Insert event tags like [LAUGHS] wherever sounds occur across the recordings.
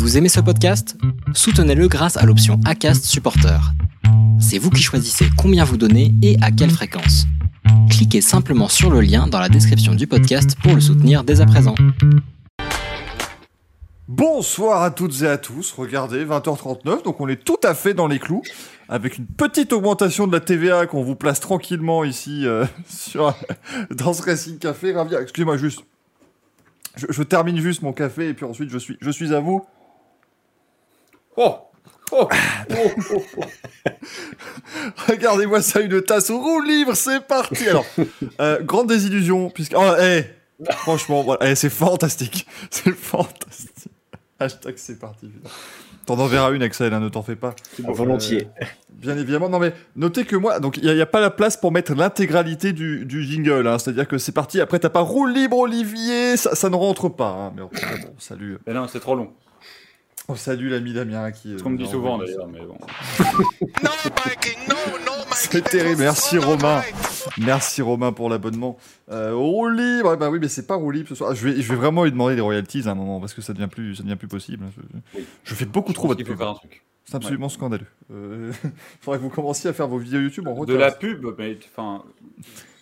Vous aimez ce podcast? Soutenez-le grâce à l'option ACAST Supporter. C'est vous qui choisissez combien vous donnez et à quelle fréquence. Cliquez simplement sur le lien dans la description du podcast pour le soutenir dès à présent. Bonsoir à toutes et à tous. Regardez, 20h39, donc on est tout à fait dans les clous, avec une petite augmentation de la TVA qu'on vous place tranquillement ici euh, [LAUGHS] dans ce Racing Café. Ravi. Excusez-moi juste. Je, je termine juste mon café et puis ensuite je suis, je suis à vous. Oh Oh, oh, oh, [LAUGHS] oh. Regardez-moi ça, une tasse roue libre, c'est parti. Alors, euh, grande désillusion, puisque. Oh, eh, franchement, voilà, eh, c'est fantastique. [LAUGHS] C'est fantastique. Hashtag c'est parti. T'en enverras une, Axel, hein, ne t'en fais pas. Volontiers. Euh, bien évidemment. Non, mais notez que moi, donc il n'y a, pas la place pour mettre l'intégralité du, du jingle. hein. C'est-à-dire que c'est parti. Après, t'as pas roue libre, Olivier. Ça, ça ne rentre pas. hein. Mais bon, bon, salut. Mais non, c'est trop long. On salue l'ami Damien qui. Ce qu'on me dit souvent d'ailleurs, mais bon. [LAUGHS] C'est terrible, merci Romain. Merci Romain pour l'abonnement. Euh, roue libre, bah oui, mais c'est pas roue libre ce soir. Je vais, je vais vraiment lui demander des royalties à un moment parce que ça devient plus, ça devient plus possible. Je, je fais beaucoup trop Je votre pub. faire un truc. C'est absolument scandaleux. Euh, [LAUGHS] faudrait que vous commenciez à faire vos vidéos YouTube en De retard. la pub, mais enfin.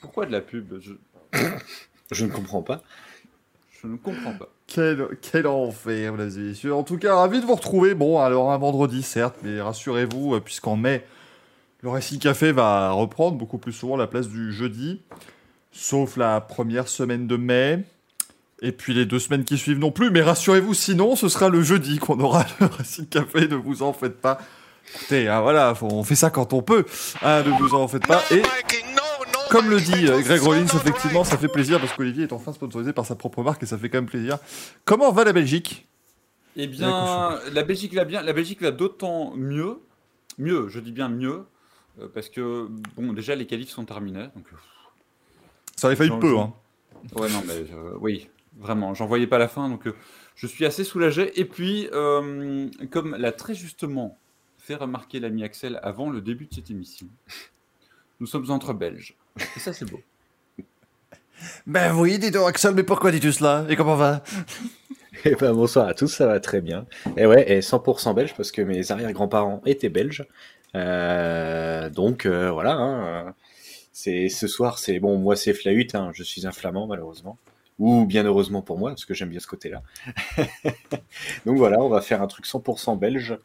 Pourquoi de la pub? Je... [COUGHS] Je ne comprends pas. je ne comprends pas. Quel, quel enfer, mesdames et messieurs. En tout cas, ravi de vous retrouver. Bon, alors un vendredi, certes, mais rassurez-vous, euh, puisqu'en mai, le Racing Café va reprendre beaucoup plus souvent la place du jeudi, sauf la première semaine de mai. Et puis les deux semaines qui suivent non plus, mais rassurez-vous, sinon ce sera le jeudi qu'on aura [LAUGHS] le Racing Café, ne vous en faites pas. Écoutez, hein, voilà, on fait ça quand on peut, hein, ne vous en faites pas. Et comme le dit euh, Greg Rollins, effectivement, ça fait plaisir parce qu'Olivier est enfin sponsorisé par sa propre marque et ça fait quand même plaisir. Comment va la Belgique? Eh bien, la Belgique va bien. La Belgique va d'autant mieux. Mieux, je dis bien mieux. euh, Parce que, bon, déjà, les qualifs sont terminés. Donc, euh, Ça avait failli peu, hein. Ouais, non, mais euh, oui, vraiment, j'en voyais pas la fin, donc euh, je suis assez soulagé. Et puis, euh, comme l'a très justement fait remarquer l'ami Axel avant le début de cette émission, [LAUGHS] nous sommes entre Belges. Et ça, c'est beau. Ben oui, dis donc Axel, mais pourquoi dis-tu cela? Et comment va? Eh ben, bonsoir à tous, ça va très bien. Et ouais, et 100% belge parce que mes arrière-grands-parents étaient belges. Euh, donc euh, voilà, hein, c'est ce soir, c'est bon, moi c'est Flahut, hein, je suis un flamand malheureusement. Ou bien heureusement pour moi, parce que j'aime bien ce côté-là. [LAUGHS] donc voilà, on va faire un truc 100% belge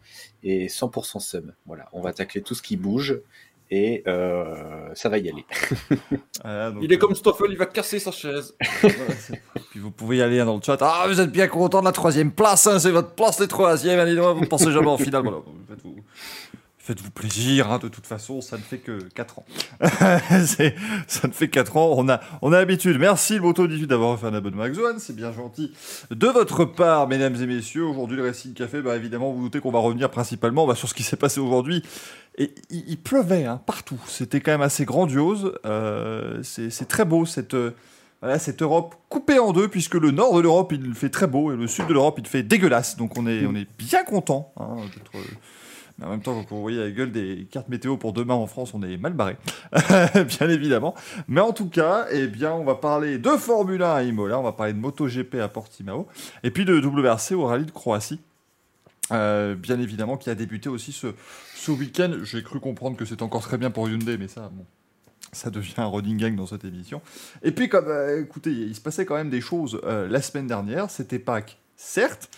et 100% sum. Voilà, on va tacler tout ce qui bouge et euh, ça va y aller. [LAUGHS] Donc, Il est comme Stoffel, il va casser sa chaise. [LAUGHS] Puis vous pouvez y aller hein, dans le chat. Ah, vous êtes bien content de la troisième place, hein, c'est votre place les troisième. Allez, vous ne pensez jamais en finale. Voilà, faites-vous, faites-vous plaisir, hein, de toute façon, ça ne fait que 4 ans. [LAUGHS] Ça ne fait 4 ans, on a, on a l'habitude. Merci le moto 18 d'avoir fait un abonnement à Xoan, c'est bien gentil de votre part, mesdames et messieurs. Aujourd'hui, le Racing Café, bah, évidemment, vous doutez qu'on va revenir principalement bah, sur ce qui s'est passé aujourd'hui. Et il, pleuvait hein, partout, c'était quand même assez grandiose. Euh, c'est très beau cette. euh, cette Europe coupée en deux, puisque le nord de l'Europe, il fait très beau, et le sud de l'Europe, il fait dégueulasse. Donc on est, on est bien content. Hein, d'être, en même temps, quand vous voyez la gueule des cartes météo pour demain en France, on est mal barré, [LAUGHS] bien évidemment. Mais en tout cas, eh bien, on va parler de Formule 1 à Imola, on va parler de MotoGP à Portimao, et puis de WRC au Rallye de Croatie. Euh, bien évidemment, qui a débuté aussi ce, ce week-end. J'ai cru comprendre que c'est encore très bien pour Hyundai, mais ça, bon, ça devient un running gang dans cette émission. Et puis, comme, euh, écoutez, il se passait quand même des choses euh, la semaine dernière. C'était Pâques, certes,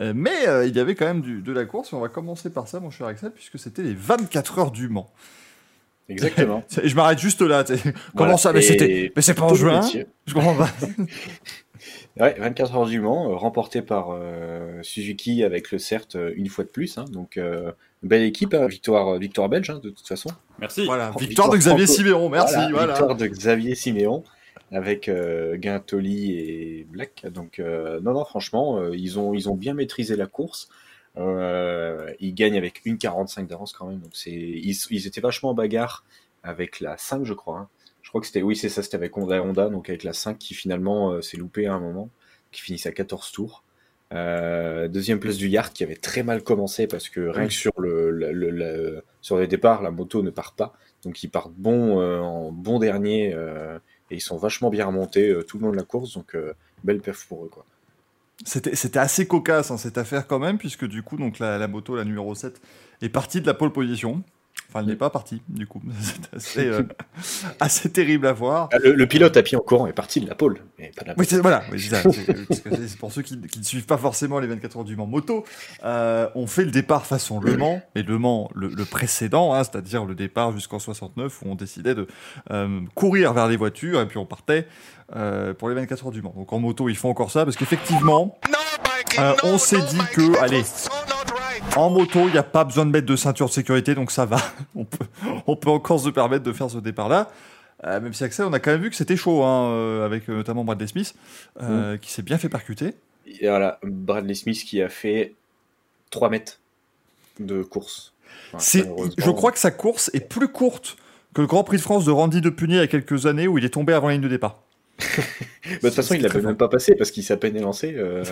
euh, mais euh, il y avait quand même du- de la course. Et on va commencer par ça, mon cher Axel, puisque c'était les 24 heures du Mans. Exactement. [LAUGHS] Je m'arrête juste là. Comment Voilà. ça Mais c'était, mais c'est pas en juin. Je comprends pas. Ouais, 24 heures du Mans, euh, remporté par euh, Suzuki avec le CERT une fois de plus. hein. donc, euh, belle équipe, hein, victoire, victoire belge, hein, de toute façon. Merci. Voilà, victoire de Xavier franco- Siméon. Merci. Voilà. Victoire de Xavier Siméon avec euh, Guintoli et Black. Donc, euh, non, non, franchement, euh, ils, ont, ils ont bien maîtrisé la course. Euh, ils gagnent avec une 45 d'avance quand même. Donc, c'est, ils, ils étaient vachement en bagarre avec la 5, je crois. hein. Je crois que c'était, oui, c'est ça, c'était avec Honda Honda, donc avec la 5 qui finalement euh, s'est loupé à un moment, qui finissent à 14 tours. Euh, deuxième place du Yard qui avait très mal commencé parce que rien que sur le, le- le- le- sur les départs, la moto ne part pas. Donc ils partent bon euh, en bon dernier euh, et ils sont vachement bien remontés euh, tout le long de la course. Donc euh, belle perf pour eux. C'était assez cocasse hein, cette affaire quand même, puisque du coup, donc la moto, la numéro 7, est partie de la pole position. Enfin, elle n'est pas partie, du coup. [LAUGHS] C'est assez, euh, [LAUGHS] assez terrible à voir. Ah, Le, le pilote à pied en courant est parti de la pole, mais pas de la Oui, c'est voilà, oui, c'est ça. [LAUGHS] C'est- parce que c'est pour ceux qui, qui ne suivent pas forcément les 24 heures du Mans moto. euh, on fait le départ façon Le Mans, mais Le Mans, le, le précédent, hein, c'est-à-dire le départ jusqu'en 69, où on décidait de euh, courir vers les voitures et puis on partait euh, pour les 24 heures du Mans. Donc en moto, ils font encore ça parce qu'effectivement, Euh, on s'est dit que, allez, en moto, il n'y a pas besoin de mettre de ceinture de sécurité, donc ça va. [LAUGHS] On peut, on peut encore se permettre de faire ce départ-là. Euh, même si Axel, on a quand même vu que c'était chaud, hein, euh, avec euh, notamment Bradley Smith, euh, qui s'est bien fait percuter. Et voilà, Bradley Smith qui a fait 3 mètres de course. Enfin, je crois que sa course est plus courte que le Grand Prix de France de Randy Depunier il y a quelques années où il est tombé avant la ligne de départ. [LAUGHS] [LAUGHS] Bah, de toute façon, il l'avait fort. même pas passé parce qu'il s'est à peine élancé. euh,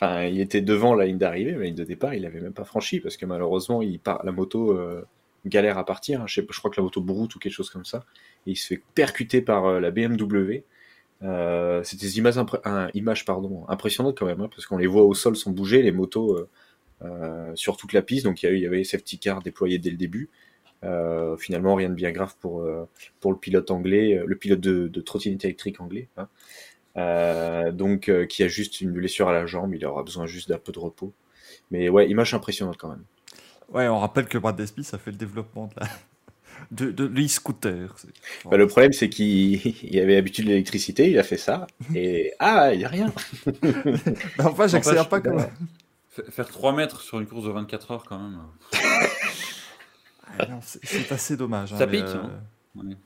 Enfin, il était devant la ligne d'arrivée, mais la ligne de départ, il avait même pas franchi parce que malheureusement, il part, la moto euh, galère à partir. Je, sais, je crois que la moto broute ou quelque chose comme ça. Et il se fait percuter par euh, la BMW. Euh, C'était des images, images pardon, impressionnantes quand même, hein, parce qu'on les voit au sol sans bouger, les motos euh, euh, sur toute la piste. Donc il y, y avait safety cars déployés dès le début. Finalement, rien de bien grave pour, pour le pilote anglais, le pilote de, de trottinette électrique anglais. hein. Euh, donc, euh, qui a juste une blessure à la jambe, il aura besoin juste d'un peu de repos. Mais ouais, image impressionnante quand même. Ouais, on rappelle que Bradley Smith, ça fait le développement de, la... de, de l'e-scooter. Bah, le problème, c'est qu'il il avait l'habitude de l'électricité, il a fait ça, et [LAUGHS] ah, il y a rien. Enfin, j'accélère pas comme. Fa- Faire 3 mètres sur une course de 24 heures, quand même. Ah, c'est, assez dommage. Ça hein, mais, pique, hein. Ouais.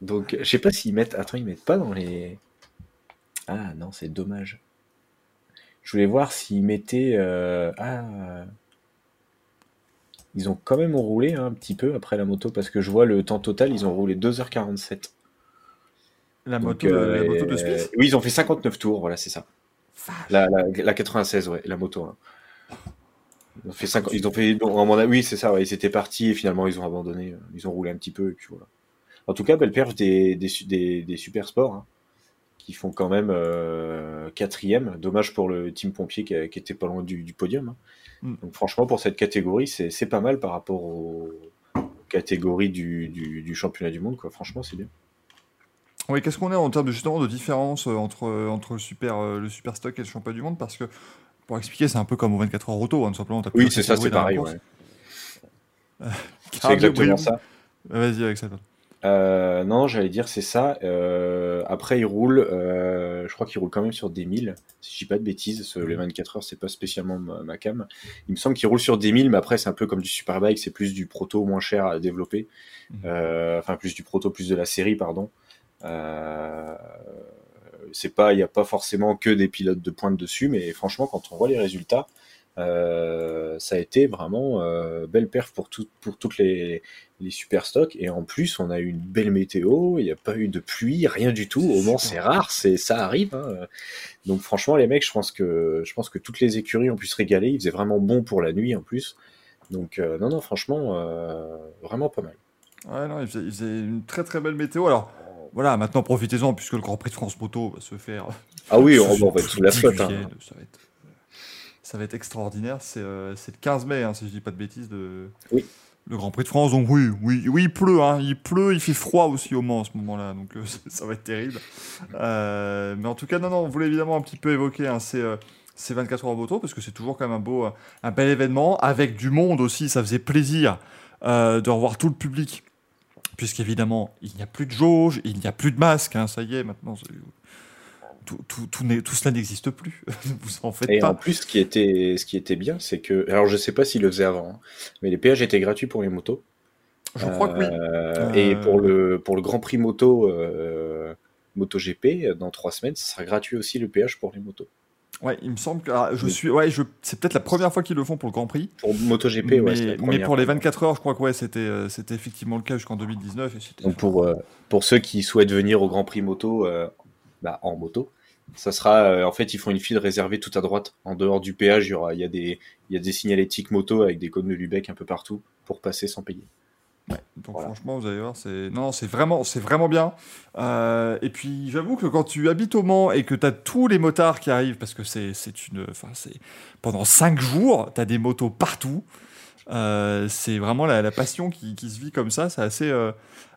Donc, je sais pas s'ils mettent. Attends, ils mettent pas dans les. Ah non, c'est dommage. Je voulais voir s'ils mettaient. euh, Ah. Ils ont quand même roulé hein, un petit peu après la moto, parce que je vois le temps total, ils ont roulé 2h47. La Donc, moto, de- la euh, moto de Smith Oui, ils ont fait 59 tours, voilà, c'est ça. La, la, la 96, ouais, la moto. hein. Ils ont fait 50, ils ont fait, bon, oui, c'est ça, ouais, ils étaient partis et finalement ils ont abandonné, euh, ils ont roulé un petit peu et puis voilà. En tout cas, belle perche des, des, su- des, des super sports hein, qui font quand même euh, quatrième. Dommage pour le team pompier qui, a- qui était pas loin du, du podium. hein. Mm. Donc franchement, pour cette catégorie, c'est pas mal par rapport aux, catégories du, du, du championnat du monde. Quoi. Franchement, c'est bien. Oui, qu'est-ce qu'on est en termes de, justement de différence euh, entre, euh, entre le, super, le super stock et le championnat du monde? Parce que, pour expliquer, c'est un peu comme au 24 heures auto, hein, tout simplement. Oui, c'est ça, c'est pareil. ouais. [LAUGHS] C'est exactement ça. Vas-y, avec ça. Euh, non, j'allais dire c'est ça. Euh, après, il roule. euh, je crois qu'il roule quand même sur des 1000. Si je dis pas de bêtises, ce- les 24 heures, c'est pas spécialement ma, ma cam. Il me semble qu'il roule sur des 1000, mais après, c'est un peu comme du superbike. C'est plus du proto moins cher à développer. Euh, enfin, plus du proto, plus de la série, pardon. C'est pas, il n'y a pas forcément que des pilotes de pointe dessus, mais franchement, quand on voit les résultats, euh, ça a été vraiment euh, belle perf pour, tout, pour toutes les, les super stocks. Et en plus, on a eu une belle météo, il n'y a pas eu de pluie, rien du tout. Au Mans, c'est rare, c'est ça arrive. hein. Donc franchement, les mecs, je pense que je pense que toutes les écuries ont pu se régaler. Il faisait vraiment bon pour la nuit en plus. Donc euh, non, non, franchement, vraiment pas mal. Ouais, non, il faisait, il faisait une très très belle météo. Alors, voilà, maintenant profitez-en, puisque le Grand Prix de France Moto va se faire. Ah oui, [LAUGHS] on, va être sous la 10 flotte. hein. week-end, Ça, va être, ça va être extraordinaire. C'est euh, le 15 mai, hein, si je dis pas de bêtises, de... Oui. le Grand Prix de France. Donc oui, oui, oui il pleut, hein, il pleut, il fait froid aussi au Mans en ce moment-là, donc euh, [LAUGHS] ça va être terrible. Euh, mais en tout cas, non, non, on voulait évidemment un petit peu évoquer hein, ces, euh, ces 24 heures en moto, parce que c'est toujours quand même un beau, un bel événement, avec du monde aussi, ça faisait plaisir de revoir tout le public puisqu'évidemment, il n'y a plus de jauge, il n'y a plus de masque, hein, ça y est, maintenant, tout, tout, tout, cela n'existe plus. [LAUGHS] Vous en faites Et pas. en plus, ce qui était, ce qui était bien, c'est que, alors je sais pas s'ils le faisaient avant, hein, mais les péages étaient gratuits pour les motos. Je crois que oui. Euh, Et pour le, pour le Grand Prix moto, euh, MotoGP, dans trois semaines, ce sera gratuit aussi le péage pour les motos. Ouais, il me semble que ah, je suis. Ouais, je... c'est peut-être la première fois qu'ils le font pour le Grand Prix. Pour MotoGP, mais, ouais, la mais pour les fois. 24 heures, je crois que ouais, c'était, euh, c'était effectivement le cas jusqu'en 2019. Et c'était... Donc pour, euh, pour ceux qui souhaitent venir au Grand Prix moto, euh, bah, en moto, ça sera, euh, en fait, ils font une file réservée tout à droite. En dehors du péage, il y aura, il y a des, il y a des signalétiques moto avec des codes de Lubeck un peu partout pour passer sans payer. Ouais, donc Voilà. franchement, vous allez voir, c'est non, c'est vraiment, c'est vraiment bien. Euh, et puis j'avoue que quand tu habites au Mans et que tu as tous les motards qui arrivent, parce que c'est, c'est une, enfin c'est pendant cinq jours, tu as des motos partout. Euh, c'est vraiment la, la passion qui, qui se vit comme ça, c'est assez,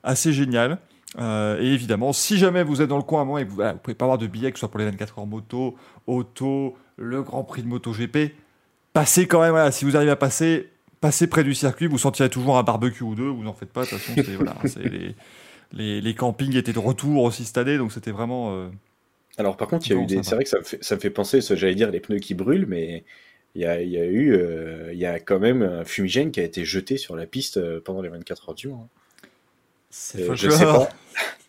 assez génial. Euh, et évidemment, si jamais vous êtes dans le coin à Mans et que vous, voilà, vous pouvez pas avoir de billets, que ce soit pour les 24 heures moto, auto, le Grand Prix de MotoGP, passez quand même. Voilà, si vous arrivez à passer, passez près du circuit, vous sentirez toujours un barbecue ou deux. Vous n'en faites pas. De toute façon, voilà, [LAUGHS] les, les, les campings étaient de retour aussi cette année, donc c'était vraiment. euh, Alors par contre, il y a eu des... c'est vrai que ça me fait, ça me fait penser, j'allais dire les pneus qui brûlent, mais il y a, il y a eu, euh, il y a quand même un fumigène qui a été jeté sur la piste pendant les 24 heures du c'est Euh, je sais pas,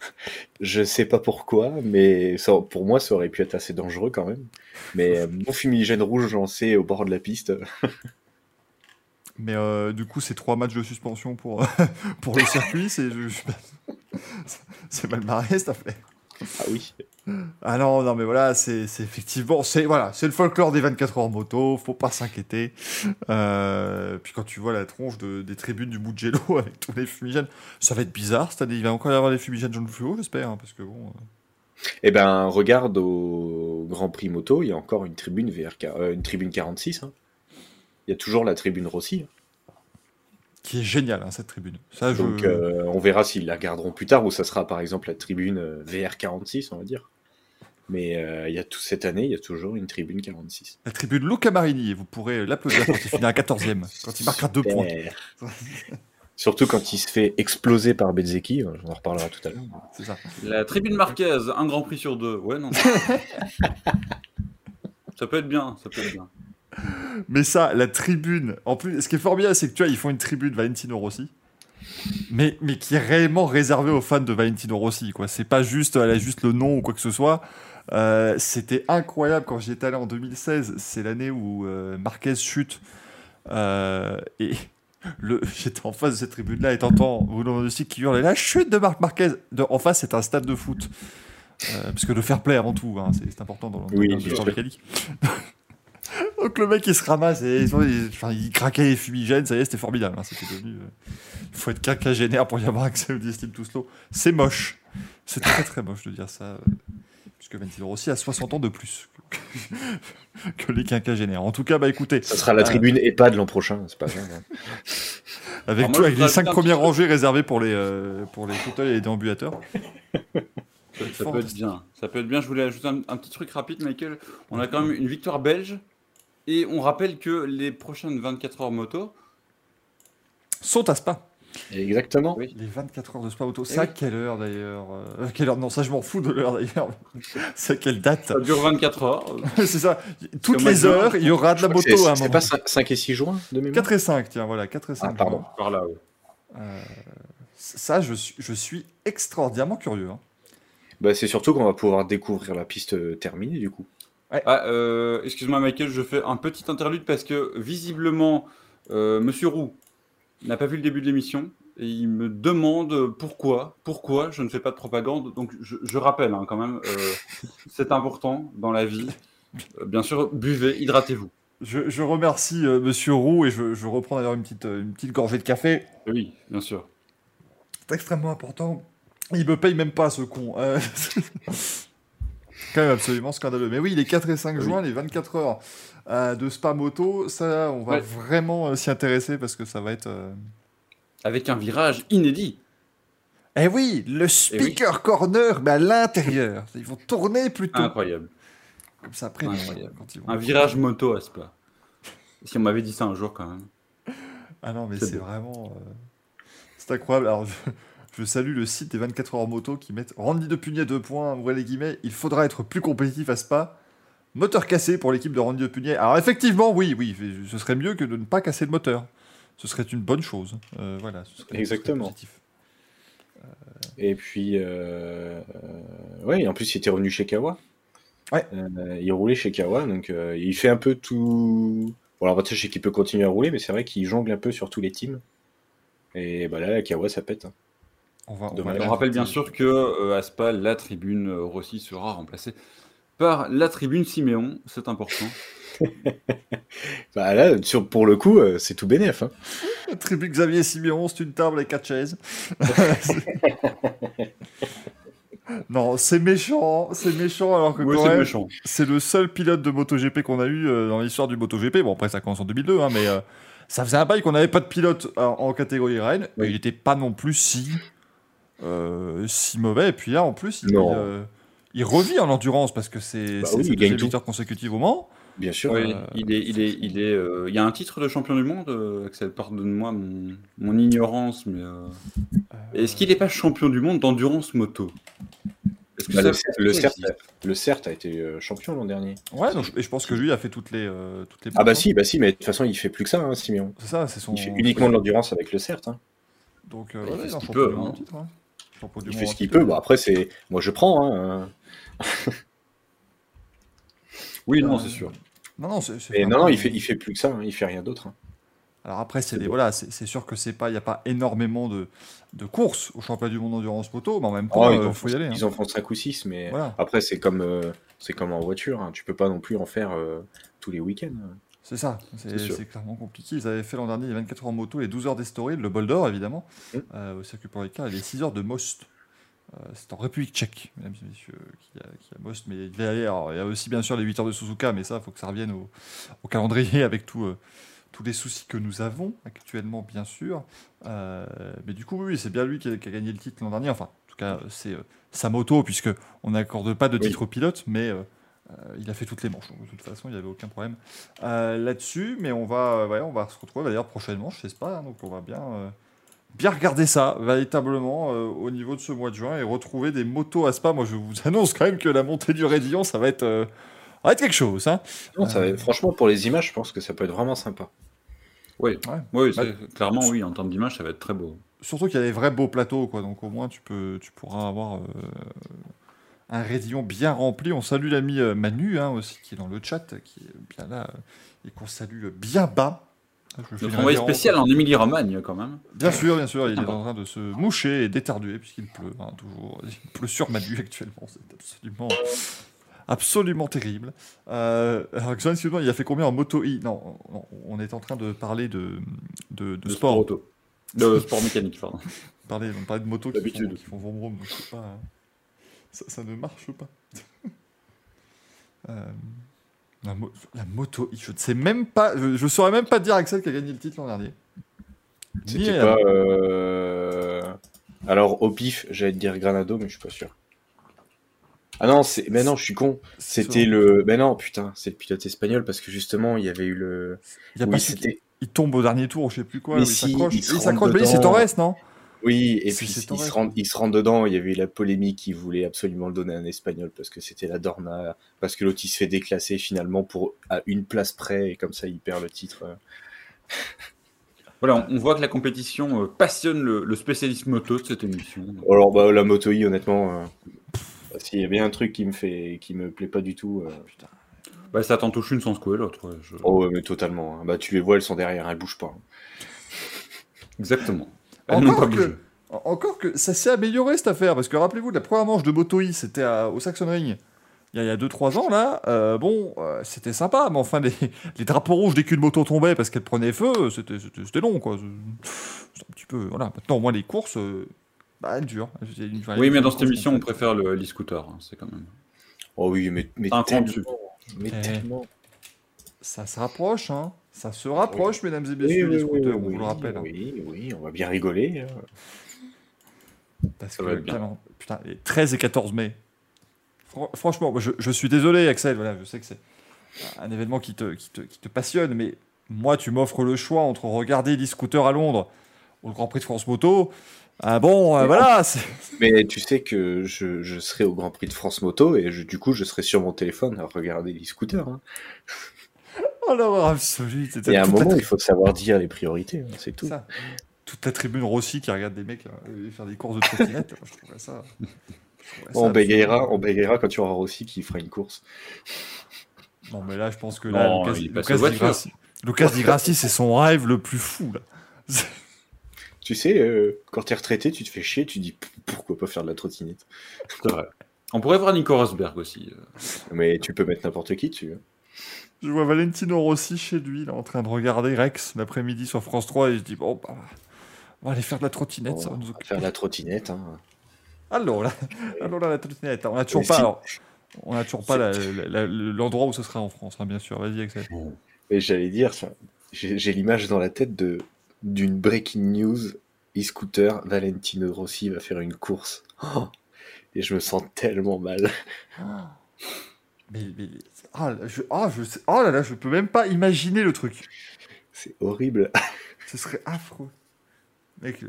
[LAUGHS] je sais pas pourquoi, mais ça, pour moi, ça aurait pu être assez dangereux quand même. Mais euh, mon fumigène rouge lancé au bord de la piste, [LAUGHS] Mais euh, du coup, c'est trois matchs de suspension pour, [LAUGHS] pour le circuit. C'est mal barré cette affaire. Ah oui. Ah non, non, mais voilà, c'est effectivement, c'est voilà, c'est le folklore des 24 heures moto, faut pas s'inquiéter. Euh, puis quand tu vois la tronche de- des tribunes du Mugello [LAUGHS] avec tous les fumigènes, ça va être bizarre cette année. Il va encore y avoir des fumigènes jaune fluo, j'espère, hein, parce que bon. euh, Eh ben, regarde au Grand Prix moto, il y a encore une tribune euh, une tribune 46. hein. Il y a toujours la tribune Rossi. Qui est génial hein, cette tribune. Ça, je. Donc, euh, on verra s'ils la garderont plus tard ou ça sera par exemple la tribune euh, VR 46, on va dire. Mais euh, il y a tout cette année, il y a toujours une tribune 46. La tribune Luca Marini, et vous pourrez l'applaudir quand il finira 14ème, [LAUGHS] quand il marquera deux points. Surtout quand il se fait exploser par Bezeki, on en reparlera tout à l'heure. C'est ça. La tribune marquaise, un grand prix sur deux. Ouais, non. [LAUGHS] ça peut être bien, ça peut être bien. Mais ça, la tribune, en plus, ce qui est bien, c'est que tu vois, ils font une tribune Valentino Rossi, mais, mais qui est réellement réservée aux fans de Valentino Rossi, quoi. C'est pas juste, elle a juste le nom ou quoi que ce soit. Euh, C'était incroyable quand j'y étais allé en 2016. C'est l'année où euh, Marquez chute. Euh, et le, [LAUGHS] j'étais en face de cette tribune-là et t'entends Bruno aussi qui hurle la chute de Marc Marquez. De, en face, c'est un stade de foot. Euh, parce que le fair play avant tout, hein, c'est c'est important dans, dans, Oui, dans le mécanique. [LAUGHS] Donc le mec il se ramasse et il, il- enfin, il craquait les fumigènes, ça y est, c'était formidable. hein, c'était devenu. euh, Il faut être quinquagénaire pour y avoir accès au Steam tout slow. C'est moche. C'est très très moche de dire ça. euh, Puisque Valentino Rossi a 60 ans de plus que, que les quinquagénaires. En tout cas, bah écoutez, Ça sera la Euh, tribune EHPAD l'an prochain, c'est pas grave. hein. avec, Alors moi, tout, je avec les voudrais 5 ajouter un premières rangées réservées pour les, euh, pour les fauteuils et les déambulateurs. Ça, ça peut être bien. Ça peut être bien. Je voulais ajouter un, un petit truc rapide, Michael. On a quand même une victoire belge. Et on rappelle que les prochaines 24 heures moto, Sont à Spa. Exactement. Oui. Les 24 heures de Spa Auto. Eh C'est à oui. quelle heure d'ailleurs euh, Quelle heure? Non, ça je m'en fous de l'heure d'ailleurs. [LAUGHS] C'est à quelle date? Ça dure 24 heures. [LAUGHS] C'est ça. Toutes les heures, il y aura de la moto c'est- à un C'est moment. pas 5, 5 et 6 juin de mémoire? 4 et 5, tiens, voilà, 4 et 5. Ah, pardon. Par là, ouais. Euh, ça, je suis, je suis extraordinairement curieux. hein. bah, C'est surtout qu'on va pouvoir découvrir la piste euh, terminée du coup. Ah, euh, excuse-moi, Michael, je fais un petit interlude parce que visiblement, euh, Monsieur Roux n'a pas vu le début de l'émission et il me demande pourquoi, pourquoi je ne fais pas de propagande. Donc, je, je rappelle hein, quand même, euh, [LAUGHS] c'est important dans la vie. Bien sûr, buvez, hydratez-vous. Je, je remercie euh, Monsieur Roux et je, je reprends d'ailleurs une petite, une petite gorgée de café. Oui, bien sûr. C'est extrêmement important. Il me paye même pas ce con. [LAUGHS] Quand même absolument scandaleux. Mais oui, les 4 et 5 Oui. juin, les 24 heures euh, de Spa Moto, ça, on va Ouais. vraiment euh, s'y intéresser parce que ça va être. euh, Avec un virage inédit. Eh oui, le speaker corner, mais à l'intérieur. Ils vont tourner plutôt. Incroyable. Comme ça après. Incroyable. quand ils vont- Un virage moto à Spa. Si on m'avait dit ça un jour quand même. Ah non, mais C'est vraiment. C'est incroyable. Alors, je, salue le site des 24 heures moto qui mettent Randy de Pugnet, deux points, ouvrez les guillemets. Il faudra être plus compétitif à Spa. Moteur cassé pour l'équipe de Randy de Pugnet. Alors, effectivement, oui, oui, ce serait mieux que de ne pas casser le moteur. Ce serait une bonne chose. Euh, voilà, ce serait- ce serait Exactement. positif. Et puis, euh, euh, ouais, en plus, il était revenu chez Kawa. Ouais. Euh, il roulait chez Kawa, donc euh, il fait un peu tout. Bon, alors, je sais qu'il peut continuer à rouler, mais c'est vrai qu'il jongle un peu sur tous les teams. Et bah là, Kawa, ça pète. hein. On, va, on, Dommage. va On rappelle bien sûr que euh, à Spa, la tribune euh, Rossi sera remplacée par la tribune Siméon. C'est important. [LAUGHS] Bah là, sur, pour le coup, euh, c'est tout bénef. Hein. La tribu Xavier Simeon, c'est une table et quatre chaises. [LAUGHS] non, c'est méchant, c'est méchant alors que Oui, quand c'est même, méchant. c'est le seul pilote de MotoGP qu'on a eu euh, dans l'histoire du MotoGP. Bon, après, ça commence en 2002, hein, mais euh, ça faisait un bail qu'on n'avait pas de pilote en, en catégorie reine. Oui. Il n'était pas non plus si, euh, si mauvais. Et puis là, en plus, il, euh, il revit en endurance parce que c'est Bah oui, il tout. victoire consécutive au Mans. Bien sûr. Oui, Euh, il est, il est, il est. euh, il y a un titre de champion du monde, Axel. Pardonne-moi mon, mon ignorance, mais euh, est-ce qu'il n'est pas champion du monde d'endurance moto? Bah, le, CERT, le, CERT, le CERT a été champion l'an dernier. Ouais, donc, je- et je pense que lui a fait toutes les, euh, toutes les Ah bah si, bah si, mais de toute façon, il fait plus que ça, hein, Simeon. C'est ça, c'est son. Il fait uniquement de l'endurance avec le CERT. Hein. Donc, euh, Il ouais, fait ce qu'il peut, hein. titre, hein. Il fait ce qu'il peut. Bon, après, c'est. Moi, je prends. Hein. [LAUGHS] Oui, non, Euh, c'est sûr. Non, non, Mais non, non, il fait, il fait plus que ça. hein. Il fait rien d'autre. hein. Alors après, c'est voilà, c'est sûr que c'est pas, il y a pas énormément de, de courses au championnat du monde d'endurance moto, mais en même temps, Oh, il ils, en faut font, y aller. hein. ils en font 5 ou 6, mais Voilà. après, c'est comme, euh, c'est comme en voiture. hein. Tu peux pas non plus en faire euh, tous les week-ends. C'est ça, c'est clairement compliqué. Ils avaient fait l'an dernier les 24 heures en moto, les 12 heures d'Estoril, le bol d'or évidemment, Mm. euh, au circuit pour et les 6 heures de Most. Euh, c'est en République tchèque, mesdames et messieurs, qu'il y, a- Most. Mais il devait y aller. alors, il y a aussi bien sûr les 8 heures de Suzuka, mais ça, il faut que ça revienne au, au calendrier avec tout, euh, tous les soucis que nous avons actuellement, bien sûr. Euh, mais du coup, oui, c'est bien lui qui a, qui a gagné le titre l'an dernier. Enfin, en tout cas, c'est sa moto, puisque on n'accorde pas de Oui. titre au pilote, mais euh, il a fait toutes les manches. Donc, de toute façon, il n'y avait aucun problème euh, là-dessus. Mais on va, euh, ouais, on va se retrouver bah, d'ailleurs prochainement, je sais pas. hein, donc, on va bien, euh, bien regarder ça véritablement euh, au niveau de ce mois de juin et retrouver des motos à Spa. Moi, je vous annonce quand même que la montée du Raidillon, ça va être, euh, ça va être quelque chose. Hein. Non, ça va- franchement, pour les images, je pense que ça peut être vraiment sympa. Oui, Ouais. oui Bah, clairement, oui, en termes d'image, ça va être très beau. Surtout qu'il y a des vrais beaux plateaux, quoi. Donc au moins tu peux, tu pourras avoir euh, un raidillon bien rempli. On salue l'ami euh, Manu hein, aussi qui est dans le chat, qui est bien là euh, et qu'on salue bien bas. Notre une envoyé spécial en Émilie-Romagne, quand même. Bien sûr, bien sûr, il est Sympa. en train de se moucher et d'éternuer puisqu'il pleut. hein, toujours, il pleut sur Manu [LAUGHS] actuellement. C'est absolument, absolument terrible. Euh, alors, excuse-moi, il a fait combien en moto I? Non, non, on est en train de parler de, de, de De sport. auto. De sport mécanique, pardon. [LAUGHS] parler, on parlait de motos qui font, qui font vroom vroom, donc c'est pas, ça, ça ne marche pas. Euh, la, mo- la moto, je ne sais même pas, je, je saurais même pas dire Axel qui a gagné le titre l'an dernier. Ni C'était pas. euh, Alors, au pif, j'allais te dire Granado, mais je suis pas sûr. Ah non, c'est. Mais non, je suis con. C'était le. Mais non, putain, c'est le pilote espagnol parce que justement, il y avait eu le. Il, y a Oui, pas celui qui- c'était. il tombe au dernier tour, je sais plus quoi. Mais il si, s'accroche. il s'accroche, mais c'est. Torres, non? Oui, et puis il se, rend, il se rend dedans. Il y avait eu la polémique qui voulait absolument le donner à un espagnol parce que c'était la Dorna, parce que l'autre il se fait déclasser finalement pour à une place près et comme ça il perd le titre. Voilà, on, voit que la compétition euh, passionne le, le spécialiste moto de cette émission. Alors bah la moto I honnêtement, euh, s'il y a bien un truc qui me fait, qui me plaît pas du tout. euh, Putain. Bah, ça t'en touche une sans secouer l'autre. je- Oh ouais, mais totalement. hein. Bah tu les vois, elles sont derrière, elles bougent pas. Exactement. Encore que, en- encore que ça s'est amélioré cette affaire, parce que rappelez-vous, la première manche de Moto I, c'était au Saxon Ring. Il y a 2-3 ans, là, euh, bon, euh, c'était sympa, mais enfin, les, [LAUGHS] les drapeaux rouges dès qu'une moto tombait parce qu'elle prenait feu, c'était long, quoi. C'est un petit peu. Voilà. Maintenant, au moins, les courses, euh, bah, elles durent. Une- Oui, mais dans cette émission, on préfère le e-scooter. hein, c'est quand même. Oh oui, mais, mais tellement, mais Eh. tellement. Ça se rapproche, hein. Ça se rapproche, mesdames et Oui, messieurs, oui, les oui, scooters, oui, on vous le rappelle. hein. Oui, oui, on va bien rigoler. hein. Parce Ça que, vraiment, putain, les 13 et 14 mai. Fran- franchement, je, je suis désolé, Axel. Voilà, je sais que c'est un événement qui te, qui te, qui te passionne, mais moi, tu m'offres le choix entre regarder l'e-scooter à Londres ou le Grand Prix de France Moto. Ah bon, euh, voilà. Mais tu sais que je, je serai au Grand Prix de France Moto et je- du coup je serai sur mon téléphone à regarder les scooters. hein. Oh l'horreur absolue. c'était Il y a un toute la moment, il faut savoir dire les priorités, hein, c'est tout. ça. Toute la tribune Rossi qui regarde des mecs euh, faire des courses de trottinette. [LAUGHS] je trouverais ça. je trouverais ça On bégayera, on bégayera quand tu auras Rossi qui fera une course. Non, mais là, je pense que là, Non, Lucas, Lucas aux Di voitures. Grassi, Lucas Di Grassi, c'est son rêve le plus fou, là. [LAUGHS] Tu sais, euh, quand t'es retraité, tu te fais chier, tu dis pourquoi pas faire de la trottinette? C'est vrai. On pourrait voir Nico Rosberg aussi. euh. Mais tu peux mettre n'importe qui dessus. hein. Je vois Valentino Rossi chez lui, là, en train de regarder Rex l'après-midi sur France 3 et je dis bon, bah, on va aller faire de la trottinette, On ça va nous occuper. faire la trottinette. Hein. Alors là, [LAUGHS] alors là, la trottinette, on a toujours pas, alors, on a toujours pas l'endroit où ce sera en France, hein, bien sûr. Vas-y, Axel. Et j'allais dire, j'ai j'ai l'image dans la tête de d'une breaking news. E-scooter, Valentino Rossi va faire une course. Oh et je me sens tellement mal. Mais, mais- ah, je, ah, je oh là là, je peux même pas imaginer le truc. C'est horrible. Ce serait affreux. Mec,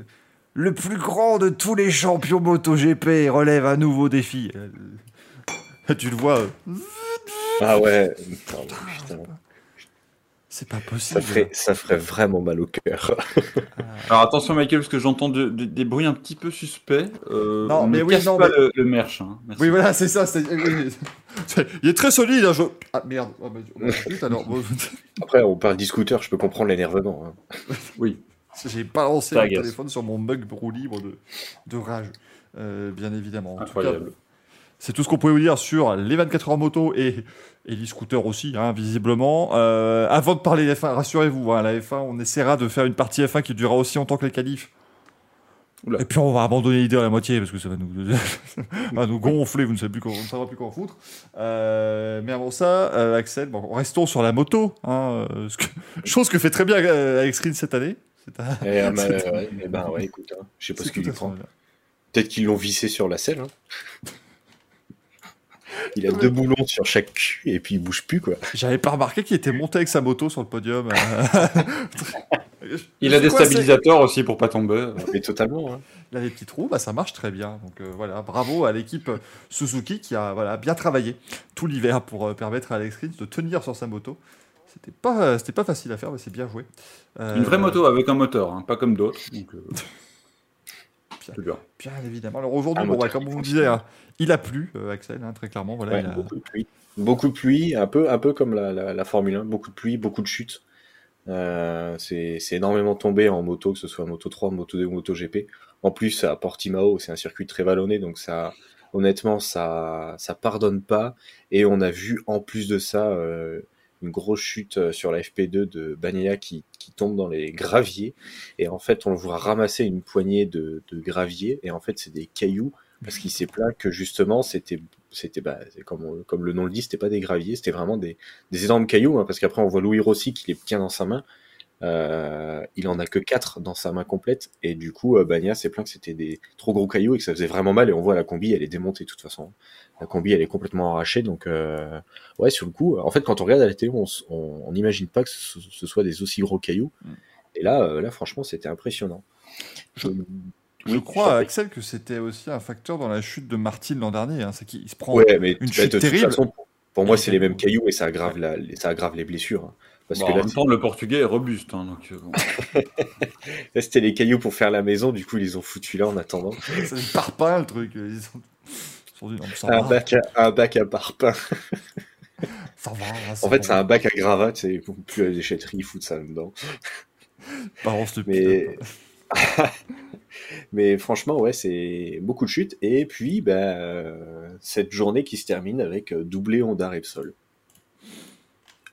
le- plus grand de tous les champions MotoGP relève un nouveau défi. Euh, tu le vois, euh, Ah ouais. Putain, putain. C'est pas possible. Ça ferait, ça ferait vraiment mal au cœur. Alors attention Michael, parce que j'entends de- de- des bruits un petit peu suspects. Euh, Non, on mais ne oui, casse non, pas mais- le, le merch. hein. Merci. Oui, voilà, c'est ça. c'est- oui, c'est- Il est très solide. hein, je... Ah merde. Ah, bah, zut, alors, bon, [LAUGHS] Après, on parle d'e-scooter, je peux comprendre l'énervement. hein. [LAUGHS] Oui. J'ai balancé mon téléphone sur mon mug roue libre de, de rage. Euh, bien évidemment. En tout cas, Incroyable. C'est tout ce qu'on pouvait vous dire sur les 24 heures moto et, et l'e-scooter aussi, hein, visiblement. Euh, avant de parler F1, rassurez-vous, hein, la F1, on essaiera de faire une partie F1 qui durera aussi longtemps que les qualifs. Oula. Et puis on va abandonner l'idée à la moitié parce que ça va nous, [LAUGHS] va nous gonfler, vous ne savez plus quoi, on ne saura plus quoi en foutre. Euh, mais avant ça, euh, Axel, bon, restons sur la moto, hein, euh, ce que- [LAUGHS] chose que fait très bien euh, Alex Rins cette année. Un- [LAUGHS] bah, C'est- ouais, eh ben ouais, écoute, hein, je sais pas ce qu'il prend. Peut-être qu'ils l'ont vissé sur la selle. hein. Il a deux boulons sur chaque cul et puis il bouge plus quoi. J'avais pas remarqué qu'il était monté avec sa moto sur le podium. euh. [LAUGHS] Il a des Quoi, stabilisateurs aussi pour pas tomber. Mais totalement. hein. Il a des petits trous, bah, ça marche très bien. Donc euh, voilà, bravo à l'équipe Suzuki qui a voilà, bien travaillé tout l'hiver pour euh, permettre à Alex Rins de tenir sur sa moto. C'était pas, c'était pas facile à faire, mais c'est bien joué. Euh, Une vraie moto avec un moteur, hein, pas comme d'autres. donc, euh, bien. Bien évidemment. Alors aujourd'hui, bon, bah, comme on vous disait, hein, il a plu, euh, Axel, hein, très clairement. Voilà, Ouais, a- beaucoup de pluie. Beaucoup de pluie, un peu, un peu comme la, la- la Formule 1, beaucoup de pluie, beaucoup de chutes. Euh, c'est c'est énormément tombé en moto, que ce soit moto 3, moto 2 ou moto GP. En plus, à Portimao, c'est un circuit très vallonné, donc ça, honnêtement, ça, ça pardonne pas. Et on a vu en plus de ça euh, une grosse chute euh, sur la FP2 de Bagnaia qui, qui tombe dans les graviers. Et en fait, on le voit ramasser une poignée de, de graviers. Et en fait, c'est des cailloux parce qu'il s'est plaint que justement, c'était, c'était, bah, comme, comme le nom le dit, c'était pas des graviers, c'était vraiment des, des énormes cailloux. hein, parce qu'après, on voit Louis Rossi qui les tient dans sa main. Euh, il en a que quatre dans sa main complète et du coup euh, Bagna s'est plaint que c'était des trop gros cailloux et que ça faisait vraiment mal et on voit la combi elle est démontée de toute façon la combi elle est complètement arrachée donc euh, ouais sur le coup en fait quand on regarde à la télé on n'imagine pas que ce, ce soit des aussi gros cailloux Mm. et là euh, là franchement c'était impressionnant Je- crois. Axel, que c'était aussi un facteur dans la chute de Martin l'an dernier. hein, c'est qu'il se prend. ouais mais une bah, chute de toute terrible. façon pour, pour moi c'est les mêmes cailloux. et ça aggrave la, les- ça aggrave les blessures hein. Parce Bon, que en là, même temps, le portugais est robuste. hein, donc, euh, bon. [LAUGHS] là, c'était les cailloux pour faire la maison du coup ils les ont foutu là en attendant [LAUGHS] C'est des parpaings, le truc. Ils sont, ils sont non, un bac à, un bac à parpaing [LAUGHS] ça va. En fait, c'est un bac à gravate, c'est plus à la déchetterie, ils foutent ça dedans. Balance le Mais, mais franchement, ouais, c'est beaucoup de chutes. Et puis, bah, euh, cette journée qui se termine avec euh, doublé Honda Repsol.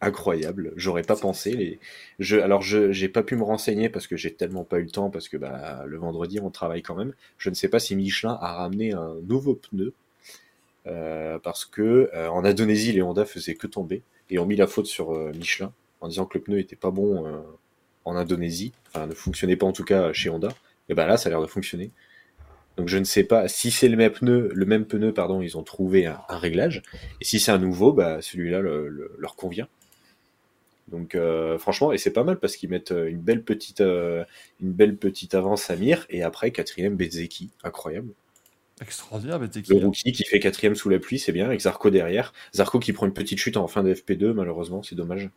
Incroyable, j'aurais pas pensé. Les... Je... Alors, je j'ai pas pu me renseigner parce que j'ai tellement pas eu le temps, parce que bah, le vendredi, on travaille quand même. Je ne sais pas si Michelin a ramené un nouveau pneu. euh, parce que euh, en Indonésie, les Honda faisaient que tomber et ont mis la faute sur euh, Michelin en disant que le pneu était pas bon en Indonésie, enfin ne fonctionnait pas en tout cas chez Honda. Et ben là, ça a l'air de fonctionner. Donc je ne sais pas si c'est le même pneu, le même pneu pardon, ils ont trouvé un, un réglage. Et si c'est un nouveau, bah celui-là le- le- leur convient. Donc euh, franchement, et c'est pas mal parce qu'ils mettent euh, une belle petite, euh, une belle petite avance à Mir et après quatrième Bezeki, incroyable. Extraordinaire, mais Le rookie qui fait quatrième sous la pluie, c'est bien, avec Zarco derrière. Zarco qui prend une petite chute en fin de FP2, malheureusement, c'est dommage.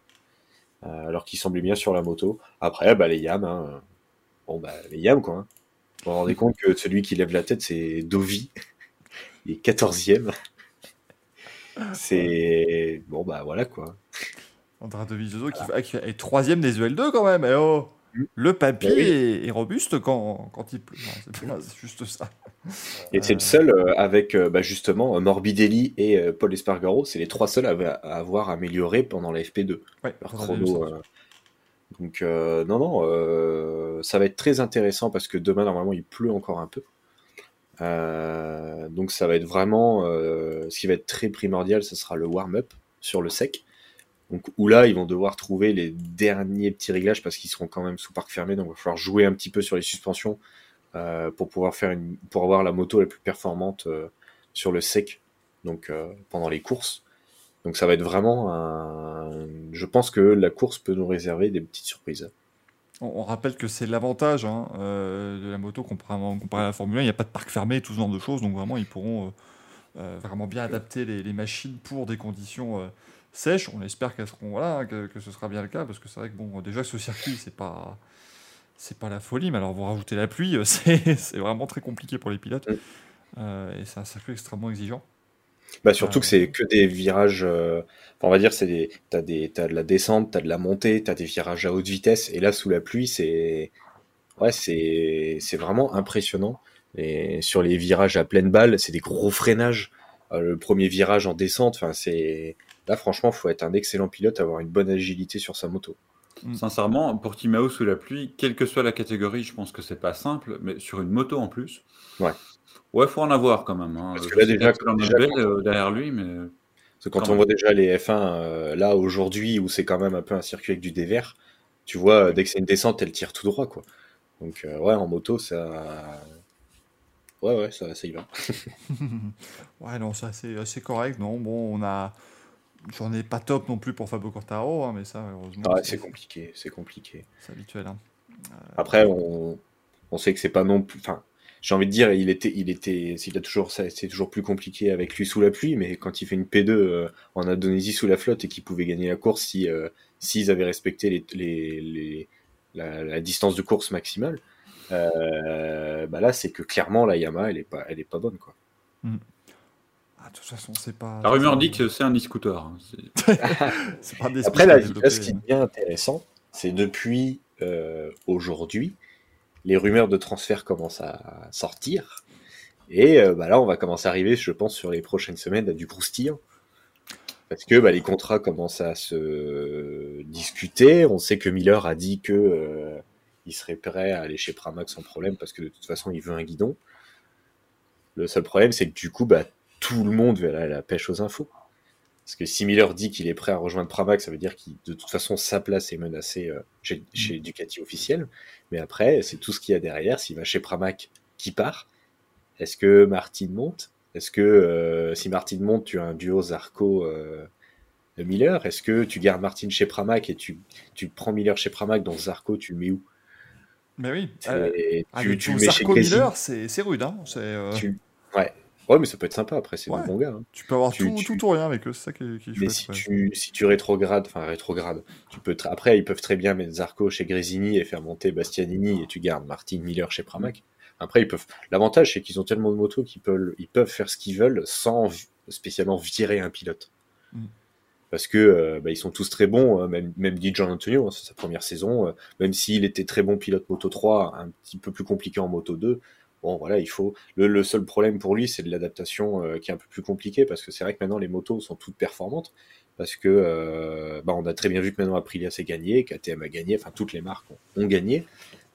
Euh, alors qu'il semblait bien sur la moto. Après, bah, les Yam, hein. bon, bah, les Yam, quoi. hein. Vous vous rendez compte que celui qui lève la tête, c'est Dovi. Il est 14e. C'est. Bon, bah, voilà, quoi. Andrea de Vizioso qui, fait- qui est troisième des UL2 quand même. Eh oh le papier Bah oui. est, est robuste quand, quand il pleut. [LAUGHS] C'est juste ça. Et c'est le seul euh, avec euh, bah, justement euh, Morbidelli et euh, Paul Espargaro, c'est les trois seuls à, à avoir amélioré pendant la FP2 Ouais, leur chrono. le euh. Donc non non, ça va être très intéressant parce que demain normalement il pleut encore un peu. Donc ça va être vraiment, ce qui va être très primordial, ce sera le warm-up sur le sec. Donc où là ils vont devoir trouver les derniers petits réglages parce qu'ils seront quand même sous parc fermé, donc il va falloir jouer un petit peu sur les suspensions euh, pour pouvoir faire avoir la moto la plus performante euh, sur le sec, donc euh, pendant les courses. Donc ça va être vraiment je pense que la course peut nous réserver des petites surprises. On, rappelle que c'est l'avantage hein, de la moto comparé, à la Formule 1. Il n'y a pas de parc fermé tout ce genre de choses. Donc vraiment, ils pourront vraiment bien adapter les, machines pour des conditions sèches. On espère qu'elles seront voilà, que, que ce sera bien le cas. Parce que c'est vrai que bon, déjà, ce circuit, c'est pas. C'est pas la folie, mais alors vous rajoutez la pluie, euh, [LAUGHS] c'est c'est vraiment très compliqué pour les pilotes. Mm. Euh, et c'est un circuit extrêmement exigeant. Bah surtout que c'est que des virages, euh, on va dire c'est des, t'as des, t'as de la descente, t'as de la montée, t'as des virages à haute vitesse, et là sous la pluie c'est, ouais c'est, c'est vraiment impressionnant. Et sur les virages à pleine balle, c'est des gros freinages. Euh, le premier virage en descente, enfin c'est, là franchement faut être un excellent pilote, avoir une bonne agilité sur sa moto. Sincèrement, pour Timao sous la pluie, quelle que soit la catégorie, je pense que c'est pas simple, mais sur une moto en plus. Ouais. Ouais, faut en avoir quand même. hein. Parce que Je là, déjà, belle, euh, derrière lui, mais Parce que quand Quand on même. voit déjà les F1 euh, là aujourd'hui où c'est quand même un peu un circuit avec du dévers, tu vois euh, dès que c'est une descente elle tire tout droit quoi. Donc euh, ouais en moto ça, ouais ouais ça, ça y va. [LAUGHS] Ouais, non, c'est assez, assez correct. Non, bon, on a. J'en ai pas top non plus pour Fabio Quartaro, hein, mais ça, heureusement, Ouais, c'est compliqué, c'est compliqué. c'est habituel. hein. Après, on, on sait que c'est pas non plus. Enfin, j'ai envie de dire, il était, il était, il a toujours, ça, c'est toujours plus compliqué avec lui sous la pluie, mais quand il fait une P2 euh, en Indonésie sous la flotte et qu'il pouvait gagner la course si, euh, s'ils avaient respecté les, les, les- la, la distance de course maximale, euh, bah là, c'est que clairement la Yamaha, elle est pas, elle est pas bonne quoi. Ah, de toute façon, c'est pas. la rumeur dit que c'est un e-scooter. hein. [LAUGHS] Après, là, là, ce qui hein. devient intéressant, c'est depuis euh, aujourd'hui, les rumeurs de transfert commencent à sortir. Et euh, bah, là, on va commencer à arriver, je pense, sur les prochaines semaines à du croustillant. Parce que bah, les contrats commencent à se discuter. On sait que Miller a dit que euh, il serait prêt à aller chez Pramac sans problème parce que de toute façon, il veut un guidon. Le seul problème, c'est que du coup, bah, tout le monde va aller à la pêche aux infos. Parce que si Miller dit qu'il est prêt à rejoindre Pramac, ça veut dire que de toute façon sa place est menacée euh, chez, chez Ducati officiel. Mais après, c'est tout ce qu'il y a derrière. S'il va chez Pramac, qui part? Est-ce que Martin monte? Est-ce que euh, si Martin monte, tu as un duo Zarco euh, Miller? Est-ce que tu gardes Martin chez Pramac et tu, tu prends Miller chez Pramac, donc Zarco, tu le mets où? Mais oui. Tu, ah, tu chez Zarco Miller, c'est rude. Hein. Tu... tu... Ouais. Ouais, mais ça peut être sympa après, c'est Ouais. des bons gars. hein. peux avoir tu- tout, tu- tout ou rien avec eux, c'est ça qui est, qui est Mais chouette, si ouais. tu, si tu rétrogrades, enfin rétrogrades, tu peux tra- après ils peuvent très bien mettre Zarco chez Grésini et faire monter Bastianini et tu gardes Martin Miller chez Pramac. Après ils peuvent. L'avantage c'est qu'ils ont tellement de motos qu'ils peuvent, ils peuvent faire ce qu'ils veulent sans spécialement virer un pilote. Mm. Parce que euh, bah, ils sont tous très bons, euh, même, même Di Gian Antonio, hein, c'est sa première saison, euh, même s'il était très bon pilote Moto 3, un petit peu plus compliqué en Moto 2, bon voilà, il faut. Le, le seul problème pour lui, c'est de l'adaptation euh, qui est un peu plus compliquée, parce que c'est vrai que maintenant les motos sont toutes performantes, parce que euh, bah, on a très bien vu que maintenant Aprilia s'est gagné, KTM a gagné, enfin toutes les marques ont, ont gagné.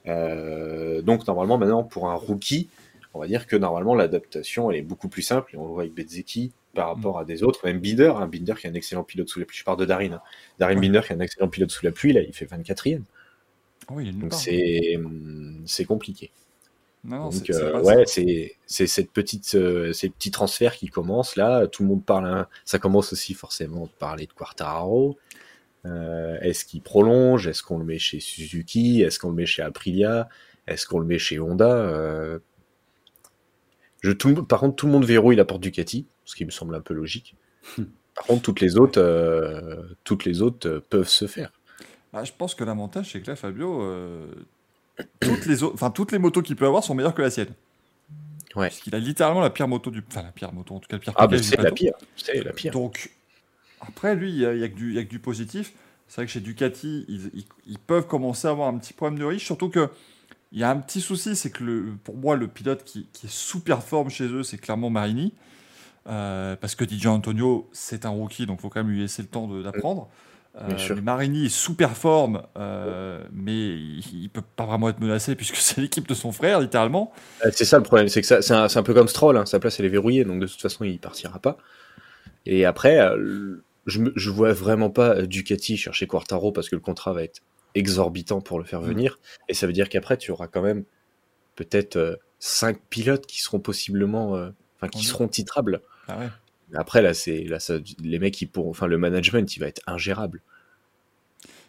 Euh, donc normalement maintenant pour un rookie, on va dire que normalement l'adaptation elle est beaucoup plus simple, et on le voit avec Bezzecchi par rapport à des autres, même Binder, hein, Binder qui est un excellent pilote sous la pluie, je parle de Darin, hein. Darin. Binder qui est un excellent pilote sous la pluie, là il fait 24e, Ah oui, il donc hum, c'est compliqué. Non, Donc c'est- c'est euh, ouais, c'est c'est cette petite euh, ces petits transferts qui commencent là. Tout le monde parle. hein, ça commence aussi forcément de parler de Quartararo. Euh, Est-ce qu'il prolonge? Est-ce qu'on le met chez Suzuki? Est-ce qu'on le met chez Aprilia? Est-ce qu'on le met chez Honda? Euh, je, tout, le monde- Par contre, tout le monde verrouille la porte Ducati, ce qui me semble un peu logique. [LAUGHS] Par contre, toutes les autres, euh, toutes les autres euh, peuvent se faire. Ah, je pense que l'avantage, c'est que là, Fabio, euh, toutes, les enfin, toutes les motos qu'il peut avoir sont meilleures que la sienne. Ouais. Parce qu'il a littéralement la pire moto du. Enfin, la pire moto, en tout cas, le pire Ah, bah, c'est la pire. C'est la pire. Donc, après, lui, il n'y a, il y a que du- il y a que du positif. C'est vrai que chez Ducati, ils, peuvent commencer à avoir un petit problème de riche, surtout que il y a un petit souci, c'est que le, pour moi, le pilote qui, qui est sous-performe chez eux, c'est clairement Marini. Euh, parce que DJ Antonio, c'est un rookie, donc il faut quand même lui laisser le temps d'apprendre. Euh, Marini est sous-performe, euh, mais il ne peut pas vraiment être menacé [LAUGHS] puisque c'est l'équipe de son frère, littéralement. Euh, C'est ça le problème, c'est que c'est un, peu comme Stroll, hein, sa place elle est verrouillée, donc de toute façon il partira pas. Et après, euh, je, je vois vraiment pas Ducati chercher Quartaro parce que le contrat va être exorbitant pour le faire venir. Et ça veut dire qu'après tu auras quand même peut-être 5 pilotes qui seront possiblement, enfin qui seront titrables. Ah ouais. Après là, c'est là, ça- les mecs ils pourront, enfin le management il va être ingérable.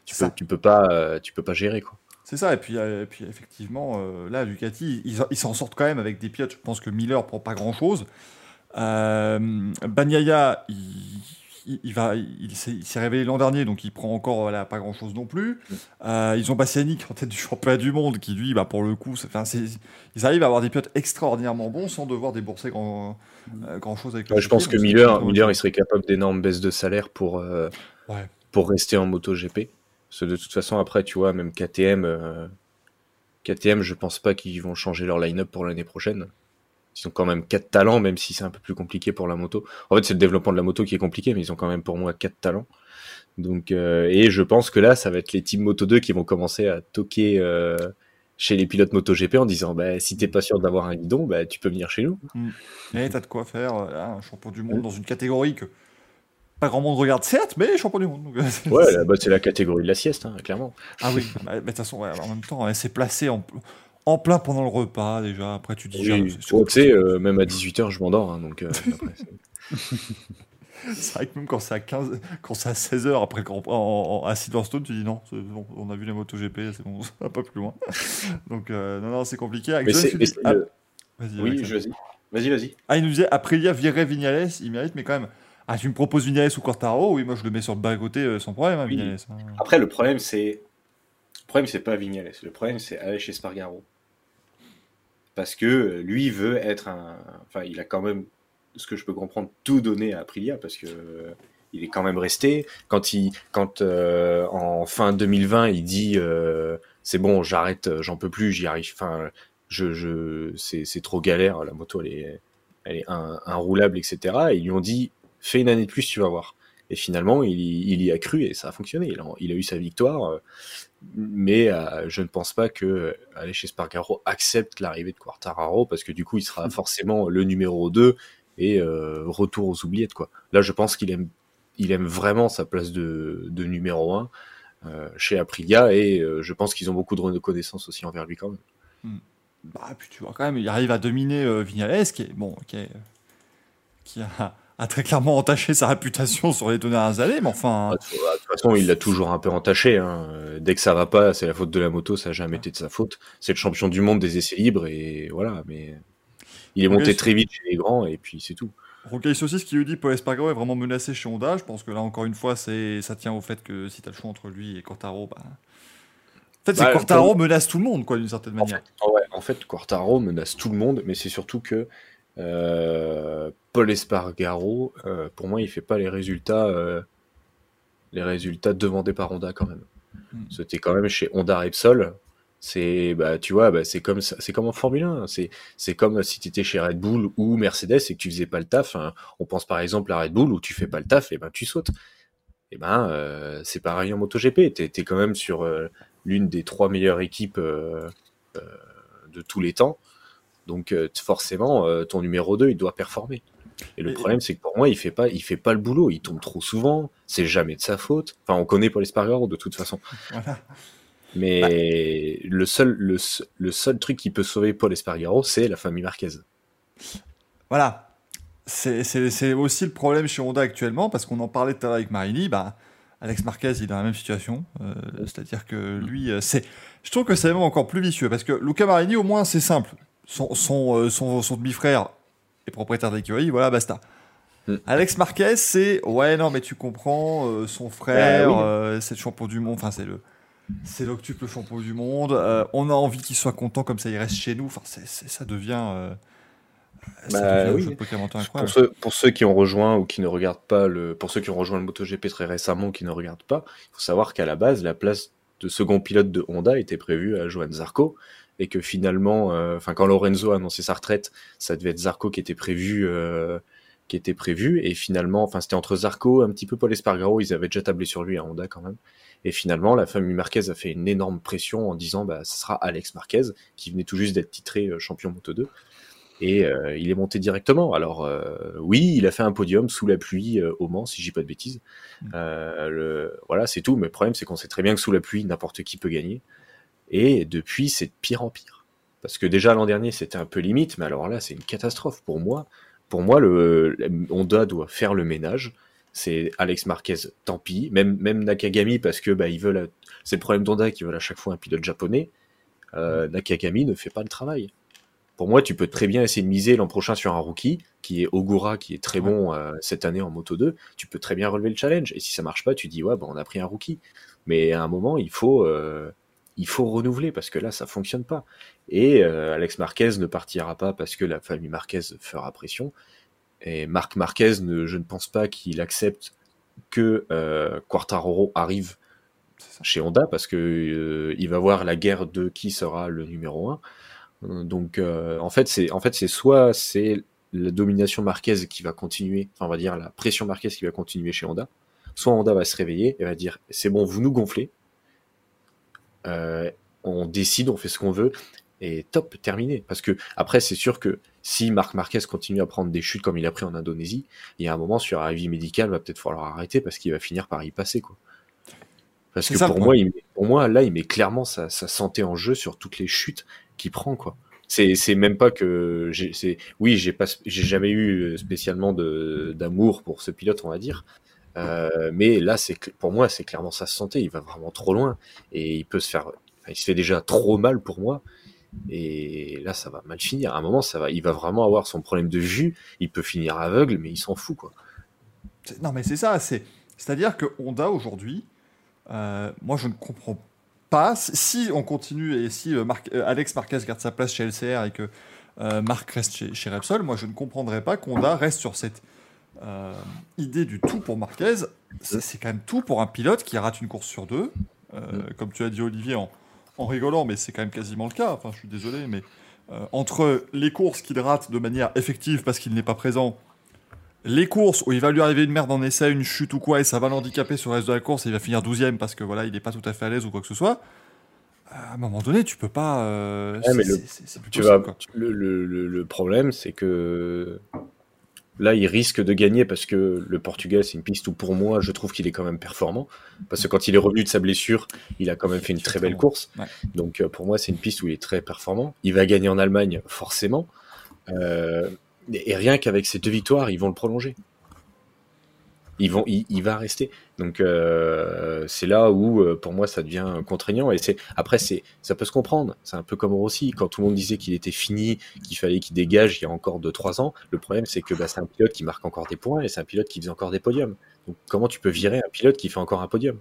Tu peux, ça. tu peux pas, euh, tu peux pas gérer quoi. C'est ça, et puis, euh, et puis effectivement, euh, là, Ducati, ils ils s'en sortent quand même avec des pilotes. Je pense que Miller prend pas grand-chose. Euh, Bagnaia, il, il- il va, il s'est révélé l'an dernier, donc il prend encore voilà, pas grand-chose non plus. Euh, ils ont est en tête du championnat du monde, qui lui, bah, pour le coup, enfin, ils arrivent à avoir des pilotes extraordinairement bons sans devoir débourser grand, euh, grand-chose avec le Ouais, je pense que Miller, Miller, il serait capable d'énormes baisses de salaire pour, euh, Ouais. pour rester en MotoGP. Parce que de toute façon, après, tu vois, même KTM, KTM, je pense pas qu'ils vont changer leur line-up pour l'année prochaine. Ils ont quand même quatre talents, même si c'est un peu plus compliqué pour la moto. En fait, c'est le développement de la moto qui est compliqué, mais ils ont quand même pour moi quatre talents. Donc, euh, et je pense que là, ça va être les teams Moto 2 qui vont commencer à toquer euh, chez les pilotes MotoGP en disant, bah, si t'es pas sûr d'avoir un guidon, bah, tu peux venir chez nous. Mais t'as de quoi faire, là, un champion du monde dans une catégorie que pas grand monde regarde, certes, mais champion du monde. donc, euh, c'est- Ouais, bah, c'est la catégorie de la sieste, hein, clairement. Ah oui, bah, mais de toute façon, ouais, en même temps, elle s'est placée en, en plein pendant le repas déjà. Après, tu dis, Oui, tu sais, euh, même à 18h, je m'endors. hein, donc, euh, après, c'est- [LAUGHS] [LAUGHS] vrai que même quand c'est à 15, quand c'est à 16h après le Grand Prix, en- en- à Silverstone, tu dis non, bon, on a vu les MotoGP, c'est bon, [LAUGHS] ça va pas plus loin. Donc, euh, non, non, c'est compliqué. Avec Mais John c'est- Phillips- mais c'est ah, le- vas-y, Oui, vas-y. Vas-y, vas-y. Ah, il nous disait Aprilia virait Vignales, il mérite, mais quand même. Ah, tu me proposes Vignales ou Quartaro Oui, moi je le mets sur le bas côté euh, sans problème, hein, Oui. Vignales. hein. Après, le problème, c'est. Le problème, c'est pas Vignales. Le problème, c'est Alex Espargaro. Parce que euh, lui veut être un. Enfin, il a quand même, ce que je peux comprendre, tout donné à Aprilia parce que euh, il est quand même resté. Quand il, quand euh, en fin 2020, il dit c'est bon, j'arrête, j'en peux plus, j'y arrive. Enfin, je, je, c'est, trop galère. La moto, elle est, elle est inroulable, etc. Et ils lui ont dit fais une année de plus, tu vas voir. Et finalement, il, y- il y a cru et ça a fonctionné. Il a, il a eu sa victoire, euh, mais euh, je ne pense pas que euh, Alex Espargaro accepte l'arrivée de Quartararo parce que du coup, il sera forcément le numéro 2 et euh, retour aux oubliettes. Quoi. Là, je pense qu'il aime, il aime vraiment sa place de, de numéro 1 euh, chez Aprilia et je pense qu'ils ont beaucoup de reconnaissance aussi envers lui quand même. Bah, puis tu vois, quand même, il arrive à dominer Vignales, qui est, bon, qui, est- qui a, a très clairement entaché sa réputation sur les deux dernières années, mais enfin. De toute façon, il l'a toujours un peu entaché. hein. Dès que ça va pas, c'est la faute de la moto, ça n'a jamais été de sa faute. C'est le champion du monde des essais libres et voilà. Mais il est monté très vite chez les grands et puis c'est tout. Rocaille Saucisse qui lui dit Paul Espargaro est vraiment menacé chez Honda. Je pense que là, encore une fois, c'est ça tient au fait que si tu as le choix entre lui et Quartaro, bah. En fait, Bah, pour- menace tout le monde, quoi, d'une certaine En manière. fait, ouais, en fait, Quartaro menace tout le monde, mais c'est surtout que euh, Paul Espargaro, euh, pour moi, il fait pas les résultats, euh, les résultats demandés par Honda quand même. Mm. C'était quand même chez Honda Repsol. C'est, bah, tu vois, bah, c'est comme c'est comme en Formule 1. C'est, c'est comme si tu étais chez Red Bull ou Mercedes et que tu faisais pas le taf. hein. On pense par exemple à Red Bull où tu fais pas le taf et ben tu sautes. Et ben, euh, c'est pareil en MotoGP. T'es, t'es quand même sur l'une des trois meilleures équipes de tous les temps. Donc forcément, ton numéro 2, il doit performer. Et le problème, c'est que pour moi, il fait pas, il fait pas le boulot. Il tombe trop souvent. C'est jamais de sa faute. Enfin, on connaît Paul Espargaro de toute façon. [LAUGHS] Voilà. Mais le seul, le, se- le seul truc qui peut sauver Paul Espargaro, c'est la famille Marquez. Voilà. C'est- aussi le problème chez Honda actuellement, parce qu'on en parlait tout à l'heure avec Marini. Bah, Alex Marquez, il est dans la même situation. Euh, C'est-à-dire que lui, euh, c'est. Je trouve que c'est même encore plus vicieux, parce que Luca Marini, au moins, c'est simple. Son, son, euh, son, son demi-frère est propriétaire d'écurie, voilà, basta. Hmm. Alex Marquez, c'est. Ouais, non, mais tu comprends, euh, son frère, Bah oui. euh, c'est le champion du monde, enfin, c'est le. C'est l'octuple champion du monde. euh, on a envie qu'il soit content, comme ça il reste chez nous. Enfin, ça devient. Ça oui. ceux, pour ceux qui ont rejoint ou qui ne regardent pas le, pour ceux qui ont rejoint le MotoGP très récemment ou qui ne regardent pas, il faut savoir qu'à la base, la place de second pilote de Honda était prévue à Johan Zarco et que finalement, euh, enfin quand Lorenzo a annoncé sa retraite, ça devait être Zarco qui était prévu, euh, qui était prévu et finalement, enfin c'était entre Zarco, un petit peu Paul Espargaro, ils avaient déjà tablé sur lui à Honda quand même. Et finalement, la famille Marquez a fait une énorme pression en disant, bah, ce sera Alex Marquez qui venait tout juste d'être titré euh, champion Moto 2 et euh, il est monté directement. Alors euh, oui, il a fait un podium sous la pluie euh, au Mans, si je dis pas de bêtises. Euh, le- voilà, c'est tout. Mais le problème, c'est qu'on sait très bien que sous la pluie, n'importe qui peut gagner. Et depuis, c'est de pire en pire. Parce que déjà l'an dernier, c'était un peu limite, mais alors là, c'est une catastrophe pour moi. Pour moi, le, Honda doit faire le ménage. C'est Alex Marquez, tant pis. Même, même Nakagami, parce que bah, ils veulent. C'est le problème d'Honda qui veulent à chaque fois un pilote japonais. Euh, Nakagami ne fait pas le travail. Pour moi, tu peux très bien essayer de miser l'an prochain sur un rookie, qui est Ogura, qui est très bon euh, cette année en Moto 2. Tu peux très bien relever le challenge. Et si ça marche pas, tu dis, ouais, bon, on a pris un rookie. Mais à un moment, il faut, euh, il faut renouveler, parce que là, ça fonctionne pas. Et euh, Alex Marquez ne partira pas parce que la famille Marquez fera pression. Et Marc Marquez, ne, je ne pense pas qu'il accepte que euh, Quartararo arrive chez Honda parce que euh, il va voir la guerre de qui sera le numéro 1. Donc euh, en fait c'est en fait c'est soit c'est la domination Marquez qui va continuer, enfin on va dire la pression Marquez qui va continuer chez Honda, soit Honda va se réveiller et va dire c'est bon vous nous gonflez, Euh, on décide, on fait ce qu'on veut et top terminé. Parce que après c'est sûr que si Marc Marquez continue à prendre des chutes comme il a pris en Indonésie, il y a un moment sur un avis médical va peut-être falloir arrêter parce qu'il va finir par y passer quoi. Parce que ça, pour moi, il met- pour moi, là, il met clairement sa, sa santé en jeu sur toutes les chutes qu'il prend, quoi. C'est, même pas que c'est, oui, j'ai pas, j'ai jamais eu spécialement de, d'amour pour ce pilote, on va dire. Euh, mais là, c'est, pour moi, c'est clairement sa santé. Il va vraiment trop loin et il peut se faire, il se fait déjà trop mal pour moi. Et là, ça va mal finir. À un moment, ça va, il va vraiment avoir son problème de vue. Il peut finir aveugle, mais il s'en fout, quoi. Non, mais c'est ça. C'est, c'est-à-dire que Honda aujourd'hui, euh, moi je ne comprends pas. Si- on continue et si euh, Alex Marquez garde sa place chez LCR et que Marc reste chez, chez Repsol, moi je ne comprendrais pas qu'Honda reste sur cette euh, idée du tout pour Marquez. C'est, quand même tout pour un pilote qui rate une course sur deux. Euh, Comme tu as dit Olivier en, en rigolant, mais c'est quand même quasiment le cas. Enfin, je suis désolé, mais euh, entre les courses qu'il rate de manière effective parce qu'il n'est pas présent les courses où il va lui arriver une merde en essai, une chute ou quoi, et ça va l'handicaper sur le reste de la course et il va finir 12ème parce que voilà, il n'est pas tout à fait à l'aise ou quoi que ce soit. À un moment donné, tu peux pas. euh, Ouais, mais Tu possible, vas, quoi. le, le, le, le problème, c'est que là, il risque de gagner parce que le Portugal, c'est une piste où, pour moi, je trouve qu'il est quand même performant. Parce que quand il est revenu de sa blessure, il a quand même fait une très belle course. Ouais. Donc, euh, pour moi, c'est une piste où il est très performant. Il va gagner en Allemagne, forcément. Euh, et et rien qu'avec ces deux victoires, ils vont le prolonger. Ils vont, il, il va rester. Donc euh, c'est là où euh, pour moi ça devient contraignant et c'est après c'est ça peut se comprendre. C'est un peu comme Rossi quand tout le monde disait qu'il était fini, qu'il fallait qu'il dégage il y a encore 2-3 ans. Le problème c'est que bah, c'est un pilote qui marque encore des points et c'est un pilote qui faisait encore des podiums. Donc comment tu peux virer un pilote qui fait encore un podium?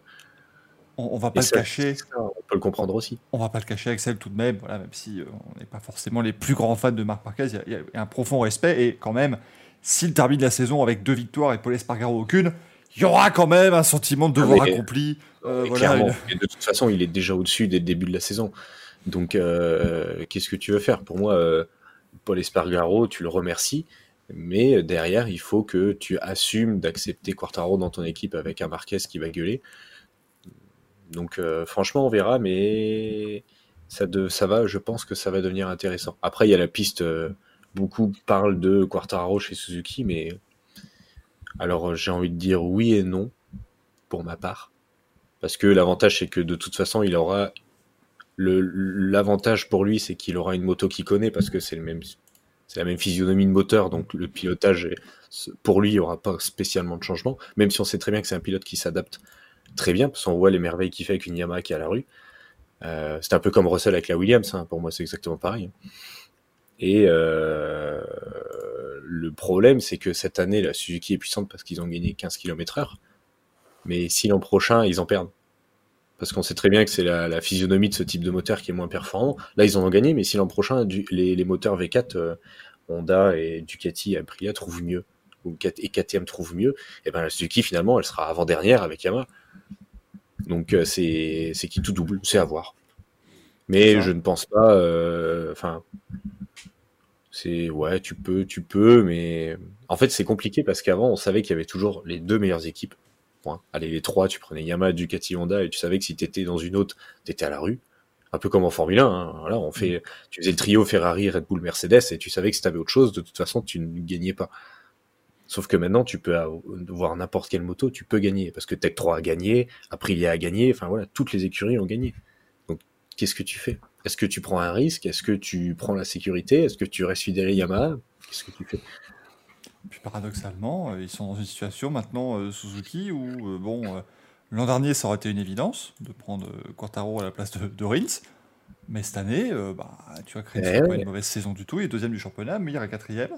On, on va pas le cacher. ça, On peut le comprendre aussi. On va pas le cacher, Axel, tout de même. Voilà, même si euh, on n'est pas forcément les plus grands fans de Marc Marquez, il y y, a un profond respect et quand même, s'il termine la saison avec deux victoires et Paul Espargaro aucune, il y aura quand même un sentiment de devoir Ah, mais- accompli. Euh, Et voilà, clairement. une- Et de toute façon, il est déjà au-dessus dès le début de la saison. Donc, euh, qu'est-ce que tu veux faire? Pour moi, euh, Paul Espargaro, tu le remercies, mais derrière, il faut que tu assumes d'accepter Quartaro dans ton équipe avec un Marquez qui va gueuler. Donc, euh, franchement, on verra, mais ça, de, ça va, je pense que ça va devenir intéressant. Après, il y a la piste, beaucoup parlent de Quartaro chez Suzuki, mais alors euh, j'ai envie de dire oui et non, pour ma part. Parce que l'avantage, c'est que de toute façon, il aura. L'avantage pour lui, c'est qu'il aura une moto qu'il connaît parce que c'est le même. C'est la même physionomie de moteur, donc le pilotage, pour lui, il n'y aura pas spécialement de changement, même si on sait très bien que c'est un pilote qui s'adapte très bien, parce qu'on voit les merveilles qu'il fait avec une Yamaha qui est à la rue. Euh, c'est un peu comme Russell avec la Williams, hein, pour moi c'est exactement pareil. Et euh, le problème, c'est que cette année, la Suzuki est puissante parce qu'ils ont gagné 15 km/h. Mais si l'an prochain, ils en perdent, parce qu'on sait très bien que c'est la, la physionomie de ce type de moteur qui est moins performant, là ils en ont gagné, mais si l'an prochain, du- les, les moteurs V4 euh, Honda et Ducati Aprilia trouvent mieux, ou et KTM trouve mieux, et ben la Suzuki finalement elle sera avant dernière avec Yamaha. Donc euh, c'est c'est qui tout double, c'est à voir. Mais je ne pense pas, euh, enfin c'est ouais tu peux tu peux, mais en fait c'est compliqué parce qu'avant on savait qu'il y avait toujours les deux meilleures équipes. Point. Allez les trois, tu prenais Yamaha, Ducati, Honda et tu savais que si t'étais dans une autre, t'étais à la rue. Un peu comme en Formule 1. hein. Voilà, on fait, tu faisais le trio Ferrari, Red Bull, Mercedes et tu savais que si t'avais autre chose, de toute façon, tu ne gagnais pas. Sauf que maintenant, tu peux voir n'importe quelle moto, tu peux gagner. Parce que Tech 3 a gagné, Aprilia a gagné, enfin voilà, toutes les écuries ont gagné. Donc, qu'est-ce que tu fais? Est-ce que tu prends un risque? Est-ce que tu prends la sécurité? Est-ce que tu restes fidèle à Yamaha? Qu'est-ce que tu fais? Puis paradoxalement, euh, ils sont dans une situation maintenant, euh, Suzuki, où, euh, bon, euh, l'an dernier, ça aurait été une évidence de prendre Quartaro à la place de, de Rins. Mais cette année, bah, tu Eh pas ouais. une mauvaise saison du tout. Il est deuxième du championnat, Mir est quatrième.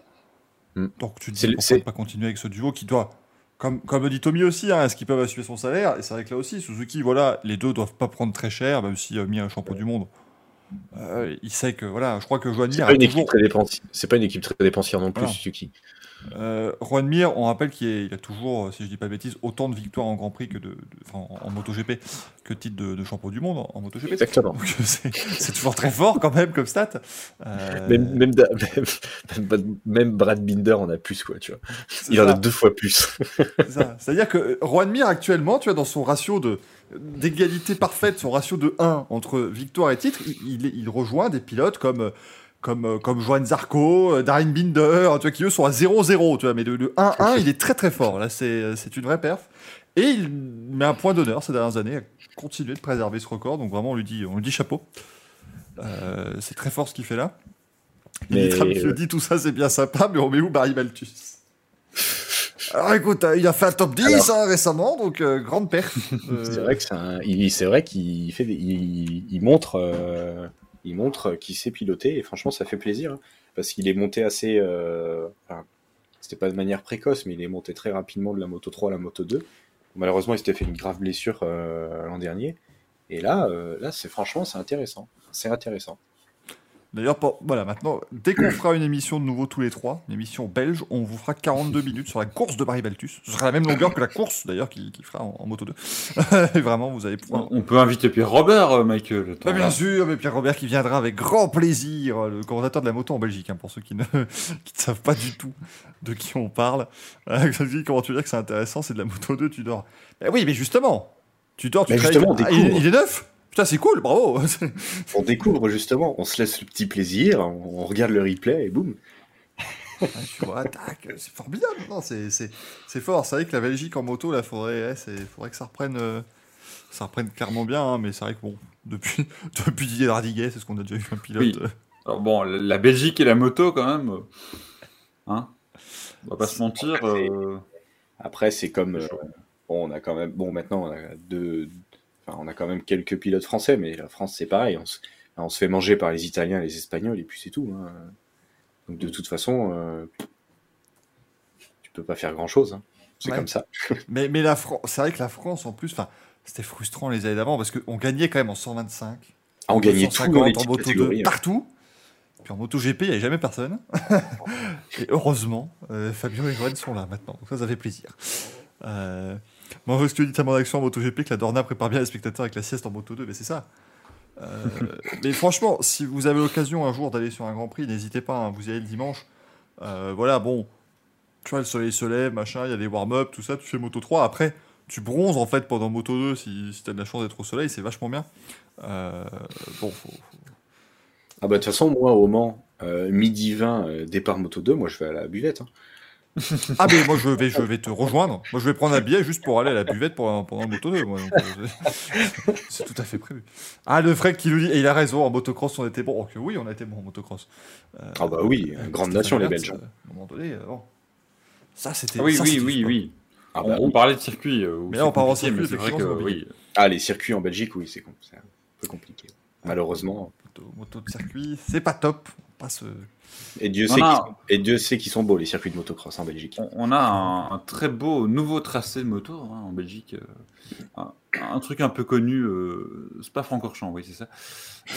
Hmm. Donc tu te dis pourquoi pas continuer avec ce duo qui doit, comme, comme dit Tommy aussi, hein, est-ce qu'ils peuvent assumer son salaire? Et c'est vrai que là aussi, Suzuki, voilà, les deux doivent pas prendre très cher, même si euh, Mir est champion du monde. Euh, il sait que, voilà, je crois que Joan C'est pas a une toujours équipe très dépensière. C'est pas une équipe très dépensière non plus, Voilà. Suzuki. Euh, Juan Mir, on rappelle qu'il a toujours, euh, si je dis pas de bêtises, autant de victoires en Grand Prix que de, en, en MotoGP que de titre de, de champion du monde en, MotoGP. Exactement. Donc c'est toujours très fort quand même comme stat. Euh, Même, même, da- même, même- même Brad Binder en a plus, quoi, tu vois. Il en a deux fois plus. C'est-à-dire que euh, Juan Mir actuellement, tu vois, dans son ratio de d'égalité parfaite, son ratio de 1 entre victoire et titre, il, il, il rejoint des pilotes comme euh, comme, euh, comme Johan Zarco, euh, Darren Binder, tu vois, qui eux sont à 0-0, tu vois, mais le, le 1-1, il est très très fort. Là, c'est c'est une vraie perf. Et il met un point d'honneur ces dernières années à continuer de préserver ce record. Donc vraiment, on lui dit, on lui dit chapeau. Euh, c'est très fort ce qu'il fait là. Mais- Il dit, je dis tout ça, c'est bien sympa, mais on met où Barry Malthus? Alors écoute, euh, il a fait un top 10 Alors- hein, récemment, donc euh, grande perf. Euh, [LAUGHS] C'est vrai un- il- qu'il fait, des- il, il montre, euh, il montre qu'il sait piloter et franchement ça fait plaisir hein, parce qu'il est monté assez, euh, c'était pas de manière précoce mais il est monté très rapidement de la moto 3 à la moto 2. Malheureusement il s'était fait une grave blessure euh, l'an dernier et là, euh, là c'est franchement c'est intéressant, c'est intéressant. D'ailleurs, voilà, maintenant, dès qu'on fera une émission de nouveau tous les trois, une émission belge, on vous fera 42 [LAUGHS] minutes sur la course de Barry Baltus. Ce sera la même longueur que la course, d'ailleurs, qu'il fera en, en moto 2. [LAUGHS] Et vraiment, vous allez pouvoir... On peut inviter Pierre Robert, euh, Michael. Bah, bien sûr, mais Pierre Robert qui viendra avec grand plaisir, le commentateur de la moto en Belgique, hein, pour ceux qui ne, [LAUGHS] qui ne savent pas du tout de qui on parle. Euh, comment tu veux dire que c'est intéressant, c'est de la moto 2, tu dors. Ben oui, mais justement, tu dors, tu Mais travailles Ah, il, il est neuf? Putain, c'est cool, bravo [LAUGHS] On découvre justement, on se laisse le petit plaisir, on, regarde le replay et boum. Tu vois, tac, c'est formidable. Non, c'est, c'est, c'est fort. C'est vrai que la Belgique en moto, là, faudrait, ouais, c'est, faudrait que ça reprenne, euh, ça reprenne clairement bien. hein, mais c'est vrai que bon, depuis, [LAUGHS] depuis Didier Radiguet, c'est ce qu'on a déjà eu un pilote. Oui. Alors bon, la- Belgique et la moto, quand même. euh, Hein On va pas se mentir. Après, euh, Après, c'est comme. euh, bon, on a quand même. Bon, maintenant, on a deux. Enfin, on a quand même quelques pilotes français, mais la France, c'est pareil. On se, on se fait manger par les Italiens, les Espagnols, et puis c'est tout. hein. Donc, de toute façon, euh, tu peux pas faire grand chose. C'est Ouais. comme ça. [LAUGHS] Mais, mais c'est vrai que la France, en plus, c'était frustrant les années d'avant parce qu'on gagnait quand même en 125. Ah, on gagnait tout dans les 250 en moto 2, catégories. hein. partout. Puis en moto GP, il n'y avait jamais personne. [LAUGHS] et heureusement, euh, Fabio et Johan sont là maintenant. Donc ça, ça fait plaisir. Euh, moi, parce que dis tellement d'action en moto GP que la Dorna prépare bien les spectateurs avec la sieste en moto 2, mais c'est ça. Euh, mais franchement, si vous avez l'occasion un jour d'aller sur un Grand Prix, n'hésitez pas, hein, vous y allez le dimanche. Euh, voilà, bon, tu vois, le soleil se lève, machin, il y a des warm-up, tout ça, tu fais moto 3. Après, tu bronzes en fait pendant moto 2 si, si tu as de la chance d'être au soleil, c'est vachement bien. Euh, bon, faut, Ah, bah, de toute façon, moi, au Mans, midi 20, euh, départ moto 2, moi, je vais à la buvette. hein. Ah, mais moi je vais, je vais te rejoindre. Moi je vais prendre un billet juste pour aller à la buvette pour un- pendant le moto 2. moi. Donc, euh, [LAUGHS] c'est- tout à fait prévu. Ah, le Frec qui nous dit, et il a raison, en motocross on était bon. Oh, que oui, on a été bon en motocross. Euh, Ah, bah oui, une grande nation, les Belges. euh, À un moment donné, euh, bon. Ça c'était. Ah oui, ça, oui, oui, sport. oui. Ah, on, bah on oui. parlait de circuit. euh, Mais là, on parle en circuit, c'est vrai que oui. Ah, les circuits en Belgique, oui, c'est un peu compliqué. Malheureusement. Moto, moto de circuit, c'est pas top. pas se. Et Dieu, sait a- qu'ils sont... et Dieu sait qu'ils sont beaux, les circuits de motocross en Belgique. On, a un, un très beau nouveau tracé de moto hein, en Belgique. euh, un, un truc un peu connu, euh, Spa-Francorchamps, oui, c'est ça.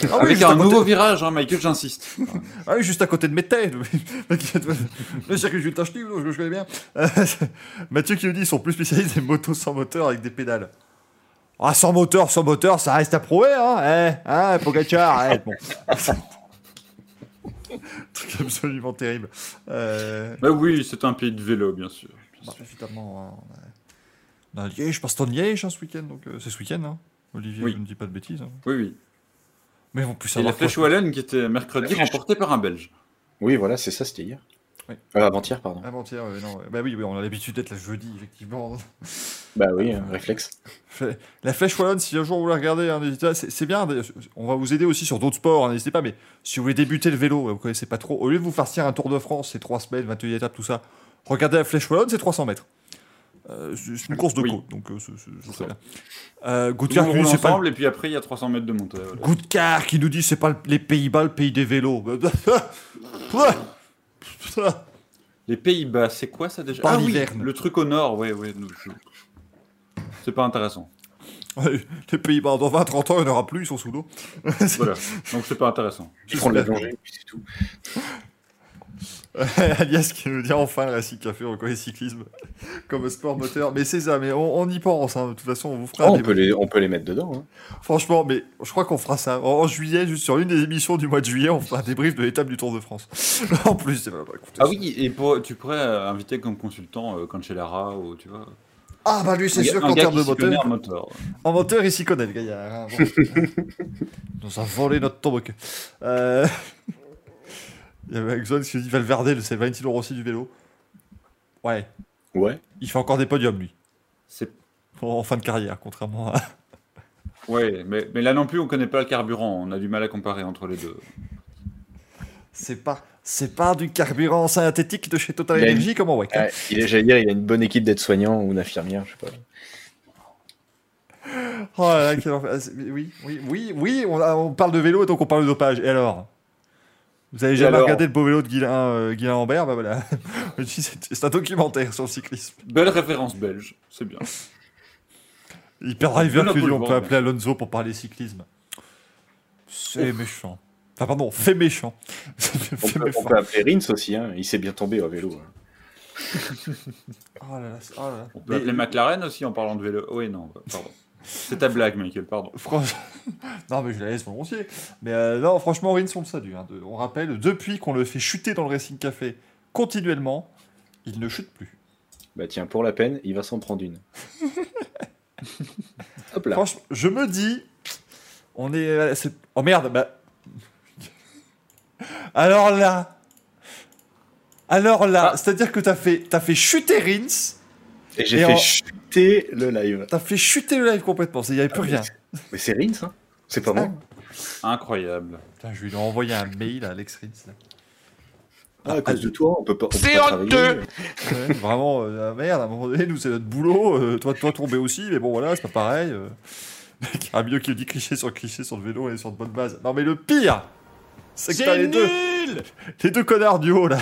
Ah oui, Avec un nouveau virage, hein, Michael, j'insiste. [LAUGHS] Ah oui, juste à côté de mes têtes. [LAUGHS] Le circuit Jules Tachny, je connais bien. Euh, [LAUGHS] Mathieu qui nous dit ils sont plus spécialisés des motos sans moteur avec des pédales. Ah, sans moteur, sans moteur, ça reste à prouver, hein Eh, hein, Pogacar, arrête, bon. [LAUGHS] Truc absolument terrible. Euh, Bah oui, c'est un pays de vélo, bien sûr. bah, évidemment, hein, on a- on a Liège, Bastogne-Liège hein, ce week-end, donc euh, c'est ce week-end, hein Olivier, Oui. je ne dis pas de bêtises. hein. Oui, oui. Mais ils vont plus Et la savoir. Flèche. Wallonne qui était mercredi remportée par un Belge. Oui, voilà, c'est ça, c'était hier. Oui. Euh, avant-hier, pardon. Avant-hier, non. Bah oui, oui, on a l'habitude d'être là jeudi, effectivement. [LAUGHS] Bah oui, un réflexe. La flèche wallonne, si un jour vous la regardez, hein, c'est bien. On va vous aider aussi sur d'autres sports, hein, n'hésitez pas. Mais si vous voulez débuter le vélo, vous connaissez pas trop, au lieu de vous farcir un Tour de France, c'est 3 semaines, 21 étapes, tout ça, regardez la flèche wallonne, c'est 300 mètres. Euh, c'est une course de Oui. côte, donc euh, c'est- très bien. Euh, le Goudkar nous c'est pas et puis après, il y a 300 mètres de montée. voilà. Goudkar qui nous dit c'est pas le- les Pays-Bas, le pays des vélos. [LAUGHS] Les Pays-Bas, c'est quoi ça déjà? Par Ah oui, l'hiverne. le truc au nord, ouais, ouais. nous, je- C'est pas intéressant. les Pays-Bas, dans 20-30 ans, il n'y en aura plus, ils sont sous l'eau. Voilà, [LAUGHS] donc c'est pas intéressant. Je prends de la plongée, puis c'est tout. Alias qui nous dit enfin le Racing Café reconnaît le cyclisme comme sport moteur. Mais c'est ça, mais on, on y pense. hein. De toute façon, on vous fera Oh, un on, peut les, on peut les mettre dedans. Hein. Franchement, mais je crois qu'on fera ça. En, en juillet, juste sur une des émissions du mois de juillet, on fera un débrief de l'étape du Tour de France. [LAUGHS] en plus, c'est pas, bah, écoutez, Ah oui, et pour, tu pourrais euh, inviter comme consultant euh, Cancellara ou tu vois. Ah bah lui, c'est un sûr gars- qu'en un gars termes de moteur, en moteur. en moteur, il s'y connaît, le gaillard. hein. Bon. Il [LAUGHS] nous a volé notre tombe. Euh... Il y avait Exxon qui dit Valverde, c'est le Valentino Rossi du vélo. Ouais, Ouais. il fait encore des podiums, lui. C'est En fin de carrière, contrairement à. [LAUGHS] ouais, mais, mais là non plus, on connaît pas le carburant. On a du mal à comparer entre les deux. C'est pas, c'est pas du carburant synthétique de chez Total a une- Energy, comment ouais. Ouais, il est- dire, il a une bonne équipe d'aides-soignants ou d'infirmières, je sais pas. Oh là là, quel. Ah, Oui, oui, oui, oui, on, a- on parle de vélo et donc on parle de dopage. Et alors? Vous avez jamais alors regardé le beau vélo de Guilain, euh, Guilain Ambert? Bah voilà. [LAUGHS] C'est c'est un documentaire sur le cyclisme. Belle référence belge, c'est bien. Hyper driver Monaco, qui dit le on peut appeler Alonso pour parler cyclisme. C'est méchant. Enfin, pardon, fait méchant. [LAUGHS] On fait peut, méchant. on peut appeler Rins aussi, hein. il s'est bien tombé au vélo. hein. [LAUGHS] Oh là là, c'est- oh là. On peut Mais- appeler McLaren aussi en parlant de vélo. Oui, non, pardon. C'est ta blague, Michael, pardon. Franch- [LAUGHS] non, mais je la laisse volontiers. Mais euh, non, franchement, Rins, on le salue. hein. De- on rappelle, depuis qu'on le fait chuter dans le Racing Café continuellement, il ne chute plus. Bah tiens, pour la peine, il va s'en prendre une. [LAUGHS] Hop là. Franchement, je me dis, on est. euh, Oh merde, bah. [LAUGHS] Alors là. Alors là, Ah. c'est-à-dire que t'as fait, t'as fait chuter Rins, Et j'ai fait en- chuter le live. t'as fait chuter le live complètement. Il n'y avait plus Ah, rien. Mais c'est Rins, hein C'est pas moi. Incroyable. Putain, je lui envoyer un mail à Alex Rins. là. Ah, à cause de toi, on peut pas. C'est honteux Ouais, vraiment, euh, ah, merde, à un moment donné, nous c'est notre boulot, euh, toi, toi tomber aussi, mais bon voilà, c'est pas pareil. Euh... [LAUGHS] Un mieux qui dit cliché sur cliché sur le vélo et sur de bonnes bases. Non mais le pire, c'est que t'as les deux, les deux connards du haut là,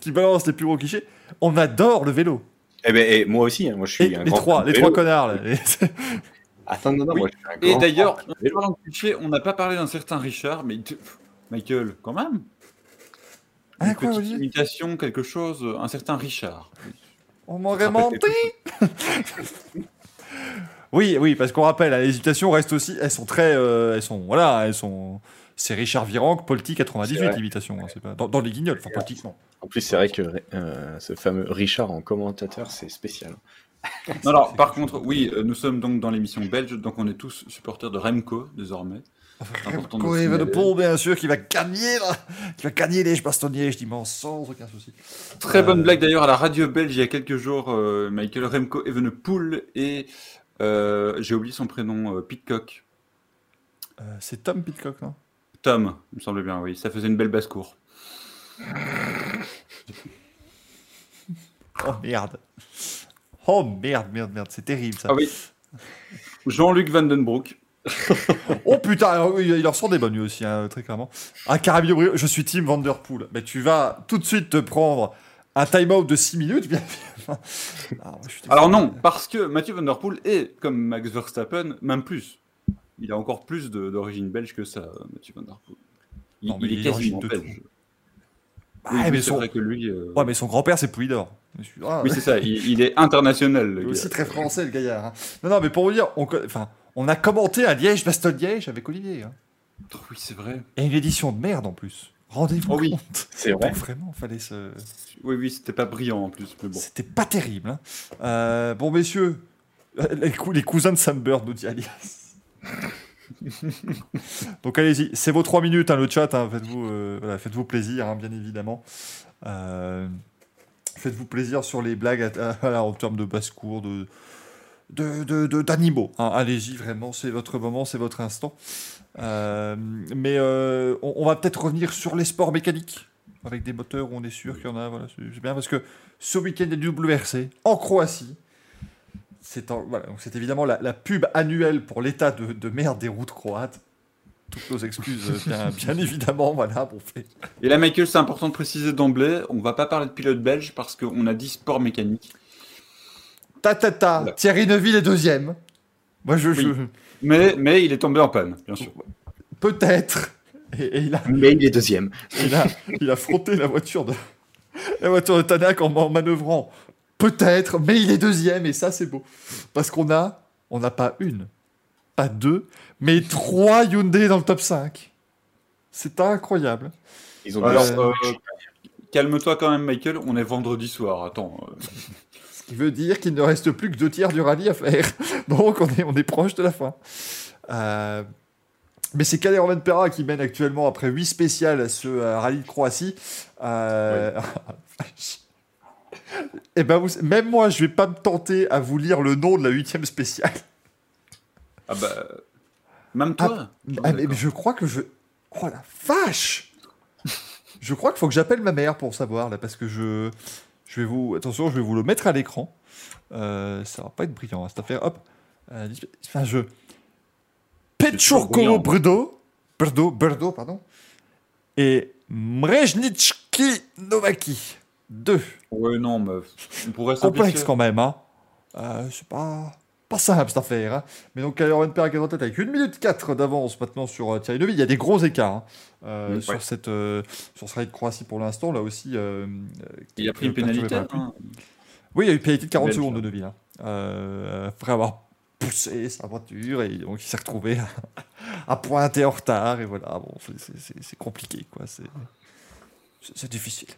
qui balancent les plus gros clichés. On adore le vélo. Eh ben, et moi aussi, hein, moi je suis Et un les grand trois, les vélo. trois connards là. Et- [LAUGHS] Attends, non, non, Oui. moi je suis un Et grand d'ailleurs, on n'a pas parlé d'un certain Richard, mais tu- Michael, quand même. Ah, Une quoi, petite imitation, quelque chose, un certain Richard. On m'aurait menti. [LAUGHS] [LAUGHS] oui, oui, parce qu'on rappelle, hein, les imitations restent aussi, elles sont très, euh, elles sont, voilà, elles sont. C'est Richard Virenque, Polti C'est 98 vrai. l'imitation, hein, pas dans, dans les guignols, enfin politiquement. En plus, c'est vrai que euh, ce fameux Richard en commentateur, c'est spécial. [LAUGHS] Non, alors, par contre, oui, euh, nous sommes donc dans l'émission belge, donc on est tous supporters de Remco, désormais. Signaler. Paul, bien sûr, qui va gagner, là, qui va gagner les bastonniers, je dis, mais sans aucun souci. Très bonne Euh, blague d'ailleurs à la radio belge il y a quelques jours. euh, Michael Remco Evenepoel et euh, j'ai oublié son prénom, euh, Pitcock. Euh, c'est Tom Pitcock, non? Tom, il me semble bien, oui. Ça faisait une belle basse-cour. Oh merde. Oh merde, merde, merde, c'est terrible ça. Ah oui. Jean-Luc Vandenbroek. [LAUGHS] oh putain, oui, il leur sort des bonnes lui aussi, hein, très clairement. Un carabinier brillant, je suis Team Vanderpool. Mais tu vas tout de suite te prendre un time-out de 6 minutes. Bien. Ah, Alors non, parce que Mathieu Van Der Poel est, comme Max Verstappen, même plus. Il a encore plus d'origine belge que ça, euh, Mathieu Van Der Poel. Il, Non, mais il est quasiment belge. Ah, Oui, mais son- vrai que lui... euh, Ouais, mais son grand-père, c'est suis- ah, Oui, c'est ça, il, il est international. le Il est aussi très français, le gaillard. hein. Non, non, mais pour vous dire, on, enfin, on a commenté un Liège-Bastogne-Liège avec Olivier. hein. Oh, oui, c'est vrai. Et une édition de merde en plus. Rendez-vous Oh oui. compte. C'est vrai. Vraiment, fallait se. Oui, oui, c'était pas brillant en plus, mais bon. C'était pas terrible. hein. Euh, bon, messieurs, euh, les, cou- les cousins de Sunbird, nous dit Alias. [LAUGHS] Donc allez-y, c'est vos trois minutes, hein, le chat. hein, faites-vous euh, voilà, faites-vous plaisir, hein, bien évidemment. Euh, faites-vous plaisir sur les blagues à- à- en termes de basse-cour, de, d'animaux. allez-y, vraiment, c'est votre moment, c'est votre instant. Euh, mais on, va peut-être revenir sur les sports mécaniques, avec des moteurs où on est sûr qu'il y en a. Voilà, c'est, bien parce que ce week-end, du WRC en Croatie. C'est, voilà, donc c'est évidemment la, la pub annuelle pour l'état de, de merde des routes croates. Toutes nos excuses, euh, bien, [LAUGHS] bien évidemment. Voilà, fait. Et là, Michael, c'est important de préciser d'emblée, on va pas parler de pilote belge parce qu'on a dit sport mécanique. Ta ta ta, Voilà. Thierry Neuville est deuxième. Moi, je, je- Mais, mais il est tombé en panne, bien sûr. peut-être. Et, et il, a, Mais il est deuxième. il, a, il a frotté la voiture de la voiture de Tanak en, en manœuvrant. Peut-être, mais il est deuxième et ça c'est beau parce qu'on a, on n'a pas une, pas deux, mais trois Hyundai dans le top 5. C'est incroyable. Ils ont Alors, deux- euh, calme-toi quand même, Michael, on est vendredi soir. Attends. euh, Ce qui veut dire qu'il ne reste plus que deux tiers du rallye à faire. [LAUGHS] Donc on est, on est proche de la fin. Euh, mais c'est Kader Pera qui mène actuellement après 8 spéciales ce euh, rallye de Croatie. Euh, [LAUGHS] Et ben vous- même moi, je vais pas me tenter à vous lire le nom de la huitième spéciale. Ah bah. Même toi Ah, mais, mais je crois que je. Oh la vache Je crois qu'il faut que j'appelle ma mère pour savoir là, parce que je. Je vais vous. Attention, je vais vous le mettre à l'écran. Euh, ça va pas être brillant hein, cette affaire. Hop. Euh, jeu. toujours Petchurko. Brdo. Brdo, Brdo, pardon. Et Mrejnitski Novaki. Deux. Ouais, non, mais on pourrait Complexe quand même, hein. Euh, c'est pas, pas simple cette affaire. Hein. Mais donc, Calder Pera qui est en tête avec 1 minute 4 d'avance maintenant sur euh, Thierry Neuville. Il y a des gros écarts hein, euh, Mm, sur, ouais. cette, euh, sur ce de Croatie pour l'instant. Là aussi. euh, Il a pris une pénalité. hein. Oui, il y a eu une pénalité de 40 Belge, secondes de. Neuville. Hein. Après avoir poussé sa voiture et donc il s'est retrouvé à, [LAUGHS] à pointer en retard. Et voilà, bon, c'est- compliqué, quoi. C'est c'est- difficile.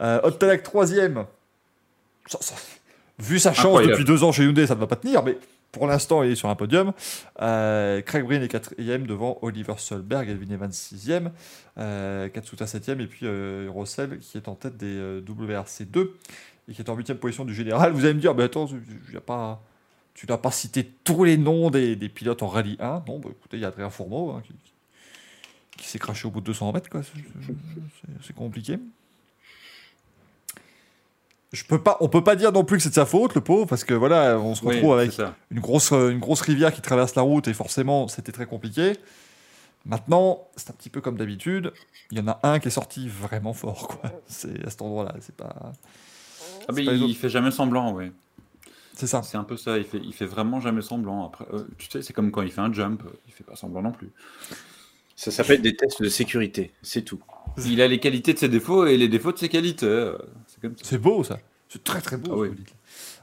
Euh, Ottalak, troisième. Ça- ça- vu sa chance Incroyable. depuis deux ans chez Hyundai, ça ne va pas tenir, mais pour l'instant, il est sur un podium. Euh, Craig Breen est quatrième devant Oliver Solberg, Elvin Evans sixième, euh, Katsuta septième, et puis euh, Rossell qui est en tête des euh, WRC2 et qui est en huitième position du général. Vous allez me dire, bah attends, n'as pas, tu n'as pas cité tous les noms des, des pilotes en rallye 1. Non, bah écoutez, il y a Adrien Fourmeau hein, qui, qui s'est craché au bout de 200 mètres, quoi. C'est- compliqué. Je peux pas, on peut pas dire non plus que c'est de sa faute, le pauvre, parce que voilà, on se Oui, retrouve avec une grosse, une grosse rivière qui traverse la route et forcément c'était très compliqué. Maintenant, c'est un petit peu comme d'habitude. Il y en a un qui est sorti vraiment fort, quoi. C'est à cet endroit-là, c'est pas. Ah, mais il, il fait jamais semblant, ouais. C'est ça. C'est un peu ça, il fait, il fait vraiment jamais semblant. Après, euh, tu sais, c'est comme quand il fait un jump, il fait pas semblant non plus. Ça s'appelle des tests de sécurité, c'est tout. Il a les qualités de ses défauts et les défauts de ses qualités. euh, C'est beau, ça. C'est très très beau. Ah oui.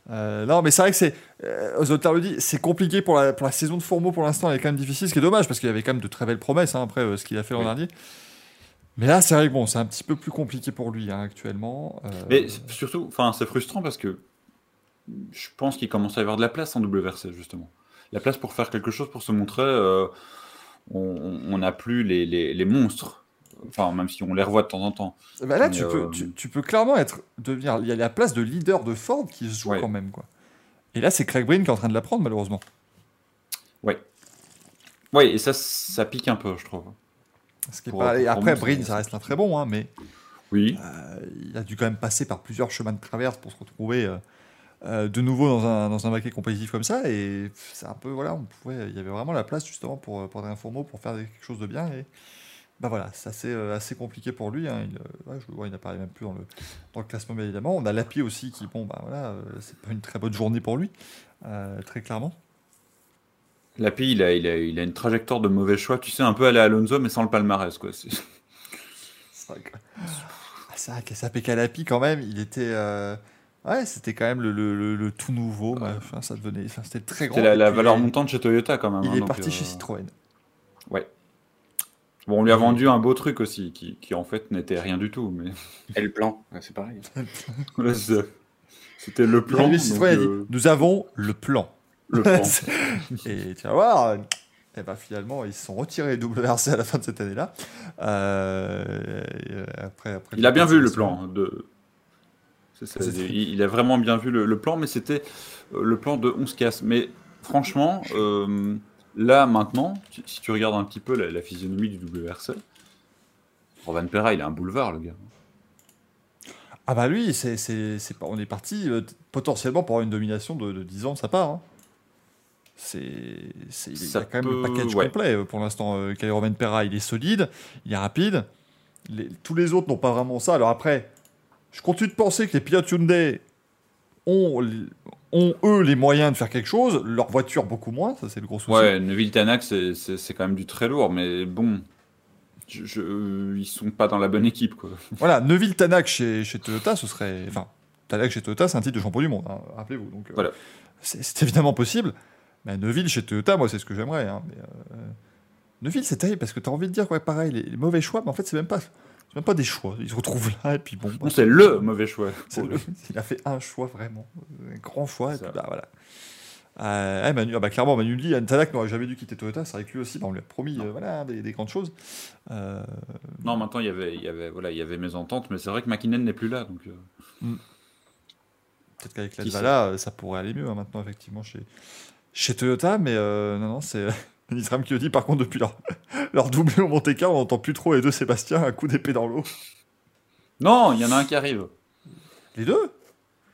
Euh, non, mais c'est vrai que c'est. Euh, le dit, c'est compliqué pour la, pour la saison de Fourmeau pour l'instant, elle est quand même difficile, ce qui est dommage parce qu'il y avait quand même de très belles promesses hein, après euh, ce qu'il a fait l'an Oui. dernier. Mais là, c'est vrai que bon, c'est un petit peu plus compliqué pour lui hein, actuellement. Euh, Mais surtout, enfin, c'est frustrant parce que je pense qu'il commence à y avoir de la place en WRC, justement. La place pour faire quelque chose, pour se montrer. Euh, on n'a plus les, les, les monstres. Enfin, même si on les revoit de temps en temps. Bah là, Mais, tu, euh, peux, tu, tu peux clairement être, devenir. Il y a la place de leader de Ford qui se joue Ouais. quand même. Quoi. Et là, c'est Craig Breen qui est en train de la prendre, malheureusement. Oui, et ça, ça pique un peu, je trouve. Ce qui est Pour- pas- après, Breen, ça reste un très bon, hein, mais Oui. euh, il a dû quand même passer par plusieurs chemins de traverse pour se retrouver euh, euh, de nouveau dans un, dans un baquet compétitif comme ça. Et c'est un peu, voilà, on pouvait, il y avait vraiment la place justement pour, pour un Fourmeau, pour faire quelque chose de bien. Et bah voilà, c'est assez, euh, assez compliqué pour lui. hein. Il, euh, ouais, je le vois, il n'apparaît même plus dans le, dans le classement, bien évidemment. On a Lapi aussi qui, bon, bah voilà, euh, c'est pas une très bonne journée pour lui, euh, très clairement. Lapi, il a, il, a, il a une trajectoire de mauvais choix. Tu sais, un peu aller à Alonso, mais sans le palmarès. Quoi. C'est- vrai que, Ah, c'est vrai que SAP Calapi, quand même, il était. euh, Ouais, c'était quand même le, le- le- le tout nouveau. enfin, ça devenait, enfin, c'était très grand. C'était la, Et la puis, valeur montante chez Toyota quand même. Il hein, est donc, parti euh, chez Citroën. Ouais. Bon, on lui a vendu un beau truc aussi, qui, qui en fait n'était rien du tout. Mais [LAUGHS] Et le plan, ouais, c'est pareil. [LAUGHS] C'était le plan. donc, Citroën a dit euh, Nous avons le plan. le plan. [LAUGHS] Et tu vas voir, et ben finalement, ils se sont retirés WRC à la fin de cette année-là. Euh, euh, après, après, Il a bien vu le plan. De... ça, il, il a vraiment bien vu le, le plan, mais c'était euh, le plan de 11 casse. Mais franchement, euh, là maintenant, si- si tu regardes un petit peu la, la physionomie du WRC, Rovan Perra, il a un boulevard, le gars. Ah bah lui, c'est, on est parti euh, potentiellement pour avoir une domination de, de 10 ans de sa part. hein. C'est, il y a quand même le package ouais. complet pour l'instant. Euh, Romain Perra, il est solide, il est rapide. Les- tous les autres n'ont pas vraiment ça. Alors après, je continue de penser que les pilotes Hyundai ont, ont eux les moyens de faire quelque chose, leur voiture beaucoup moins, ça c'est le gros souci. Ouais, Neville Tanak, c'est- quand même du très lourd, mais bon, je, je- ils sont pas dans la bonne équipe, quoi. [LAUGHS] Voilà, Neville Tanak chez, chez Toyota, ce serait. Enfin, Tanak chez Toyota, c'est un titre de champion du monde, hein, rappelez-vous. Donc, euh, Voilà. c'est, évidemment possible. Mais Neuville chez Toyota, moi, c'est ce que j'aimerais. hein, mais, euh, Neuville, c'est terrible parce que tu as envie de dire, ouais, pareil, les, les mauvais choix, mais en fait, c'est même pas. C'est même pas des choix. Ils se retrouvent là, et puis bon. bah, c'est le mauvais choix. le- [LAUGHS] il a fait un choix vraiment, un grand choix, et puis bah voilà. Euh, ouais, Manu, ah bah, clairement, Manu dit, Anne Tanak n'aurait jamais dû quitter Toyota, c'est vrai que lui aussi, bah, on lui a promis euh, voilà, des, des grandes choses. Euh, Non, maintenant, il y avait, il y avait, voilà, il y avait mes ententes, mais c'est vrai que McKinnon n'est plus là, donc. euh, Peut-être qu'avec la Dvala, euh, ça pourrait aller mieux hein, maintenant, effectivement, chez, chez Toyota, mais euh, non, non, c'est. Nisram qui le dit, par contre, depuis leur, [LAUGHS] leur doublé au Monte Carlo, on n'entend plus trop les deux Sébastien, un coup d'épée dans l'eau. Non, il y en a un qui arrive. Les deux?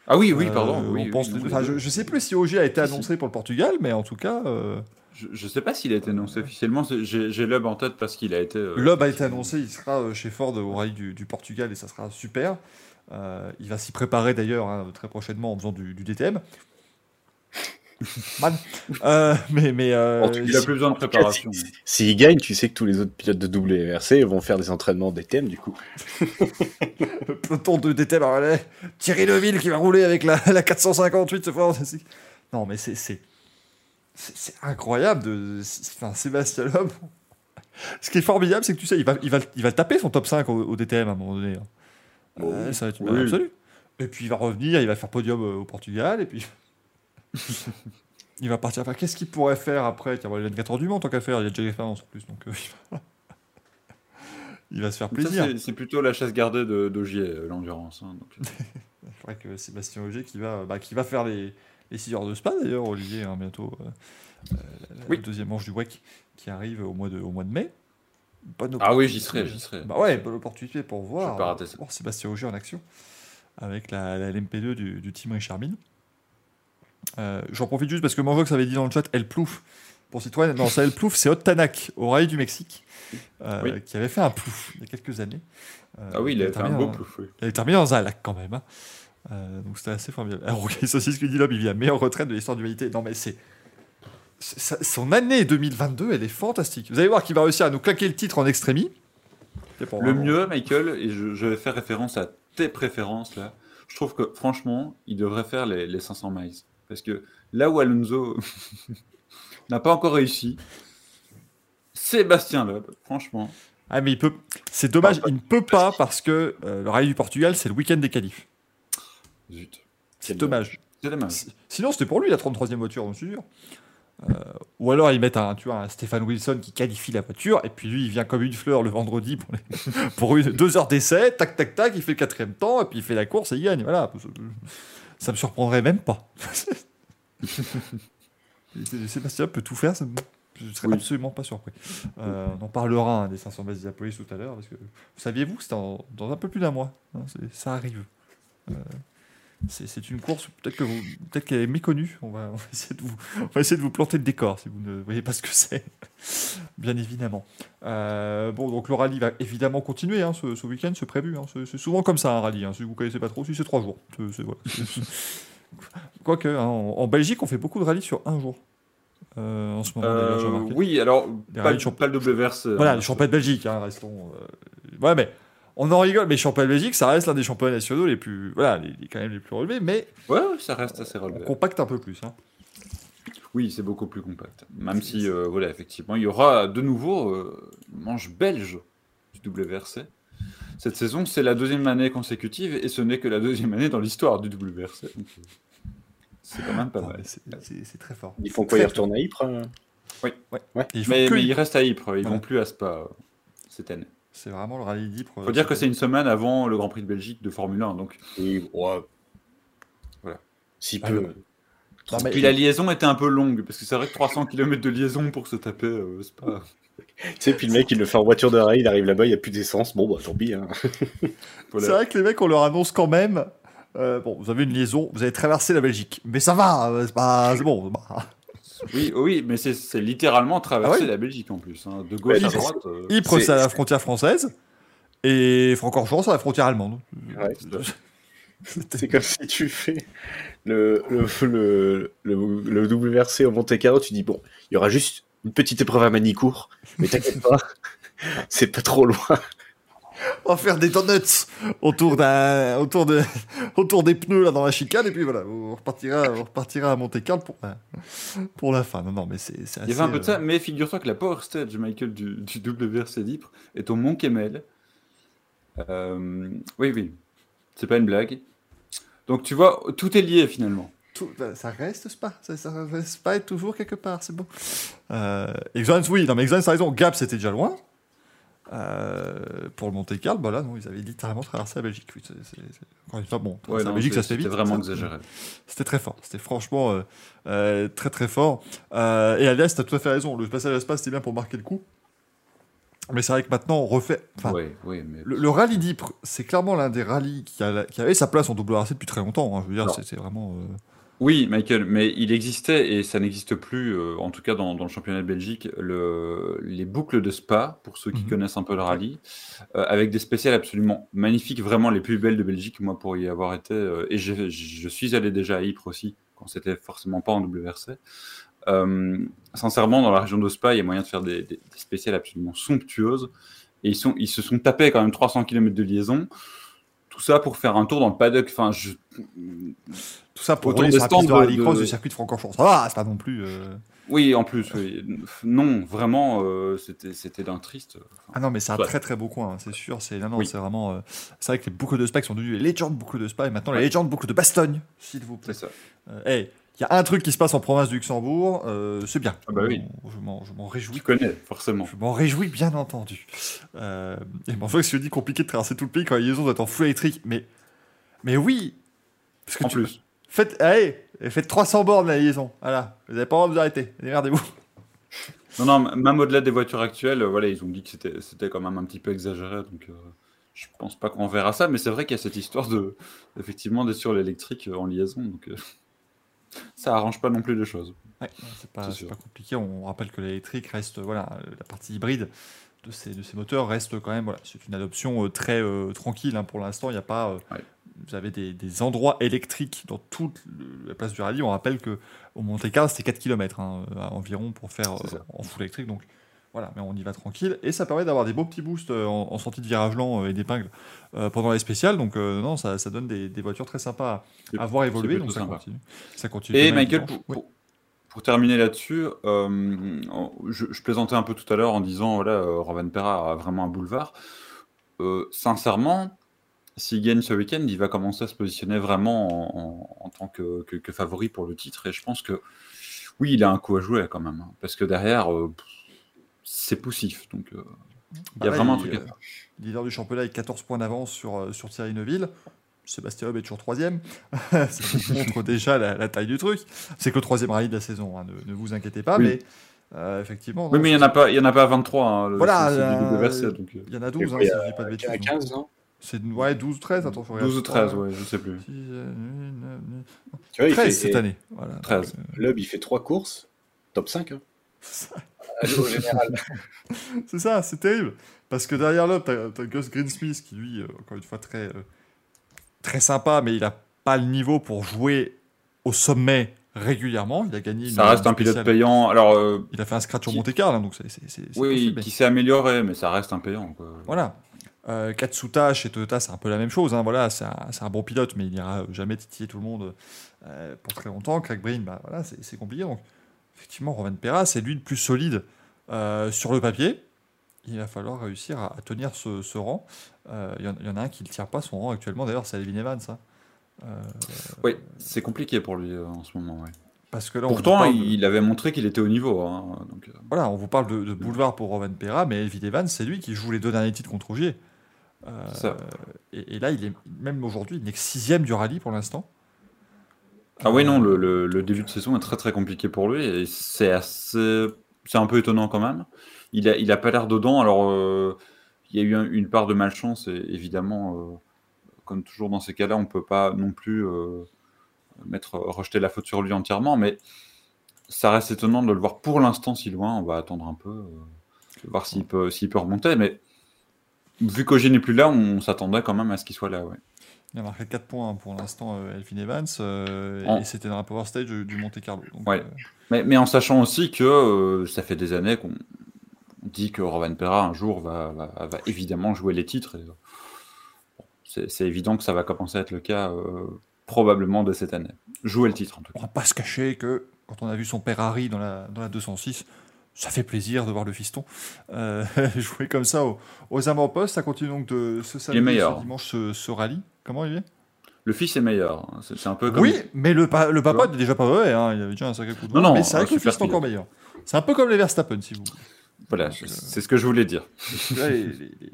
Ah oui, oui, Euh, pardon. on oui, oui, non, je, je sais plus si OG a été si. annoncé pour le Portugal, mais en tout cas, euh, Je, je sais pas s'il a été annoncé officiellement. J'ai Loeb en tête parce qu'il a été. euh, a été annoncé, il sera euh, chez Ford au Rallye du, du Portugal et ça sera super. Il va s'y préparer d'ailleurs hein, très prochainement en faisant du, du DTM. [LAUGHS] Man. Euh, mais mais euh, En tout Il a plus besoin de cas, préparation. si- S'il gagne, tu sais que tous les autres pilotes de WRC vont faire des entraînements des thèmes du coup. [LAUGHS] le peloton de DTM à relais. Thierry Neville qui va rouler avec la, la 458 ce fois. Non, mais c'est c'est incroyable de enfin, Sébastien Loeb. Ce qui est formidable, c'est que tu sais, il va, il va, il va taper son top 5 au, au DTM à un moment donné. hein. Bon, Ouais, ça va être une oui. absolue. Et puis il va revenir, il va faire podium euh, au Portugal, et puis [LAUGHS] il va partir. Enfin, qu'est-ce qu'il pourrait faire après? Tiens, bon, Il a 24 heures du Mans, tant qu'à faire, il a déjà l'expérience en plus, donc euh, il, va... [LAUGHS] il va se faire plaisir. c'est- plutôt la chasse gardée de- d'Ogier, euh, l'endurance. hein, donc, euh. [LAUGHS] C'est vrai que Sébastien qui va, bah, qui va faire les, les 6 heures de spa d'ailleurs, Olivier, hein, bientôt. euh, la, Oui. la deuxième manche du WEC qui arrive au mois de, au mois de mai. Bonne Ah oui, j'y serai, j'y serai. Bah ouais, bonne opportunité pour voir, vais pas rater ça. voir Sébastien Auger en action avec la, la LMP2 du, du team Richard Mille. Euh, J'en profite juste parce que Manjox avait dit dans le chat El Plouf pour Citroën. Non, ça El Plouf, c'est Hot Tanak au Rallye du Mexique euh, Oui. qui avait fait un plouf il y a quelques années. Euh, Ah oui, il a fait un beau en- plouf. oui. il est terminé dans un lac quand même. hein. Donc c'était assez formidable. Alors, Saucisse [LAUGHS] qui dit là, il vit la meilleure retraite de l'histoire de l'humanité. Non, mais c'est. Son année 2022, elle est fantastique. Vous allez voir qu'il va réussir à nous claquer le titre en extrémie. Pour Le vraiment- mieux, Michael, et je, je vais faire référence à tes préférences là, je trouve que franchement, il devrait faire les, les 500 miles. Parce que là où Alonso [LAUGHS] n'a pas encore réussi, Sébastien Loeb, franchement. Ah, mais il peut. C'est dommage, il ne peut pas parce que euh, le rallye du Portugal, c'est le week-end des qualifs. Zut. C'est dommage. C'est dommage. Sinon, c'était pour lui la 33e voiture, suis sûr. Euh, ou alors ils mettent un, tu vois, un Stéphane Wilson qui qualifie la voiture, et puis lui il vient comme une fleur le vendredi pour, les- [LAUGHS] pour une, deux heures d'essai, tac tac tac, il fait le quatrième temps, et puis il fait la course et il gagne. Voilà. Ça me surprendrait même pas. [LAUGHS] Sébastien peut tout faire, ça me- je serais Oui. absolument pas surpris. Euh, on en parlera hein, des 500 bases d'Iapolis tout à l'heure, parce que saviez-vous que c'était dans un peu plus d'un mois hein, Ça arrive. Euh, c'est une course peut-être que vous, peut-être qu'elle est méconnue. On va, [LAUGHS] on va essayer de vous, on va essayer de vous planter le décor si vous ne voyez pas ce que c'est, [LAUGHS] bien évidemment. Euh, bon, donc le rallye va évidemment continuer hein, ce, ce week-end, c'est prévu. hein. C'est souvent comme ça un rallye. hein. Si vous connaissez pas trop, si c'est trois jours. Voilà. [LAUGHS] Quoique, hein, en, en Belgique, on fait beaucoup de rallyes sur un jour. Euh, en ce moment, Euh, oui, alors, Des pas, le- pas le WRC. Voilà, hein. les championnats de Belgique, hein, restons. euh, Ouais, mais on en rigole, mais les championnats de Belgique, ça reste l'un des championnats nationaux les plus, voilà, les, les- quand même les plus relevés, mais Ouais, ouais, ça reste assez on relevé. compacte un peu plus. Hein. Oui, c'est beaucoup plus compact. Même si, euh, voilà, effectivement, il y aura de nouveau euh, une manche belge du WRC. Cette saison, c'est la deuxième année consécutive et ce n'est que la deuxième année dans l'histoire du WRC. Donc, euh, c'est quand même pas Non, mal. mais c'est- C'est c'est très fort. Ils font quoi Ils retournent à Ypres euh Et ils font Mais, que mais Ypres. ils restent à Ypres, ils Voilà. vont plus à Spa euh, cette année. C'est vraiment le rallye d'Ypres. Faut dire que c'est une semaine avant le Grand Prix de Belgique de Formule 1. Donc, Oui, ouais. Voilà. Si Ah, peu. le- Non, mais- Puis la liaison était un peu longue, parce que c'est vrai que 300 km de liaison pour se taper, euh, c'est pas... Tu sais, puis le mec, il le fait en voiture de rallye, il arrive là-bas, il n'y a plus d'essence. Bon, bah tant pis. Hein. [LAUGHS] Voilà. C'est vrai que les mecs, on leur annonce quand même. euh, bon, vous avez une liaison, vous avez traversé la Belgique, mais ça va, euh, c'est pas, c'est bon. bah. Oui, oui, mais c'est- littéralement traverser Ah la Belgique en plus. hein. De gauche Ouais, à droite. euh, Ypres, C'est- à la frontière française, et Francorchamps, c'est à la frontière allemande. Ouais. C'est comme si tu fais le, le, le, le, le WRC au Monte Carlo, tu dis, bon, il y aura juste une petite épreuve à Manicourt, mais t'inquiète pas, [LAUGHS] c'est pas trop loin. On va faire des donuts autour d'un, autour de, autour des pneus là dans la chicane et puis voilà, on repartira, on repartira à Monte Carlo pour, pour la fin. Non, non, mais c'est, Il y avait un peu de euh, ça, mais figure-toi que la Power Stage, Michael, du, du WRC d'Ypres est au Mont Kemmel. Euh, oui, oui, c'est pas une blague. Donc tu vois, tout est lié finalement. bah, ça reste Spa, ça, ça reste pas être toujours quelque part, c'est bon. Euh, Exxon, oui, non mais Exxon, ça a raison. Gap, c'était déjà loin. Euh, pour le Monte Carlo, bah là, non, ils avaient littéralement traversé la Belgique. Oui, c'est, c'est- c'est- encore une fois, bon, Ouais, la Belgique, ça se fait vite. C'était vraiment exagéré. C'était très fort. C'était franchement euh, euh, très très fort. Et Alias, tu as tout à fait raison. Le passage à l'espace, c'était bien pour marquer le coup. Mais c'est vrai que maintenant, on refait. Mais le, le rallye d'Ypres, c'est clairement l'un des rallyes qui, a la- qui avait sa place en WRC depuis très longtemps. hein. Je veux dire, c'est vraiment. Oui, Michael, mais il existait, et ça n'existe plus, euh, en tout cas dans, dans le championnat de Belgique, le, les boucles de Spa, pour ceux qui Mhm. connaissent un peu le rallye, euh, avec des spéciales absolument magnifiques, vraiment les plus belles de Belgique, moi pour y avoir été, euh, et je suis allé déjà à Ypres aussi, quand c'était forcément pas en WRC. Sincèrement, dans la région de Spa, il y a moyen de faire des, des- des spéciales absolument somptueuses, et ils, sont, ils se sont tapés quand même 300 km de liaison, tout ça pour faire un tour dans le paddock, enfin, je... tout ça pour Autour rouler sur la piste de stands de- rallycross de- du circuit de Francorchamps. Ça va, c'est pas non plus. euh, Oui, en plus, oui. Non, vraiment, euh, c'était c'était d'un triste. Ah non, mais c'est un Ouais. très très beau coin, hein, c'est sûr. C'est non, non, Oui. c'est vraiment. euh, C'est vrai que les boucles de Spa qui sont devenues les légendes boucles de Spa et maintenant les légendes boucles de Bastogne, s'il vous plaît. C'est ça. Euh, hey, il y a un truc qui se passe en province du Luxembourg, euh, c'est bien. Ah bah oui. Je m'en- Je m'en réjouis. Tu connais, forcément. Je m'en réjouis, bien entendu. Euh, et bon, je vois que je dis compliqué de traverser tout le pays quand la liaison doit être en full électrique, mais, mais oui Parce que En tu- plus. Faites, allez, faites 300 bornes la liaison. Voilà, vous n'avez pas le droit de vous arrêter. Démerdez-vous. Non, non, même au-delà des voitures actuelles, euh, voilà, ils ont dit que c'était c'était quand même un petit peu exagéré, donc euh, je pense pas qu'on verra ça, mais c'est vrai qu'il y a cette histoire de, effectivement, d'être sur l'électrique euh, en liaison, donc euh, ça arrange pas non plus les choses. Ouais, c'est pas, compliqué. On rappelle que l'électrique reste, voilà, la partie hybride de ces, de ces moteurs reste quand même, voilà, c'est une adoption euh, très tranquille. hein, pour l'instant, il n'y a pas. Ouais. Vous avez des, des endroits électriques dans toute la place du rallye. On rappelle que au Monte Carlo, c'était 4 km environ pour faire C'est euh, en full électrique. Donc voilà, mais on y va tranquille. Et ça permet d'avoir des beaux petits boosts euh, en, en sortie de virage lent euh, et d'épingle euh, pendant les spéciales. Donc euh, non, ça, ça donne des, des voitures très sympas C'est- à, à voir c'est évoluer. Donc ça continue. Ça continue. Et Michael, pour, Oui. pour- pour terminer là-dessus, je, je plaisantais un peu tout à l'heure en disant voilà, euh, Rovanpera a vraiment un boulevard. Sincèrement, s'il gagne ce week-end, il va commencer à se positionner vraiment en, en- en tant que, que- que favori pour le titre. Et je pense que oui, il a un coup à jouer quand même. hein, parce que derrière, euh, c'est poussif. Donc euh, il y Bah a là, vraiment un truc à euh, faire. leader du championnat avec 14 points d'avance sur, euh, sur Thierry Neuville. Sébastien Loeb est toujours troisième. [LAUGHS] Ça montre déjà la, la taille du truc. C'est que le troisième rallye de la saison, hein, ne, ne vous inquiétez pas. Oui. Mais euh, effectivement, Oui, non, mais il n'y en, a pas- il y en a pas 23. hein, le- Voilà, euh, euh, il y en a 12, hein, Il y si a- je dis pas de bêtises. À donc. 15, non C'est ouais, 12 ou 13, attends, faut 12 ou regarder. 13, ouais, je sais plus. Six, euh, neuf, neuf, Tu vois, il 13 fait, cette année. Voilà. 13. Donc, Loeb, il fait trois courses, top 5. Hein. euh. [LAUGHS] C'est ça, c'est terrible. Parce que derrière l'homme, t'as t'as Gus Greensmith qui, lui, euh, encore une fois, très, euh, très sympa, mais il a pas le niveau pour jouer au sommet régulièrement. Il a gagné. Ça reste un pilote payant. Alors, euh, Il a fait un scratch sur Qui- Monte Carlo, donc c'est oui, possible, qui s'est amélioré, mais ça reste un payant. Quoi. Voilà. Euh, Katsuta chez Toyota, c'est un peu la même chose. hein. Voilà, c'est un, bon pilote, mais il n'ira jamais titiller tout le monde euh, pour très longtemps. Craig Breen, bah, voilà, c'est compliqué. Donc, effectivement, Rovan Perra, c'est lui le plus solide euh, sur le papier. Il va falloir réussir à, à tenir ce, ce rang. Euh, Il y, en- il y en a un qui ne tient pas son rang actuellement. D'ailleurs, c'est Alvin Evans. ça. Euh, Oui, c'est compliqué pour lui euh, en ce moment. ouais. parce que là, Pourtant, de- il avait montré qu'il était au niveau. hein, donc, euh, Voilà, on vous parle de, de boulevard pour Rovan Perra, mais Elvin Evans, c'est lui qui joue les deux derniers titres contre Ogier. Euh, et, et là, il est même aujourd'hui, il n'est que sixième du rallye pour l'instant. Ah oui, non, le, le- le début de saison est très très compliqué pour lui et c'est assez, c'est un peu étonnant quand même. Il a, il a pas l'air dedans. Alors, euh, il y a eu un- une part de malchance et évidemment, euh, comme toujours dans ces cas-là, on peut pas non plus euh, mettre rejeter la faute sur lui entièrement, mais ça reste étonnant de le voir pour l'instant si loin. On va attendre un peu, euh, voir s'il peut, s'il peut remonter, mais vu qu'Ogier n'est plus là, on s'attendait quand même à ce qu'il soit là. Ouais. Il a marqué 4 points pour l'instant, euh, Elvin Evans, euh, En- et c'était dans la Power Stage du, du Monte Carlo. Donc, Ouais. euh, Mais, mais en sachant aussi que euh, ça fait des années qu'on dit que Rovan Perra un jour va, va, va évidemment jouer les titres. et, bon, c'est évident que ça va commencer à être le cas probablement de cette année. Jouer le titre en tout on cas. va pas se cacher que quand on a vu son père Harry dans la, dans la 206, ça fait plaisir de voir le fiston euh, [LAUGHS] jouer comme ça aux, aux avant-postes. Ça continue donc de ce samedi, meilleur. ce dimanche, ce, ce rallye. Comment il est? Le fils est meilleur. C'est un peu comme. Oui, mais le, pa- le papa est déjà pas mauvais. Hein. Il avait déjà un sacré coup de Non, non, mais c'est vrai un que le fils est encore meilleur. C'est un peu comme les Verstappen, si vous voulez. Voilà, c'est euh, c'est ce que je voulais dire. Là, les, les- les-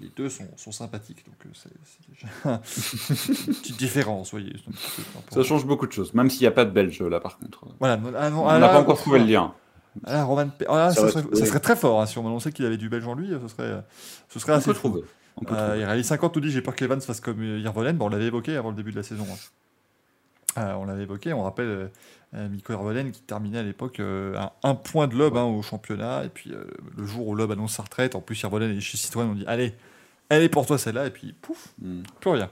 les deux sont, sont sympathiques, donc euh, c'est déjà [LAUGHS] une petite différence, vous voyez. c'est un petit peu Ça change beaucoup de choses, même s'il n'y a pas de Belge là par contre. Voilà, ah non, On n'a pas encore trouvé le lien. Ah Roman ah Ça serait, trouver. ça serait très fort hein, si on annonçait qu'il avait du belge en lui, ce serait, ce serait On assez fou. Euh, réalise 50 nous dit j'ai peur qu'Evans fasse comme euh, Hirvonen. Bon, on l'avait évoqué avant le début de la saison. hein. Euh, on l'avait évoqué, on rappelle euh, euh, Mikko Hirvonen qui terminait à l'époque à un point de Loeb hein, au championnat. Et puis le jour où Loeb annonce sa retraite, en plus Hirvonen est chez Citroën, on dit allez, elle est pour toi celle-là. Et puis pouf, Hmm. plus rien.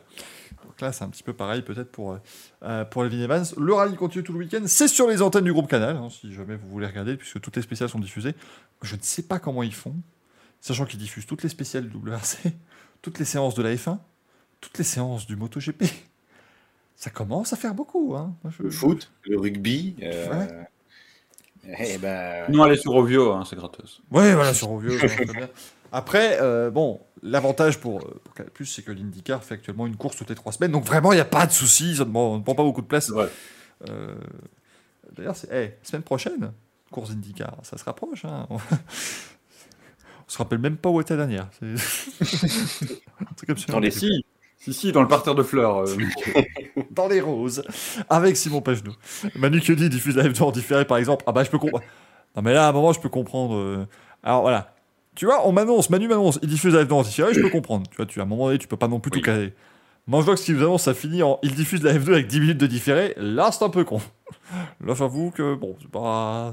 Là, c'est un petit peu pareil peut-être pour, euh, euh, pour Elvin Evans. Le rallye continue tout le week-end. C'est sur les antennes du groupe Canal, hein, si jamais vous voulez regarder, puisque toutes les spéciales sont diffusées. Je ne sais pas comment ils font, sachant qu'ils diffusent toutes les spéciales du WRC, [LAUGHS] toutes les séances de la F1, toutes les séances du MotoGP. Ça commence à faire beaucoup. Hein. Moi, je- Le foot, le rugby. Euh... Eh ben, Non, allez sur Ovio, hein, c'est gratos. Ouais, voilà, sur Rovio, Après, euh, bon, l'avantage pour, euh, pour Canal+, c'est que l'IndyCar fait actuellement une course toutes les trois semaines, donc vraiment, il n'y a pas de souci, ça ne prend, pas beaucoup de place. Euh, D'ailleurs, c'est hey, semaine prochaine, course IndyCar, ça se rapproche. Hein. On... on se rappelle même pas où était la dernière. [LAUGHS] Dans les-. Si, si, si, dans le parterre de fleurs. euh, [LAUGHS] dans les roses, avec Simon Pagenaud. Manu Kelly diffuse la F2 en différé, par exemple. Ah bah, je peux comprendre. Non, mais là, à un moment, je peux comprendre. Alors voilà. Tu vois, on m'annonce, Manu m'annonce, il diffuse la F2 en je peux comprendre. Tu vois, tu, à un moment donné, tu peux pas non plus Oui. tout caler. Moi, je vois que qu'il nous annonce, ça finit en. Il diffuse la F2 avec 10 minutes de différé. Là, c'est un peu con. [LAUGHS] Là, j'avoue que, bon, c'est pas.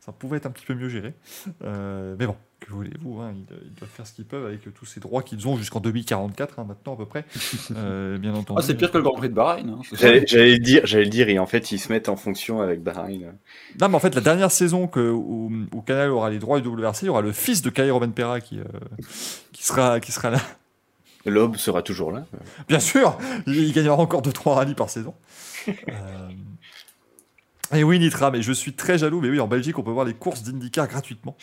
Ça pouvait être un petit peu mieux géré. Euh, mais bon, que voulez-vous hein, ils, ils doivent faire ce qu'ils peuvent avec tous ces droits qu'ils ont jusqu'en 2044, hein, maintenant, à peu près. [LAUGHS] Euh, bien entendu. Ah, c'est pire que le Grand Prix de Bahreïn. hein. J'allais j'allais le dire, j'allais le dire, et en fait, ils se mettent en fonction avec Bahreïn. Non, mais en fait, la dernière saison que, où, où Canal aura les droits du WRC, il y aura le fils de Kai Rovenpera qui, euh, qui, sera, qui sera là. L'aube sera toujours là. Bien sûr, il, il gagnera encore 2-3 rallyes par saison. Euh, [LAUGHS] Et oui, Nitra, mais je suis très jaloux. Mais oui, en Belgique, on peut voir les courses d'IndyCar gratuitement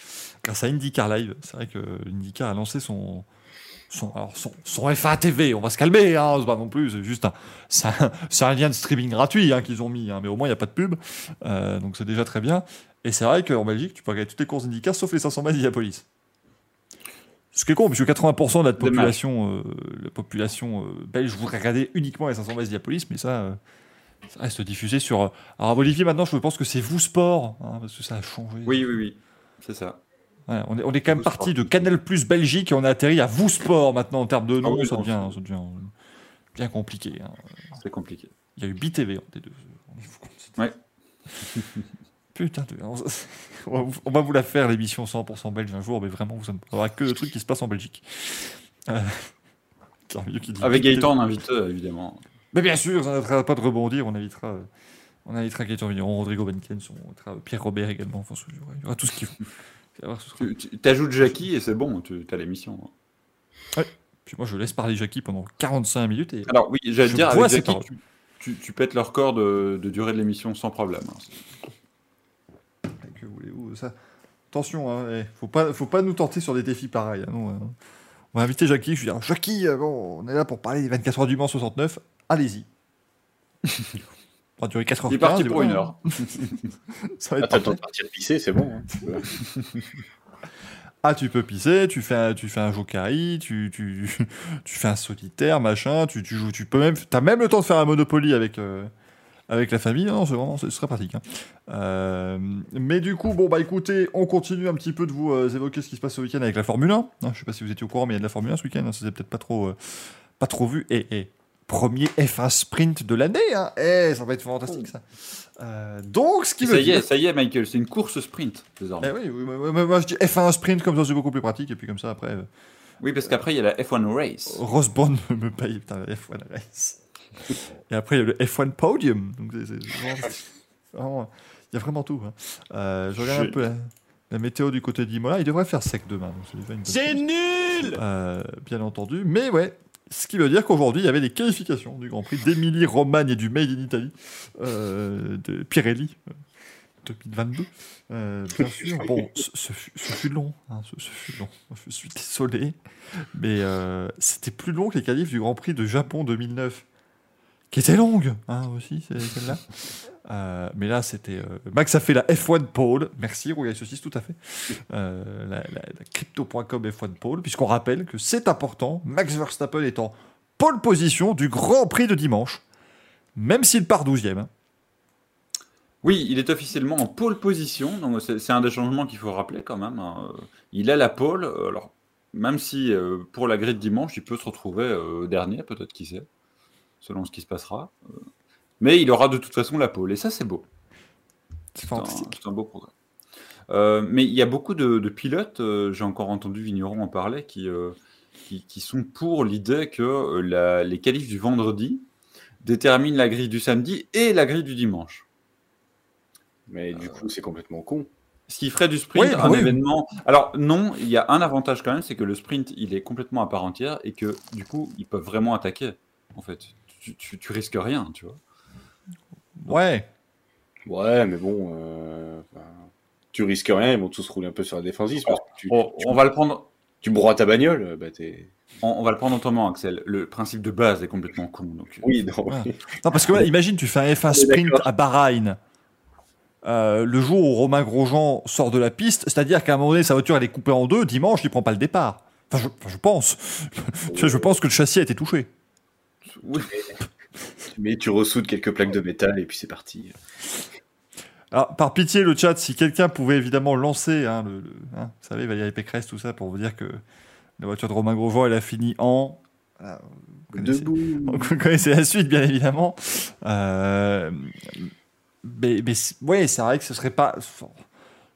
grâce à IndyCar Live. C'est vrai que l'IndyCar a lancé son. Son, alors son, son F1 TV, on va se calmer, hein, c'est pas non plus, c'est juste un, lien de streaming gratuit hein, qu'ils ont mis, hein, mais au moins il n'y a pas de pub, euh, donc c'est déjà très bien. Et c'est vrai qu'en Belgique, tu peux regarder toutes les courses d'IndyCar sauf les 500 miles d'Indianapolis. Ce qui est con, puisque 80% de la population, euh, la population euh, belge voudrait regarder uniquement les 500 miles d'Indianapolis, mais ça, euh, ça reste diffusé sur. euh, Alors, Olivier, maintenant, je pense que c'est vous sport, hein, parce que ça a changé. Oui, oui, oui. C'est ça. Ouais, on, est, on est quand même parti de Canal Plus Belgique et on a atterri à Vous Sport maintenant en termes de nom. Ah oui, ça, devient, ça devient bien compliqué. hein. C'est compliqué. Il y a eu BTV entre les deux. Ouais. [LAUGHS] Putain, de- [LAUGHS] on, va vous- la faire l'émission 100% belge un jour, mais vraiment, vous n'aurez que le truc qui se passe en Belgique. Euh, [LAUGHS] Avec. Gaëtan, on invite euh, évidemment. Mais bien sûr, ça n'arrêtera pas de rebondir. On invitera, euh, on invitera Gaëtan Vigneron, Rodrigo Benkens, on invitera euh, Pierre Robert également. Enfin, il y aura- tout ce qu'il faut. Tu t'ajoutes Jackie et c'est bon, tu as l'émission. Puis moi, je laisse parler Jackie pendant 45 minutes et Alors oui, j'allais dire, avec Jackie, tu, tu, tu pètes le record de, de durée de l'émission sans problème. hein. Que voulez-vous ça Attention, hein, eh, faut pas, faut pas nous tenter sur des défis pareils. hein, non, hein. On va inviter Jackie. Je lui dis, Jackie, euh, bon, on est là pour parler des 24 heures du Mans 69. Allez-y. Ça va durer 4 heures. Il est parti 15, pour une heure. Ça va être Ah, t'as le temps parfait. de partir pisser, c'est bon. hein. Ah, tu peux pisser, tu fais un, tu fais un jokari, tu, tu, tu fais un solitaire, machin, tu, tu joues, tu peux même, t'as même le temps de faire un Monopoly avec, euh, avec la famille. Non, c'est vraiment, ce serait pratique. hein. Euh, mais du coup, bon, bah écoutez, on continue un petit peu de vous euh, évoquer ce qui se passe ce week-end avec la Formule 1. hein. Je sais pas si vous étiez au courant, mais il y a de la Formule 1 ce week-end. hein, ça s'est peut-être pas trop, euh, pas trop vu. Et, et premier F1 sprint de l'année. Hein. Eh, ça va être fantastique ça. Euh, donc, ce qui veut ça y dire est, ça y est, Michael, c'est une course sprint désormais. eh oui, oui, oui, oui, moi je dis F1 sprint comme ça c'est beaucoup plus pratique et puis comme ça après euh, Oui, parce qu'après, il y a la F1 Race. Rosborn [LAUGHS] me paye putain, la F1 race. Et après il y a le F1 podium. Donc c'est- c'est vraiment- c'est vraiment- il y a vraiment tout. hein. Euh, je regarde Je- un peu la, la météo du côté d'Imola. Il devrait faire sec demain. donc c'est nul Euh, bien entendu. Mais ouais, ce qui veut dire qu'aujourd'hui, il y avait les qualifications du Grand Prix d'Émilie-Romagne et du Made in Italy euh, de Pirelli euh, 2022. Euh, bien sûr. Bon, ce, ce fut, ce fut long. hein, ce, ce fut long. Je suis désolé. Mais euh, c'était plus long que les qualifs du Grand Prix de Japon 2009, qui étaient longues hein, aussi, celle-là. Euh, mais là, c'était. euh, Max a fait la F1 Pole. Merci, Rougaille Saucisse, tout à fait. Euh, la, crypto.com F1 Pole, puisqu'on rappelle que c'est important. Max Verstappen est en pole position du Grand Prix de dimanche, même s'il part 12e. hein. Oui, il est officiellement en pole position, donc c'est un des changements qu'il faut rappeler quand même. hein. Il a la pole, alors même si pour la grille de dimanche, il peut se retrouver dernier, peut-être qui sait, selon ce qui se passera. Euh, Mais il aura de toute façon la pole, et ça c'est beau. C'est fantastique. c'est un beau progrès. Euh, mais il y a beaucoup de, de pilotes, euh, j'ai encore entendu Vigneron en parler, qui, euh, qui, qui sont pour l'idée que euh, la- les qualifs du vendredi déterminent la grille du samedi et la grille du dimanche. Mais du coup, c'est complètement con. Ce qui ferait du sprint Oui, bah un oui. événement. Alors non, il y a un avantage quand même, c'est que le sprint, il est complètement à part entière et que du coup, ils peuvent vraiment attaquer. En fait, tu, tu, tu risques rien, tu vois. Ouais. Ouais, mais bon, euh, tu risques rien, ils vont tous rouler un peu sur la défensive. Parce que tu, On, tu, on va le prendre. tu broies ta bagnole, bah t'es. On, on va le prendre autrement, Axel. Le principe de base est complètement con. Donc, Oui, non. Ouais. Non, parce que ouais, imagine, tu fais un F1 On est sprint à Bahreïn. euh, le jour où Romain Grosjean sort de la piste, c'est-à-dire qu'à un moment donné, sa voiture elle est coupée en deux, dimanche, il prend pas le départ. Enfin, je, enfin, je pense. [LAUGHS] Je pense que le châssis a été touché. Oui. Mais tu ressoudes quelques plaques de métal et puis c'est parti. Alors, par pitié, le chat, si quelqu'un pouvait évidemment lancer, hein, le, le- hein, vous savez, Valérie Pécresse, tout ça, pour vous dire que la voiture de Romain Grosjean, elle a fini en. Voilà, vous connaissez- Debout. [LAUGHS] Vous connaissez la suite, bien évidemment. Euh, mais mais c'est- ouais, c'est vrai que ce serait pas,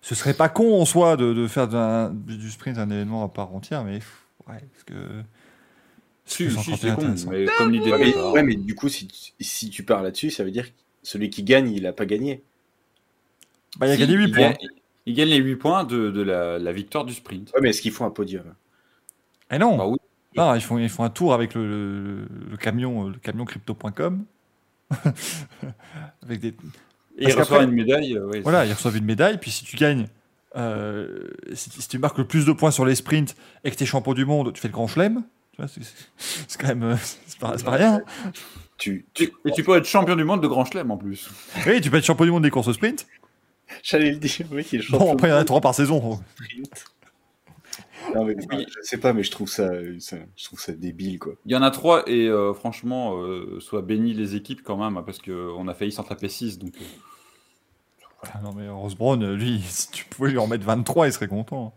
ce serait pas con en soi de, de faire du sprint un événement à part entière, mais ouais, parce que. Si, si, c'est con, mais comme l'idée Ouais, de mais, départ. ouais, mais du coup, si, tu- si tu pars là-dessus, ça veut dire que celui qui gagne, il a pas gagné. Bah, il a Si, gagné 8 il points. gagne- Il gagne les 8 points de, de la, la victoire du sprint. Ouais, mais est-ce qu'ils font un podium? Eh non, Bah oui. non ils, font, ils font un tour avec le, le- le camion, le camion crypto.com. [LAUGHS] avec des, Et il Parce reçoit qu'après- une médaille. euh, ouais, Voilà, ils reçoivent une médaille, puis si tu gagnes, euh, si, si tu marques le plus de points sur les sprints et que tu es champion du monde, tu fais le grand chelem. C'est- quand même. euh, C'est pas, c'est pas rien. tu, Tu- Et tu peux être champion du monde de Grand Chelem en plus. Oui, tu peux être champion du monde des courses au sprint. J'allais le dire, oui, il est Bon, champion après, il y en a trois par saison. sprint. Non, mais enfin, je sais pas, mais je trouve ça, ça- je trouve ça débile, quoi. Il y en a trois et euh, franchement, euh, soit béni les équipes quand même, hein, parce qu'on a failli s'en taper 6. Donc, euh, Ah non, mais Rose Brown, lui, si tu pouvais lui en mettre 23, il serait content.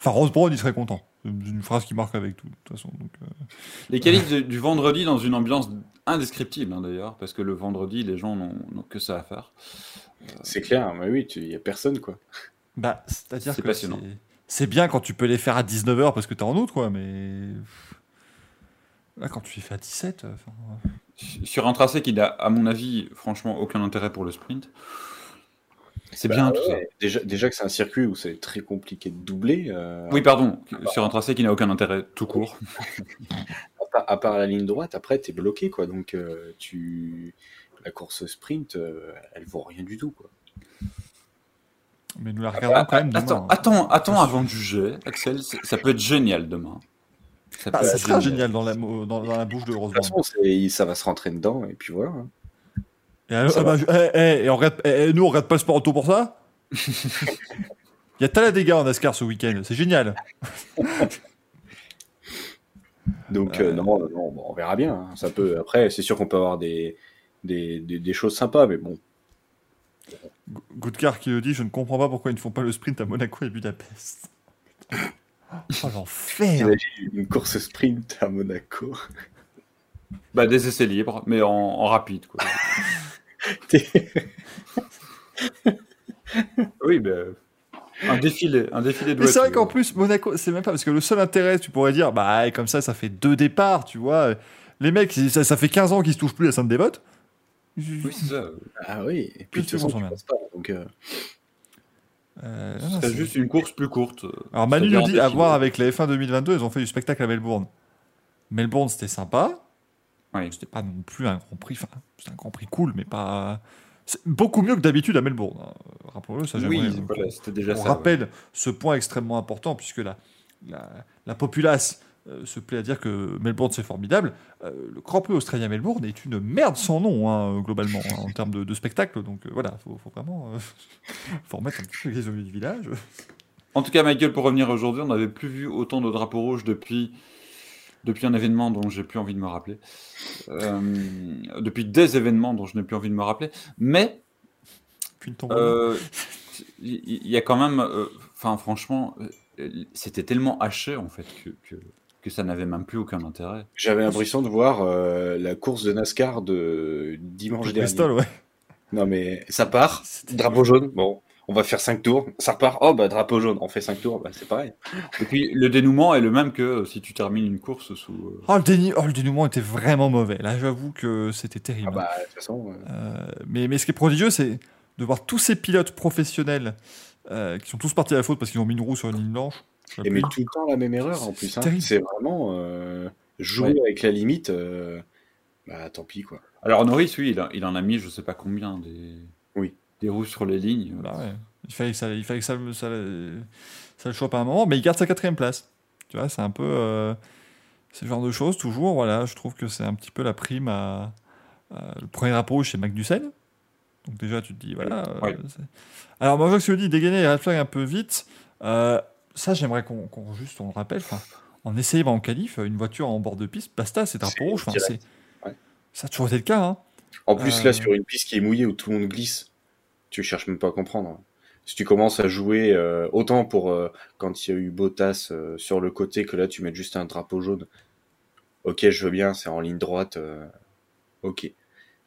Enfin, Rose Brown, il serait content. C'est une phrase qui marque avec tout, de toute façon. Donc, euh, Les qualifs du vendredi dans une ambiance indescriptible hein, d'ailleurs, parce que le vendredi, les gens n'ont que ça à faire. C'est clair, mais oui, il y a personne quoi. Bah, c'est-à-dire C'est que passionnant. c'est- c'est bien quand tu peux les faire à 19h parce que t'es en août, quoi, mais. Là, quand tu les fais à 17, euh, enfin, Sur un tracé qui n'a, à mon avis, franchement, aucun intérêt pour le sprint. C'est bien Bah, tout ça. Déjà, déjà que c'est un circuit où c'est très compliqué de doubler. euh, Oui, pardon, sur un tracé qui n'a aucun intérêt tout court. [LAUGHS] à, part, à part la ligne droite, après t'es bloqué quoi. Donc euh, tu la course sprint, euh, elle vaut rien du tout quoi. Mais nous la regardons quand même demain. Attends, hein. attends, attends avant de juger, Axel, ça peut être génial demain. Ça Bah, peut être sera génial dans la, mo- dans, dans la bouche de Rose De toute façon, ça va se rentrer dedans et puis voilà. hein. Et, alors- Ça ah bah, je- eh, eh, et on regarde, eh, eh, nous, on regarde pas le sport auto pour ça? [LAUGHS] Il y a tas de dégâts en NASCAR ce week-end, c'est génial. [LAUGHS] Donc euh, non, non, bon, on verra bien. hein. Ça peut. Après, c'est sûr qu'on peut avoir des, des, des, des choses sympas, mais bon. Go- Goodcar qui le dit Je ne comprends pas pourquoi ils ne font pas le sprint à Monaco et Budapest. [LAUGHS] Oh, l'enfer Imagine une course sprint à Monaco? Bah, des essais libres, mais en, en rapide. Quoi. Oui, bah, un défilé, un défilé de Mais c'est vrai qu'en plus, Monaco, c'est même pas parce que le seul intérêt, tu pourrais dire, bah, comme ça, ça fait deux départs, tu vois. Les mecs, ça, ça fait 15 ans qu'ils se touchent plus à Sainte-Dévote. Oui, c'est ça. Ah oui. Et puis de Qu'est-ce toute façon, qu'on tu passes pas. Donc euh, Euh, c'est- juste une course plus courte. Alors Manu nous dit, à voir avec la F1 2022, ils ont fait du spectacle à Melbourne. Melbourne, c'était sympa. Oui. C'était pas non plus un grand prix, enfin, c'était un grand prix cool, mais pas... C'est beaucoup mieux que d'habitude à Melbourne. hein. Rappelons-le, ça. Oui, voilà, c'était déjà on ça. ouais. rappelle ce point extrêmement important, puisque la, la, la populace euh, se plaît à dire que Melbourne c'est formidable. Euh, le Grand Prix australien Melbourne est une merde sans nom, hein, globalement, hein, en termes de, de spectacle. Donc euh, voilà, faut, faut vraiment [LAUGHS] faut remettre un petit peu les au milieu du village. En tout cas, Michael, pour revenir aujourd'hui, on n'avait plus vu autant de drapeaux rouges depuis, depuis un événement dont j'ai plus envie de me rappeler. Euh, depuis des événements dont je n'ai plus envie de me rappeler. Mais Puis une tombe. euh, il il y, a quand même. euh, Enfin, franchement, euh, c'était tellement haché en fait que, que, que ça n'avait même plus aucun intérêt. j'avais l'impression de voir euh, la course de NASCAR de dimanche dernier. Bristol, ouais. Non mais ça part, C'était- drapeau jaune. Bon, on va faire 5 tours. Ça repart. Oh bah drapeau jaune. On fait 5 tours. Bah c'est pareil. Et puis le dénouement est le même que euh, si tu termines une course sous. euh, Oh le, déni- oh, le dénouement était vraiment mauvais. Là, j'avoue que c'était terrible. Ah bah de toute façon. euh, Euh, mais, mais ce qui est prodigieux, c'est de voir tous ces pilotes professionnels euh, qui sont tous partis à la faute parce qu'ils ont mis une roue sur une ligne blanche. Et mais tout le temps la même erreur en plus. hein. terrible. C'est vraiment euh, jouer Ouais. avec la limite. euh, bah tant pis quoi. Alors Norris, oui, il, a- il en a mis je sais pas combien des. Des roues sur les lignes. Bah ouais. Il fallait que ça, il fallait que ça, ça, ça le chope à un moment, mais il garde sa quatrième place. Tu vois, c'est un peu. euh, c'est le genre de choses, toujours. Voilà, je trouve que c'est un petit peu la prime à. à- le premier drapeau rouge, c'est Magnussen. Donc déjà, tu te dis, voilà. euh, Ouais. Alors, moi, je me dis, dégainer les red flags un peu vite. euh, ça, j'aimerais qu'on juste on le rappelle. En essayant en qualif, une voiture en bord de piste, basta, c'est drapeau C'est rouge. Ouais. Ça a toujours été le cas. Hein. En plus Euh. là sur une piste qui est mouillée où tout le monde glisse, tu cherches même pas à comprendre. Si tu commences à jouer euh, autant pour euh, quand il y a eu Bottas euh, sur le côté que là tu mets juste un drapeau jaune. Ok, je veux bien, c'est en ligne droite. ok.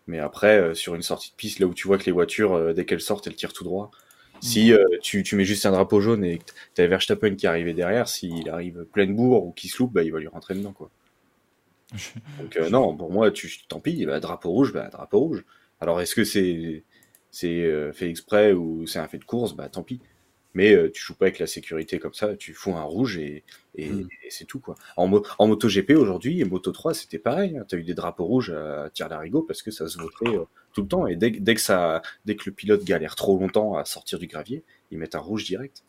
Mais après, sur une sortie de piste, là où tu vois que les voitures, dès qu'elles sortent, elles tirent tout droit. Si tu, tu mets juste un drapeau jaune et que t'as Verstappen qui est arrivé derrière, s'il arrive pleine bourre ou qu'il se loupe, bah, il va lui rentrer dedans. quoi. [LAUGHS] Donc non, pour moi, tu, tant pis, bah, drapeau rouge, bah, drapeau rouge. Alors est-ce que c'est c'est euh, fait exprès ou c'est un fait de course, bah tant pis. Mais euh, tu joues pas avec la sécurité comme ça, tu fous un rouge et, et, Mm. et c'est tout quoi. En, mo en MotoGP aujourd'hui et Moto 3 c'était pareil, hein. tu as eu des drapeaux rouges à tir d'arigot parce que ça se votait euh, tout le temps et dès, que- dès que ça dès que le pilote galère trop longtemps à sortir du gravier, ils mettent un rouge direct.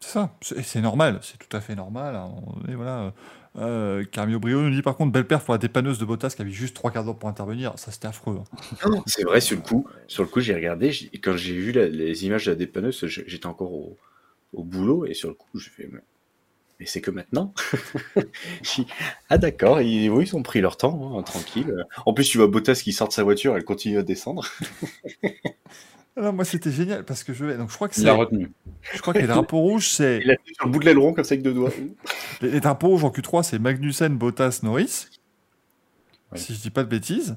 C'est ça, c'est c'est normal, c'est tout à fait normal. moment donné, voilà. Euh, Carmio Brio nous dit par contre, belle perf pour la dépanneuse de Bottas qui avait juste trois quarts d'heure pour intervenir. Ça, c'était affreux. hein. C'est vrai sur le coup, sur le coup j'ai regardé quand j'ai vu les images de la dépanneuse, je- j'étais encore au, au boulot et sur le coup j'ai fait mais mais c'est que maintenant. [LAUGHS] ah d'accord, ils, oui, ils ont pris leur temps, hein, tranquille. En plus, tu vois Bottas qui sort de sa voiture, elle continue à descendre. [LAUGHS] Alors, moi, c'était génial parce que je donc je crois que c'est. Il l'a retenu. Je crois que les drapeaux rouges, c'est. Il a fait sur le bout de l'aileron comme ça avec deux doigts. [LAUGHS] Les, les drapeaux rouges en Q3, c'est Magnussen, Bottas, Norris. Ouais. Si je dis pas de bêtises.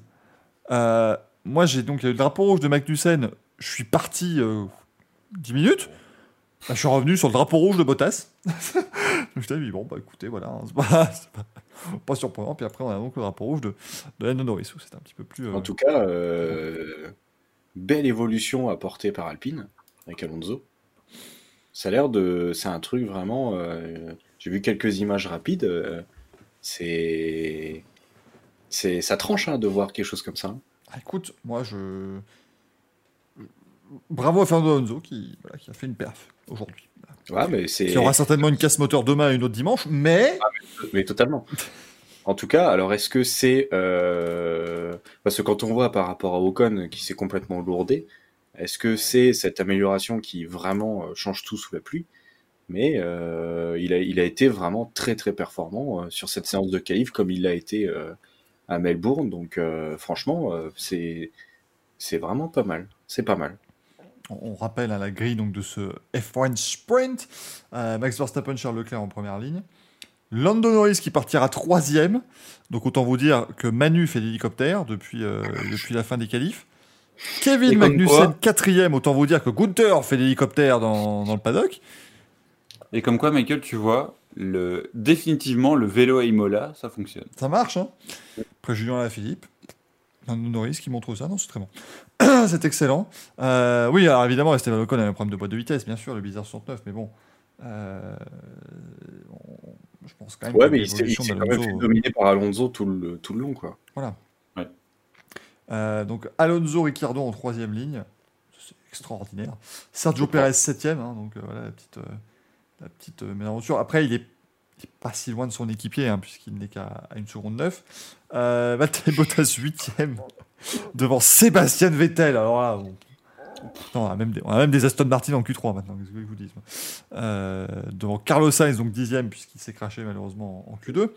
Euh, moi, j'ai donc a le drapeau rouge de Magnussen. Je suis parti euh, 10 minutes. Bah, je suis revenu sur le drapeau rouge de Bottas. Donc, [LAUGHS] je t'ai dit, bon, bah écoutez, voilà, hein, c'est pas, [LAUGHS] c'est pas, pas surprenant. Puis après, on a donc le drapeau rouge de, de Norris, où c'était un petit peu plus. euh, En tout cas, euh, belle évolution apportée par Alpine avec Alonso. Ça a l'air de. C'est un truc vraiment. euh, J'ai vu quelques images rapides. euh, c'est. C'est, ça tranche hein, de voir quelque chose comme ça. Ah, écoute, moi, je. Bravo à Fernando Alonso qui, voilà, qui a fait une perf aujourd'hui. Ouais, mais c'est. Qui aura certainement une casse moteur demain et une autre dimanche, mais. Mais totalement. En tout cas, alors est-ce que c'est euh, parce que quand on voit par rapport à Ocon qui s'est complètement lourdé, est-ce que c'est cette amélioration qui vraiment euh, change tout sous la pluie? Mais euh, il, a, il a été vraiment très très performant sur cette séance de qualif comme il l'a été euh, à Melbourne. Donc franchement, c'est c'est vraiment pas mal. C'est pas mal. On on rappelle à la grille donc, de ce F1 Sprint. euh, Max Verstappen, Charles Leclerc en première ligne. Lando Norris qui partira troisième. Donc autant vous dire que Manu fait l'hélicoptère depuis, euh, depuis la fin des qualifs. Kevin Magnussen quatrième. Autant vous dire que Gunther fait l'hélicoptère dans, dans le paddock. Et comme quoi, Michael, tu vois, le... définitivement, le vélo à Imola, ça fonctionne. Ça marche, hein Après Julien Alaphilippe. Lando Norris qui montre ça. Non, c'est très bon. [COUGHS] c'est excellent. Euh, oui, alors évidemment, Esteban Ocon a un problème de boîte de vitesse, bien sûr, le bizarre 69, mais bon. euh, on- je pense quand même Ouais, que mais il s'est il l'évolution s'est quand même fait dominer par Alonso tout le, tout le long, quoi. Euh, donc Alonso Ricciardo en troisième ligne, c'est extraordinaire. Sergio Perez septième, hein, donc euh, voilà la petite, euh, la petite euh, mésaventure. Après, il est, il est pas si loin de son équipier, hein, puisqu'il n'est qu'à une seconde neuf. Euh, Valtteri Bottas huitième, [LAUGHS] devant Sébastien Vettel. Alors là, on, non, on, a même des, on a même des Aston Martin en Q3 maintenant, qu'est-ce que je vous dis. Euh, Devant Carlos Sainz, donc dixième, puisqu'il s'est craché malheureusement en, en Q2.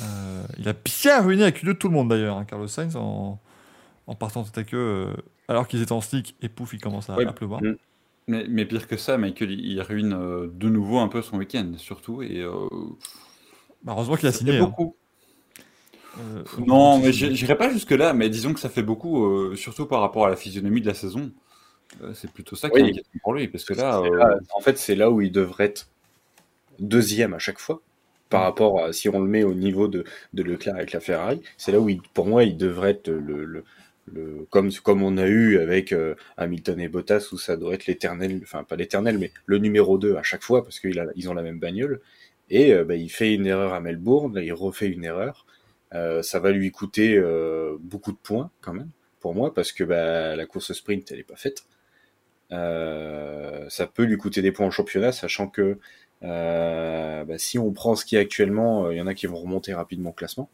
Euh, il a bien ruiné la Q2 tout le monde d'ailleurs, hein, Carlos Sainz, en, en partant tête à queue, euh, alors qu'ils étaient en slick, et pouf, il commence à, Ouais. à pleuvoir. Mais, mais pire que ça, Michael, il ruine euh, de nouveau un peu son week-end, surtout. Et, Bah, heureusement qu'il a signé. hein. beaucoup. Euh, Non, mais j'irai pas jusque-là, mais disons que ça fait beaucoup, euh, surtout par rapport à la physionomie de la saison. Euh, c'est plutôt ça qui est inquiétant pour lui, parce que là, euh, là- en fait, c'est là où il devrait être deuxième à chaque fois. Par rapport à si on le met au niveau de, de Leclerc avec la Ferrari, c'est là où, il- pour moi, il devrait être le, le, le- comme, comme on a eu avec euh, Hamilton et Bottas, où ça doit être l'éternel, enfin pas l'éternel, mais le numéro 2 à chaque fois, parce qu'ils ont la même bagnole. Et euh, bah, il fait une erreur à Melbourne, là, il refait une erreur. Euh, ça va lui coûter beaucoup de points quand même, pour moi, parce que bah, la course sprint, elle n'est pas faite. Euh, ça peut lui coûter des points en championnat, sachant que euh, bah, si on prend ce qui est actuellement, euh, il y en a qui vont remonter rapidement au classement.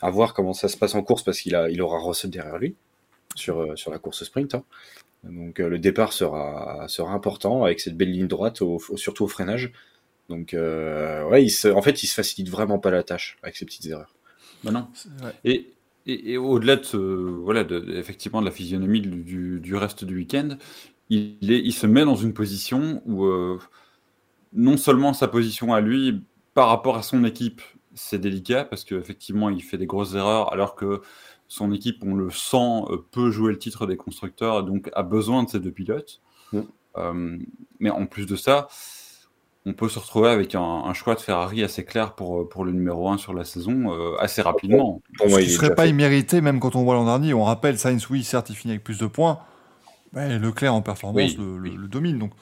À voir comment ça se passe en course parce qu'il a, il aura Russell derrière lui sur, euh, sur la course sprint. hein. Donc euh, le départ sera, sera important avec cette belle ligne droite, au- au- surtout au freinage. Donc euh, ouais, il se, en fait, il se facilite vraiment pas la tâche avec ces petites erreurs. bah non. Ouais. Et, et, et au-delà de, ce, voilà, de, effectivement, de la physionomie du, du reste du week-end, il, est, il se met dans une position où euh, non seulement sa position à lui par rapport à son équipe, c'est délicat parce qu'effectivement, il fait des grosses erreurs alors que son équipe, on le sent, euh, peut jouer le titre des constructeurs et donc a besoin de ces deux pilotes. Mm. Euh, mais en plus de ça, on peut se retrouver avec un, un choix de Ferrari assez clair pour, pour le numéro 1 sur la saison euh, assez rapidement. Pour Ce qui il est serait pas fait. immérité, même quand on voit l'an dernier. On rappelle, Sainz, oui, certes, il finit avec plus de points. Leclerc en performance Oui, le, le- oui. le domine. Donc,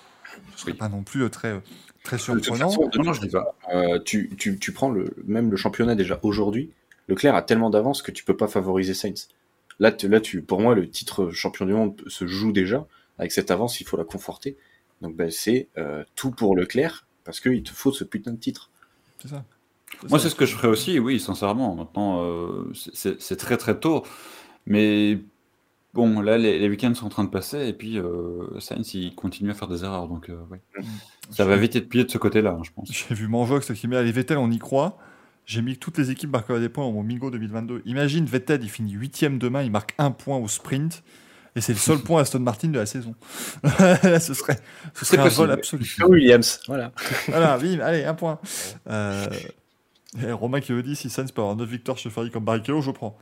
ce serait Oui. pas non plus euh, très, très De toute surprenant. façon, de Non, je dis pas. Euh, tu, tu, tu prends le, même le championnat déjà aujourd'hui, Leclerc a tellement d'avance que tu peux pas favoriser Sainz. Là, tu, là tu, pour moi, le titre champion du monde se joue déjà. Avec cette avance, il faut la conforter. Donc ben, c'est euh, tout pour Leclerc parce qu'il te faut ce putain de titre. C'est ça. Moi, c'est ce que je ferais aussi, oui, sincèrement. Maintenant, euh, c'est très très tôt. Mais bon, là, les, les week-ends sont en train de passer, et puis euh, Sainz, il continue à faire des erreurs, donc euh, ouais. ça va vite être plié de ce côté-là, hein, je pense. J'ai vu Manvox qui met, allez, Vettel, on y croit. J'ai mis que toutes les équipes marquent des points au Mingo 2022. Imagine, Vettel, il finit 8 demain, il marque un point au sprint. Et c'est le seul [LAUGHS] point Aston Martin de la saison. [LAUGHS] Là, ce serait, ce serait un possible. vol absolu. Williams, voilà. [LAUGHS] Voilà, bim, allez, un point. Euh, et Romain qui me dit si Sainz peut avoir 9 victoires chez Ferrari comme Barrichello, je prends.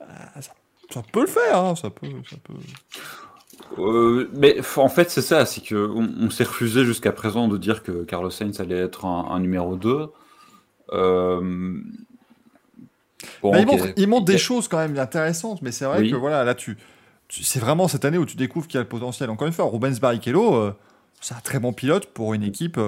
Ah, ça, ça peut le faire, hein, ça peut. Ça peut... Euh, mais en fait, c'est ça, c'est que on, s'est refusé jusqu'à présent de dire que Carlos Sainz allait être un, un numéro 2. Euh, bon, Bah, il, montre, il montre des choses quand même intéressantes, mais c'est vrai Oui. que voilà, là, tu, tu- c'est vraiment cette année où tu découvres qu'il y a le potentiel. Encore une fois, Rubens Barrichello, euh, c'est un très bon pilote pour une équipe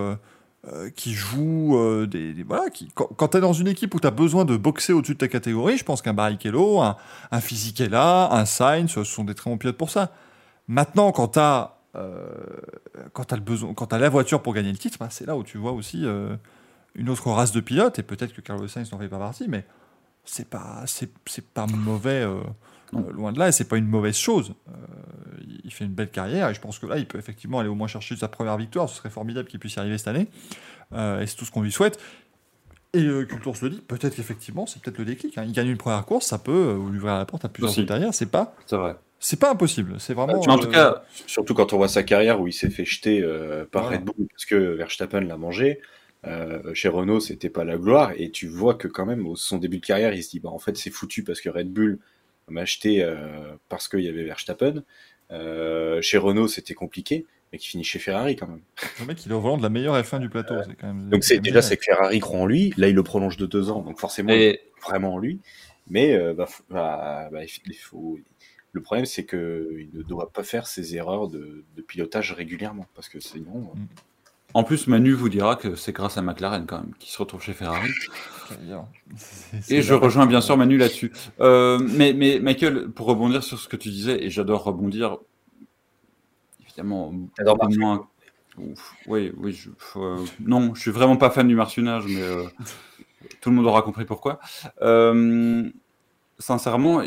euh, euh, qui joue euh, des, Voilà, quand, quand tu es dans une équipe où tu as besoin de boxer au-dessus de ta catégorie, je pense qu'un Barrichello, un, un Fisichella, un Sainz, ce sont des très bons pilotes pour ça. Maintenant, quand tu as. quand tu le besoin, quand la voiture pour gagner le titre, bah, c'est là où tu vois aussi euh, une autre race de pilotes, et peut-être que Carlos Sainz n'en fait pas partie, mais c'est pas c'est pas mauvais euh, loin de là et c'est pas une mauvaise chose Euh, il- fait une belle carrière et je pense que là il peut effectivement aller au moins chercher sa première victoire ce serait formidable qu'il puisse y arriver cette année Euh, et c'est tout ce qu'on lui souhaite et euh, Cultours le dit peut-être qu'effectivement c'est peut-être le déclic hein. il gagne une première course ça peut lui ouvrir la porte à plusieurs autres derrière c'est pas C'est vrai. c'est pas impossible c'est vraiment en tout cas, Surtout quand on voit sa carrière où il s'est fait jeter par Voilà. Red Bull parce que Verstappen l'a mangé. Euh, chez Renault, c'était pas la gloire et tu vois que quand même au son début de carrière, il se dit bah en fait c'est foutu parce que Red Bull m'a acheté euh, parce qu'il y avait Verstappen. Euh, chez Renault, c'était compliqué, mais qui finit chez Ferrari quand même. le mec il est au volant de la meilleure F1 du plateau c'est quand même Donc c'est déjà c'est que Ferrari croit en lui. Là, il le prolonge de deux ans, donc forcément et, vraiment en lui. Mais euh, bah, bah, bah, il faut. Le problème, c'est que il ne doit pas faire ses erreurs de, de pilotage régulièrement parce que sinon. euh, en plus, Manu vous dira que c'est grâce à McLaren quand même qui se retrouve chez Ferrari. [LAUGHS] Et je rejoins bien sûr Manu là-dessus. Euh, mais, mais Michael, pour rebondir sur ce que tu disais, et j'adore rebondir, évidemment, moins. Ouf, oui, oui, je, euh, non, je suis vraiment pas fan du martionnage, mais euh, tout le monde aura compris pourquoi. Euh, sincèrement,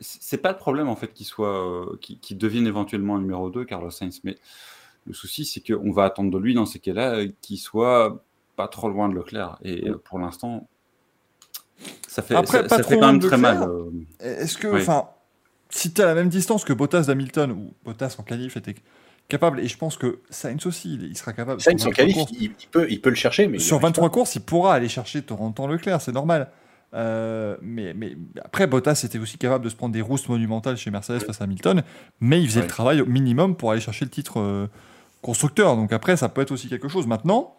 c'est pas le problème en fait qu'il soit, euh, devienne éventuellement un numéro 2, Carlos Sainz, mais le souci c'est qu'on va attendre de lui dans ces cas-là euh, qu'il soit pas trop loin de Leclerc. Et euh, pour l'instant, ça fait, Après, ça, pas ça trop fait quand même très Leclerc. mal. euh. Est-ce que, Oui. enfin, si tu à la même distance que Bottas d'Hamilton, ou Bottas en qualif était capable, et je pense que Sainz aussi, il il sera capable. Sainz en 23 qualif, courses- il, il peut, il peut le chercher, mais sur arrive 23 pas. courses, il pourra aller chercher temps Leclerc, c'est normal. Euh, mais, mais après, Bottas était aussi capable de se prendre des roustes monumentales chez Mercedes face à Hamilton, mais il faisait Ouais. le travail au minimum pour aller chercher le titre euh, constructeur. Donc après, ça peut être aussi quelque chose. Maintenant,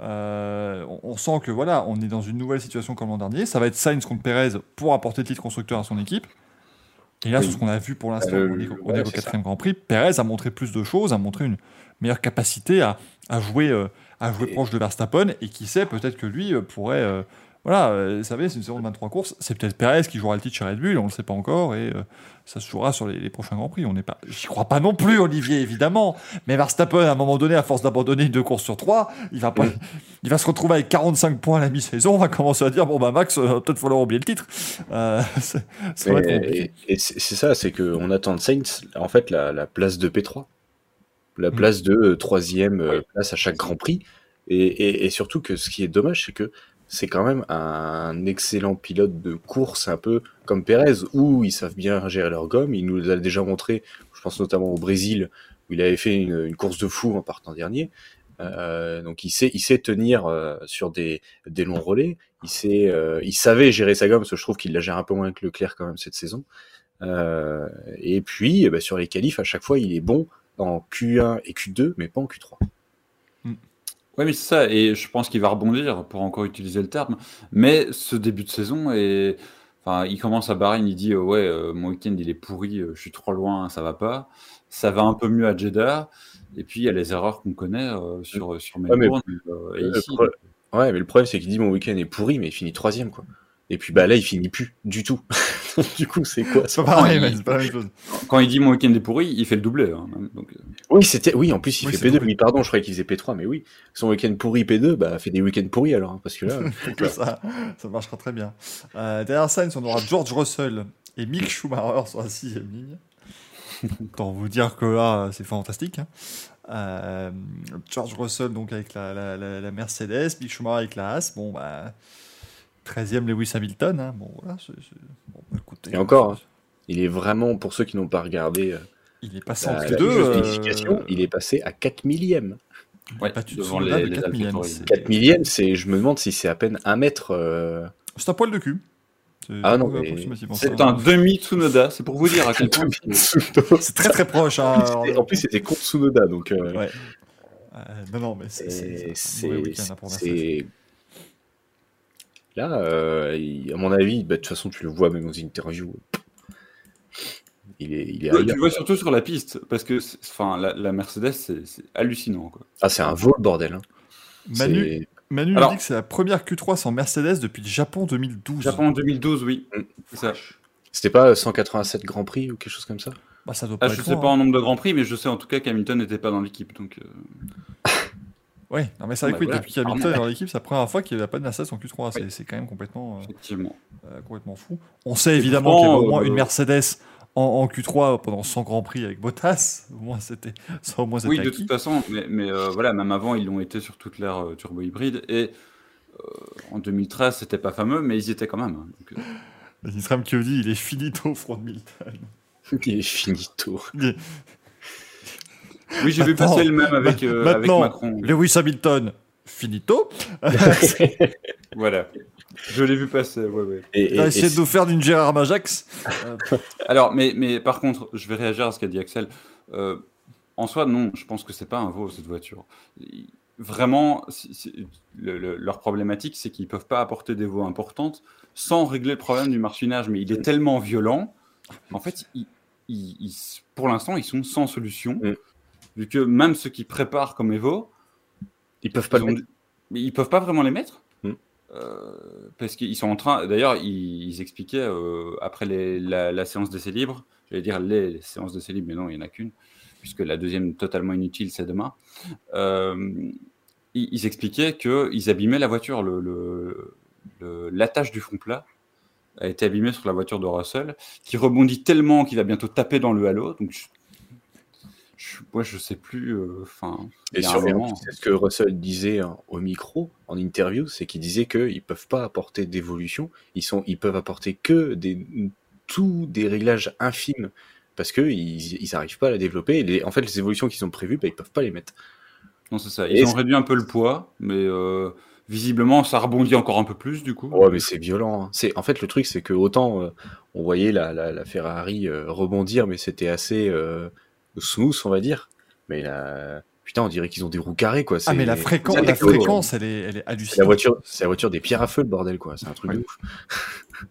euh, on, sent que voilà, on est dans une nouvelle situation comme l'an dernier. Ça va être Sainz contre Perez pour apporter le titre constructeur à son équipe. Et là, Oui. c'est ce qu'on a vu pour l'instant. Euh, ouais, au c'est quatrième Grand Prix. Perez a montré plus de choses, a montré une meilleure capacité à, à jouer, euh, à jouer Et- proche de Verstappen. Et qui sait, peut-être que lui euh, pourrait. Voilà, euh, vous savez, c'est une saison de 23 courses. C'est peut-être Perez qui jouera le titre chez Red Bull, on ne le sait pas encore. Et euh, ça se jouera sur les, les prochains Grands Prix. On n'est pas, j'y crois pas non plus, Olivier, évidemment. Mais Verstappen, à un moment donné, à force d'abandonner deux courses sur trois, il va, pas, il va se retrouver avec 45 points à la mi-saison. On va commencer à dire bon, bah, Max, euh, peut-être falloir oublier le titre. Euh, [LAUGHS] c'est- et et c'est ça, c'est qu'on attend de Sainz, en fait, la, la place de P3. La Mm. place de euh, troisième place à chaque Grand Prix. Et, et- et surtout que ce qui est dommage, c'est que c'est quand même un excellent pilote de course, un peu comme Perez, où ils savent bien gérer leur gomme. Il nous l'a déjà montré, je pense notamment au Brésil, où il avait fait une, une course de fou en partant dernier. Euh, donc il sait, il sait tenir euh, sur des, des longs relais. Il sait, euh, il savait gérer sa gomme, parce que je trouve qu'il la gère un peu moins que Leclerc quand même cette saison. Euh, et puis eh ben, sur les qualifs, à chaque fois, il est bon en Q1 et Q2, mais pas en Q3. Ouais, mais c'est ça, et je pense qu'il va rebondir, pour encore utiliser le terme. Mais ce début de saison, est... enfin, il commence à Bahreïn, il dit euh, Ouais, euh, mon week-end il est pourri, euh, je suis trop loin, ça va pas. Ça va un peu mieux à Jeddah, et puis il y a les erreurs qu'on connaît euh, sur, sur Ouais, mais- Melbourne. euh, et ici, pro- Ouais, mais le problème, c'est qu'il dit mon week-end est pourri, mais il finit troisième, quoi. Et puis bah là, il finit plus du tout. [LAUGHS] du coup, c'est quoi C'est pas pareil, il- mais c'est pas la même chose. quand il dit mon week-end est pourri, il fait le doublé. hein, donc, euh, Oui, c'était. Oui, en plus, il Oui, fait c'est P2. pourri. Oui, pardon, je croyais qu'il faisait P3, mais oui. Son week-end pourri P2, bah, fait des week-ends pourris alors, hein, parce que là. [LAUGHS] ça, ça marchera très bien. Euh, derrière Sainz, on aura George Russell et Mick Schumacher sur la sixième ligne. [LAUGHS] Autant vous dire que là, c'est fantastique. hein. Euh, George Russell donc avec la, la- la- la Mercedes, Mick Schumacher avec la Haas. Bon, bah, 13e Lewis Hamilton. hein. Bon, voilà. bon, écoutez, Et encore, hein. Il est vraiment, pour ceux qui n'ont pas regardé euh, Il est passé entre les deux. euh, il est passé à 4 millièmes. il a Ouais, battu devant les- de les 4 millièmes. AlphaTauri. C'est- 4 millièmes, c'est, je me demande si c'est à peine un mètre. euh, C'est un poil de cul. C'est Ah non, c'est mais C'est un demi Tsunoda, c'est pour vous dire à quel point. C'est très très proche. hein. en plus, c'était contre Tsunoda, donc. euh, Ouais. Euh, non, non, mais c'est- c'est un mauvais c'est. week-end hein, pour Mercedes. c'est- Là, euh, il- à mon avis, bah, de toute façon, tu le vois même aux interviews. Il est, il est Ouais, tu le vois surtout sur la piste, parce que enfin, la, la Mercedes, c'est hallucinant. Quoi. Ah, c'est un vol, bordel. hein. Manu, C'est- Manu Alors- dit que c'est la première Q3 sans Mercedes depuis le Japon 2012. Japon en 2012, oui. Mm. C'était pas 187 Grand Prix ou quelque chose comme ça? Bah, ça doit Ah, je être sais pas hein. en nombre de grands prix, mais je sais en tout cas qu'Hamilton n'était pas dans l'équipe. Donc, euh, Ouais, non, mais c'est vrai Bah, que oui, voilà. depuis qu'Hamilton est dans l'équipe, c'est la première fois qu'il n'y a pas de Mercedes en Q3. C'est- C'est quand même complètement, euh, euh, complètement fou. On sait évidemment qu'il y avait au moins euh, une Mercedes en, en Q3 pendant 100 Grands Prix avec Bottas. Au moins, c'était ça, au moins, c'était Oui, de toute façon, mais, mais, euh, voilà, même avant, ils l'ont été sur toute l'ère turbo hybride. Et en 2013, c'était pas fameux, mais ils y étaient quand même. hein. Donc, il est finito, front Milton. Il est finito. Oui, j'ai vu passer le même avec, euh, avec Macron. Lewis Hamilton, finito. [LAUGHS] Voilà. Je l'ai vu passer, ouais, ouais. Et, et- essayé et de nous faire d'une Gérard Majax. [LAUGHS] Alors, mais, mais par contre, je vais réagir à ce qu'a dit Axel. Euh, en soi, non, je pense que c'est pas un veau cette voiture. Vraiment, le- le- leur problématique, c'est qu'ils peuvent pas apporter des veaux importantes sans régler le problème du marchinage. Mais il est tellement violent, en fait, ils- ils- ils- pour l'instant, ils sont sans solution. Mm. Vu que même ceux qui préparent comme Evo, ils peuvent pas ils, le ont peuvent pas vraiment les mettre. Mm. Euh, parce qu'ils sont en train. D'ailleurs, ils, ils expliquaient euh, après les- la, la séance d'essai libre, j'allais dire les séances d'essai libre, mais non, il n'y en a qu'une, puisque la deuxième totalement inutile, c'est demain. Euh, ils, ils expliquaient qu'ils abîmaient la voiture. Le, le- le- l'attache du front plat a été abîmée sur la voiture de Russell, qui rebondit tellement qu'il va bientôt taper dans le halo. Donc, je, moi, je sais plus. euh, Enfin, Et sur moment- c'est ce que Russell disait hein, au micro en interview, c'est qu'il disait qu'ils peuvent pas apporter d'évolution, ils sont, ils peuvent apporter que des tous des réglages infimes parce que ils, ils arrivent pas à la développer. Et les- en fait, les évolutions qu'ils ont prévues, bah, ils peuvent pas les mettre. Non, c'est ça. Et Ils ont réduit un peu le poids, mais euh, visiblement, ça rebondit encore un peu plus, du coup. Ouais, mais c'est violent. hein. C'est en fait le truc, c'est que autant euh, on voyait la, la, la Ferrari euh, rebondir, mais c'était assez euh, smooth, on va dire. Mais la putain, on dirait qu'ils ont des roues carrées, quoi. Ah, mais la, C'est- fréquence, c'est la fréquence, elle est, elle est C'est hallucinante. la voiture, c'est la voiture des pierres à feu, le bordel, quoi. C'est un truc de ouf. [LAUGHS]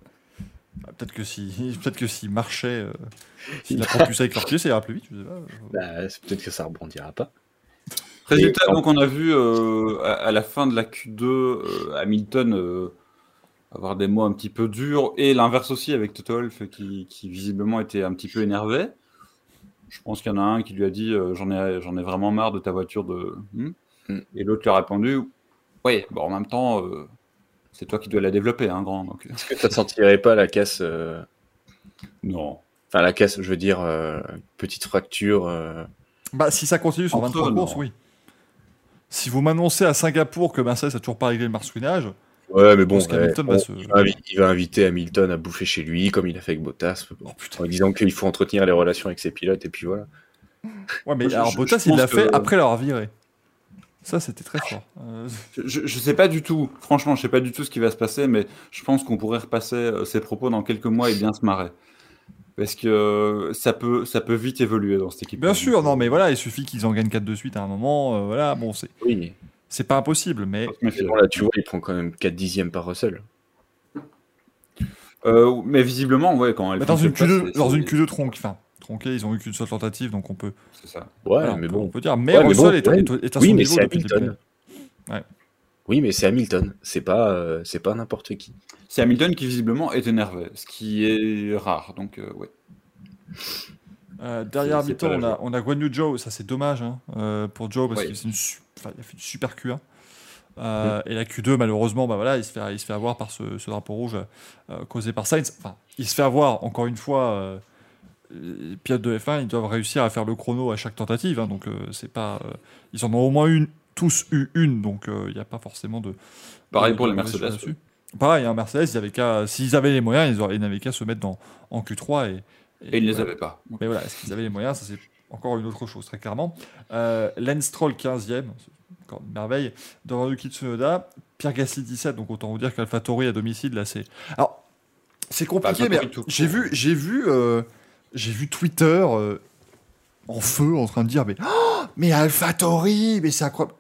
Ah, Peut-être que si, [LAUGHS] peut-être que s'il marchait, euh, [LAUGHS] s'il a propulsé avec leur pied, ça ira plus vite. Je sais pas. Bah, c'est peut-être que ça rebondira pas. Résultat, Et- donc, on a vu euh, à, à la fin de la Q2 euh, Hamilton euh, avoir des mots un petit peu durs, et l'inverse aussi avec Toto Wolff qui, qui visiblement était un petit peu énervé. Je pense qu'il y en a un qui lui a dit euh, J'en ai, j'en ai vraiment marre de ta voiture de. Hmm Hmm. Et l'autre lui a répondu Oui, bon, en même temps, euh, c'est toi qui dois la développer, hein, grand. Donc, euh, Est-ce que ça ne sentirait pas la casse euh, non. Enfin, la casse, je veux dire, euh, petite fracture. euh, Bah, si ça continue sur Entre 23 eux, courses, oui. Si vous m'annoncez à Singapour que Mercedes a toujours pas réglé le marsouinage, Ouais, mais bon, ouais, va bon, se- il, va invi- il va inviter Hamilton à bouffer chez lui, comme il a fait avec Bottas, oh putain. en disant qu'il faut entretenir les relations avec ses pilotes, et puis voilà. Ouais, mais je- alors je- Bottas, je il l'a fait que- après l'avoir viré. Ça, c'était très fort. Euh, Je, je sais pas du tout, franchement, je sais pas du tout ce qui va se passer, mais je pense qu'on pourrait repasser euh, ces propos dans quelques mois et bien se marrer. Parce que euh, ça peut, ça peut vite évoluer dans cette équipe. Bien sûr, non, mais voilà, il suffit qu'ils en gagnent 4 de suite à un moment. euh, voilà, bon, c'est Oui, c'est pas impossible, mais mais bon, là, tu vois, il prend quand même 4 dixièmes par Russell. Euh, mais visiblement, ouais, quand elle mais dans une fonctionne pas, Q2, c'est- dans une Q2 tronquée, enfin, tronquée, ils ont eu qu'une seule tentative, donc on peut. C'est ça. Ouais, voilà, mais on peut- bon. on peut dire. Mais Ouais, mais Russell bon, est, ouais. est- est à Oui, son mais niveau depuis. Hamilton. Ouais. Oui, mais c'est Hamilton. C'est pas, euh, c'est pas n'importe qui. C'est Hamilton qui visiblement est énervé, ce qui est rare. Donc, euh, ouais. Euh, derrière Hamilton, on a, on a Guan Yu Zhou, ça c'est dommage hein, euh, pour Joe parce Ouais. qu'il c'est une enfin, il a fait une super Q1. Euh, Et la Q2, malheureusement, bah voilà, il, se fait, il se fait avoir par ce, ce drapeau rouge euh, causé par Sainz. Enfin, il se fait avoir, encore une fois, euh, les pilotes de F1, ils doivent réussir à faire le chrono à chaque tentative. hein, donc, euh, c'est pas. ils en ont au moins une, tous eu une. Donc, il n'y a pas forcément de. Pareil de- pour de les Mercedes. là-dessus. Pareil, un Mercedes, qu'à- s'ils avaient les moyens, ils, auraient- ils n'avaient qu'à se mettre dans, en Q3. Et, Et ils ne les voilà. avaient pas. Mais voilà, est-ce qu'ils avaient les moyens Ça, c'est encore une autre chose, très clairement. Euh, Lance Stroll, 15e, c'est encore une merveille. Devant Yuki Tsunoda. Pierre Gasly, 17. Donc, autant vous dire qu'AlphaTauri à domicile, là, c'est. Alors, c'est compliqué, mais j'ai vu, j'ai vu, euh, j'ai vu Twitter euh, en feu en train de dire Mais, oh, mais AlphaTauri, mais c'est incroyable.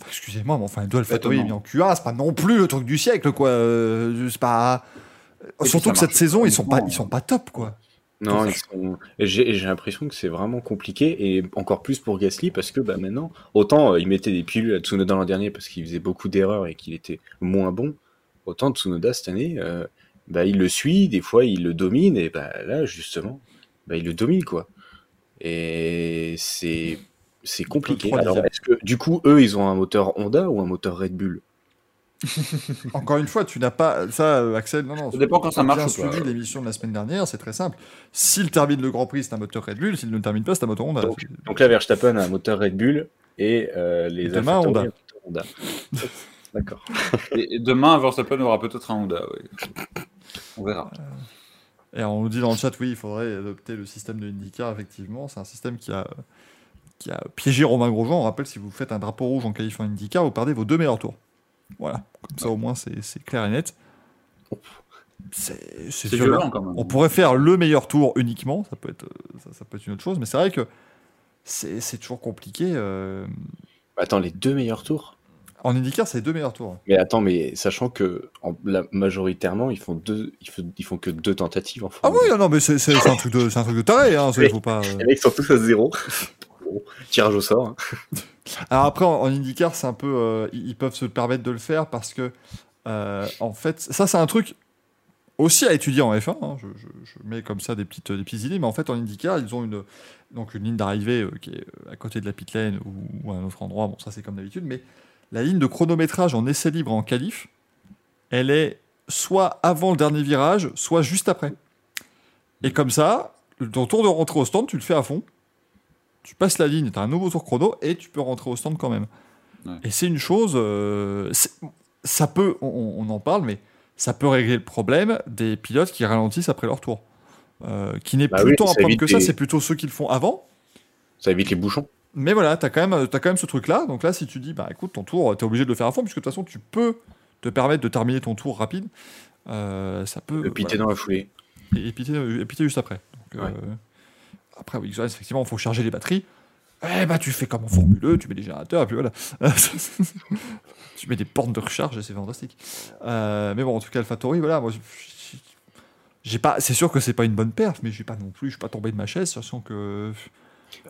Enfin, Excusez-moi, mais enfin, deux AlphaTauri mis en Q1, c'est pas non plus le truc du siècle, quoi. Euh, c'est pas. Surtout que cette marche saison, ils sont pas, ils sont pas top, quoi. Non, ils sont- j'ai l'impression que c'est vraiment compliqué et encore plus pour Gasly parce que bah, maintenant, autant euh, il mettait des pilules à Tsunoda l'an dernier parce qu'il faisait beaucoup d'erreurs et qu'il était moins bon, autant Tsunoda cette année, euh, bah, il le suit, des fois il le domine et bah, là justement, bah, il le domine quoi. Et c'est c'est compliqué. Alors, est-ce que du coup eux ils ont un moteur Honda ou un moteur Red Bull? [LAUGHS] Encore une fois, tu n'as pas ça, euh, Axel. Non, non. Ça dépend quand ça marche Bien suivi l'émission de la semaine dernière, c'est très simple. S'il termine le Grand Prix, c'est un moteur Red Bull. S'il ne le termine pas, c'est un moteur Honda. Donc, donc là Verstappen a un moteur Red Bull et euh, les Et demain, Honda. un moteur Honda. [LAUGHS] D'accord. Et, et demain, Verstappen aura peut-être un Honda. oui. On verra. Et on nous dit dans le chat, oui, il faudrait adopter le système de IndyCar. Effectivement, c'est un système qui a qui a piégé Romain Grosjean. On rappelle, si vous faites un drapeau rouge en qualifiant IndyCar, vous perdez vos deux meilleurs tours. Voilà, comme ça au moins c'est clair et net. C'est violent. violent quand même. On pourrait faire le meilleur tour uniquement, ça peut être, euh, ça, ça peut être une autre chose, mais c'est vrai que c'est toujours compliqué. euh, Attends, les deux meilleurs tours? En IndyCar, c'est les deux meilleurs tours. Mais attends, mais sachant que en, la, majoritairement, ils font deux, ils font, ils font que deux tentatives en Ah oui, non, mais c'est un truc de, un truc de taré. Hein, c'est- Oui. faut pas. euh. [LAUGHS] Les mecs sont tous à zéro. Tirage au sort. hein. [LAUGHS] Alors après, en, IndyCar, c'est un peu, euh, ils peuvent se permettre de le faire parce que, euh, en fait, ça c'est un truc aussi à étudier en F1. hein, je, mets comme ça des petites, des petites idées, mais en fait, en IndyCar, ils ont une, donc une ligne d'arrivée euh, qui est à côté de la pit lane ou, ou à un autre endroit. Bon, ça c'est comme d'habitude, mais la ligne de chronométrage en essai libre en qualif, elle est soit avant le dernier virage, soit juste après. Et comme ça, ton tour de rentrée au stand, tu le fais à fond. Tu passes la ligne, tu as un nouveau tour chrono et tu peux rentrer au stand quand même. Ouais. Et c'est une chose, euh, ça peut, on, on en parle, mais ça peut régler le problème des pilotes qui ralentissent après leur tour. Euh, qui n'est Bah plus oui, tant problème évite que ça, c'est plutôt ceux qui le font avant. Ça évite les bouchons. Mais voilà, tu as, quand même- t'as quand même ce truc-là. Donc là, si tu dis, bah écoute, ton tour, tu es obligé de le faire à fond, puisque de toute façon, tu peux te permettre de terminer ton tour rapide. Euh, ça peut. Le piter voilà. dans la foulée. Et, et piter, et piter juste après. Donc, Ouais. Euh, après, oui, effectivement, il faut charger les batteries. Eh bah, tu fais comme en Formule 1, tu mets des générateurs, et puis voilà. [LAUGHS] tu mets des portes de recharge, et c'est fantastique. Euh, mais bon, en tout cas, AlphaTauri, voilà, moi, j'ai- pas, c'est sûr que c'est pas une bonne perf, mais j'ai pas non plus, je suis pas tombé de ma chaise, sachant que.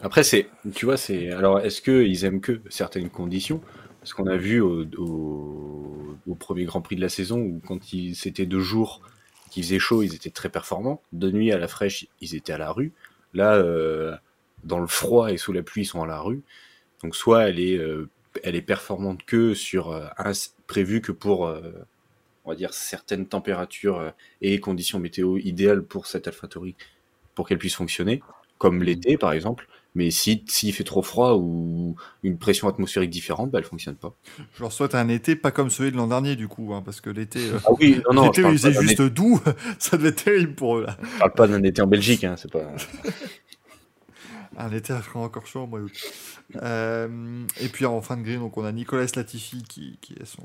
Après, c'est, tu vois, c'est. Alors, est-ce qu'ils aiment que certaines conditions? Parce qu'on a vu au, au, premier Grand Prix de la saison où, quand c'était de jour, qu'il faisait chaud, ils étaient très performants. De nuit, à la fraîche, ils étaient à la rue. Là, euh, dans le froid et sous la pluie, ils sont à la rue. Donc, soit elle est, euh, elle est performante que sur euh, un prévu que pour, euh, on va dire, certaines températures euh, et conditions météo idéales pour cette AlphaTauri pour qu'elle puisse fonctionner, comme l'été par exemple. Mais si s'il fait trop froid ou une pression atmosphérique différente, bah, elle fonctionne pas. Je leur souhaite un été pas comme celui de l'an dernier, du coup, hein, parce que l'été. euh, Ah oui, non, non, l'été il faisait juste été- doux, [LAUGHS] ça devait être terrible pour eux là. je parle pas d'un été en Belgique, hein, c'est pas. [LAUGHS] Un été encore chaud d'août. Euh, et puis en fin de grille, donc on a Nicolas Latifi qui, qui est son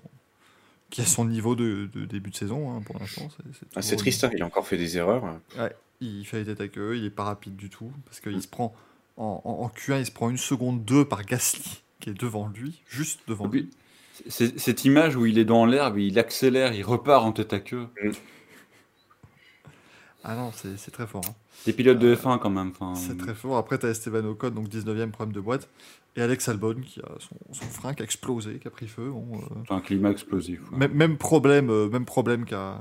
qui a son niveau de, de début de saison hein, pour l'instant. C'est, Ah, triste, hein, il a encore fait des erreurs. Ouais, il fait les têtes avec eux, il est pas rapide du tout parce qu'il se prend en, en- en Q1, il se prend une seconde 2 par Gasly qui est devant lui, juste devant lui. Oui. C'est- Cette image où il est dans l'herbe, il accélère, il repart en tête à queue. Ah non, c'est, c'est très fort. hein. Des pilotes de F1 quand même. enfin, C'est très fort. Après, tu as Esteban Ocon, donc 19ème problème de boîte. Et Alex Albon qui a son, son frein qui a explosé, qui a pris feu. Bon, euh, C'est un climat explosif. ouais. Même, même problème, euh, même problème qu'à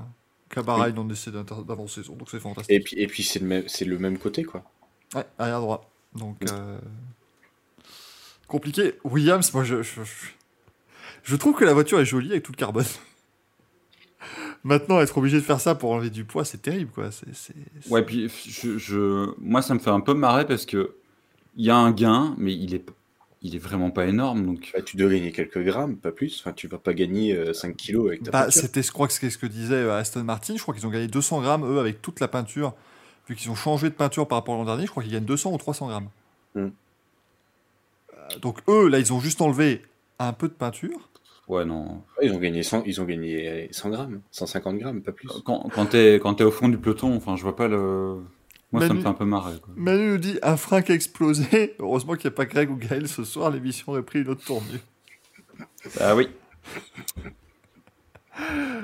qu'à Bahreïn on essaie d'avancer, donc c'est fantastique. Et puis, et puis c'est le même, c'est le même côté quoi. Ouais, arrière droit. Donc euh, compliqué. Williams, moi je, je, je- je trouve que la voiture est jolie avec tout le carbone. [LAUGHS] Maintenant, être obligé de faire ça pour enlever du poids, c'est terrible, quoi. C'est, c'est- c'est- Ouais, puis je, je- moi, ça me fait un peu marrer parce que il y a un gain, mais il est, il est vraiment pas énorme. Donc, Bah, tu dois gagner quelques grammes, pas plus. Enfin, tu vas pas gagner euh, 5 kilos avec ta Bah, peinture. c'était, je crois que c'est ce que disait euh, Aston Martin. Je crois qu'ils ont gagné 200 grammes, eux, avec toute la peinture. Vu qu'ils ont changé de peinture par rapport à l'an dernier, je crois qu'ils gagnent 200 ou 300 grammes. Hmm. Euh, donc, eux, là, ils ont juste enlevé un peu de peinture. ouais, non. Ils ont gagné 100, ils ont gagné allez, 100 grammes, 150 grammes, pas plus. Quand, quand t'es quand t'es au fond du peloton, enfin, je vois pas le. Moi, ça me fait un peu marrer. quoi. Manu nous dit un frein qui a explosé. [LAUGHS] Heureusement qu'il n'y a pas Greg ou Gaël ce soir. L'émission aurait pris une autre tournure. Ah oui.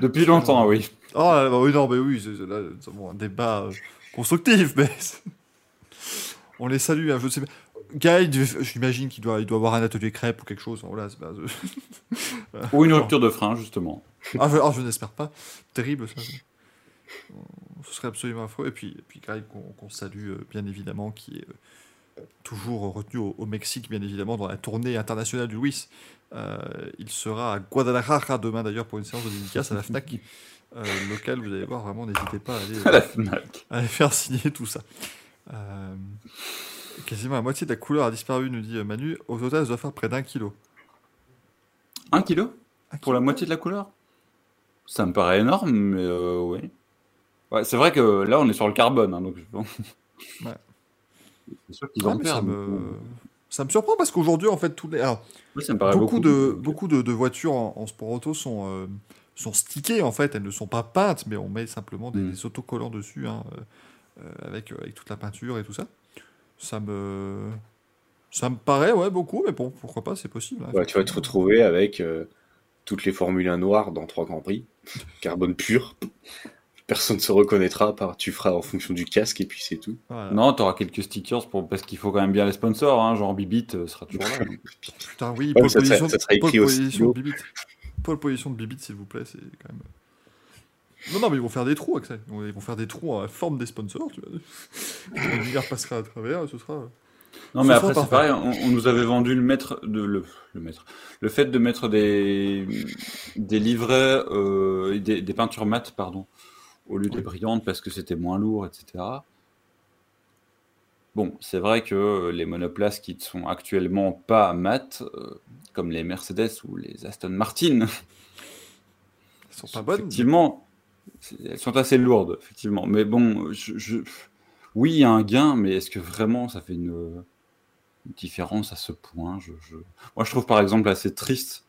Depuis longtemps, oui. Oh, là, là, bah oui, non, mais oui, c'est- là, nous avons un débat euh, constructif, mais [LAUGHS] on les salue. hein, je sais pas. Devait- j'imagine qu'il doit, il doit avoir un atelier crêpe ou quelque chose. Voilà, c'est pas- [LAUGHS] Ou une rupture de frein, justement. ah, je, ah, je n'espère pas. Terrible, ça. Ce serait absolument affreux. Et puis, et puis Greg, qu'on salue, euh, bien évidemment, qui est euh, toujours retenu au, au Mexique, bien évidemment, dans la tournée internationale du Luis. Euh, il sera à Guadalajara demain, d'ailleurs, pour une séance de dédicace à la FNAC. Euh, local, vous allez voir, vraiment, n'hésitez pas à aller, [LAUGHS] À la FNAC. à aller faire signer tout ça. Euh, quasiment la moitié de la couleur a disparu, nous dit euh, Manu. Au total, ça doit faire près d'un kilo. Un kilo Un Pour la moitié de la couleur? Ça me paraît énorme, mais euh, oui. Ouais, c'est vrai que là, on est sur le carbone, hein, donc. [LAUGHS] Ouais. C'est sûr qu'ils Ouais, en ça, perdent. me... ça me surprend parce qu'aujourd'hui, en fait, tous les... alors, Oui, ça me paraît beaucoup, beaucoup. de, beaucoup de, de voitures en, en sport auto sont, euh, sont stickées, en fait. Elles ne sont pas peintes, mais on met simplement des, Mm. des autocollants dessus, hein, euh, euh, avec, euh, avec toute la peinture et tout ça. Ça me... Ça me paraît, ouais, beaucoup, mais bon, pourquoi pas, c'est possible. hein, Ouais, tu vas te retrouver avec euh, toutes les Formule 1 noires dans trois Grands Prix, [LAUGHS] carbone pur. Personne ne se reconnaîtra, par tu feras en fonction du casque et puis c'est tout. Voilà. Non, t'auras quelques stickers pour... parce qu'il faut quand même bien les sponsors, hein, genre Bibit sera toujours là. [LAUGHS] Putain, oui, Ouais, ça pole écrit au Pole position de Bibit, s'il vous plaît, c'est quand même. Non, non, mais ils vont faire des trous, Axel. Ils vont- faire des trous en forme des sponsors, tu vois. Lumière passera à travers, et ce sera. Non, Ce mais après, c'est pareil, on, on nous avait vendu le maître de le, le maître. Le fait de mettre des, des livrets, euh, des, des peintures mates, pardon, au lieu des brillantes parce que c'était moins lourd, etc. Bon, c'est vrai que les monoplaces qui ne sont actuellement pas mates, euh, comme les Mercedes ou les Aston Martin, Elles sont pas bonnes. effectivement, elles sont assez lourdes, effectivement. Mais bon, je, je- oui, il y a un gain, mais est-ce que vraiment ça fait une, une différence à ce point? Je, je- Moi, je trouve par exemple assez triste,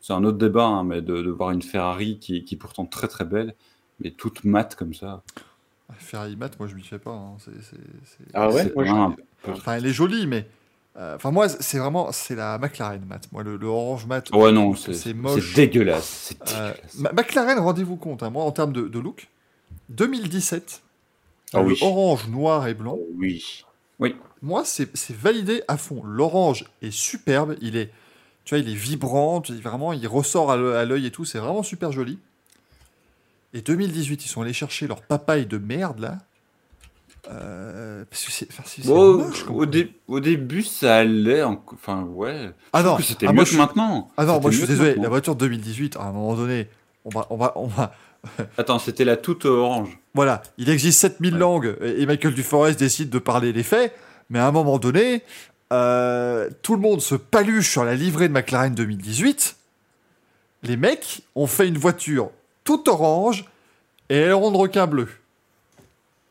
c'est un autre débat, hein, mais de, de voir une Ferrari qui, qui est pourtant très très belle, mais toute mate comme ça. Ferrari mat, moi je m'y fais pas. hein. C'est- Ah ouais? Moi, je- Enfin, elle est jolie, mais. Euh, Enfin, moi, c'est vraiment. C'est la McLaren mat. Moi, le, le orange mat. Ouais, non, c'est c'est c'est moche. dégueulasse. C'est Euh, dégueulasse. McLaren, rendez-vous compte, hein, moi, en termes de, de look, 2017, Ah le oui. orange, noir et blanc, Oh, oui. moi, c'est validé à fond. L'orange est superbe, il est, tu vois, il est vibrant, tu- vraiment, il ressort à l'œil et tout, c'est vraiment super joli. Et 2018, ils sont allés chercher leur papaye de merde, là. Euh, parce que c'est enfin, c'est- c'est Bon, moche, comme au, quoi. dé- au début, ça allait. en- Enfin, ouais. Ah Je trouve non, c'était ah, moi, je- maintenant. Ah non, C'était moi je suis désolé, maintenant. la voiture de 2018, à un moment donné, on va, on va, on va, [LAUGHS] Attends, c'était la toute orange. Voilà, il existe 7000 Ouais. langues et et Michael Duforest décide de parler les faits, mais à un moment donné, euh, tout le monde se paluche sur la livrée de McLaren 2018. Les mecs ont fait une voiture toute orange et aileron de requin bleu.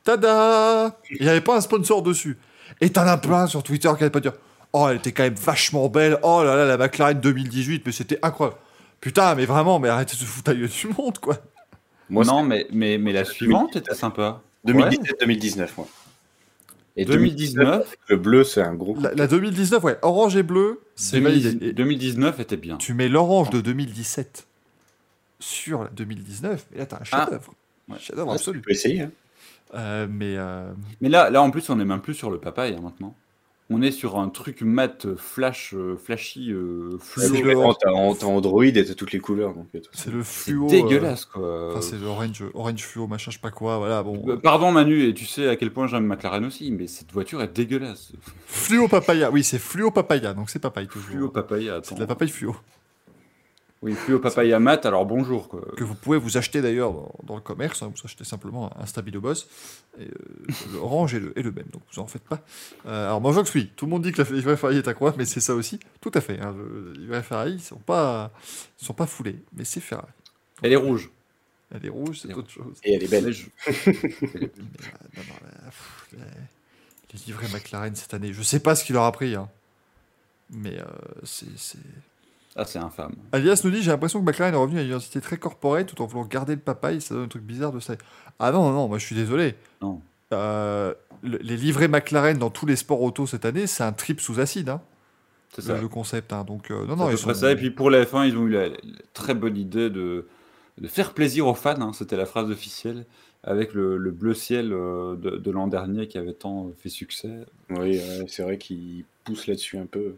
Tada Il n'y avait pas un sponsor dessus. Et t'en as plein sur Twitter qui n'avaient pas dire Oh, elle était quand même vachement belle. Oh là là, la McLaren 2018, mais c'était incroyable. Putain, mais vraiment, mais arrêtez de se foutre gueule du monde, quoi. Moi, non, mais, mais, mais la suivante était sympa. 2017-2019, moi. Et 2019, le bleu, c'est un gros. La, la 2019, ouais, orange et bleu, c'est validé. 2010 Et 2019 était bien. tu mets l'orange de 2017 sur la 2019, et là, t'as un Ah. chef-d'œuvre. Ouais. Un chef-d'œuvre Tu absolu. peux essayer. Hein. Euh, mais euh, Mais là, là, en plus, on est même plus sur le papaye hein, maintenant. On est sur un truc mat, euh, flash, euh, flashy, euh, fluo. T'as Android et t'as toutes les couleurs. C'est le fluo. dégueulasse, quoi. Enfin, c'est l'orange orange fluo, machin, je sais pas quoi. Voilà, bon. Euh, Pardon Manu, et tu sais à quel point j'aime McLaren aussi, mais cette voiture est dégueulasse. Fluo papaya, oui, c'est fluo papaya, donc c'est papaye toujours. Fluo papaya, C'est de la papaye fluo. Oui, plus au papaya mat, alors bonjour. Quoi. que vous pouvez vous acheter d'ailleurs dans, dans le commerce. hein, vous achetez simplement un Stabilo Boss. Et, euh, l'orange est le, est le même, donc vous en faites pas. Euh, alors, Manjox, oui, tout le monde dit que la livret Ferrari est incroyable, mais c'est ça aussi. Tout à fait. Hein, le livret Ferrari, ils sont pas, ils sont pas foulés, mais c'est Ferrari. Elle est rouge. Elle est rouge, c'est autre chose. Et elle est belle. [LAUGHS] Euh, les, les livrets McLaren cette année, je sais pas ce qu'il leur a pris. hein. Mais euh, c'est. Ah, c'est infâme. Alias nous dit J'ai l'impression que McLaren est revenu à une identité très corporelle tout en voulant garder le papaye. Ça donne un truc bizarre de ça. Ah non, non, non, moi je suis désolé. Non. Euh, le- les livrets McLaren dans tous les sports auto cette année, c'est un trip sous acide, hein, C'est ça. le concept. hein. Donc, euh, non, C'est non, ils sont. ça. Et puis pour la F1, ils ont eu la, la très bonne idée de, de faire plaisir aux fans. hein. C'était la phrase officielle. Avec le, le bleu ciel euh, de, de l'an dernier qui avait tant fait succès. Oui, ouais, c'est vrai qu'il pousse là-dessus un peu.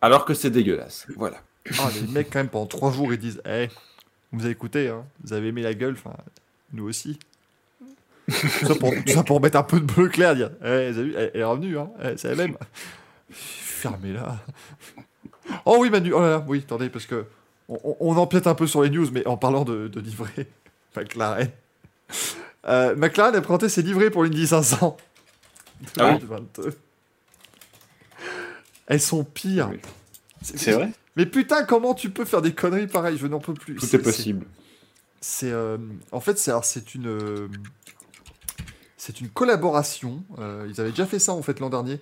Alors que c'est dégueulasse. Voilà. Ah, les mecs, quand même, pendant trois jours, ils disent Eh, vous avez écouté, hein, vous avez aimé la gueule, enfin, nous aussi. tout, ça pour, tout ça pour mettre un peu de bleu clair, dire Eh, vu, elle, elle est revenue, hein, eh, c'est la même. Fermez-la. Oh oui, Manu, oh là là, oui, attendez, parce que on, empiète un peu sur les news, mais en parlant de, de [LAUGHS] McLaren. Euh, McLaren a présenté ses livrets pour l'Indy 500. Ah oui 2022. Elles sont pires. Oui. C'est vrai Mais putain, comment tu peux faire des conneries pareilles? Je n'en peux plus. Tout est possible. C'est, euh, en fait, c'est, une, euh, c'est une collaboration. euh, ils avaient déjà fait ça en fait l'an dernier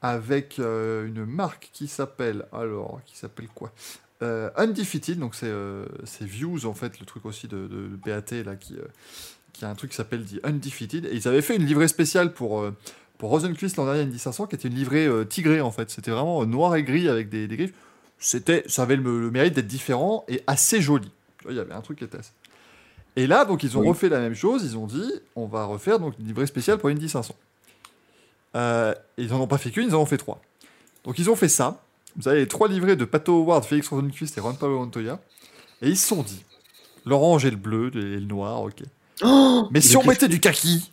avec une marque qui s'appelle, alors, qui s'appelle quoi? Undefeated. Donc c'est, c'est Views en fait, le truc aussi de, de, de BAT là qui, qui a un truc qui s'appelle The Undefeated. Et ils avaient fait une livrée spéciale pour. Pour Rosenquist l'an dernier, Indy 500, qui était une livrée euh, tigrée en fait. C'était vraiment euh, noir et gris avec des, des griffes. C'était, ça avait le, le mérite d'être différent et assez joli. Il y avait un truc qui était assez. Et là, donc, ils ont Oui. refait la même chose. Ils ont dit, on va refaire donc une livrée spéciale pour Indy 500. Euh, ils n'en ont pas fait qu'une, ils en ont fait trois. Donc, ils ont fait ça. Vous avez les trois livrets de Pato Howard, Félix Rosenquist et Juan Pablo Montoya. Et ils se sont dit, l'orange et le bleu et le noir, ok. Mais si on mettait du kaki,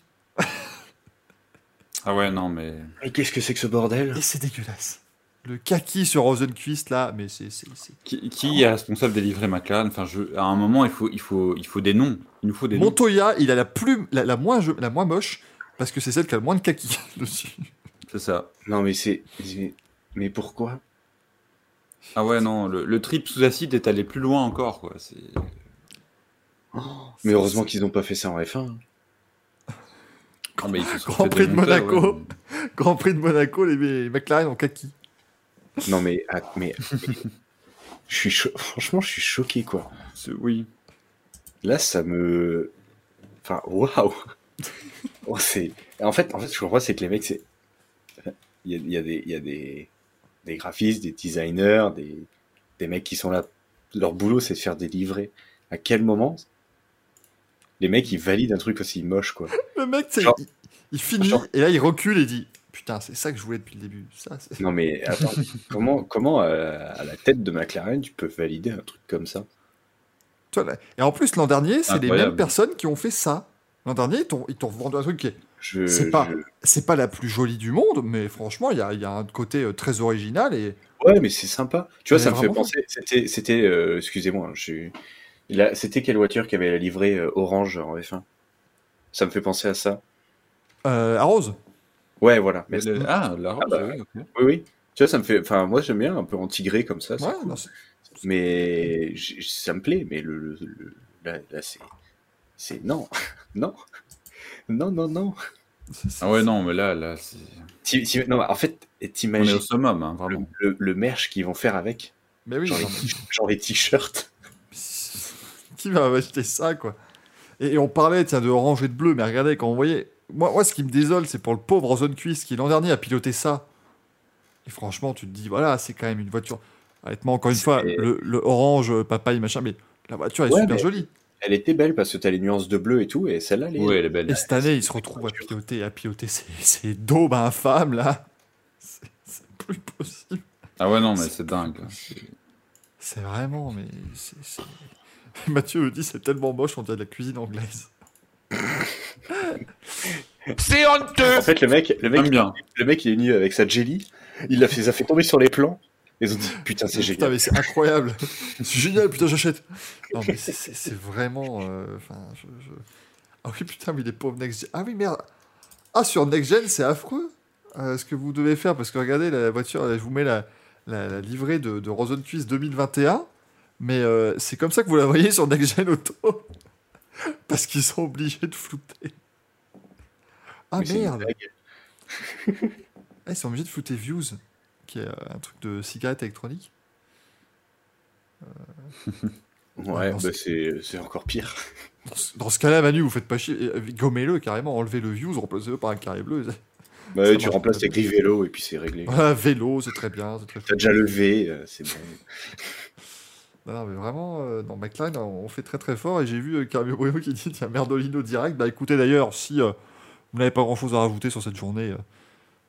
Ah ouais, non, mais. Mais qu'est-ce que c'est que ce bordel? Et c'est dégueulasse. Le kaki sur Rosenquist, là, mais c'est. c'est- c'est- Qui, qui est responsable des livrets McLaren enfin, je... À un moment, il faut, il, faut, il faut des noms. Il nous faut des noms. Montoya, il a la plus, la, la moins, la moins moche, parce que c'est celle qui a le moins de kaki [LAUGHS] dessus. C'est ça. Non, mais c'est. mais- Mais pourquoi? Ah ouais, non, le, le trip sous acide est allé plus loin encore. Quoi. C'est... Mais heureusement qu'ils n'ont pas fait ça en F1. Non, mais ils se sont Grand Prix de monteurs, Monaco. ouais. Grand Prix de Monaco, les, les McLaren en kaki. Non, mais. ah, mais... je suis cho- Franchement, je suis choqué, quoi. Oui. Là, ça me. Enfin, waouh Oh, c'est... En fait, en fait, ce que je comprends, c'est que les mecs, c'est. Il y a, il y a des, il y a des, des graphistes, des designers, des, des mecs qui sont là. Leur boulot, c'est de faire des livrets. À quel moment les mecs, ils valident un truc aussi moche, quoi [LAUGHS] Le mec, Genre- il, il finit, genre- et là, il recule et dit Putain, c'est ça que je voulais depuis le début. Ça, Non, mais attends, [LAUGHS] comment, comment euh, à la tête de McLaren, tu peux valider un truc comme ça? Et en plus, l'an dernier, c'est les mêmes personnes qui ont fait ça. L'an dernier, ils t'ont vendu un truc qui est. je, C'est pas- je- pas la plus jolie du monde, mais franchement, il y a, y a un côté euh, très original et. Ouais, mais c'est sympa. Tu vois, Mais ça me fait penser. C'était, c'était, euh, excusez-moi, je suis. Là, c'était quelle voiture qui avait la livrée euh, orange en F1 Ça me fait penser à ça. Euh, à Rose Ouais, voilà. Mais le- Ah, la rose, Ah bah. oui. Oui, oui. Tu vois, ça me fait. Enfin, moi, j'aime bien un peu en tigré comme ça. Ouais, cool. non, mais ça me plaît. Mais le, le- le- là, là, c'est, c'est non, [LAUGHS] non, non, non, non. Ah ouais, non, mais là, là, c'est... Ti- ti- non, en fait, on est t'imagines au summum, hein, le, vraiment. le, le merch qu'ils vont faire avec, Mais oui, genre les t-shirts. Qui va acheter ça, quoi et, et on parlait, tiens, de orange et de bleu, mais regardez, quand on voyait... Moi, moi ce qui me désole, c'est pour le pauvre Rosenquist qui, l'an dernier, a piloté ça. Et franchement, tu te dis, voilà, c'est quand même une voiture... Honnêtement, encore une fois, le, le orange, euh, papaye, machin, mais la voiture est Ouais, super mais- jolie. Elle était belle parce que t'as les nuances de bleu et tout, et celle-là, elle est- Oui, elle est belle. Et cette année, il se retrouve à piloter, à piloter ces, ces daubes infâmes, là. C'est plus possible. Ah ouais, non, mais c'est dingue. C'est- C'est vraiment, mais... c'est- [LAUGHS] Mathieu me dit, c'est tellement moche, on dirait de la cuisine anglaise. C'est honteux En fait, le mec, le mec, bien. le mec, il est venu avec sa jelly, il l'a fait, ça fait tomber sur les plans, Ils ont dit putain, c'est Putain, génial. mais c'est incroyable. c'est génial, putain, j'achète. Non, mais c'est- vraiment. euh, Enfin, je, je- Ah oui, putain, mais les pauvres Next Gen. Ah oui, merde. Ah, sur Next Gen, c'est affreux euh, ce que vous devez faire. Parce que regardez, la voiture, je vous mets la, la, la livrée de, de Rosenquist 2021. Mais euh, c'est comme ça que vous la voyez sur Next Gen Auto. [LAUGHS] parce qu'ils sont obligés de flouter. Ah Mais merde. [LAUGHS] Ah, ils sont obligés de flouter Views, qui est euh, un truc de cigarette électronique. [LAUGHS] Ouais, non, bah, c'est c'est encore pire. Dans ce, dans ce cas-là, Manu, vous faites pas chier. Euh, Gommez-le carrément, enlevez le views, remplacez-le par un carré bleu. Bah, Ça tu remplaces grilles vélo et puis c'est réglé. Voilà, vélo, c'est très bien. T'as déjà levé, euh, c'est bon. Non, mais vraiment, euh, dans McLaren, on fait très très fort. Et j'ai vu euh, Carmio Bruno qui dit tiens, Merdolino direct. Bah écoutez d'ailleurs, si euh, vous n'avez pas grand chose à rajouter sur cette journée euh,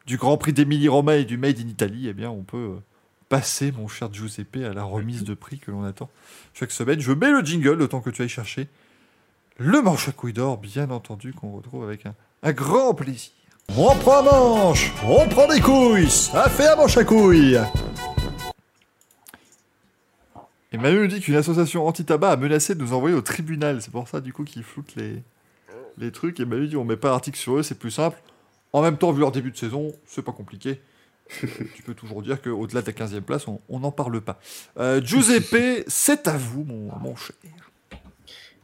du Grand Prix d'Emilie Roma et du Made in Italy, eh bien on peut passer, mon cher Giuseppe, à la remise de prix que l'on attend chaque semaine. Je mets le jingle le que tu ailles chercher le manche à couilles d'or, bien entendu, qu'on retrouve avec un, un grand plaisir. On prend un manche, on prend des couilles, ça fait un manche à couilles. Et Manu nous dit qu'une association anti-tabac a menacé de nous envoyer au tribunal. C'est pour ça, du coup, qu'ils floutent les, les trucs. Et Manu dit on met pas l'article sur eux, c'est plus simple. En même temps, vu leur début de saison, c'est pas compliqué. Euh, tu peux toujours dire qu'au-delà de la 15e place, on n'en parle pas. Euh, Giuseppe, c'est à vous, mon, cher.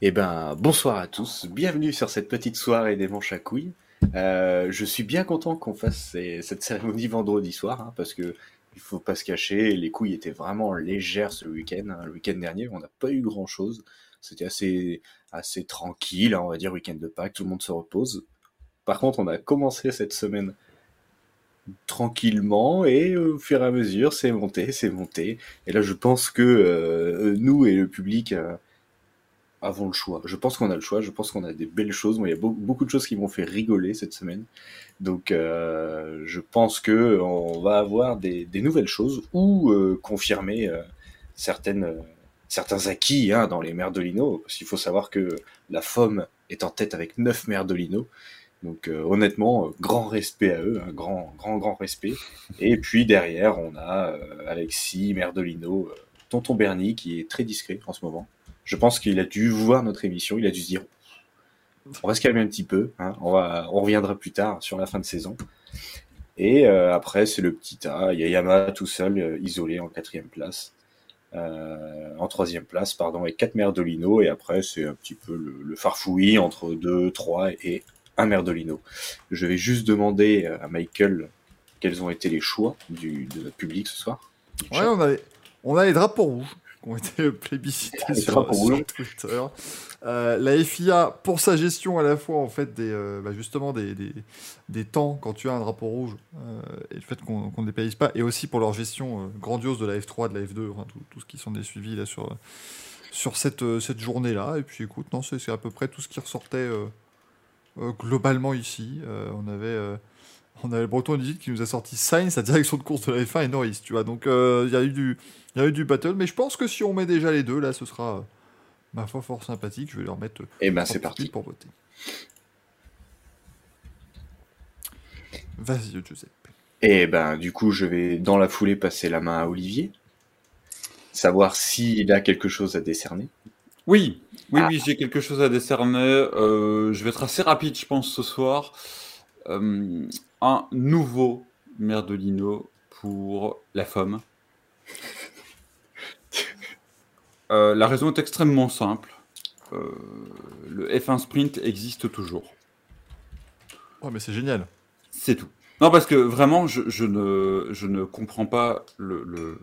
Eh ben, bonsoir à tous, bienvenue sur cette petite soirée des manches à couilles. Euh, je suis bien content qu'on fasse cette cérémonie vendredi soir, hein, parce que il faut pas se cacher, les couilles étaient vraiment légères ce week-end. hein. Le week-end dernier, on n'a pas eu grand-chose. C'était assez, assez tranquille, hein, on va dire, week-end de Pâques, tout le monde se repose. Par contre, on a commencé cette semaine tranquillement et euh, au fur et à mesure, c'est monté, c'est monté. Et là, je pense que euh, nous et le public euh, avons le choix. Je pense qu'on a le choix. Je pense qu'on a des belles choses. Moi, il y a beau- beaucoup de choses qui m'ont fait rigoler cette semaine. Donc, euh, je pense que on va avoir des, nouvelles choses ou euh, confirmer euh, certaines, certains acquis hein, dans les Merdolino. Parce qu'il faut savoir que la FOM est en tête avec 9 Merdolino. Donc, honnêtement, grand respect à eux, un grand, grand, grand respect. Et puis derrière, on a Alexis Merdolino, Tonton Bernie, qui est très discret en ce moment. Je pense qu'il a dû voir notre émission, il a dû se dire on va se calmer un petit peu, hein, on, reviendra plus tard sur la fin de saison. Et euh, après, c'est le petit A, il y tout seul, euh, isolé en quatrième place. Euh, en troisième place, pardon, avec quatre Merdolino, et après, c'est un petit peu le, farfouillis entre deux, trois et un Merdolino. Je vais juste demander à Michael quels ont été les choix du, de notre public ce soir. On a, les, on qui ont été [LAUGHS] plébiscités sur, sur. Twitter. Euh, la FIA, pour sa gestion à la fois, en fait, des, euh, bah, justement, des, des, des temps quand tu as un drapeau rouge euh, et le fait qu'on ne les payise pas, et aussi pour leur gestion grandiose de la F3, de la F2, enfin, tout, tout ce qui s'en est suivi là sur, sur cette, cette journée-là. Et puis écoute, non, c'est à peu près tout ce qui ressortait globalement ici. On avait. on avait le Breton Digit qui nous a sorti Sainz, la direction de course de la F1 et Norris, tu vois. Donc il y a eu du, il y a eu du battle, mais je pense que si on met déjà les deux, là, ce sera, euh, ma foi, fort sympathique. Je vais leur mettre. euh, Et ben 30 c'est parti. pour voter. Vas-y, Giuseppe. Et ben du coup, je vais dans la foulée passer la main à Olivier, savoir s'il a quelque chose à décerner. Oui, oui, Ah. oui, j'ai quelque chose à décerner. Euh, je vais être assez rapide, je pense, ce soir. Euh, un nouveau Merdolino pour la femme. Euh, la raison est extrêmement simple. Euh, le F1 Sprint existe toujours. Oh, mais c'est génial. C'est tout. Non, parce que vraiment, je, je ne, je ne comprends pas le, le-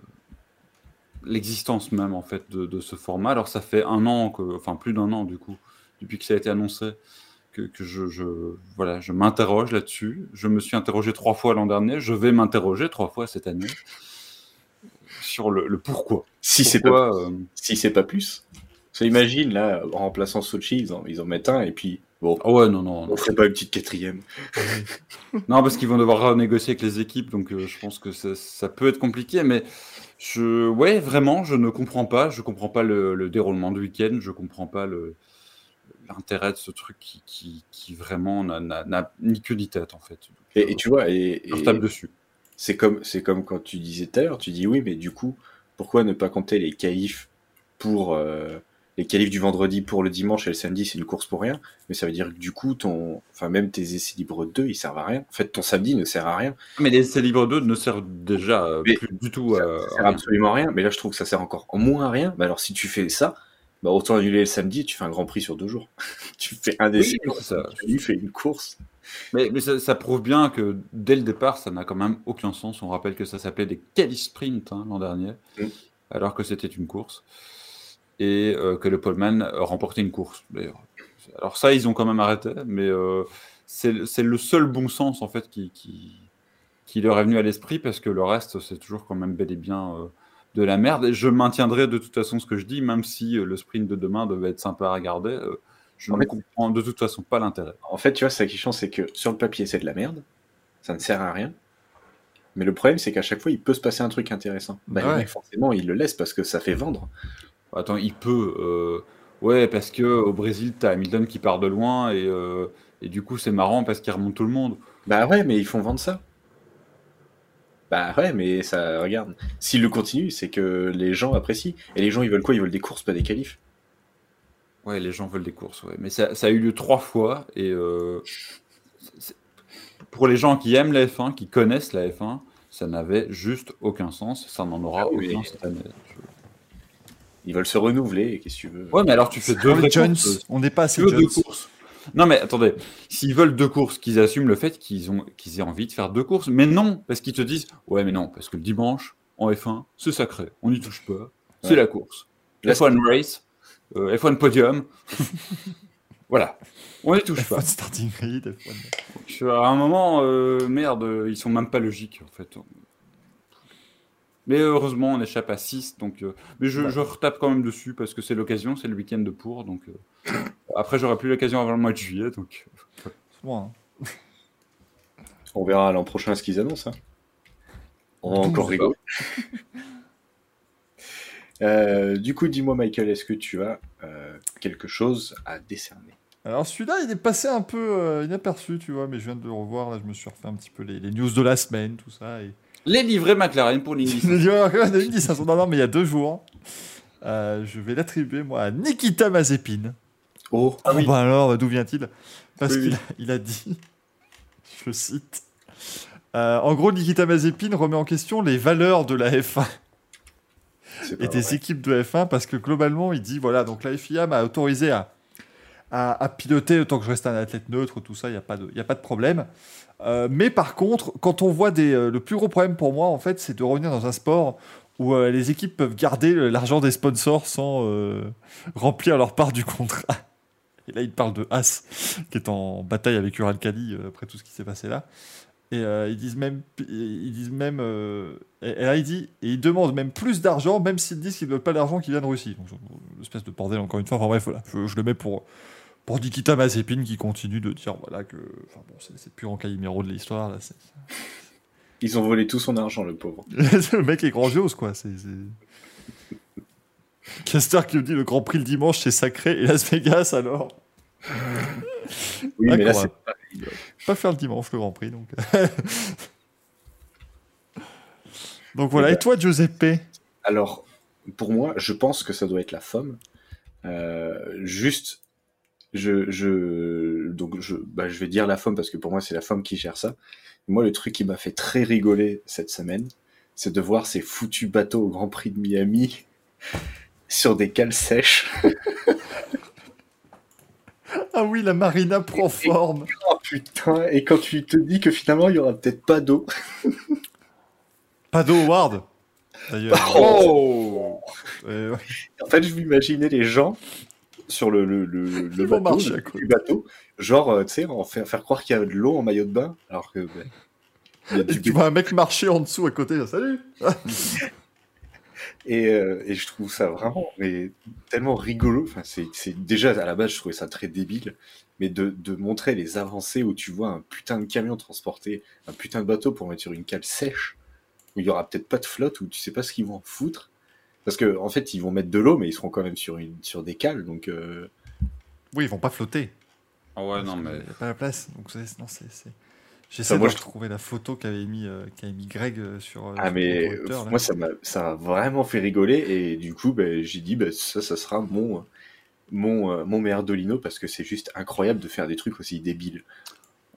l'existence même en fait de, de ce format. Alors ça fait un an, que, enfin plus d'un an du coup, depuis que ça a été annoncé, que, que je, je, voilà, je m'interroge là-dessus. Je me suis interrogé trois fois l'an dernier, je vais m'interroger trois fois cette année sur le, le pourquoi. Si c'est pas, euh, si c'est pas plus. Que imagine là, en remplaçant Sochi, ils en, ils en mettent un et puis bon, Ah ouais, non, non, on non. ferait pas une petite quatrième. [LAUGHS] Non, parce qu'ils vont devoir renégocier avec les équipes, donc euh, je pense que ça, ça peut être compliqué, mais je, ouais, vraiment, je ne comprends pas. Je comprends pas le, le déroulement du week-end, je comprends pas le l'intérêt de ce truc qui, qui, qui vraiment n'a- ni queue ni tête en fait. Et, et tu vois, et, et tape dessus. C'est comme, c'est comme quand tu disais tout à l'heure, tu dis oui, mais du coup, pourquoi ne pas compter les qualifs pour euh, les qualifs du vendredi pour le dimanche et le samedi, c'est une course pour rien. Mais ça veut dire que du coup, ton, enfin même tes essais libres 2, ils servent à rien. En fait, ton samedi ne sert à rien. Mais les essais libres 2 ne servent déjà euh, plus du tout Ça, à ça sert absolument à rien. Mais là, je trouve que ça sert encore moins à rien. Mais alors, si tu fais ça, bah, autant annuler le samedi et tu fais un grand prix sur deux jours. [LAUGHS] tu fais un essai, Oui, c'est ça. tu fais une course. Mais, mais ça, ça prouve bien que dès le départ, ça n'a quand même aucun sens. On rappelle que ça s'appelait des quali sprint hein, l'an dernier, Mm. alors que c'était une course. Et euh, que le poleman remportait une course. d'ailleurs. Alors ça, ils ont quand même arrêté, mais euh, c'est le seul bon sens en fait qui, qui, qui leur est venu à l'esprit parce que le reste, c'est toujours quand même bel et bien euh, de la merde. Et je maintiendrai de toute façon ce que je dis, même si le sprint de demain devait être sympa à regarder. Je En ne fait- comprends de toute façon pas l'intérêt. En fait, tu vois, ça qui change, c'est que sur le papier, c'est de la merde. Ça ne sert à rien. Mais le problème, c'est qu'à chaque fois, il peut se passer un truc intéressant. Bah, Ouais. le mec, forcément, il le laisse parce que ça fait vendre. Attends, il peut. euh, Ouais, parce que au Brésil, t'as Hamilton qui part de loin et, euh, et du coup, c'est marrant parce qu'il remonte tout le monde. Bah ouais, mais ils font vendre ça. Bah ouais, mais ça, regarde. S'ils le continuent, c'est que les gens apprécient. Et les gens, ils veulent quoi? Ils veulent des courses, pas des qualifs. Ouais, les gens veulent des courses, ouais. Mais ça, ça a eu lieu trois fois et euh, pour les gens qui aiment la F1, qui connaissent la F1, ça n'avait juste aucun sens. Ça n'en aura Ah oui. aucun cette année. Ils veulent se renouveler, et qu'est-ce que tu veux? Ouais, mais alors tu fais deux vraies Jones, courses. on n'est pas assez deux courses. Non, mais attendez, s'ils veulent deux courses, qu'ils assument le fait qu'ils ont qu'ils aient envie de faire deux courses. Mais non, parce qu'ils te disent Ouais, mais non, parce que le dimanche, en F1, c'est sacré, on n'y touche pas, c'est Ouais. la course. Là, F1 Race, euh, F1 Podium. [LAUGHS] voilà, on n'y touche pas. F1 starting grid, F1. Je suis à un moment, euh, merde, euh, ils sont même pas logiques en fait. Mais heureusement, on échappe à 6, donc. euh, mais je, je retape quand même dessus parce que c'est l'occasion, c'est le week-end de pour, donc. euh, Après, j'aurai plus l'occasion avant le mois de juillet, donc. C'est bon, hein. On verra l'an prochain ce qu'ils annoncent. hein. On va encore rigoler. [LAUGHS] Euh, du coup, dis-moi, Michael, est-ce que tu as euh, quelque chose à décerner? Alors celui-là, il est passé un peu euh, inaperçu, tu vois, mais je viens de le revoir, là, je me suis refait un petit peu les, les news de la semaine, tout ça, et... Les livrets McLaren pour [LAUGHS] l'Indy. 1500. Non, non, mais il y a deux jours, euh, je vais l'attribuer, moi, à Nikita Mazepin. Oh, Ah bah alors, d'où vient-il? Parce Oui, qu'il oui. a, il a dit, [LAUGHS] je cite, euh, en gros, Nikita Mazepin remet en question les valeurs de la F1 c'est pas et des vrai. équipes de F1 parce que globalement, il dit voilà, donc la FIA m'a autorisé à, à, à piloter autant que je reste un athlète neutre, tout ça, il n'y a, pas de- y a pas de problème. Euh, mais par contre, quand on voit des. euh, le plus gros problème pour moi, en fait, c'est de revenir dans un sport où euh, les équipes peuvent garder l'argent des sponsors sans remplir leur part du contrat. Et là, il parle de As, qui est en bataille avec Uralkali après tout ce qui s'est passé là. Et euh, ils disent même, ils disent même, euh, et, et là il dit, et ils demandent même plus d'argent, même s'ils disent qu'ils ne veulent pas d'argent qui vient de Russie. Donc, une espèce de bordel encore une fois. Enfin bref, voilà, je, je le mets pour pour Nikita Mazepin qui continue de dire voilà que, enfin bon, c'est plus grand Calimero de l'histoire là. Ils ont volé tout son argent, le pauvre. [LAUGHS] le mec est grandiose quoi. C'est Caster qui nous dit le Grand Prix le dimanche c'est sacré et Las Vegas alors? Oui, mais là, c'est pas pas faire le dimanche le Grand Prix donc. [LAUGHS] donc voilà. Et toi Giuseppe? Alors, pour moi, je pense que ça doit être la femme. Euh, juste, je, je, donc je, bah, je vais dire la femme parce que pour moi, c'est la femme qui gère ça. Moi, le truc qui m'a fait très rigoler cette semaine, c'est de voir ces foutus bateaux au Grand Prix de Miami [LAUGHS] sur des cales sèches. Ah oui la Marina prend forme. Putain, et quand tu te dis que finalement, il y aura peut-être pas d'eau. [LAUGHS] Pas d'eau Howard. D'ailleurs. Oh Euh, ouais. En fait, je m'imaginais les gens sur le, le, le, [LAUGHS] bateau, marcher le bateau, genre, euh, tu sais, en faire, faire croire qu'il y a de l'eau en maillot de bain, alors que... bah, Et tu vois un mec marcher en dessous à côté. là, Salut. [LAUGHS] Et, euh, et je trouve ça vraiment mais, tellement rigolo. Enfin, c'est, déjà à la base, je trouvais ça très débile, mais de, de montrer les avancées où tu vois un putain de camion transporter un putain de bateau pour mettre sur une cale sèche, où il y aura peut-être pas de flotte, où tu sais pas ce qu'ils vont en foutre. Parce que en fait, ils vont mettre de l'eau, mais ils seront quand même sur, une, sur des cales, donc euh, Oui ils vont pas flotter. Ah ouais, non, mais. Il n'y a pas la place. Donc non, c'est- J'essaie Enfin, de je- retrouver la photo qu'avait mis, euh, qu'avait mis Greg euh, sur. euh, Ah sur mais moi ça m'a ça m'a vraiment fait rigoler et du coup ben, j'ai dit ben, ça ça sera mon mon euh, mon meilleur Dolino parce que c'est juste incroyable de faire des trucs aussi débiles.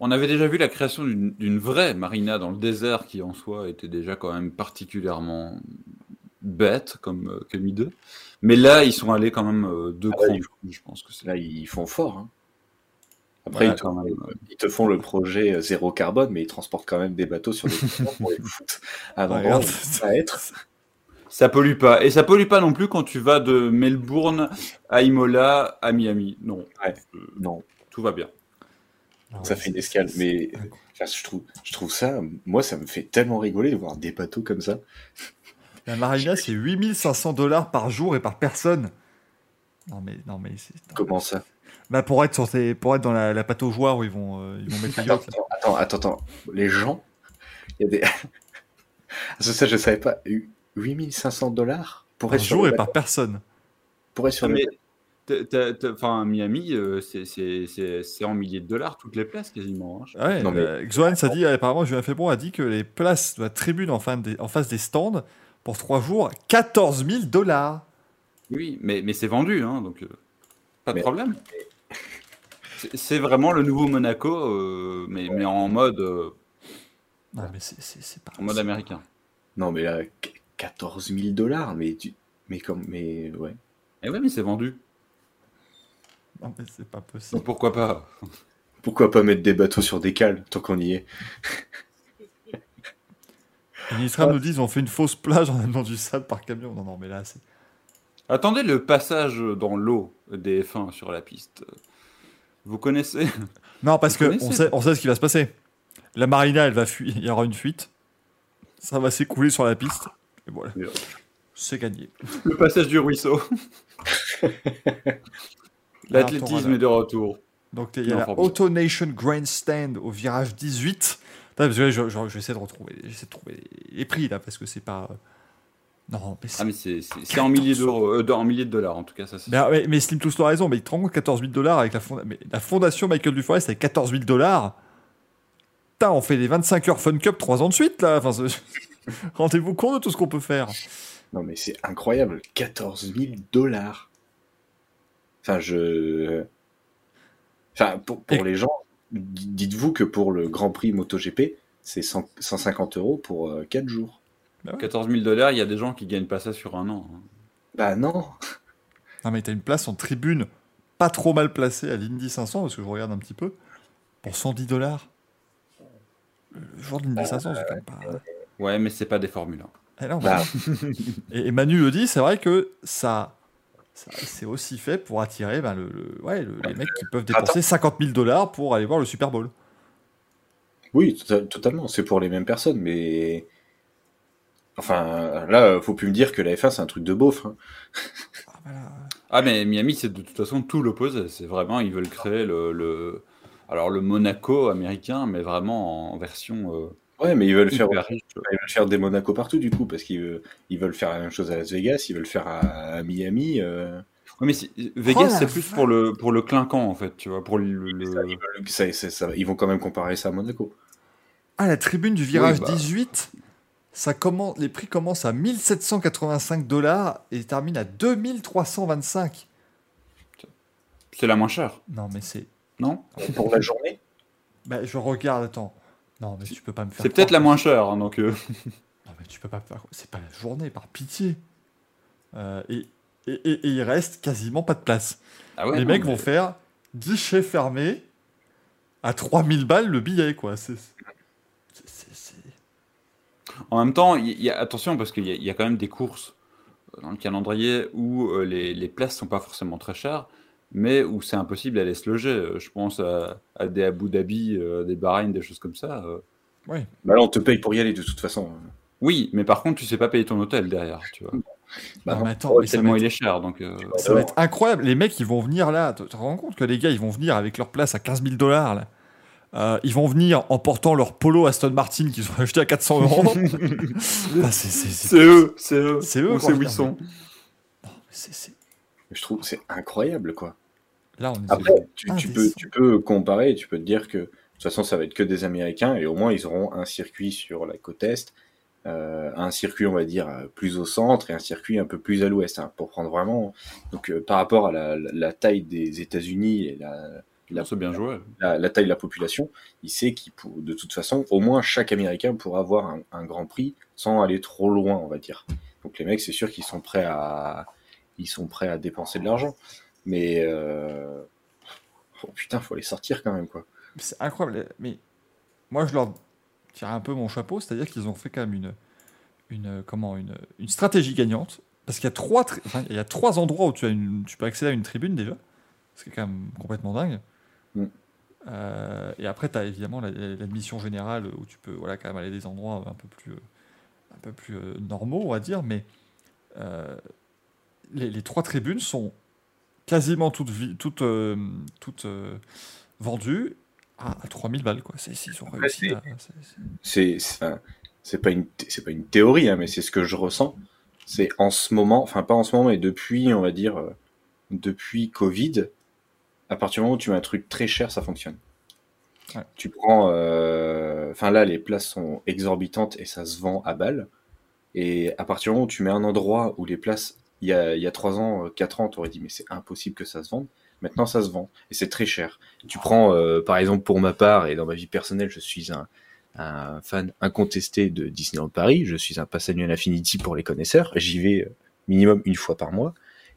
On avait déjà vu la création d'une d'une vraie marina dans le désert qui en soi était déjà quand même particulièrement bête comme euh, Kami 2. Mais là, ils sont allés quand même euh, deux Ah ils- Je pense que c'est Là ils font fort. hein. Après ils, te, quand même. ils te font le projet euh, zéro carbone mais ils transportent quand même des bateaux sur des [LAUGHS] pour les foutre à ça être. [LAUGHS] Ça pollue pas. Et ça pollue pas non plus quand tu vas de Melbourne à Imola à Miami. Non, Ouais. Euh, Non, tout va bien. Alors, ça fait une escale, mais- Enfin, je trouve je trouve ça moi ça me fait tellement rigoler de voir des bateaux comme ça. La marina, c'est 8500 dollars par jour et par personne. Non, mais. Non, mais c'est-. Comment ça? Bah, pour être, sur tes- pour être dans la, la pataugeoire où ils vont, euh, ils vont mettre les Attends, yachts. attends, attends, attends, Les gens, il y a des. [LAUGHS] ça, ça, je savais pas. 8500 dollars pour Par être sur jour et par personne. pour être sur Ah, le Enfin, Miami, euh, c'est- c'est c'est- c'est en milliers de dollars toutes les places quasiment. hein. Ah Ouais, Non, mais- euh, Xohan, ça dit, apparemment, Julien Febron a dit que les places de la tribune en, fin des, en face des stands, pour 3 jours, 14 000 dollars. Oui, mais, mais c'est vendu, hein, donc euh, pas de Mais- problème. C'est- vraiment le nouveau Monaco, euh, mais, mais en mode, euh, Non, mais c'est- c'est c'est pas. en mode américain. Non, mais là, qu- 14 000 dollars, mais tu. Mais comme. Mais ouais. Et ouais, mais c'est vendu. Non, mais c'est pas possible. Donc pourquoi pas [LAUGHS] Pourquoi pas mettre des bateaux sur des cales tant qu'on y est [LAUGHS] Les Nitram nous disent on fait une fausse plage en amenant du sable par camion. Non, non, mais là, c'est. Attendez le passage dans l'eau des F1 sur la piste. Vous connaissez [LAUGHS] Non, parce Vous que connaissez on sait, on sait ce qui va se passer. La marina, elle va fuir. Il y aura une fuite. Ça va s'écouler sur la piste. Et voilà. C'est gagné. Le passage du ruisseau. [LAUGHS] L'athlétisme est de retour. Donc il y a la. Auto Nation Grandstand au virage 18. Attends, parce que là, je, je- je vais essayer de retrouver, j'essaie de trouver les prix là parce que c'est pas. Euh, Non, mais c'est. Ah mais c'est c'est- c'est en milliers d'euros, euh, en milliers de dollars en tout cas ça. c'est- Mais, mais, mais Slim Tous a raison, mais il te rend compte 14 000 dollars avec la, fonda- mais la fondation Michael Duforest avec 14 000 dollars. Putain, on fait les 25 heures Fun Cup 3 ans de suite là. Enfin, [LAUGHS] Rendez-vous compte de tout ce qu'on peut faire. Non, mais c'est incroyable. 14 000 dollars. Enfin, je. Enfin, pour, pour Et- les gens, d- dites-vous que pour le Grand Prix MotoGP, c'est 100 150 euros pour 4 jours. 14 000 dollars, il y a des gens qui gagnent pas ça sur un an. hein. Bah non Non, mais t'as une place en tribune pas trop mal placée à l'Indy 500 parce que je regarde un petit peu pour 110 dollars. Le jour de l'Indy 500, c'est quand même pas. Ouais, mais c'est pas des Formule 1. Eh Bah, Et, et Manu le dit, c'est vrai que ça, ça- c'est aussi fait pour attirer ben, le, le- ouais, le- les mecs qui peuvent dépenser 50 000 dollars pour aller voir le Super Bowl. Oui, tota- totalement. C'est pour les mêmes personnes, mais. Enfin, là, faut plus me dire que la F1 c'est un truc de beauf. hein. Ah, voilà. Ah mais Miami c'est de toute façon tout l'opposé. C'est vraiment ils veulent créer le, le- alors le Monaco américain, mais vraiment en version euh, Ouais, mais ils veulent faire, riche. ils veulent faire des Monaco partout du coup, parce qu'ils veulent, ils veulent faire la même chose à Las Vegas, ils veulent faire à, à Miami. euh, Ouais, mais Vegas Oh c'est plus pour le pour le clinquant en fait, tu vois, pour le, le- ils, veulent- ça- ça- ça- ils vont quand même comparer ça à Monaco. Ah, la tribune du virage Oui, bah. 18, ça commence, les prix commencent à 1785 dollars et terminent à 2325. c'est la moins chère, Non, mais c'est. non? Pour la journée? Bah, je regarde, attends. Non, mais tu peux pas me faire. C'est peut-être la moins chère, hein, donc. euh, que- Non, mais tu peux pas me faire. C'est pas la journée, par pitié. Euh, et, et, et- et il reste quasiment pas de place. Ah ouais, les non, mecs mais- vont faire guichet fermé à 3000 balles le billet, quoi. C'est. c'est- c'est- c'est- En même temps, il y a, attention parce qu'il y, a- y quand même des courses euh, dans le calendrier où euh, les, les places sont pas forcément très chères, mais où c'est impossible d'aller se loger. Euh, Je pense à, à des Abu Dhabi, euh, des Bahreïn, des choses comme ça. euh. Ouais. Bah là, on te paye pour y aller de toute façon. Oui, mais par contre, tu sais pas payer ton hôtel derrière, tu vois. Bah, Non, mais attends, mais Tellement être- il est cher, donc. euh, Ça va être incroyable. Les mecs, ils vont venir là. Tu te rends compte que les gars, ils vont venir avec leur place à 15 000 dollars. Euh, ils vont venir en portant leur polo Aston Martin qu'ils ont acheté à 400 euros. [LAUGHS] Bah, c'est- eux, c'est eux. C'est eux, c'est- c'est- Je trouve que c'est incroyable, quoi. Là, on est Après, tu, tu peux, tu peux comparer, tu peux te dire que de toute façon, ça va être que des Américains et au moins ils auront un circuit sur la côte est, euh, un circuit, on va dire, euh, plus au centre et un circuit un peu plus à l'ouest, hein, pour prendre vraiment. Donc, euh, par rapport à la, la- la taille des États-Unis et la, la, C'est bien joué. la, la taille de la population, il sait qu'il de toute façon, au moins chaque Américain pourra avoir un, un grand prix sans aller trop loin, on va dire. Donc les mecs, c'est sûr qu'ils sont prêts à, ils sont prêts à dépenser de l'argent, mais euh... oh, putain, faut les sortir quand même quoi. C'est incroyable. Mais moi, je leur tire un peu mon chapeau, c'est-à-dire qu'ils ont fait quand même une, une, comment, une, une stratégie gagnante. Parce qu'il y, a trois tri- enfin, il y a trois endroits où tu, as une, tu peux accéder à une tribune déjà. Ce qui est quand même complètement dingue. Euh, et après, tu as évidemment la- la- l'admission générale où tu peux voilà, quand même aller à des endroits un peu plus, euh, un peu plus euh, normaux, on va dire. Mais euh, les, les trois tribunes sont quasiment toutes, vi- toutes, euh, toutes vendues à, à 3000 balles. Quoi. C'est, ils ont réussi c'est- pas une, c'est pas une théorie, hein, mais c'est ce que je ressens. C'est en ce moment, enfin pas en ce moment, mais depuis, on va dire, depuis Covid, à partir du moment où tu mets un truc très cher, ça fonctionne. Ouais. Tu prends, euh, enfin là, les places sont exorbitantes et ça se vend à balles. Et à partir du moment où tu mets un endroit où les places, il y a, il y a 3 ans, 4 ans, tu aurais dit mais c'est impossible que ça se vende. Maintenant, ça se vend et c'est très cher. Tu prends, euh, par exemple, pour ma part et dans ma vie personnelle, je suis un, un fan incontesté de Disneyland Paris. Je suis un pass annuel Infinity pour les connaisseurs. J'y vais euh, minimum une fois par mois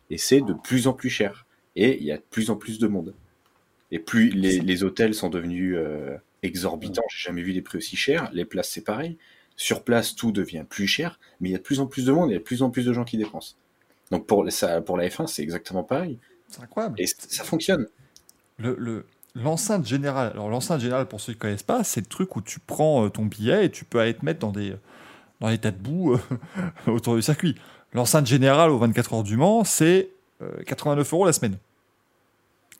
et c'est de plus en plus cher. Et il y a de plus en plus de monde. Et plus les, les hôtels sont devenus euh, exorbitants, j'ai jamais vu des prix aussi chers. Les places, c'est pareil. Sur place, tout devient plus cher, mais il y a de plus en plus de monde et il y a de plus en plus de gens qui dépensent. Donc pour, ça, pour la F1, c'est exactement pareil. c'est incroyable. Et ça fonctionne. Le, le- l'enceinte générale, alors l'enceinte générale, pour ceux qui ne connaissent pas, c'est le truc où tu prends euh, ton billet et tu peux aller te mettre dans des, dans des tas de boue euh, [LAUGHS] autour du circuit. L'enceinte générale aux 24 heures du Mans, c'est euh, 89 euros la semaine.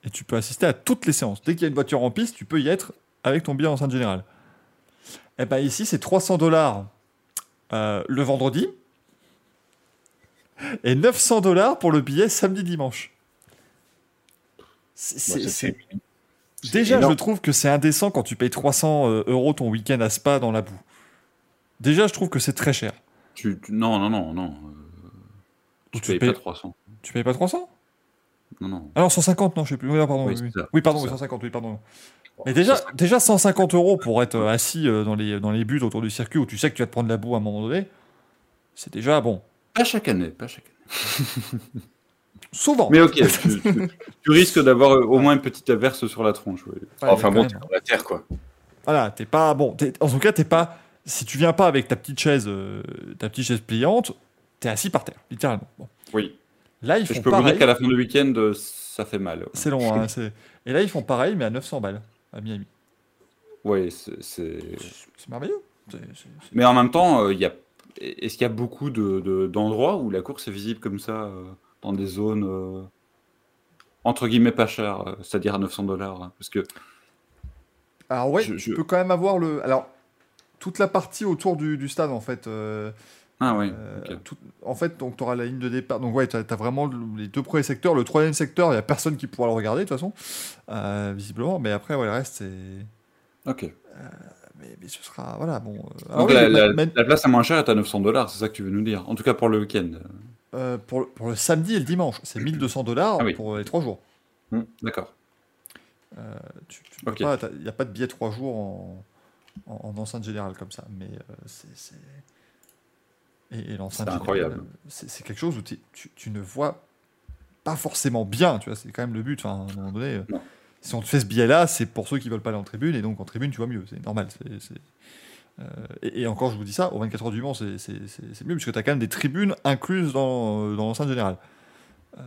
Et tu peux assister à toutes les séances. Dès qu'il y a une voiture en piste, tu peux y être avec ton billet enceinte générale. Et ben ici, c'est 300 dollars euh, le vendredi et 900 dollars pour le billet samedi-dimanche. C'est- c'est Déjà, énorme. je trouve que c'est indécent quand tu payes 300 euh, euros ton week-end à Spa dans la boue. Déjà, je trouve que c'est très cher. Tu, tu- non, non, non, non. euh, tu tu payes payes- pas 300. Tu payes pas 300 Non, non. Ah non, 150, non, je sais plus. Oui, non, pardon. Oui, Oui, oui. pardon, oui, ça. 150, oui, pardon. Mais déjà, déjà 150 euros pour être euh, assis euh, dans les, dans les buts autour du circuit où tu sais que tu vas te prendre la boue à un moment donné, c'est déjà bon. Pas chaque année, pas chaque année. [LAUGHS] Souvent. Mais ok, tu, tu- tu risques d'avoir euh, au moins une petite averse sur la tronche. oui. Ouais, enfin bon, t'es dans la terre, quoi. Voilà, t'es pas bon. en tout cas, t'es pas. Si tu viens pas avec ta petite chaise, euh, ta petite chaise pliante, t'es assis par terre, littéralement. Bon. Oui. Là, ils font je peux vous dire qu'à la fin du week-end, euh, ça fait mal. [LAUGHS] C'est long, hein, Et là, ils font pareil, mais à 900 balles à Miami. Oui, c'est. c'est- merveilleux. Mais en même temps, euh, il a... est-ce qu'il y a beaucoup de- de- d'endroits où la course est visible comme ça, euh, dans des zones euh, entre guillemets pas chères, c'est-à-dire à 900 dollars hein, Parce que Alors ouais, Je- tu je- peux quand même avoir le. Alors toute la partie autour du, du stade en fait. Euh, ah oui, euh, tout- en fait, donc tu auras la ligne de départ. Donc ouais, tu as, vraiment le- les deux premiers secteurs. Le troisième secteur, il y a personne qui pourra le regarder de toute façon, euh, visiblement. Mais après, ouais, le reste c'est. ok. Mais, mais ce sera voilà bon. euh, alors Donc oui, la, place la moins chère est à 900 dollars, c'est ça que tu veux nous dire En tout cas pour le week-end. euh, pour, le- pour le samedi et le dimanche, c'est 1200 dollars Ah oui. pour les trois jours. D'accord. Euh, pas, t'as- il n'y a pas de billet trois jours en, en, en enceinte générale comme ça, mais euh, c'est- et, et l'enceinte C'est incroyable. C'est quelque chose où tu, tu ne vois pas forcément bien, tu vois, c'est quand même le but. Enfin, à un moment donné, euh, Non. si on te fait ce billet-là, c'est pour ceux qui veulent pas aller en tribune, et donc en tribune, tu vois mieux, c'est normal. c'est- euh, et, et encore, je vous dis ça, aux 24 heures du Mans, c'est mieux, puisque tu as quand même des tribunes incluses dans, euh, dans l'enceinte générale. Euh,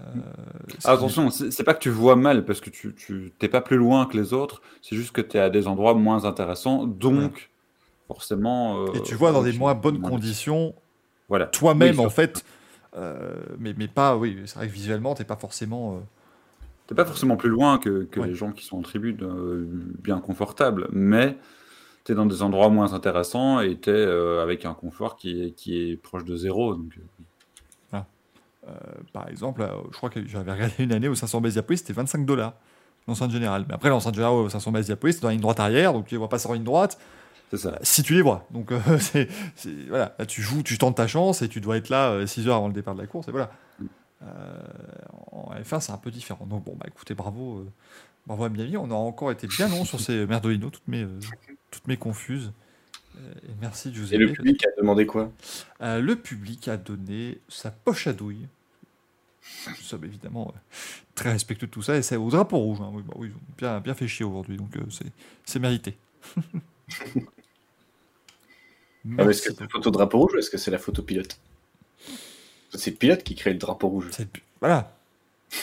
Ah, attention, c'est pas que tu vois mal parce que tu t'es pas plus loin que les autres, c'est juste que tu es à des endroits moins intéressants, donc forcément. euh, Et tu vois dans des moins bonnes conditions, Voilà. toi-même Oui, en fait. euh, mais, mais pas, oui, c'est vrai que visuellement, t'es pas forcément. euh, T'es pas forcément plus loin que, que Ouais. les gens qui sont en tribune, euh, bien confortables, mais tu es dans des endroits moins intéressants et tu es avec un confort qui est, qui est proche de zéro. Donc, euh, euh, par exemple, euh, je crois que j'avais regardé une année au 500 Béziapris, c'était 25 dollars l'enceinte générale. Mais après, l'enceinte générale au 500 mètres diapo, c'est dans la ligne droite arrière, donc tu ne vois pas sur une droite. C'est ça. Si tu les vois. Donc, euh, [LAUGHS] c'est, voilà, là, tu joues, tu tentes ta chance et tu dois être là 6 heures avant le départ de la course. Et voilà. Euh, en F1, c'est un peu différent. Donc, bon, bah écoutez, bravo. euh, bravo à Miami. On a encore été bien long sur ces [LAUGHS] merdolino, toutes mes, euh, toutes mes confuses. Euh, et merci, Giuseppe. Et le public a demandé quoi? Euh, le public a donné sa poche à douille. Nous sommes évidemment euh, très respectueux de tout ça et c'est au drapeau rouge. hein. Oui, bah oui, ils ont bien, bien fait chier aujourd'hui, donc euh, c'est, c'est mérité. [LAUGHS] Ah, Est-ce que c'est la photo drapeau rouge ou est-ce que c'est la photo pilote C'est le pilote qui crée le drapeau rouge. Le Voilà.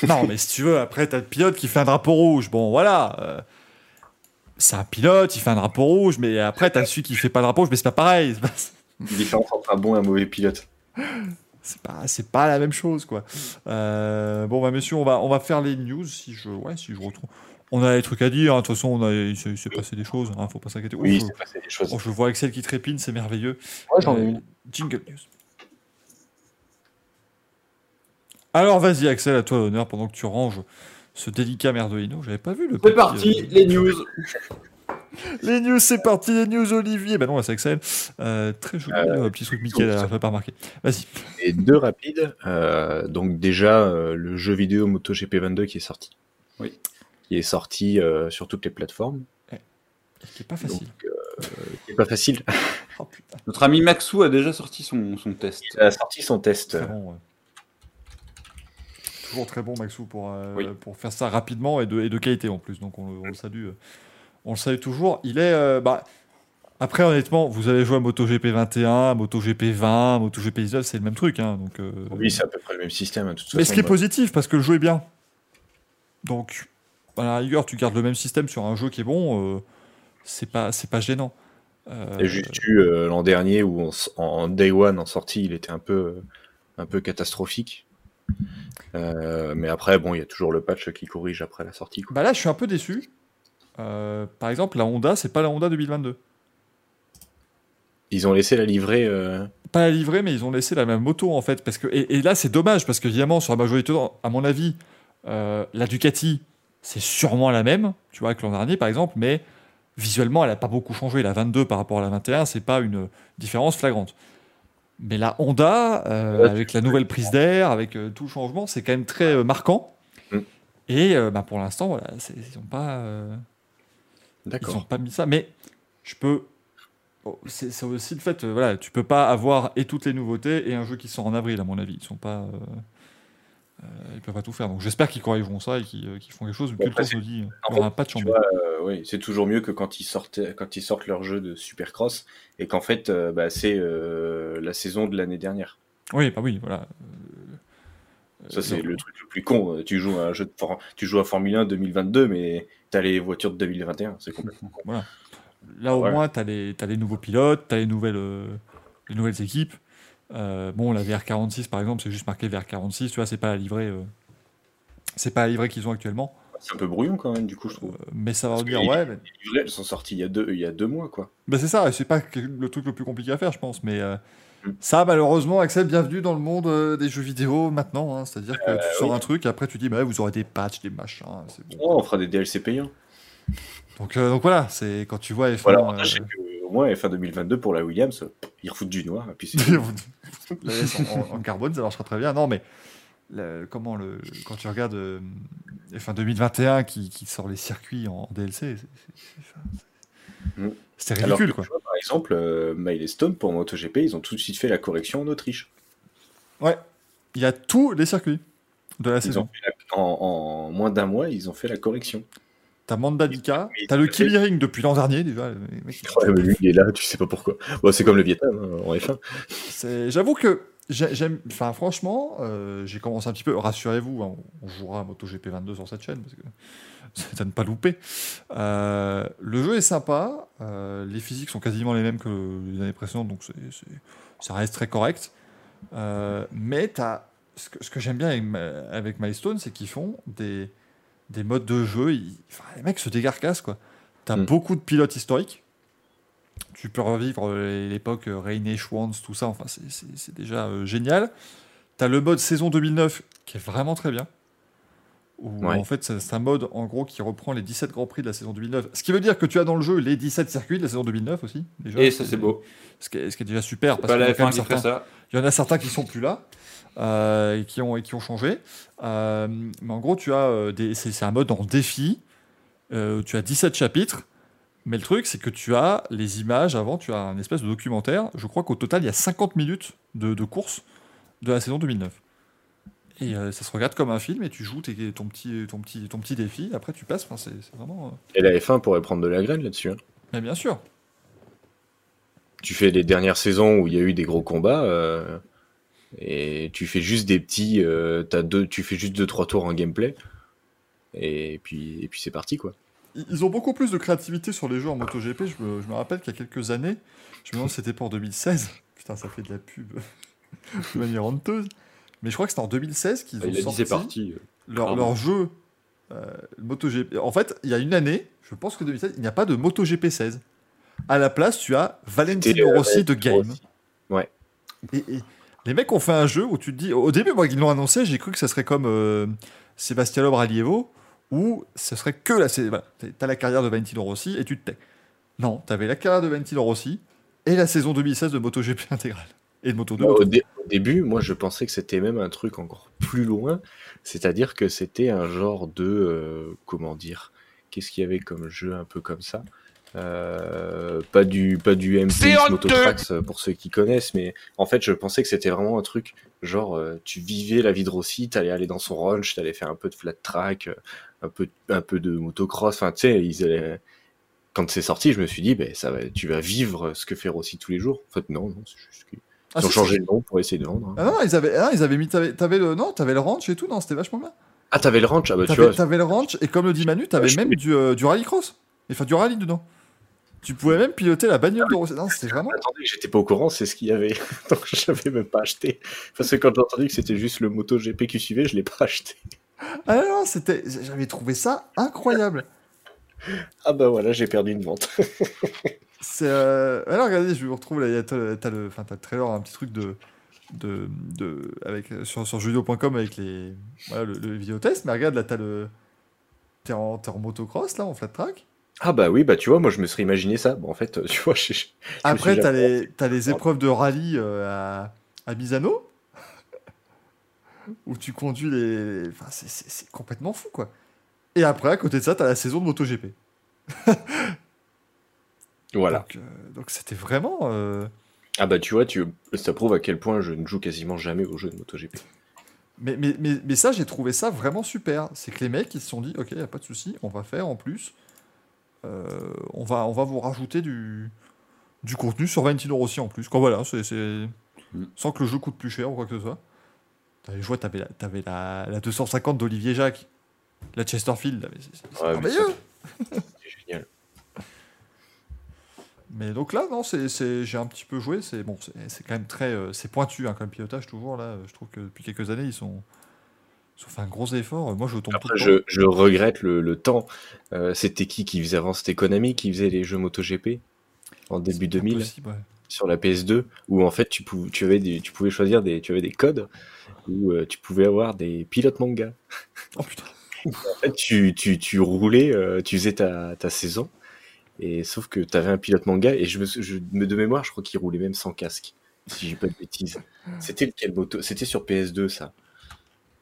non, mais si tu veux, après, t'as le pilote qui fait un drapeau rouge. Bon, voilà. euh, c'est un pilote, il fait un drapeau rouge, mais après, t'as celui qui fait pas le drapeau rouge, mais c'est pas pareil. [LAUGHS] Pas, différence entre un bon et un mauvais pilote. c'est pas, c'est pas la même chose, quoi. Euh, bon, bah, messieurs, on va, on va faire les news si je, ouais, si je retrouve. On a des trucs à dire, hein. de toute façon, on a, il s'est il s'est passé des choses, hein, faut pas s'inquiéter. Oui, je, c'est passé des choses. oh, je vois Excel qui trépine, c'est merveilleux. Moi, j'en ai Euh, une. Jingle news. Alors, vas-y, Axel, à toi l'honneur pendant que tu ranges ce délicat merdolino. J'avais pas vu le. C'est parti, euh, les news. Les news, c'est parti, les news Olivier. Bah non, là, c'est Axel. Euh, très joli, euh, petit truc Mickey, là, j'avais pas remarqué. Vas-y. Et deux rapides. Euh, donc déjà, euh, le jeu vidéo MotoGP 22 qui est sorti. Oui. Qui est sorti euh, sur toutes les plateformes. C'est pas facile. Donc, euh, qui est pas facile. [LAUGHS] Oh putain, Notre ami Maxou a déjà sorti son, son test. Il a sorti son test. bon. ouais. Toujours très bon, Maxou, pour, euh, Oui. pour faire ça rapidement et de, et de qualité en plus. Donc on, le- on le salue. euh, On le salue toujours. Il est. euh, bah, après, honnêtement, vous avez joué à MotoGP 21, MotoGP 20, MotoGP 19, c'est le même truc. hein, donc, euh, Oui, c'est à peu près le même système. hein, toute Mais ce qui est positif, parce que le jeu est bien. Donc, à la rigueur, tu gardes le même système sur un jeu qui est bon, euh, c'est pas, c'est pas gênant. Euh, juste eu euh, l'an dernier où on en, day one en sortie, il était un peu, un peu catastrophique. Euh, mais après, bon, il y a toujours le patch qui corrige après la sortie. quoi. Bah là, je suis un peu déçu. Euh, par exemple, la Honda, c'est pas la Honda 2022. Ils ont laissé la livrée. Pas la livrée, mais ils ont laissé la même moto en fait. Parce que, et, et là, c'est dommage parce que évidemment, sur la majorité, à mon avis, la Ducati, c'est sûrement la même, tu vois, que l'an dernier par exemple, mais visuellement, elle a pas beaucoup changé. La 22 par rapport à la 21, c'est pas une différence flagrante. Mais la Honda, euh, avec la nouvelle prise d'air, avec euh, tout le changement, c'est quand même très euh, marquant. Mm. Et bah, pour l'instant, voilà, ils n'ont pas. Ils pas mis ça, mais je peux. oh, C'est aussi le fait, voilà, tu peux pas avoir et toutes les nouveautés et un jeu qui sort en avril, à mon avis. Ils sont pas. Euh, ils peuvent pas tout faire. Donc j'espère qu'ils corrigeront ça et qu'ils euh, feront quelque chose. Bon, le temps se dit, il y aura un patch en Tu euh, oui, c'est toujours mieux que quand ils sortent, quand ils sortent leur jeu de Supercross et qu'en fait, euh, bah, c'est euh, la saison de l'année dernière. Oui, bah oui, voilà. Ça, c'est le truc le plus con. Tu joues à un jeu de for- tu joues à Formule 1 2022, mais t'as les voitures de 2021. C'est complètement con. [LAUGHS] Là, au Voilà. moins, tu as, les nouveaux pilotes, tu as les nouvelles, les nouvelles équipes. Euh, bon, la VR46, par exemple, c'est juste marqué VR46. Tu vois, c'est pas la livrée. euh, c'est pas la livrée qu'ils ont actuellement. C'est un peu brouillon quand même, du coup, je trouve. Euh, mais ça va dire, ouais. mais- Les elles sont sorties il y a deux, il y a deux mois, quoi. Bah c'est ça, c'est pas le truc le plus compliqué à faire, je pense. Mais Mm. ça, malheureusement, Axel, bienvenue dans le monde des jeux vidéo maintenant. hein. C'est-à-dire que tu sors oui. un truc, et après tu dis, bah, vous aurez des patchs, des machins, bon. Oh, on fera des DLC payants. Donc, euh, donc voilà, c'est quand tu vois F1. Voilà, euh, au moins, fin 2022 pour la Williams, pff, ils refoutent du noir. Et puis [LAUGHS] en, carbone, ça marchera très bien. Non, mais le- comment le, quand tu regardes euh, F1 2021 qui, qui sort les circuits en DLC, c'est- Mm. Alors ridicule quoi. vois, par exemple, euh, Milestone pour MotoGP, ils ont tout de suite fait la correction en Autriche. Ouais, il y a tous les circuits de la Ils saison. ont fait la- en, en moins d'un mois, ils ont fait la correction. T'as Mandadika, t'as le Ring depuis l'an dernier déjà. Ouais, mais lui, il est là, tu sais pas pourquoi. Bon, c'est comme le Vietnam hein, en F1. C'est- J'avoue que j'ai- j'aime. Enfin, franchement, euh, j'ai commencé un petit peu. Rassurez-vous, hein, on jouera à MotoGP 22 sur cette chaîne parce que [LAUGHS] à ne pas louper. Euh, le jeu est sympa. euh, les physiques sont quasiment les mêmes que les années précédentes, donc ça reste très correct. Mais t'as- ce que, j'aime bien avec Milestone, c'est qu'ils font des, des modes de jeu. ils- enfin, les mecs se dégarcassent quoi. T'as Mm. beaucoup de pilotes historiques. Tu peux revivre l'époque euh, Rainy Schwanz, tout ça. Enfin, c'est- déjà euh, génial. T'as le mode saison 2009 qui est vraiment très bien. Où Ouais. en fait, c'est un mode en gros qui reprend les 17 Grands Prix de la saison 2009. Ce qui veut dire que tu as dans le jeu les 17 circuits de la saison 2009 aussi. Déjà, Et ça, c'est beau. Ce qui est, ce qui est déjà super. Parce pas qu'il y la a quand F1 même qui ferait certains- ça. il y en a certains qui sont plus là euh, et, qui ont, qui ont changé. Euh, mais en gros, tu as euh, des, c'est, c'est un mode en défi. Euh, tu as 17 chapitres. Mais le truc, c'est que tu as les images avant, tu as un espèce de documentaire. Je crois qu'au total, il y a 50 minutes de, de course de la saison 2009. Et euh, ça se regarde comme un film et tu joues tes- ton, petit, ton, petit, ton petit défi. Après, tu passes. Enfin, c'est, c'est vraiment. euh, Et la F1 pourrait prendre de la graine là-dessus. hein. Mais bien sûr. Tu fais les dernières saisons où il y a eu des gros combats euh, et tu fais juste des petits. euh, t'as deux, tu fais juste deux trois tours en gameplay et puis et puis c'est parti quoi. Ils ont beaucoup plus de créativité sur les jeux en MotoGP. Je me, je me rappelle qu'il y a quelques années, je me demande si c'était pas en 2016. Putain, ça fait de la pub [LAUGHS] de manière honteuse. Mais je crois que c'était en 2016 qu'ils ont Il a dit sorti c'est parti. leur, Pardon. leur jeu euh, MotoGP. En fait, il y a une année, je pense que 2016, il n'y a pas de MotoGP 16. À la place, tu as Valentino C'était, euh, Rossi de Game. Rossi. Et, et les mecs ont fait un jeu où tu te dis, au début, moi, ils l'ont annoncé, j'ai cru que ça serait comme euh, Sébastien Rallyevo, où ce serait que la. Voilà, t'as la carrière de Valentino Rossi et tu te tais. Non, t'avais la carrière de Valentino Rossi et la saison 2016 de MotoGP [LAUGHS] intégrale. Et de Moto 2. Moi, Moto au, dé- au début, moi je pensais que c'était même un truc encore plus loin, c'est-à-dire que c'était un genre de euh, comment dire, qu'est-ce qu'il y avait comme jeu un peu comme ça? Euh, pas du pas du M10 Mototrax euh, pour ceux qui connaissent, mais en fait je pensais que c'était vraiment un truc genre euh, tu vivais la vie de Rossi, t'allais aller dans son ranch, t'allais faire un peu de flat track, un peu un peu de motocross, enfin tu sais ils allaient quand c'est sorti, je me suis dit, ben, ça va, tu vas vivre ce que fait Rossi tous les jours. En fait, non, non, c'est juste qu'ils Ah, ils ont changé le nom pour essayer de vendre. hein. Ah non, ils avaient, ah, ils avaient mis. T'avais, t'avais le, non, t'avais le ranch et tout, non, c'était vachement bien. Ah, t'avais le ranch, ah bah tu T'avais, vois. t'avais le ranch et comme le dit Manu, t'avais même du, euh, du rallycross. Enfin, du rallye dedans. Tu pouvais même piloter la bagnole de Rossi. Non, c'était vraiment. Attendez, j'étais pas au courant, c'est ce qu'il y avait. [LAUGHS] Donc je l'avais même pas acheté. Parce que quand j'ai entendu que c'était juste le moto GP qui suivait, je l'ai pas acheté. Ah non, c'était. J'avais trouvé ça incroyable. Ah bah voilà, j'ai perdu une vente. [LAUGHS] C'est. Euh... Alors, regardez, je vous retrouve là. T'as, le, enfin, le trailer, un petit truc de. de, de avec, sur, sur jeuxvideo.com avec les, voilà, le, le vidéotest. Mais regarde, là, t'as le. T'es en, t'es en motocross, là, en flat track. Ah bah oui, bah tu vois, moi je me serais imaginé ça. Bon, en fait, [LAUGHS] tu vois, je, je- Après, t'as les, les épreuves de rallye euh, à, à Misano. où tu conduis les. Enfin, c'est, complètement fou, quoi. Et après, à côté de ça, t'as la saison de MotoGP. [LAUGHS] Voilà. Donc, euh, donc c'était vraiment. euh, Ah bah tu vois, tu... ça prouve à quel point je ne joue quasiment jamais aux jeux de MotoGP. Mais, mais, mais, mais ça, j'ai trouvé ça vraiment super. C'est que les mecs, ils se sont dit, ok, y a pas de souci, on va faire en plus. Euh, on, va, on va vous rajouter du, du contenu sur Valentino Rossi en plus. Quoi, voilà, c'est, c'est- Mm. sans que le jeu coûte plus cher ou quoi que ce soit. T'avais, je vois, t'avais, la, t'avais la, la 250 d'Olivier Jacques, la Chesterfield. c'est, Ouais, merveilleux. C'est [LAUGHS] génial. Mais donc là, non, c'est, c'est- j'ai un petit peu joué. C'est bon, c'est, c'est quand même très, euh, c'est pointu hein, comme pilotage toujours là. Je trouve que depuis quelques années, ils sont, ils ont fait un gros effort. Moi, je tombe Après, je, je regrette le, le temps. Euh, c'était qui qui faisait avant? C'était Konami qui faisait les jeux MotoGP en début C'est 2000 impossible, ouais. sur la PS2 où en fait tu, pou- tu, avais des, tu pouvais choisir des, tu avais des codes où euh, tu pouvais avoir des pilotes manga. Oh putain. En fait, tu, tu, tu roulais, euh, tu faisais ta, ta saison et sauf que tu avais un pilote manga et je me, je, de mémoire, je crois qu'il roulait même sans casque. Si j'ai pas de bêtises. C'était lequel moto? C'était sur PS2 ça.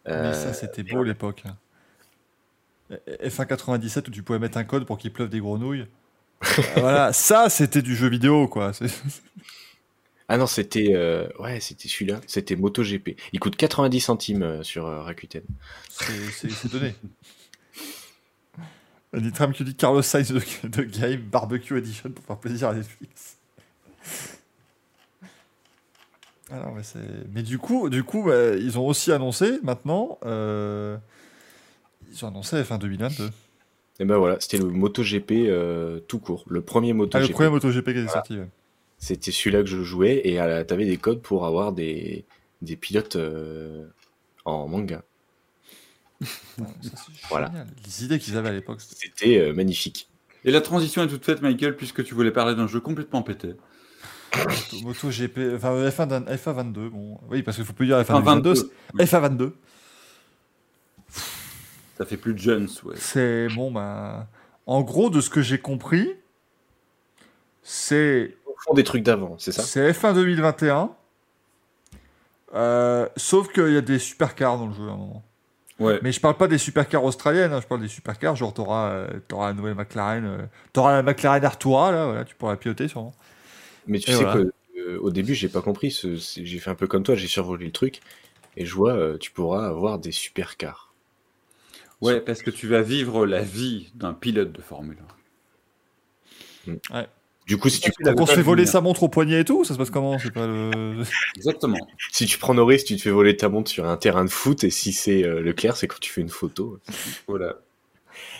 Mais Euh, ça, c'était beau l'époque. hein. F1 97 où tu pouvais mettre un code pour qu'il pleuve des grenouilles. [LAUGHS] Voilà, ça, c'était du jeu vidéo, quoi. Ah non, c'était euh, ouais, c'était celui-là. C'était MotoGP. Il coûte 90 centimes euh, sur euh, Rakuten. C'est donné. [LAUGHS] Nitram qui dit Carlos Sainz de, de Game Barbecue Edition pour faire plaisir à Netflix? Alors, mais, du coup, du coup bah, ils ont aussi annoncé maintenant. euh, Ils ont annoncé F1 2022. Et ben voilà, c'était le MotoGP euh, tout court, le premier Ah, le MotoGP. premier MotoGP qui est sorti. ouais. C'était celui-là que je jouais et euh, t'avais des codes pour avoir des, des pilotes euh, en manga. [LAUGHS] Ça, Voilà. génial. Les idées qu'ils avaient à l'époque. c'était- C'était euh, magnifique. Et la transition est toute faite, Michael, puisque tu voulais parler d'un jeu complètement pété. Moto- MotoGP, enfin euh, F1, d'un- FA22, bon, oui, parce qu'il faut plus dire F1 Enfin, 22, 22. c'est FA22. Ça fait plus de jeunes, ouais. C'est bon, ben. En gros, de ce que j'ai compris, c'est font des trucs d'avant, c'est ça? C'est F1 2021. Euh, sauf qu'il y a des supercars dans le jeu à un moment. Ouais. Mais je parle pas des supercars australiennes, hein, je parle des supercars. Genre, t'auras euh, la nouvelle McLaren. euh, t'auras la McLaren Artois, là, voilà, tu pourras la piloter sûrement. Mais tu Et sais voilà. que euh, au début, j'ai pas compris. ce- J'ai fait un peu comme toi, j'ai survolé le truc. Et je vois, euh, tu pourras avoir des supercars. Ouais, parce que tu vas vivre la vie d'un pilote de Formule 1. Du coup, si tu, Donc on se fait voler venir. sa montre au poignet et tout Ça se passe comment? C'est pas le. [LAUGHS] Exactement. si tu prends Norris, tu te fais voler ta montre sur un terrain de foot. Et si c'est euh, Leclerc, c'est quand tu fais une photo. Voilà.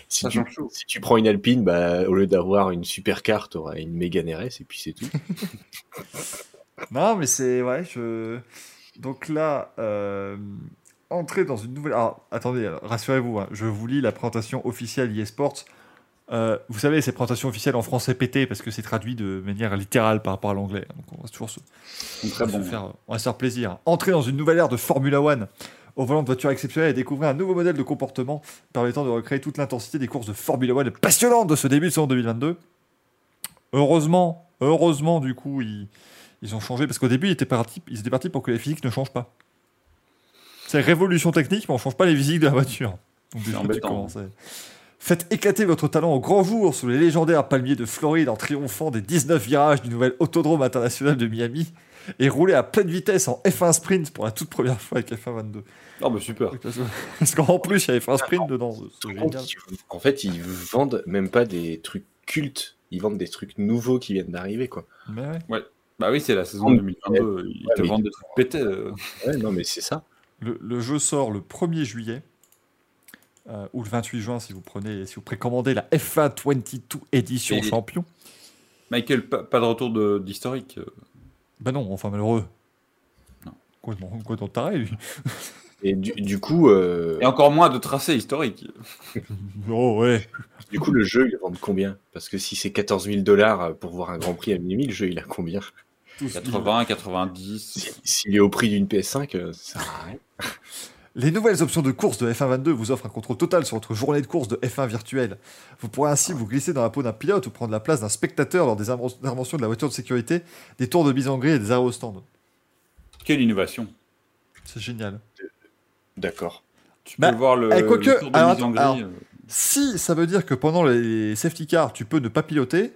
Si, Ça tu, change tout. si tu prends une Alpine, bah, au lieu d'avoir une supercar, tu auras une Mégane RS. Et puis c'est tout. [LAUGHS] Non, mais c'est. Ouais, je. Donc là, euh, entrer dans une nouvelle. Alors, attendez, rassurez-vous, hein, je vous lis la présentation officielle eSports. Euh, vous savez, ces présentations officielles en français pété parce que c'est traduit de manière littérale par rapport à l'anglais. Donc on va toujours se, Ils sont très on va se bons. faire, on va se faire plaisir. Entrer dans une nouvelle ère de Formula One au volant de voitures exceptionnelles et découvrir un nouveau modèle de comportement permettant de recréer toute l'intensité des courses de Formula One passionnantes de ce début de saison 2022. Heureusement, heureusement, du coup, ils, ils ont changé parce qu'au début, ils étaient, partis, ils étaient partis pour que les physiques ne changent pas. C'est révolution technique, mais on change pas les physiques de la voiture. Donc déjà, tu embêtant. commences à- Faites éclater votre talent au grand jour sous les légendaires palmiers de Floride en triomphant des 19 virages du nouvel Autodrome international de Miami et rouler à pleine vitesse en F1 Sprint pour la toute première fois avec F1 22. Oh, bah super. Parce qu'en plus, il y a F1 Sprint dedans. En fait, ils vendent même pas des trucs cultes. Ils vendent des trucs nouveaux qui viennent d'arriver, quoi. Mais ouais. Bah oui, c'est la saison Ouais, 2022. Ils te mais- vendent des trucs pétés. euh. Ouais, non, mais c'est ça. Le, le jeu sort le 1er juillet. euh, ou le 28 juin si vous prenez si vous précommandez la F1 22 édition Et- champion. Michael, pas, pas de retour de- d'historique. Ben non, enfin malheureux. Non. Complètement, complètement taré lui. Et du, du coup, euh, Et encore moins de tracé historique. [LAUGHS] Oh ouais. du coup, le jeu, il vend combien? Parce que si c'est 14 000 dollars pour voir un Grand Prix à Miami, le jeu, il a combien? 80, 90. Si- S'il est au prix d'une PS5, euh, ça sert à rien. Les nouvelles options de course de F1 22 vous offrent un contrôle total sur votre journée de course de F1 virtuelle. Vous pourrez ainsi vous glisser dans la peau d'un pilote ou prendre la place d'un spectateur lors des interventions de la voiture de sécurité, des tours de mise en et des aérostands. Quelle innovation. C'est génial. D'accord. Tu Bah, peux voir le, eh, le tour de alors, mise en grille. euh. Si ça veut dire que pendant les safety cars, tu peux ne pas piloter,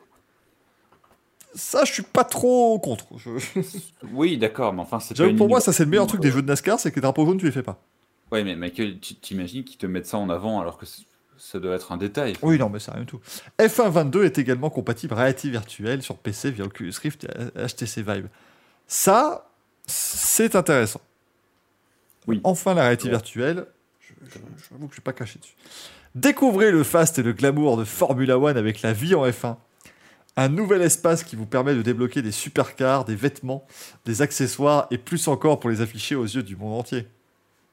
ça, je suis pas trop contre. Je- Oui, d'accord, mais enfin, c'est pour moi, ça, c'est le meilleur truc des jeux de NASCAR, c'est que les drapeaux jaunes, tu les fais pas. Ouais, mais Michael, tu- t'imagines qu'ils te mettent ça en avant alors que ça doit être un détail. Oui, non, mais c'est rien du tout. F1 22 est également compatible réalité virtuelle sur PC via Oculus Rift et HTC Vive. Ça, c'est intéressant. Oui. Enfin, la réalité virtuelle, je- je- j'avoue que je suis pas caché dessus. Découvrez le fast et le glamour de Formula One avec la vie en F1. Un nouvel espace qui vous permet de débloquer des supercars, des vêtements, des accessoires et plus encore pour les afficher aux yeux du monde entier.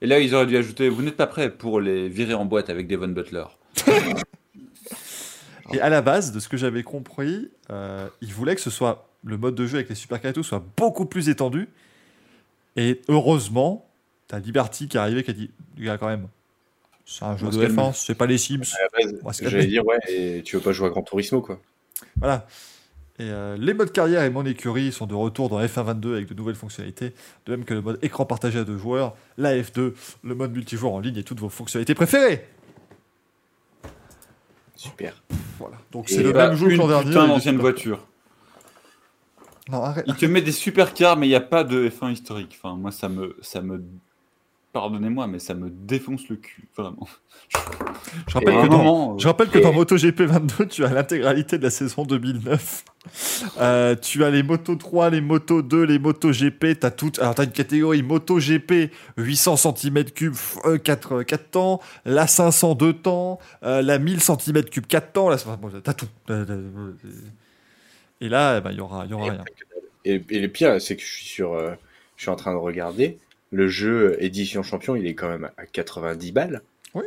Et là, ils auraient dû ajouter Vous n'êtes pas prêt pour les virer en boîte avec Devon Butler. [LAUGHS] Et à la base, de ce que j'avais compris, euh, ils voulaient que ce soit le mode de jeu avec les supercars et tout soit beaucoup plus étendu. Et heureusement, t'as Liberty qui est arrivé qui a dit Les gars, quand même, c'est un jeu de se calme. F1, c'est pas les Sims. J'allais dire, ouais, et tu veux pas jouer à Gran Turismo, quoi. Voilà. Et euh, les modes carrière et mon écurie sont de retour dans F1 22 avec de nouvelles fonctionnalités, de même que le mode écran partagé à deux joueurs, la F2, le mode multijoueur en ligne et toutes vos fonctionnalités préférées. Super. Voilà. Donc c'est le Bah, même jeu que l'an dernier. putain d'ancienne voiture. Non, arrête. Te met des supercars, mais il n'y a pas de F1 historique. Enfin, moi, ça me, ça me, pardonnez-moi, mais ça me défonce le cul, vraiment. [LAUGHS] Je rappelle Et que dans, moment, euh, Je rappelle que dans MotoGP 22, tu as l'intégralité de la saison 2009. Euh, tu as les Moto 3, les Moto 2, les Moto GP. Tu as toutes. Alors, tu as une catégorie Moto GP 800 cm3 4, 4 temps, la 500 2 temps, euh, la 1000 cm3 4 temps. Là, bon, tu as tout. Et là, eh ben, il y aura, y aura rien. Et, et le pire, c'est que je suis sur, euh, je suis en train de regarder le jeu édition champion, il est quand même à 90 balles. Oui.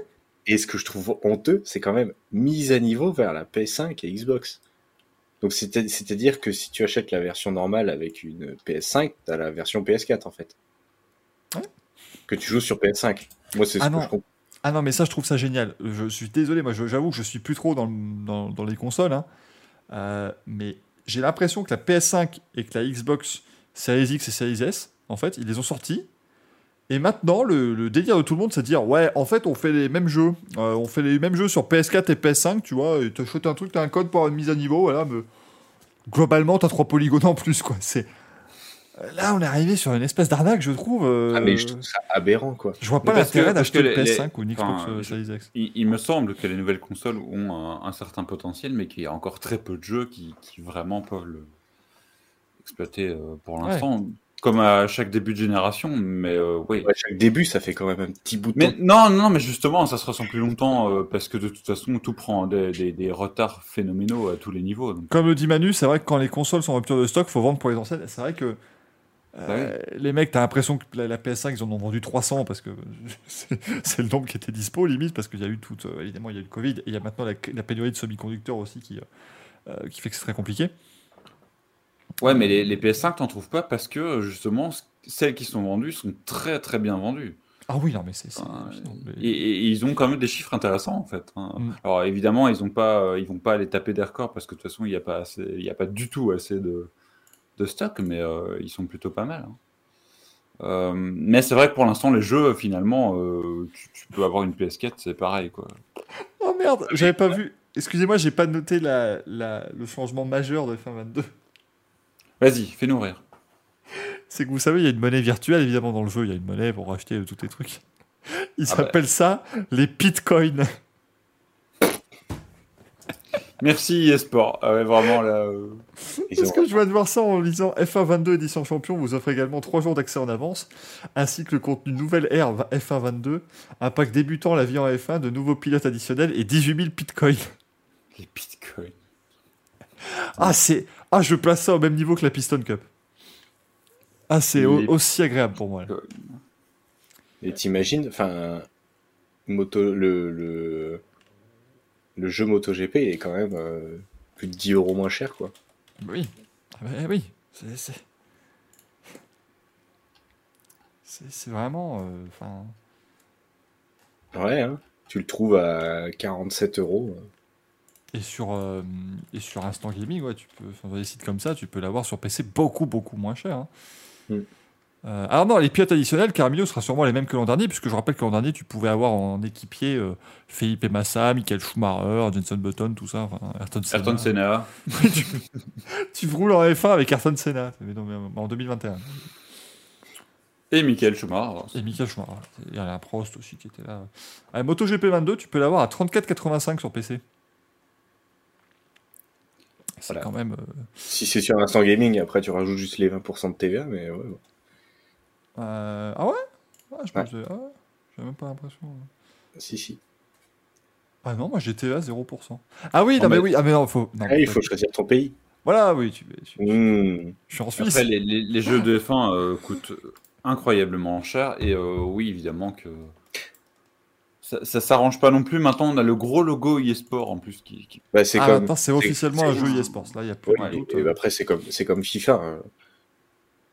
Et ce que je trouve honteux, c'est quand même mise à niveau vers la PS5 et Xbox. Donc c'est- c'est-à-dire que si tu achètes la version normale avec une PS5, t'as la version PS4 en fait. Ouais. Que tu joues sur PS5. Moi c'est ce Ah que je comprends. Ah non, mais ça, je trouve ça génial. Je suis désolé, moi, j'avoue que je suis plus trop dans, le- dans, dans les consoles, hein. Euh, mais j'ai l'impression que la PS5 et que la Xbox Series X et Series S, en fait, ils les ont sortis. Et maintenant, le, le délire de tout le monde, c'est de dire ouais, en fait, on fait les mêmes jeux. Euh, on fait les mêmes jeux sur PS4 et PS5, tu vois. Et t'achètes un truc, t'as un code pour avoir une mise à niveau, voilà. Mais globalement, t'as trois polygones en plus, quoi. C'est là, on est arrivé sur une espèce d'arnaque, je trouve. euh, Ah, mais je trouve ça aberrant, quoi. je vois pas l'intérêt d'acheter les- PS5 ou une Xbox enfin, euh, je- Series X. Il, il me semble que les nouvelles consoles ont un, un certain potentiel, mais qu'il y a encore très peu de jeux qui, qui vraiment peuvent le exploiter euh, pour Ouais. Comme à chaque début de génération. Mais euh, oui. Ouais, chaque début, ça fait quand même un petit bout de Mais temps. non, non, mais justement, ça se ressent plus longtemps euh, parce que de toute façon, tout prend des, des- des retards phénoménaux à tous les niveaux. donc. Comme le dit Manu, c'est vrai que quand les consoles sont en rupture de stock, faut vendre pour les anciennes. C'est vrai que euh, les mecs, t'as l'impression que la, la PS5, ils en ont vendu 300 parce que [LAUGHS] c'est le nombre qui était dispo, limite, parce qu'il y a eu tout. euh, évidemment, il y a eu le Covid et il y a maintenant la, la pénurie de semi-conducteurs aussi qui, qui fait que c'est très compliqué. Ouais, mais les, les PS5, t'en trouves pas parce que justement, celles qui sont vendues sont très très bien vendues. Ah oui, non, mais c'est. mais- Et, et ils ont quand même des chiffres intéressants en fait. hein. Mm. Alors évidemment, ils ont pas, euh, ils vont pas aller taper des records parce que de toute façon, il n'y a pas assez, il y a pas du tout assez de, de stock, mais euh, ils sont plutôt pas mal. hein. Euh, mais c'est vrai que pour l'instant, les jeux, finalement, euh, tu, tu peux avoir une PS4, c'est pareil quoi. Oh merde, j'avais pas vu. Excusez-moi, j'ai pas noté la, la- le changement majeur de fin 22. Vas-y, fais-nous rire. C'est que vous savez, il y a une monnaie virtuelle, évidemment, dans le jeu. Il y a une monnaie pour acheter euh, tous les trucs. Ils Ah bah. ça les Bitcoins. Merci eSport. Ah ouais, vraiment là. euh, ont- que je viens de voir ça en lisant F1 22 édition champion? Vous offre également 3 jours d'accès en avance, ainsi que le contenu nouvelle ère F1 22, un pack débutant la vie en F1, de nouveaux pilotes additionnels et 18 000 bitcoins. les bitcoins. Ah, c'est. Ah, je place ça au même niveau que la Piston Cup. Ah, c'est au- aussi agréable pour moi. là. Et t'imagines, enfin, moto, le, le, le jeu MotoGP est quand même euh, plus de 10 euros moins cher, quoi. Oui. Ah bah oui. C'est. vraiment. euh, Enfin. Ouais, hein. Tu le trouves à 47 euros. Et sur, euh, et sur Instant Gaming, ouais, tu peux, dans des sites comme ça, tu peux l'avoir sur PC beaucoup, beaucoup moins cher. hein. Mm. Euh, alors non, les pilotes additionnels, Caramillo sera sûrement les mêmes que l'an dernier, puisque je rappelle que l'an dernier, tu pouvais avoir en équipier euh, Felipe Massa, Michael Schumacher, Jenson Button, tout ça, enfin, Ayrton Senna. Ayrton Senna. [LAUGHS] tu, tu roules en F1 avec Ayrton Senna, mais non, mais en 2021. Et Michael Schumacher. Et Michael Schumacher. Il y a un Prost aussi qui était là. Ah, MotoGP 22, tu peux l'avoir à 34,85 sur PC. C'est Voilà. quand même... euh, Si c'est sur Instant Gaming, après tu rajoutes juste les 20% de TVA, mais ouais. ouais. Euh, Ah ouais? Ah, je Ouais. pense que- ah ouais J'ai même pas l'impression. Si, si. Ah non, moi j'étais à 0%. Ah oui, non mais mais- oui, ah mais non, faut... non, Ah, il faut- faut choisir ton pays. Voilà, oui, tu... tu- Mmh. je suis en Suisse. Après, les, les- les jeux de F1 euh, coûtent incroyablement cher et euh, oui, évidemment que ça, ça s'arrange pas non plus. Maintenant, on a le gros logo eSport en plus qui. qui- Bah, c'est Ah, comme. maintenant c'est officiellement un jeu eSports. Là, il n'y a plus Ouais, de doute. et bah, après, c'est comme, c'est comme FIFA. hein.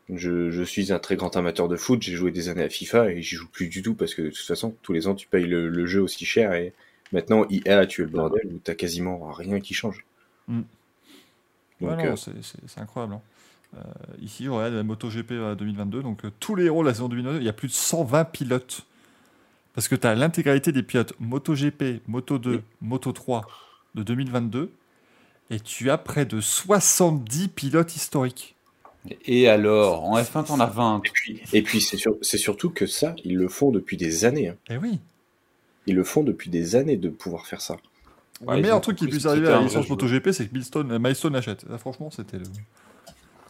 Je, je suis un très grand amateur de foot, j'ai joué des années à FIFA et j'y joue plus du tout parce que de toute façon, tous les ans, tu payes le, le jeu aussi cher et maintenant, IA a tué le bordel où t'as quasiment rien qui change. Mm. Ouais, Donc, non, euh, c'est- c'est c'est incroyable. hein. Euh, ici, on regarde la MotoGP euh, 2022. Donc, euh, tous les héros de la saison 2022, il y a plus de 120 pilotes. Parce que tu as l'intégralité des pilotes MotoGP, Moto2, Oui. Moto3 de 2022. Et tu as près de 70 pilotes historiques. Et alors, en F1, t'en as 20. Et puis, et puis c'est, sur- c'est surtout que ça, ils le font depuis des années. hein. Eh oui. Ils le font depuis des années de pouvoir faire ça. Ouais, le meilleur truc qui puisse arriver à la licence. MotoGP, c'est que Milestone, euh, Milestone l'achète. Là, franchement, c'était le.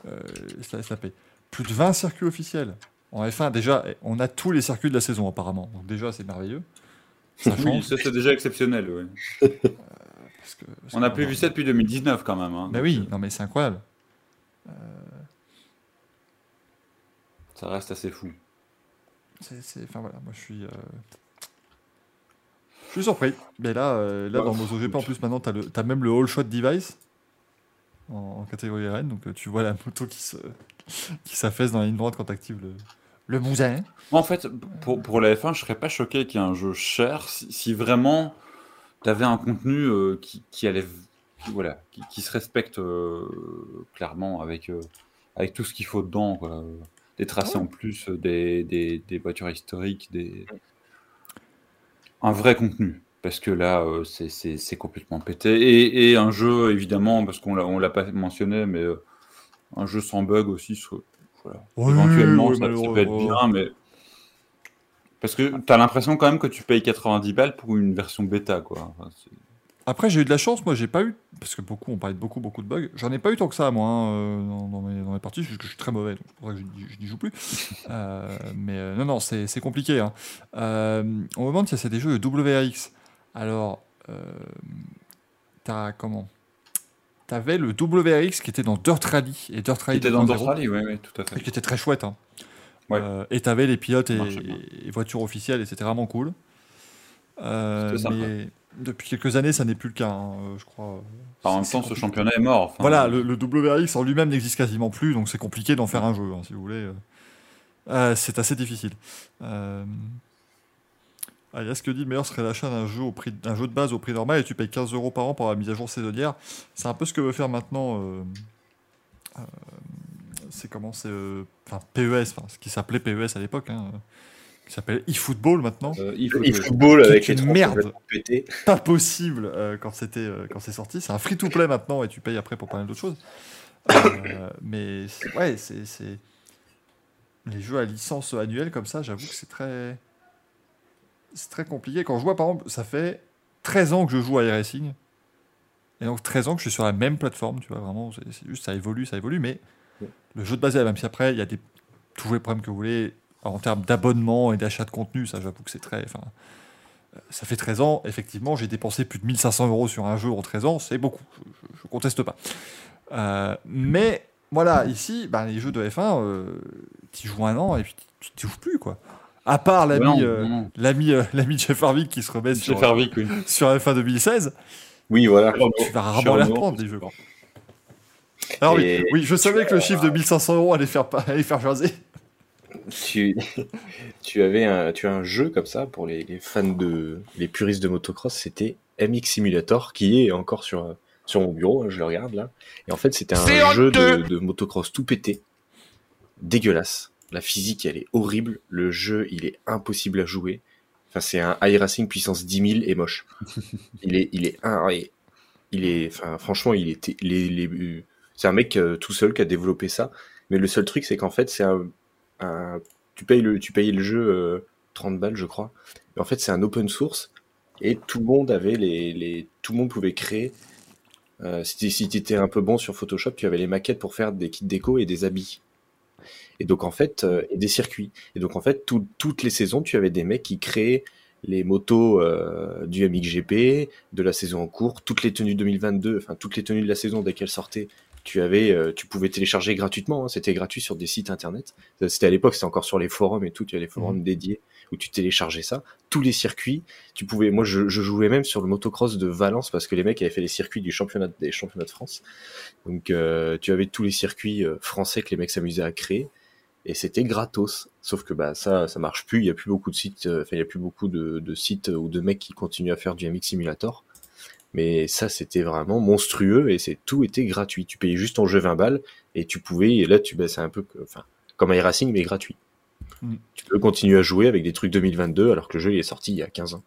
Euh, ça, ça paye. Plus de 20 circuits officiels. En F1, déjà, on a tous les circuits de la saison, apparemment. Donc, déjà, c'est merveilleux. Ça Oui, change. ça c'est déjà exceptionnel. ouais. parce que- parce On n'a plus vu ça depuis 2019 quand même. hein. Bah oui, non, mais c'est incroyable. Ça reste assez fou. C'est, Enfin voilà, moi je suis. euh, Je suis surpris. Mais là, euh, là Ouais, dans MotoGP, en plus, maintenant, tu as, même le All Shot Device en, en catégorie RN. Donc, euh, tu vois la moto qui, se, qui s'affaisse dans la ligne droite quand tu actives le, le bousin. En fait, pour, pour la F1, je serais pas choqué qu'il y ait un jeu cher si, si vraiment tu avais un contenu euh, qui, qui allait qui, voilà, qui, qui se respecte euh, clairement avec, euh, avec tout ce qu'il faut dedans. Quoi. Des tracés en plus, des, des, des voitures historiques, des... un vrai contenu. Parce que là, euh, c'est- complètement pété. Et, et un jeu, évidemment, parce qu'on on l'a pas mentionné, mais euh, un jeu sans bug aussi. Voilà. Oui, Éventuellement, oui, ça, peut être bien, mais. Parce que tu as l'impression quand même que tu payes 90 balles pour une version bêta, quoi. Enfin, Après, j'ai eu de la chance, moi, j'ai pas eu, parce que beaucoup, on parlait de beaucoup, beaucoup de bugs. J'en ai pas eu tant que ça, moi, hein, euh, dans, dans mes, dans mes parties, parce que je suis très mauvais, donc c'est pour ça que je, n'y- joue plus. [LAUGHS] Euh, mais euh, non, non, c'est compliqué. hein. Euh, on me demande si c'est des jeux de WRX. Alors, euh, t'as comment? T'avais le WRX qui était dans Dirt Rally et Dirt Rally Qui était dans 2.0, Dirt Rally, oui, tout à et fait. qui était très chouette. Hein. Ouais. Euh, et t'avais les pilotes et, voitures officielles, et c'était vraiment cool. Euh, sympa. mais depuis quelques années, ça n'est plus le cas, hein, je crois. En même temps, ce championnat est mort. enfin, Voilà, le, le WRX en lui-même n'existe quasiment plus, donc c'est compliqué d'en faire un jeu, hein, si vous voulez. Euh, c'est assez difficile. Alias que dit le meilleur serait l'achat d'un jeu, au prix, d'un jeu de base au prix normal et tu payes 15 euros par an pour la mise à jour saisonnière. C'est un peu ce que veut faire maintenant. euh, euh, c'est comment c'est. euh, Enfin, PES, enfin, ce qui s'appelait PES à l'époque, hein, qui s'appelle eFootball maintenant. euh, il faut Et jouer. football Qui est avec les une troncs merde. pas possible euh, quand c'était euh, quand c'est sorti. C'est un free to play maintenant et tu payes après pour parler d'autres choses. Euh, mais ouais, c'est c'est- les jeux à licence annuelle comme ça. J'avoue que c'est très c'est très compliqué. Quand je vois par exemple, ça fait 13 ans que je joue à iRacing et donc 13 ans que je suis sur la même plateforme. Tu vois vraiment, c'est juste ça évolue, ça évolue, mais le jeu de base est même si après il y a des tous les problèmes que vous voulez en termes d'abonnement et d'achat de contenu. Ça, j'avoue que c'est très enfin ça fait 13 ans, effectivement, j'ai dépensé plus de 1500 euros sur un jeu en 13 ans, c'est beaucoup, je, ne conteste pas. Euh, mais voilà, ici, bah, les jeux de F1, tu joues un an et puis tu ne joues plus, quoi. À part l'ami euh, l'ami [LAUGHS] euh, l'ami Jeff Harvick qui se remet sur, Fervic, oui. [LAUGHS] sur F1 2016, Oui, voilà. tu vas rarement les reprendre, des jeux. Alors oui, Et- oui, je savais que le chiffre de 1500 euros allait faire, pas- [LAUGHS] allait faire jaser. tu, tu avais un, tu as un jeu comme ça pour les, les fans de, les puristes de motocross, c'était MX Simulator qui est encore sur, sur mon bureau, hein, je le regarde là. Et en fait, c'était un jeu de, de motocross tout pété, dégueulasse. La physique, elle est horrible. Le jeu, il est impossible à jouer. Enfin, c'est un iRacing puissance 10 000 et moche. [LAUGHS] Il est, il est, un, il est, enfin, franchement, il était, les, les, c'est un mec euh, tout seul qui a développé ça. Mais le seul truc, c'est qu'en fait, c'est un, un- tu payes le, tu payes le jeu euh, 30 balles, je crois. Mais en fait, c'est un open source et tout le monde avait les, les tout le monde pouvait créer. Euh, si tu étais un peu bon sur Photoshop, tu avais les maquettes pour faire des kits déco et des habits. Et donc en fait, euh, et des circuits. Et donc en fait, tout- toutes les saisons, tu avais des mecs qui créaient les motos euh, du MXGP, de la saison en cours, toutes les tenues 2022, enfin toutes les tenues de la saison dès qu'elles sortaient, tu avais, euh, tu pouvais télécharger gratuitement. hein, c'était gratuit sur des sites internet. Euh, C'était à l'époque, c'était encore sur les forums et tout. Tu avais les forums dédiés où tu téléchargeais ça. Tous les circuits, tu pouvais. Moi, je, je jouais même sur le motocross de Valence parce que les mecs avaient fait les circuits du championnat des championnats de France. Donc, euh, tu avais tous les circuits euh, français que les mecs s'amusaient à créer et c'était gratos. Sauf que bah ça, ça marche plus. Il y a plus beaucoup de sites. euh, Enfin, il y a plus beaucoup de, de sites ou de mecs qui continuent à faire du MX Simulator. Mais ça, c'était vraiment monstrueux et c'est tout était gratuit. Tu payais juste ton jeu 20 balles et tu pouvais. Et là, tu bah, c'est un peu, enfin, comme iRacing mais gratuit. Mm. Tu peux continuer à jouer avec des trucs 2022 alors que le jeu il est sorti il y a 15 ans.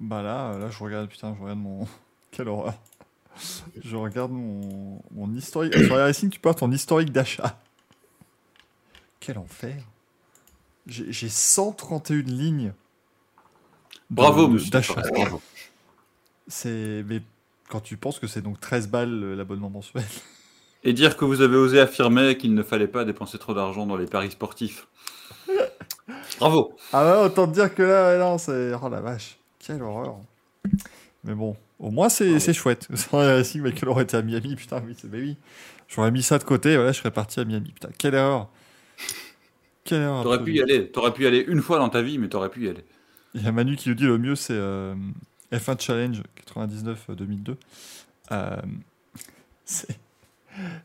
Bah là, euh, là, je regarde, putain, je regarde mon. [LAUGHS] Quelle horreur. Je regarde mon, mon historique. Sur iRacing, tu peux avoir ton historique d'achat. Quel enfer. J'ai j'ai 131 lignes. Bravo, de- monsieur. Bravo. C'est. Mais quand tu penses que c'est donc 13 balles euh, l'abonnement mensuel. Et dire que vous avez osé affirmer qu'il ne fallait pas dépenser trop d'argent dans les paris sportifs. Bravo. Ah ouais, autant te dire que là, ouais, non, c'est. Oh la vache. Quelle horreur. Mais bon, au moins c'est c'est chouette. [LAUGHS] IRacing, mais qu'elle aurait été à Miami, putain, oui, c'est. Oui. J'aurais mis ça de côté, voilà, je serais parti à Miami. Putain, quelle erreur. T'aurais pu y aller. T'aurais pu y aller une fois dans ta vie, mais t'aurais pu y aller. Il y a Manu qui nous dit le mieux, c'est euh, F1 Challenge 99-2002. Euh, c'est-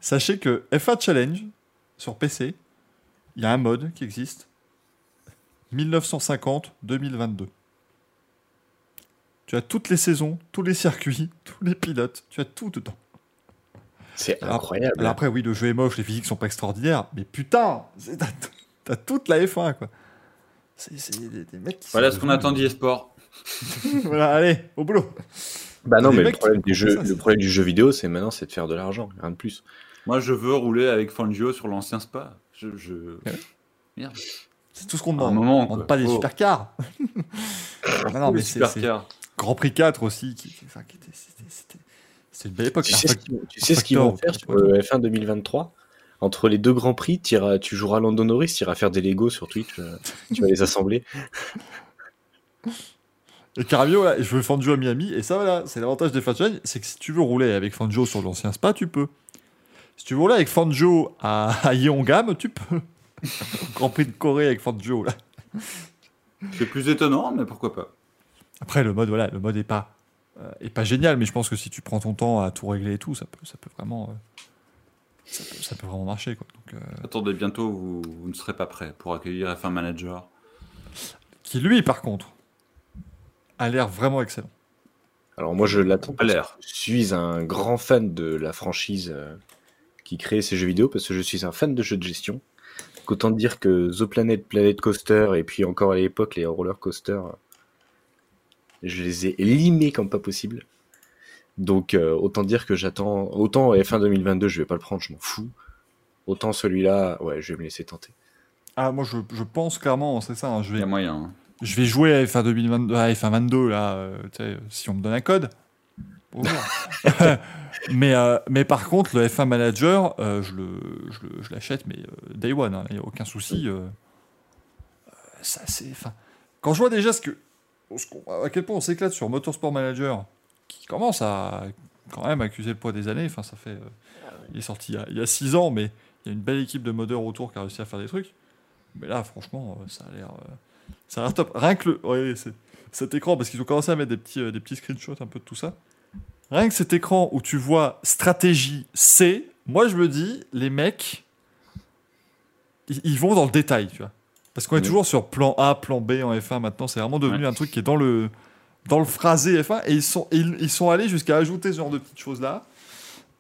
Sachez que F1 Challenge, sur PC, il y a un mode qui existe. 1950-2022. Tu as toutes les saisons, tous les circuits, [LAUGHS] tous les pilotes, tu as tout dedans. C'est Alors- incroyable. Alors après, oui, le jeu est moche, les physiques sont pas extraordinaires, mais putain, c'est- t'as toute la F1, quoi. C'est c'est des, des mecs qui Voilà sont ce qu'on attend d'eSport. [LAUGHS] voilà, allez, au boulot. Bah non, mais le problème, du jeu, ça, le c'est- problème du jeu vidéo, c'est maintenant, c'est de faire de l'argent, rien de plus. Moi, je veux rouler avec Fangio sur l'ancien Spa. Je, je... Ouais. Merde. C'est tout ce qu'on À un demande. moment, on demande pas des Oh. supercars. [LAUGHS] non, non, mais c'est. Grand Prix 4 aussi, qui, qui- enfin, qui était- c'était- une belle époque. Tu Un sais, ce qu'ils- tu sais ce qu'ils vont faire sur le F1 2023 Entre les deux grands prix, tu joueras Lando Norris, tu iras faire des Lego sur Twitch, euh, tu vas les assembler. Et Caramio, là, je veux Fangio à Miami, et ça, voilà, c'est l'avantage des franchises, c'est que si tu veux rouler avec Fangio sur l'ancien Spa, tu peux. Si tu veux rouler avec Fangio à, à Yeongam, tu peux. [LAUGHS] Grand Prix de Corée avec Fangio, là. C'est plus étonnant, mais pourquoi pas. Après, le mode, voilà, le mode est pas, euh, est pas génial, mais je pense que si tu prends ton temps à tout régler et tout, ça peut, ça peut vraiment, euh, ça, peut, ça peut vraiment marcher, quoi. Donc, euh, Attendez, bientôt, vous, vous ne serez pas prêt pour accueillir F1 Manager. qui lui, par contre, a l'air vraiment excellent. Alors moi, je l'attends. Pas l'air. Je suis un grand fan de la franchise euh, qui crée ces jeux vidéo parce que je suis un fan de jeux de gestion. Donc, autant dire que The Planet, Planet Coaster et puis encore à l'époque les roller coasters, euh, je les ai limés comme pas possible. Donc euh, autant dire que j'attends. Autant F1 2022, je vais pas le prendre, je m'en fous. Autant celui-là, ouais, je vais me laisser tenter. Ah, moi, je, je pense clairement, c'est ça, hein, je Il vais, y a moyen. hein. Je vais jouer à F1 2022, à F1 22 là, euh, si on me donne un code. [LAUGHS] Mais, euh, mais par contre, le F1 Manager, euh, je le- je le- je l'achète, mais euh, day one, il n'y a aucun souci. euh, euh, ça, c'est, quand je vois déjà ce que, à quel point on s'éclate sur Motorsport Manager, qui commence à quand même accuser le poids des années, enfin, ça fait, euh, il est sorti il y a- il y a 6 ans, mais il y a une belle équipe de modeurs autour qui a réussi à faire des trucs. Mais là, franchement, euh, ça a l'air. euh, ça a l'air top. Rien que le. ouais, c'est- cet écran, parce qu'ils ont commencé à mettre des petits, des petits screenshots un peu de tout ça. Rien que cet écran où tu vois stratégie C, moi je me dis, les mecs, ils, vont dans le détail, tu vois. Parce qu'on est toujours sur plan A, plan B en F1 maintenant, c'est vraiment devenu un truc qui est dans le, dans le phrasé F1 et ils sont, ils, ils sont allés jusqu'à ajouter ce genre de petites choses-là.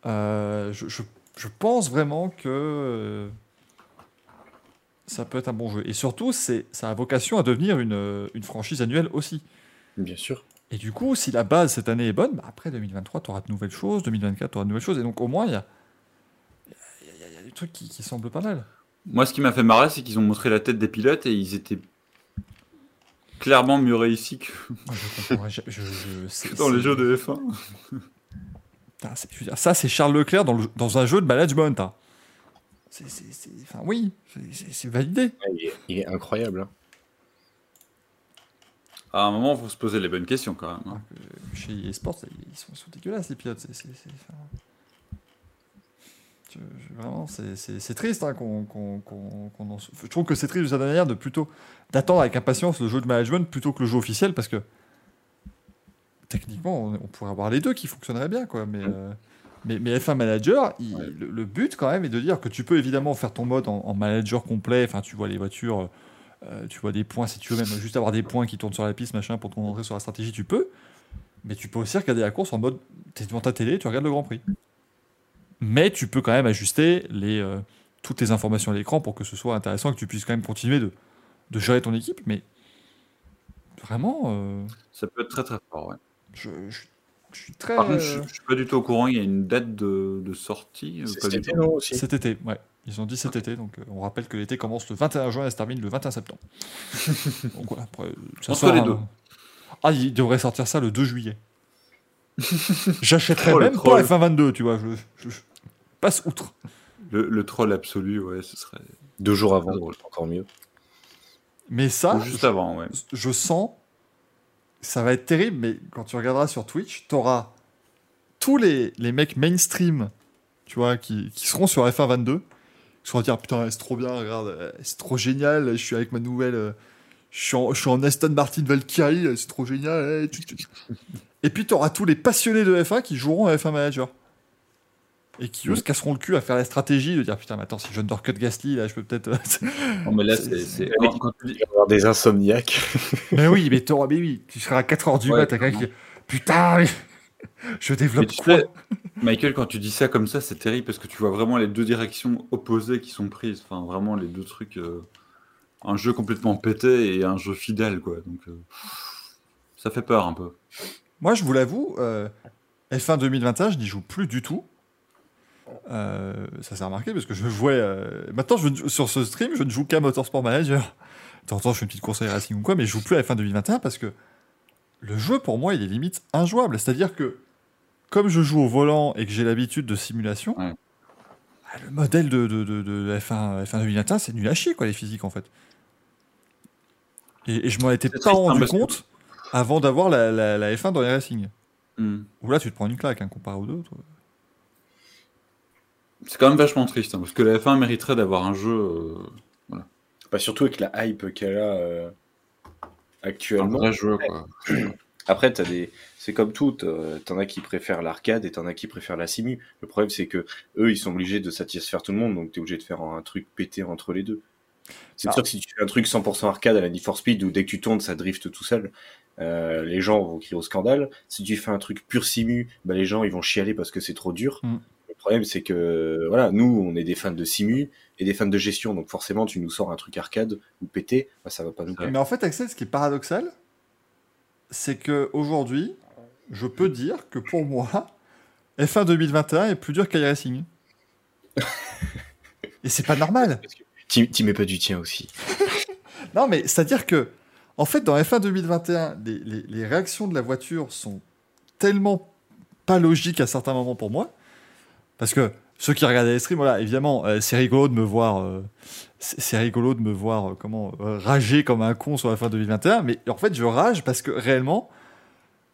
Euh, je, je- je pense vraiment que euh, ça peut être un bon jeu. Et surtout, c'est, ça a vocation à devenir une, euh, une franchise annuelle aussi. Bien sûr. Et du coup, si la base cette année est bonne, bah après 2023, tu auras de nouvelles choses, 2024, tu auras de nouvelles choses. Et donc au moins, il y a, il y a- il y a- il y a des trucs qui, qui semblent pas mal. Moi, ce qui m'a fait marrer, c'est qu'ils ont montré la tête des pilotes et ils étaient clairement mieux réussis que Moi, je comprends, je- je- je- c'est- [LAUGHS] dans les jeux de F1. [LAUGHS] Putain, c'est- je veux dire, ça, c'est Charles Leclerc dans, le- dans un jeu de management. hein. C'est, enfin, oui, c'est- validé. Il, est, il est incroyable. hein. À un moment, il faut se poser les bonnes questions quand même. hein. Chez eSports, ils sont, ils sont dégueulasses, les pilotes. C'est, c'est- c'est- enfin, je- je- vraiment, c'est, triste hein, qu'on, en Je trouve que c'est triste de cette manière de plutôt d'attendre avec impatience le jeu de management plutôt que le jeu officiel parce que techniquement, on, on pourrait avoir les deux qui fonctionneraient bien, quoi. Mais, euh, mais, mais F1 Manager, il- Ouais. le, le but quand même est de dire que tu peux évidemment faire ton mode en, en manager complet. Enfin, tu vois les voitures, euh, tu vois des points si tu veux, même juste avoir des points qui tournent sur la piste, machin, pour te concentrer sur la stratégie, tu peux. Mais tu peux aussi regarder la course en mode, t'es devant ta télé, tu regardes le Grand Prix. Mais tu peux quand même ajuster les, euh, toutes tes informations à l'écran pour que ce soit intéressant, que tu puisses quand même continuer de, de gérer ton équipe. Mais vraiment, euh, Ça peut être très très fort. Ouais. je, je- je suis très. Par contre, je, euh, je suis pas du tout au courant. Il y a une date de, de sortie. cet été, non, aussi Cet été, ouais. Ils ont dit cet été, donc on rappelle que l'été commence le 21 juin et se termine le 21 septembre. [LAUGHS] donc voilà, après, ça Entre sort les un- deux. Ah, il devrait sortir ça le 2 juillet. [LAUGHS] J'achèterais Oh, même pas troll. F1 22, tu vois. Je, je- je passe outre. Le, le troll absolu, ouais, ce serait Deux jours avant, encore mieux. Mais ça, Ou juste avant, ouais. je, je sens, ça va être terrible, mais quand tu regarderas sur Twitch, tu auras tous les, les mecs mainstream, tu vois, qui, qui seront sur F1 22, qui seront à dire putain, c'est trop bien, regarde, euh, c'est trop génial, je suis avec ma nouvelle. euh, Je suis, en, je suis en Aston Martin Valkyrie, euh, c'est trop génial. eh, Et puis tu auras tous les passionnés de F1 qui joueront à F1 Manager. Et qui eux se casseront le cul à faire la stratégie de dire putain, mais attends, si je undercut Gasly, là, je peux peut-être. [LAUGHS] Non, mais là, C'est- des insomniaques. mais [LAUGHS] oui, mais t'auras, mais oui, tu seras à 4h du Ouais, mat, quelqu'un qui. Putain, mais [LAUGHS] je Mais développe tu quoi sais, Michael, quand tu dis ça comme ça, c'est terrible parce que tu vois vraiment les deux directions opposées qui sont prises. Enfin, vraiment les deux trucs. euh, un jeu complètement pété et un jeu fidèle, quoi. Donc, euh, ça fait peur un peu. Moi, je vous l'avoue, euh, F1 2021, je n'y joue plus du tout. Euh, ça s'est remarqué parce que je jouais. euh, Maintenant, je, sur ce stream, je ne joue qu'à Motorsport Manager. De temps en temps, je fais une petite course à racing ou quoi, mais je joue plus à F1 2021 parce que le jeu, pour moi, il est limite injouable. C'est-à-dire que, comme je joue au volant et que j'ai l'habitude de simulation, Ouais. bah, le modèle de, de, de- de F1, F1 2021, c'est nul à chier, quoi, les physiques, en fait. Et, et je m'en étais pas hein, rendu compte avant d'avoir la, la- la F1 dans les racing. Où là, tu te prends une claque, hein, comparé aux deux. toi. C'est quand même vachement triste hein, parce que la F1 mériterait d'avoir un jeu. euh, Bah, surtout avec la hype qu'elle a euh, un actuellement. vrai jeu, quoi. Après, t'as des... c'est comme tout. T'en as qui préfèrent l'arcade et t'en as qui préfèrent la simu. Le problème, c'est que eux, ils sont obligés de satisfaire tout le monde, donc t'es obligé de faire un truc pété entre les deux. C'est Ah. sûr que si tu fais un truc 100% arcade à la Need for Speed où dès que tu tournes, ça drift tout seul, euh, les gens vont crier au scandale. Si tu fais un truc pur simu, bah, les gens ils vont chialer parce que c'est trop dur. Mm. Le problème, c'est que voilà, nous, on est des fans de simu et des fans de gestion, donc forcément, tu nous sors un truc arcade ou pété, bah, ça va pas nous plaire. Mais en fait, Axel, ce qui est paradoxal, c'est que aujourd'hui, je peux dire que pour moi, [LAUGHS] F1 2021 est plus dur qu'iRacing. [LAUGHS] Et c'est pas normal. T'y mets pas du tien aussi. [LAUGHS] Non, mais c'est-à-dire que, en fait, dans F1 2021, les, les- les réactions de la voiture sont tellement pas logiques à certains moments pour moi. Parce que ceux qui regardaient les streams, voilà, évidemment, euh, c'est rigolo de me voir, euh, c'est rigolo de me voir, euh, comment, euh, rager comme un con sur la fin 2021. Mais en fait, je rage parce que réellement,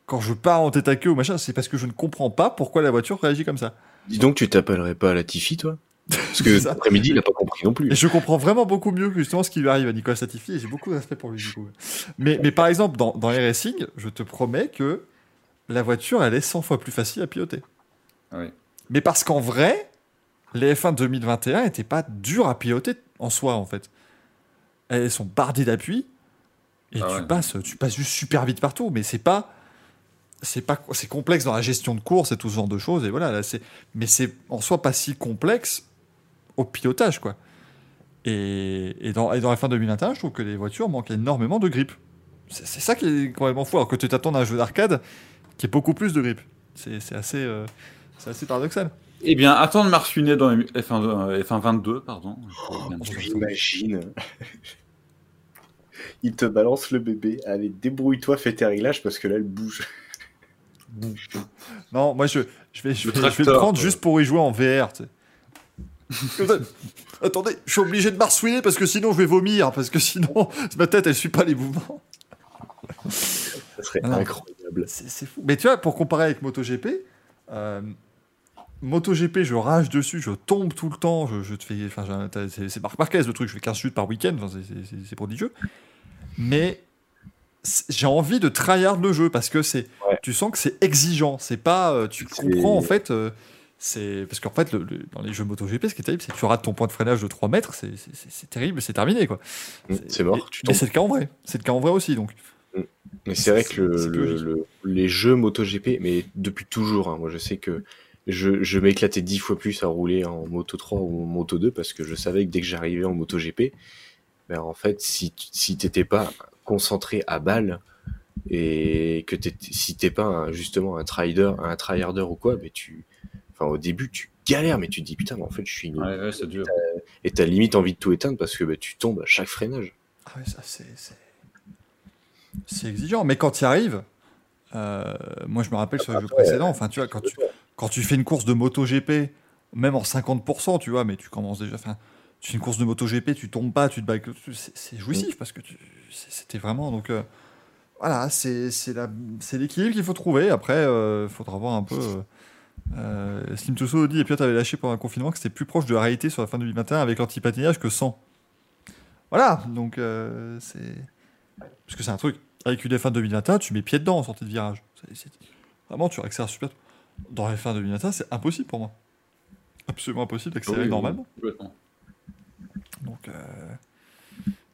quand je pars en tête à queue ou machin, c'est parce que je ne comprends pas pourquoi la voiture réagit comme ça. Dis donc, tu t'appellerais pas à la Tiffy, toi? Parce que [LAUGHS] cet après-midi, il a pas compris non plus. Et je comprends vraiment beaucoup mieux que justement ce qui lui arrive à Nicolas Latifi et j'ai beaucoup de respect pour lui du coup. Mais, mais par exemple, dans, dans les racing, je te promets que la voiture, elle est 100 fois plus facile à piloter. Oui. Mais parce qu'en vrai, les F1 2021 n'étaient pas durs à piloter en soi en fait. Elles sont bardées d'appui et Ah tu, passes, tu passes juste super vite partout. Mais c'est pas. C'est pas c'est complexe dans la gestion de course et tout ce genre de choses et voilà là c'est mais c'est en soi pas si complexe au pilotage quoi et, et dans, et dans F1 2021 je trouve que les voitures manquent énormément de grip c'est c'est ça qui est complètement fou alors que tu t'attends à un jeu d'arcade qui est beaucoup plus de grip c'est c'est assez euh, c'est assez paradoxal Eh bien, attends de m'arsouiner dans les F1, euh, F1 22, pardon. J'imagine. Il te balance le bébé. Allez, débrouille-toi, fais tes réglages parce que là, elle bouge. Non, moi je, je, vais, je, Le vais, je vais le prendre juste pour y jouer en VR. tu sais. [LAUGHS] Attendez, je suis obligé de marsouiner parce que sinon je vais vomir, parce que sinon [LAUGHS] ma tête elle suit pas les mouvements. Ça serait incroyable. C'est c'est fou. Mais tu vois, pour comparer avec MotoGP, euh, MotoGP, je rage dessus, je tombe tout le temps, je, je te fais, enfin, c'est Marc Marquez le truc, je fais 15 chutes par week-end, c'est- prodigieux. Mais j'ai envie de tryhard le jeu parce que c'est, Ouais. tu sens que c'est exigeant, c'est pas, euh, tu comprends en fait. euh, c'est parce qu'en fait, le- le- dans les jeux MotoGP, ce qui est terrible, c'est que tu rates ton point de freinage de 3 mètres, c'est- terrible, c'est terminé quoi. Mm, C'est mort, Et- tu Mais tombes. c'est le cas en vrai, c'est le cas en vrai aussi donc. Mais c'est vrai que le- les jeux MotoGP, mais depuis toujours, hein, moi je sais que je, je m'éclatais dix fois plus à rouler en Moto 3 ou en Moto 2 parce que je savais que dès que j'arrivais en MotoGP, ben en fait, si, tu- si t'étais pas concentré à balle et que t'étais- si t'es pas un- justement un trader, un tryharder ou quoi, mais tu, enfin au début tu galères, mais tu te dis putain, mais en fait je suis nul. Ouais, ouais, c'est dur. Et t'as limite envie de tout éteindre parce que ben, tu tombes à chaque freinage. Ah ouais, ça c'est. c'est- C'est exigeant, mais quand tu y arrives, euh, moi je me rappelle sur les jeux Après, précédents, enfin tu vois, quand tu, quand tu fais une course de MotoGP, même en 50%, tu vois, mais tu commences déjà. Enfin, tu fais une course de MotoGP, tu tombes pas, tu te bats c'est- jouissif parce que c'était vraiment. Donc euh, voilà, c'est l'équilibre qu'il faut trouver. Après, il faudra voir un peu. Euh, euh, Slim Tusso dit, et puis tu avais lâché pendant un confinement que c'était plus proche de la réalité sur la fin 2021 avec l'antipatinage que sans. Voilà, donc euh, c'est. Parce que c'est un truc. Avec une F1 2021, tu mets pied dedans en sortie de virage. Vraiment, tu accélères super. Dans F1 2021, c'est impossible pour moi. absolument impossible d'accélérer Oui, oui, normalement. Donc euh,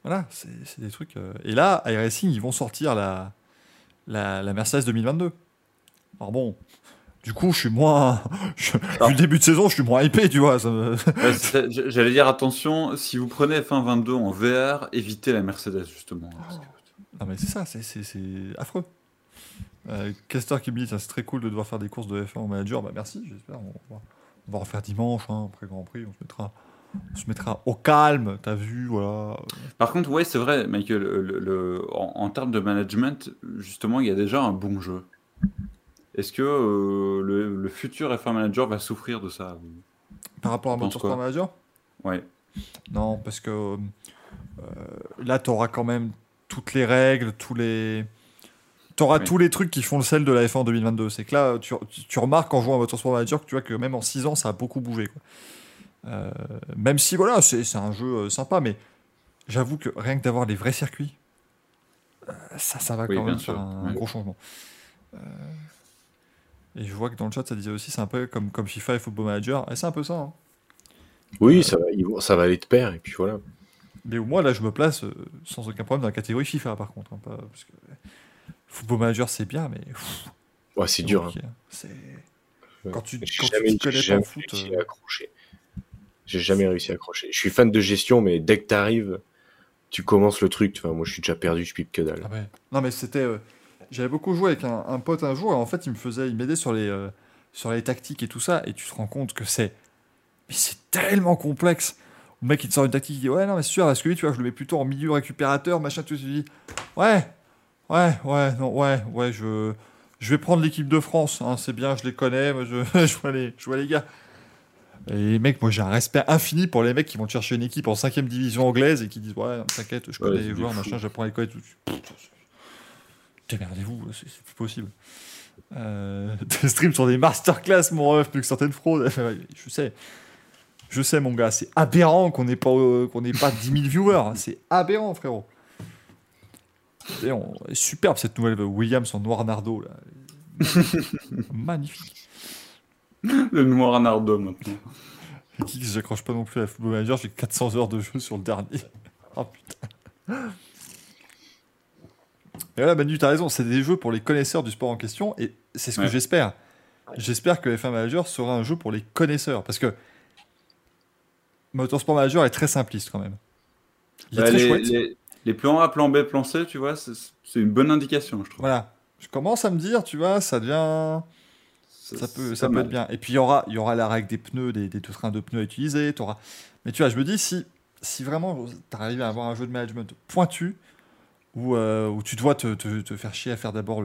voilà, c'est des trucs. euh. Et là, iRacing, ils vont sortir la, la, la Mercedes 2022. Alors bon, du coup, je suis moins. [LAUGHS] je- le début de saison, je suis moins hypé, tu vois. me- [LAUGHS] J'allais dire attention, si vous prenez F1 22 en VR, évitez la Mercedes justement. parce que- Non, mais c'est ça, c'est affreux. Euh, Caster qui me dit, ça, c'est très cool de devoir faire des courses de F1 au manager. Bah merci, j'espère. On, va- on va refaire dimanche, hein, après Grand Prix. On se mettra, on se mettra au calme, t'as vu, voilà. Par contre, ouais, c'est vrai, Michael, le, le- en, en termes de management, justement, il y a déjà un bon jeu. Est-ce que euh, le, le futur F1 manager va souffrir de ça? Par rapport à Motorsport Manager? Ouais. Non, parce que euh, là, tu auras quand même toutes les règles, tous les. Tu auras Oui. tous les trucs qui font le sel de la F1 2022. C'est que là, tu, remarques en jouant à Motorsport Manager que tu vois que même en 6 ans, ça a beaucoup bougé. quoi. Euh, même si, voilà, c'est un jeu euh, sympa, mais j'avoue que rien que d'avoir les vrais circuits, euh, ça, ça va Oui, quand même sûr, faire un, gros changement. Euh, et je vois que dans le chat, ça disait aussi, c'est un peu comme, comme FIFA et Football Manager. Et c'est un peu ça. hein. Oui, ça va, ça aller de pair, et puis voilà. Mais au moins, là, je me place sans aucun problème dans la catégorie FIFA, par contre. hein, pas- parce que Football Manager, c'est bien, mais pff, Ouais, c'est dur. hein. compliqué. C'est Ouais. quand tu, quand tu t'y connais pas en foot. réussi à accrocher. J'ai jamais réussi à accrocher. Je suis fan de gestion, mais dès que t'arrives, tu commences le truc. Enfin, moi, je suis déjà perdu, je pipe que dalle. ah ouais. Non, mais c'était. euh, J'avais beaucoup joué avec un, un pote un jour, et en fait, il me faisait, il m'aidait sur les euh, sur les tactiques et tout ça, et tu te rends compte que c'est, mais c'est tellement complexe. Le mec, il te sort une tactique, il dit ouais, non, mais c'est sûr, parce que lui, tu vois, je le mets plutôt en milieu récupérateur, machin, tout. Tu dis ouais, ouais, ouais, non, ouais, ouais, je je vais prendre l'équipe de France, hein, c'est bien, je les connais, moi, je, [LAUGHS] je vois les, je vois les gars. Et mec, moi j'ai un respect infini pour les mecs qui vont chercher une équipe en 5ème division anglaise et qui disent Ouais, t'inquiète, je connais les joueurs, machin, j'apprends les. Pff, Démerdez-vous, c'est c'est plus possible. Euh, [LAUGHS] des streams sur des masterclass, mon ref, plus que certaines fraudes. [LAUGHS] je sais. Je sais, mon gars, c'est aberrant qu'on n'ait pas, euh, qu'on pas 10 000 viewers. hein. C'est aberrant, frérot. Et on- est superbe cette nouvelle Williams en noir nardo. Là. [LAUGHS] Magnifique. Le noir Nardo maintenant. Qui j'accroche pas non plus à Football Manager, j'ai 400 heures de jeu sur le dernier. [LAUGHS] oh putain. Et voilà, Manu, t'as raison, c'est des jeux pour les connaisseurs du sport en question, et c'est ce que j'espère. J'espère que F1 Manager sera un jeu pour les connaisseurs, parce que Motorsport Manager est très simpliste quand même. Il est Bah, très les, chouette. les- les plans A, plan B, plan C, tu vois, c'est une bonne indication, je trouve. Voilà. Je commence à me dire, tu vois, ça devient. Ça peut, ça peut être bien. Et puis il y aura, y aura la règle des pneus, des, des trains de pneus à utiliser. t'auras- Mais tu vois, je me dis, si, si vraiment tu arrives à avoir un jeu de management pointu, où, euh, où tu dois te, te- te faire chier à faire d'abord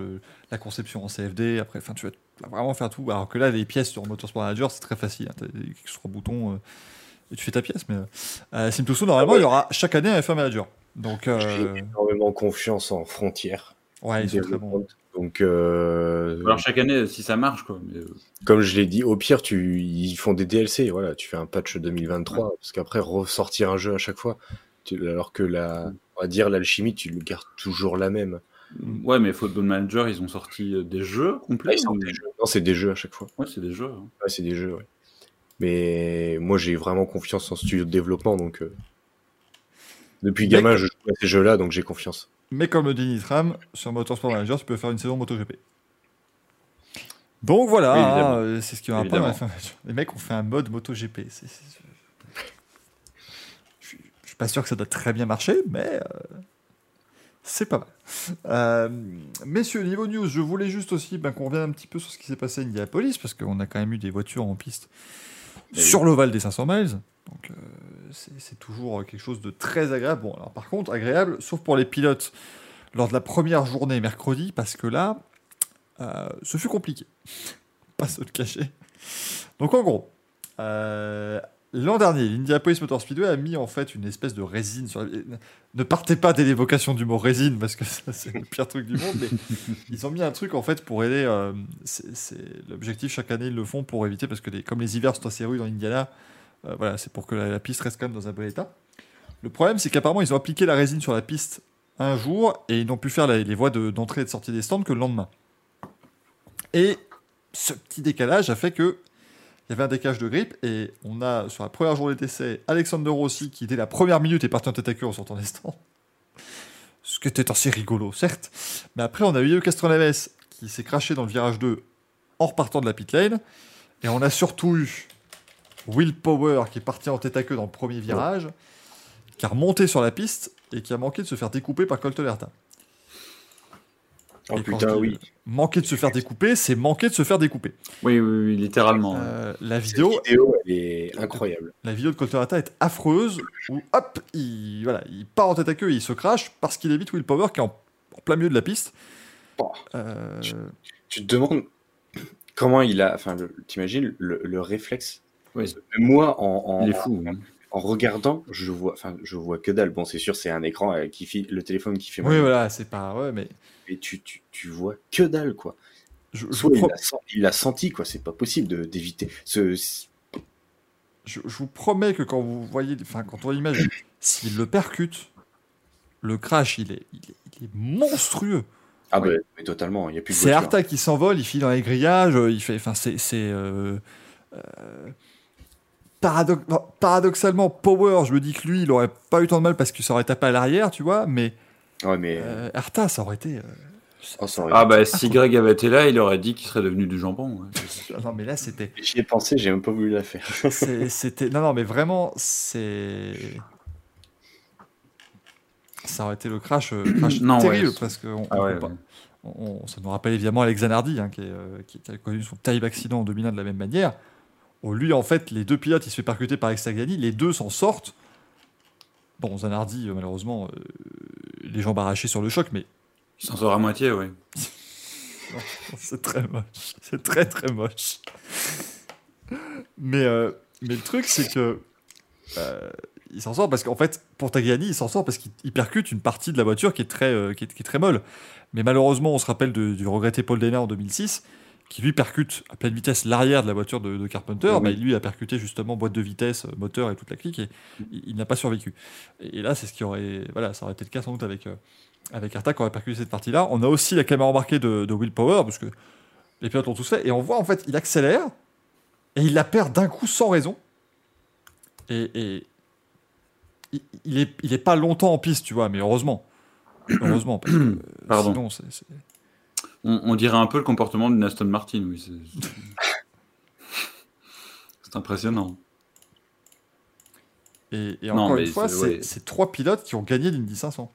la conception en CFD, après, enfin, tu vas vraiment faire tout. Alors que là, les pièces sur Motorsport Manager, c'est très facile. Tu as quelques trois boutons euh, et tu fais ta pièce. Mais euh, Sim2So, normalement, il y aura chaque année un F1 Manager. Donc, euh, J'ai énormément confiance en Frontières. ouais, ils sont très bons. Donc, euh, Alors chaque année, si ça marche, quoi. Mais, euh, comme je l'ai dit, au pire, tu, ils font des DLC. Voilà, tu fais un patch 2023, parce qu'après, ressortir un jeu à chaque fois. Tu- alors que la, on va dire, l'alchimie, tu le gardes toujours la même. Ouais, mais Football Manager, ils ont sorti euh, des jeux complets. ils sortent ou- des jeux. Non, c'est des jeux à chaque fois. Ouais, c'est des jeux. hein. Ouais, c'est des jeux, ouais. Mais moi, j'ai vraiment confiance en studio de développement, donc euh, depuis gamin, je joue à ces jeux-là, donc j'ai confiance. Mais comme le dit Nitram, sur Motorsport Manager, tu peux faire une saison MotoGP. Donc voilà, Oui, euh, c'est ce qui va pas fin. Les mecs ont fait un mode MotoGP. c'est- c'est- Je suis- je suis pas sûr que ça doit très bien marcher, mais euh, c'est pas mal. Euh, messieurs, niveau news, je voulais juste aussi ben, qu'on revienne un petit peu sur ce qui s'est passé à Indianapolis, parce qu'on a quand même eu des voitures en piste Eh oui. sur l'ovale des 500 miles. Donc euh, c'est toujours quelque chose de très agréable. Bon, alors par contre, agréable, sauf pour les pilotes lors de la première journée mercredi, parce que là, euh, ce fut compliqué. [LAUGHS] Pas se le cacher. Donc en gros, euh, l'an dernier, l'Indianapolis Motor Speedway a mis en fait une espèce de résine sur la... Ne partez pas dès l'évocation du mot résine, parce que [LAUGHS] ça, c'est le pire truc du monde, mais [LAUGHS] ils ont mis un truc en fait pour aider... euh, c'est l'objectif, chaque année, ils le font pour éviter, parce que les- comme les hivers sont assez rudes en Indiana, euh, voilà, c'est pour que la, la piste reste quand même dans un bon état. Le problème, c'est qu'apparemment, ils ont appliqué la résine sur la piste un jour et ils n'ont pu faire la- les voies de- d'entrée et de sortie des stands que le lendemain. Et ce petit décalage a fait que il y avait un décalage de grippe et on a sur la première journée d'essai Alexander Rossi qui dès la première minute est parti en tête à queue en sortant des stands. Ce qui était assez rigolo, certes. Mais après, on a eu Castroneves qui s'est craché dans le virage 2 en repartant de la pit lane. Et on a surtout eu Will Power qui est parti en tête à queue dans le premier virage, qui a remonté sur la piste et qui a manqué de se faire découper par Coltelerta. Oh putain, oui. Manquer de se faire découper, c'est manquer de se faire découper. Oui, oui, oui, littéralement. Euh, la Cette vidéo, vidéo, elle est incroyable. la vidéo de Colterata est affreuse où hop, il, voilà, il part en tête à queue et il se crache parce qu'il évite Will Power qui est en, en plein milieu de la piste. Oh. Euh, Tu te demandes comment il a. Enfin, t'imagines le, le réflexe. Oui. Moi, en, en, Il est fou. hein. en regardant, je vois, enfin, je vois que dalle. Bon, c'est sûr, c'est un écran euh, qui fait le téléphone qui fait mal. oui, voilà, c'est pas. Ouais, mais Et tu, tu, tu vois que dalle, quoi. je, je il sen- il l'a senti, quoi. C'est pas possible d'éviter. Ce, je- je vous promets que quand vous voyez, enfin, quand on l'image, [COUGHS] s'il le percute, le crash, il est, il est, il est monstrueux. Ah, Oui. bah, mais totalement. Il y a plus de C'est. Arta qui s'envole, il file dans les grillages, euh, il fait. Enfin, c'est. euh, euh, paradox- paradoxalement, Power, je me dis que lui, il aurait pas eu tant de mal parce que ça aurait tapé à l'arrière, tu vois, mais Ouais, mais. euh, Arta, ça aurait été. euh, oh, ça aurait Ah été- bah si Greg avait été là, il aurait dit qu'il serait devenu du jambon. ouais. [LAUGHS] non, mais là, c'était. J'y ai pensé, j'ai même pas voulu la faire. [LAUGHS] C'était. Non, non, mais vraiment, c'est. Ça aurait été le crash, euh, [CLEARS THROAT] crash Non, terrible ouais. parce que on- Ah on ouais, peut pas- ouais. on- on- ça nous rappelle évidemment Alex Zanardi hein, qui, est, euh, qui- qui a connu son terrible accident en 2001 de la même manière. Où lui, en fait, les deux pilotes, il se fait percuter par Extagani, les deux s'en sortent. Bon, Zanardi, euh, malheureusement, euh, les jambes arrachées sur le choc, mais Il s'en sort à moitié, oui. [LAUGHS] c'est très moche. C'est très très moche. Mais, euh, mais le truc, c'est que. euh, il s'en sort parce qu'en fait, pour Tagliani, il s'en sort parce qu'il il percute une partie de la voiture qui est très, euh, qui est, qui est très molle. Mais malheureusement, on se rappelle de- du regretté Paul Dena en 2006, qui lui percute à pleine vitesse l'arrière de la voiture de, de Carpenter. Oui. Bah, lui a percuté justement boîte de vitesse, euh, moteur et toute la clique, et il, il n'a pas survécu. Et, et là, c'est ce qui aurait. Voilà, ça aurait été le cas sans doute avec. euh, avec Arta qui aurait percuté cette partie-là. On a aussi la caméra embarquée de, de Will Power, parce que les pilotes ont tous fait, et on voit en fait, il accélère, et il la perd d'un coup sans raison. Et, et il, il est, il est pas longtemps en piste, tu vois, mais heureusement. Heureusement, parce que euh, Pardon. sinon, c'est- On, on dirait un peu le comportement d'une Aston Martin, oui. c'est- impressionnant. Et, encore une fois, c'est- ouais. trois pilotes qui ont gagné l'Indy 500.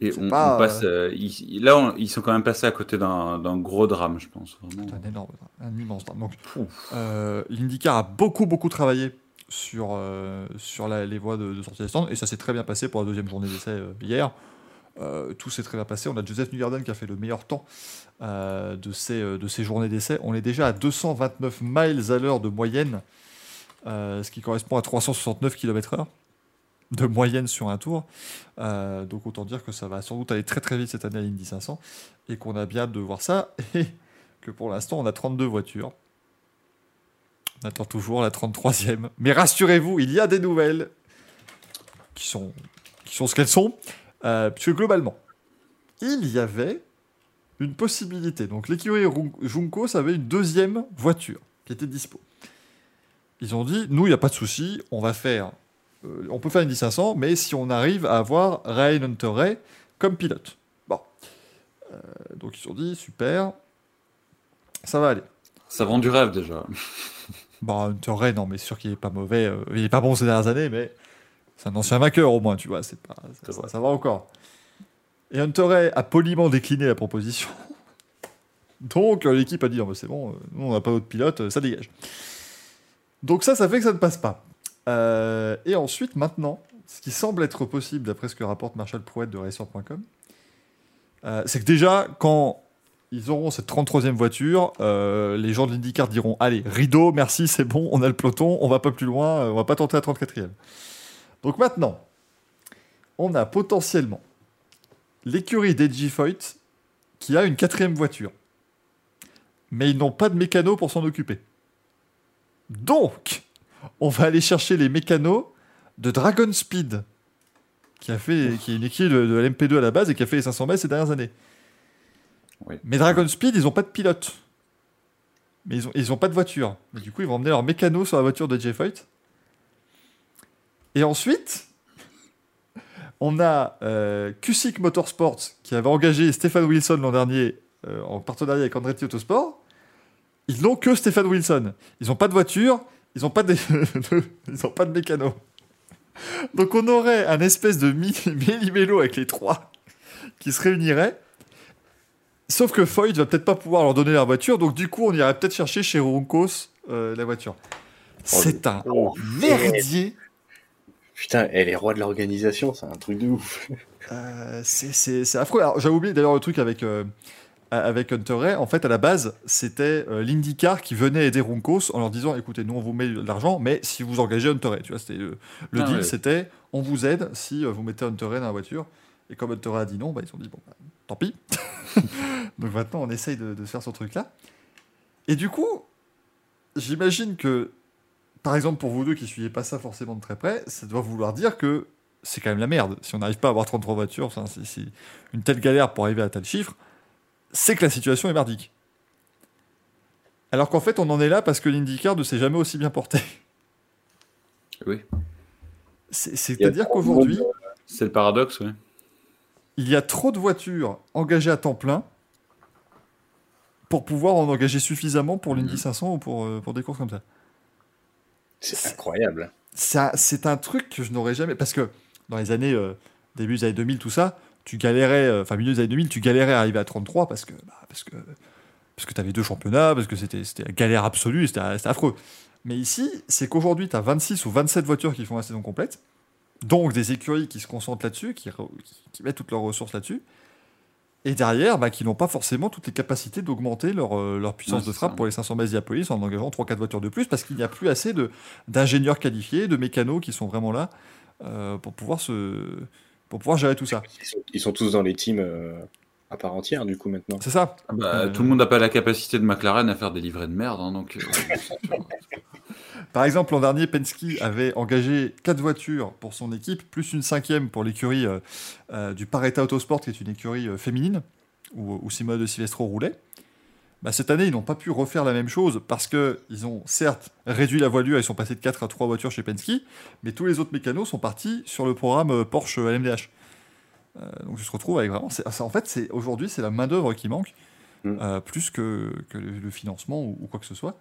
Et on, pas, on passe, euh, ils- là, on- ils sont quand même passés à côté d'un gros drame, je pense. Vraiment. C'est un énorme, un immense drame. Donc, euh, l'IndyCar a beaucoup, beaucoup travaillé sur, euh, sur la- les voies de, de sortie des stands, et ça s'est très bien passé pour la deuxième journée d'essai euh, hier. Euh, tout s'est très bien passé. On a Joseph Newgarden qui a fait le meilleur temps euh, de, ces, euh, de ces journées d'essai. On est déjà à 229 miles à l'heure de moyenne, ce qui correspond à 369 km/h de moyenne sur un tour. Donc autant dire que ça va sans doute aller très très vite cette année à l'Indy 500 et qu'on a bien hâte de voir ça [LAUGHS] et que pour l'instant on a 32 voitures. On attend toujours la 33e. Mais rassurez-vous, il y a des nouvelles qui sont ce qu'elles sont. Euh, puisque globalement, il y avait une possibilité. Donc l'écurie Junko avait une deuxième voiture qui était dispo. Ils ont dit, nous, il n'y a pas de souci, on va faire... euh, on peut faire une 500, mais si on arrive à avoir Ryan Hunter Ray comme pilote. Bon. Euh, donc ils ont dit, super, ça va aller. Ça vend du rêve déjà. Bah, Hunter Ray, non, mais sûr qu'il est pas mauvais. euh, il est pas bon ces dernières années, mais c'est un ancien vainqueur au moins, tu vois. C'est pas, ça, va encore. Et Hunter a poliment décliné la proposition. [LAUGHS] Donc euh, l'équipe a dit c'est bon, euh, nous on n'a pas d'autre pilote, euh, ça dégage. Donc ça, ça fait que ça ne passe pas. Euh, et ensuite, maintenant, ce qui semble être possible, d'après ce que rapporte Marshall Prouette de Racer.com, euh, c'est que déjà, quand ils auront cette 33e voiture, euh, les gens de l'IndyCar diront Allez, rideau, merci, c'est bon, on a le peloton, on va pas plus loin, on va pas tenter la 34e. Donc maintenant, on a potentiellement l'écurie d'Edgy Foyt qui a une quatrième voiture. Mais ils n'ont pas de mécano pour s'en occuper. Donc, on va aller chercher les mécanos de Dragon Speed, qui, a fait, qui est une équipe de, de l'MP2 à la base et qui a fait les 500 mètres ces dernières années. Oui. Mais Dragon Speed, ils n'ont pas de pilote. mais ils ont, ils ont pas de voiture. Mais du coup, ils vont emmener leur mécano sur la voiture de Jay Foyt. Et ensuite, on a euh, Cusick Motorsports qui avait engagé Stéphane Wilson l'an dernier euh, en partenariat avec Andretti Autosport. Ils n'ont que Stéphane Wilson. Ils n'ont pas de voiture, ils n'ont pas de, [LAUGHS] ils ont pas de mécano. Donc on aurait un espèce de [LAUGHS] méli-mélo avec les trois qui se réunirait. Sauf que Foyt va peut-être pas pouvoir leur donner leur voiture, donc du coup on irait peut-être chercher chez Roncos euh, la voiture. C'est un Oh, merdier. Putain, elle est roi de l'organisation, c'est un truc de ouf. [LAUGHS] Euh, c'est- affreux. Alors, j'avais oublié d'ailleurs le truc avec, euh, avec Hunter Ray. En fait, à la base, c'était euh, l'IndyCar qui venait aider Roncos en leur disant écoutez, nous, on vous met de l'argent, mais si vous engagez Hunter Ray, tu vois, c'était le, le Ah deal, ouais. c'était on vous aide si euh, vous mettez Hunter Ray dans la voiture. Et comme Hunter Ray a dit non, bah, ils ont dit bon, bah, tant pis. [LAUGHS] Donc maintenant, on essaye de, de faire ce truc-là. Et du coup, j'imagine que, par exemple, pour vous deux qui suivez pas ça forcément de très près, ça doit vouloir dire que c'est quand même la merde. Si on n'arrive pas à avoir 33 voitures, c'est une telle galère pour arriver à tel chiffre, c'est que la situation est merdique. Alors qu'en fait, on en est là parce que l'IndyCar ne s'est jamais aussi bien porté. [LAUGHS] Oui. C'est- C'est-à-dire qu'aujourd'hui, C'est le paradoxe, oui. il y a trop de voitures engagées à temps plein pour pouvoir en engager suffisamment pour l'Indy 500 ou pour, euh, pour des courses comme ça. C'est incroyable. Ça- C'est un truc que je n'aurais jamais. Parce que dans les années. euh, début des années 2000, tout ça, tu galérais. euh, Enfin, milieu des années 2000, tu galérais à arriver à 33 parce que. bah, parce que parce que tu avais deux championnats, parce que c'était la galère absolue, c'était affreux. Mais ici, c'est qu'aujourd'hui, tu as 26 ou 27 voitures qui font la saison complète, donc des écuries qui se concentrent là-dessus, qui- qui mettent toutes leurs ressources là-dessus, et derrière, bah, qui n'ont pas forcément toutes les capacités d'augmenter leur, euh, leur puissance Ouais, de frappe ça. pour les 500 miles Diapolis en engageant 3-4 voitures de plus, parce qu'il n'y a plus assez de- d'ingénieurs qualifiés, de mécanos qui sont vraiment là euh, pour, pouvoir se, pour pouvoir gérer tout ça. Ils sont, ils sont tous dans les teams euh, à part entière, du coup, maintenant. C'est ça. Ah bah, Euh, Tout le monde n'a pas la capacité de McLaren à faire des livrets de merde, hein, donc. [LAUGHS] Par exemple, l'an dernier, Penske avait engagé 4 voitures pour son équipe, plus une cinquième pour l'écurie euh, euh, du Paretta Autosport, qui est une écurie euh, féminine, où, où Simone de Silvestro roulait. Bah, cette année, ils n'ont pas pu refaire la même chose parce qu'ils ont certes réduit la voilure, ils sont passés de 4 à 3 voitures chez Penske, mais tous les autres mécanos sont partis sur le programme Porsche LMDH. Euh, donc je se retrouve avec vraiment. ça, en fait, c'est aujourd'hui, c'est la main-d'œuvre qui manque, Mm. euh, plus que, que le, le financement ou, ou quoi que ce soit.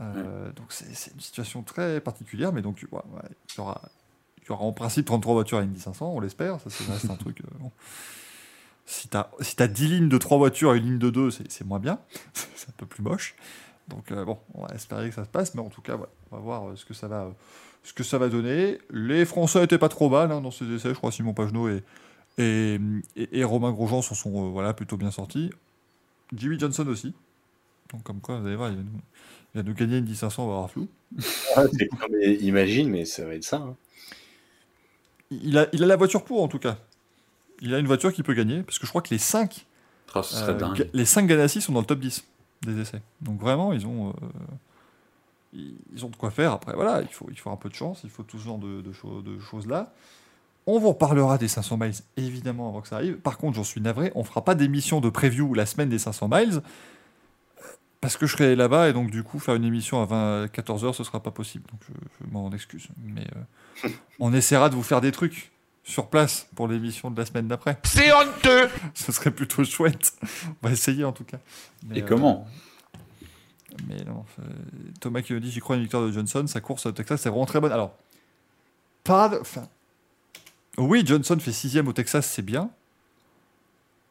Euh, Donc c'est une situation très particulière, mais donc ouais, ouais, il, y aura, il y aura en principe 33 voitures à Indy 500, on l'espère. Ça, ça [LAUGHS] reste un truc. euh, bon. Si t'as si t'as 10 lignes de 3 voitures et une ligne de 2, c'est moins bien. [LAUGHS] c'est un peu plus moche. Donc euh, bon, on va espérer que ça se passe, mais en tout cas, on va voir ce que ça va, ce que ça va donner. Les Français étaient pas trop mal hein, dans ces essais, je crois. Simon Pagenaud et, et, et- et Romain Grosjean s'en sont voilà, plutôt bien sortis. Jimmy Johnson aussi. Donc comme quoi, vous allez voir, il va nous, il va nous gagner une 500, on va avoir flou. Ah, c'est- non, mais imagine, mais ça va être ça. hein. Il a, il a la voiture pour en tout cas. Il a une voiture qui peut gagner, parce que je crois que les 5 ah, ce serait Euh, les 5 Ganassi sont dans le top 10 des essais. Donc vraiment, ils ont, euh, ils ils ont de quoi faire. Après, voilà, il faut, il faut un peu de chance, il faut tout ce genre de, de, cho- de choses-là. On vous reparlera des 500 miles, évidemment, avant que ça arrive. Par contre, j'en suis navré, on fera pas d'émission de preview la semaine des 500 miles, parce que je serai là-bas, et donc du coup, faire une émission à 20, 14h, ce sera pas possible. Donc je, je m'en excuse. Mais euh, on essaiera de vous faire des trucs sur place pour l'émission de la semaine d'après. C'est honteux Ce serait plutôt chouette. On va essayer en tout cas. Mais, Et euh, comment? Mais non. euh, Thomas qui me dit J'y crois une victoire de Johnson. Sa course au Texas, c'est vraiment très bonne. Alors, pas de. Enfin. Oui, Johnson fait sixième au Texas, c'est bien.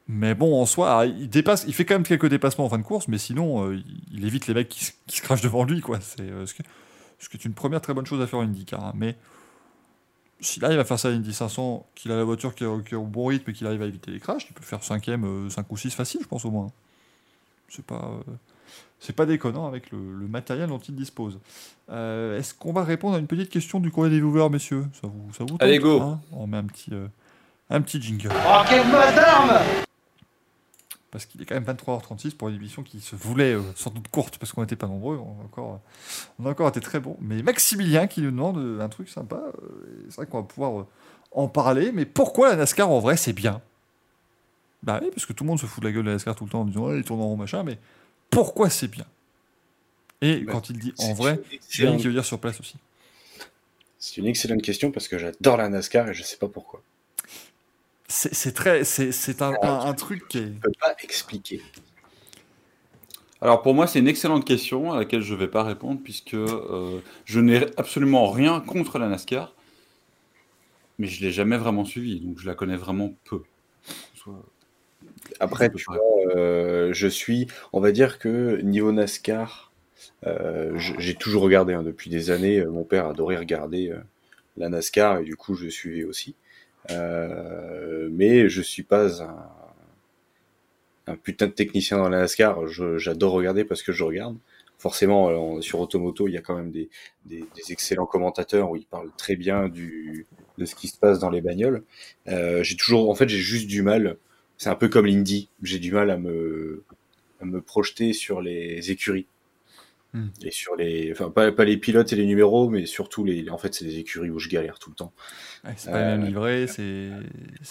Mais bon, en soi, il, dépasse, il fait quand même quelques dépassements en fin de course, mais sinon, euh, il, évite les mecs qui, se- qui se crachent devant lui. Quoi. C'est, euh, ce, qui, ce qui est une première très bonne chose à faire en IndyCar. hein. Mais s'il arrive à faire ça à Indy 500, qu'il a la voiture qui est, qui est au bon rythme et qu'il arrive à éviter les crashs, il peut faire cinquième, 5 ou 6 facile, je pense au moins. C'est pas, euh, c'est pas déconnant avec le, le matériel dont il dispose. Euh, Est-ce qu'on va répondre à une petite question du courrier des viewers, messieurs? Ça vous, ça vous tente, Allez, go. hein? On met un petit, euh, un petit jingle. Oh, quel bazar Parce qu'il est quand même 23h36 pour une émission qui se voulait euh, sans doute courte parce qu'on n'était pas nombreux. On a, encore, euh, on a encore été très bon. Mais Maximilien qui nous demande euh, un truc sympa. c'est vrai qu'on va pouvoir en parler. Mais pourquoi la NASCAR en vrai c'est bien? Bah oui, parce que tout le monde se fout de la gueule de la NASCAR tout le temps en disant ouais, ils tournent en rond machin. Mais pourquoi c'est bien? Et Bah, quand il dit C'est en vrai, excellente- qu'il veut dire sur place aussi. C'est une excellente question parce que j'adore la NASCAR et je sais pas pourquoi. C'est c'est très, c'est c'est un, un- un truc qui est. Je peux pas expliquer. Alors pour moi, c'est une excellente question à laquelle je ne vais pas répondre puisque euh, je n'ai absolument rien contre la NASCAR, mais je l'ai jamais vraiment suivie, donc je la connais vraiment peu. Soit- Après, tu vois, euh, je suis, on va dire que niveau NASCAR, euh, j'ai toujours regardé hein, depuis des années. Mon père adorait regarder euh, la NASCAR et du coup, je suivais aussi. Euh, mais je suis pas un, un putain de technicien dans la NASCAR. J'adore regarder parce que je regarde. Forcément, euh, sur Automoto, il y a quand même des, des, des excellents commentateurs où ils parlent très bien du, de ce qui se passe dans les bagnoles. Euh, j'ai toujours, en fait, j'ai juste du mal. C'est un peu comme l'Indy. J'ai du mal à me, à me projeter sur les écuries. Hmm. Et sur les, enfin, pas, pas les pilotes et les numéros, mais surtout les, en fait, c'est les écuries où je galère tout le temps. Ouais, c'est pas le même c'est.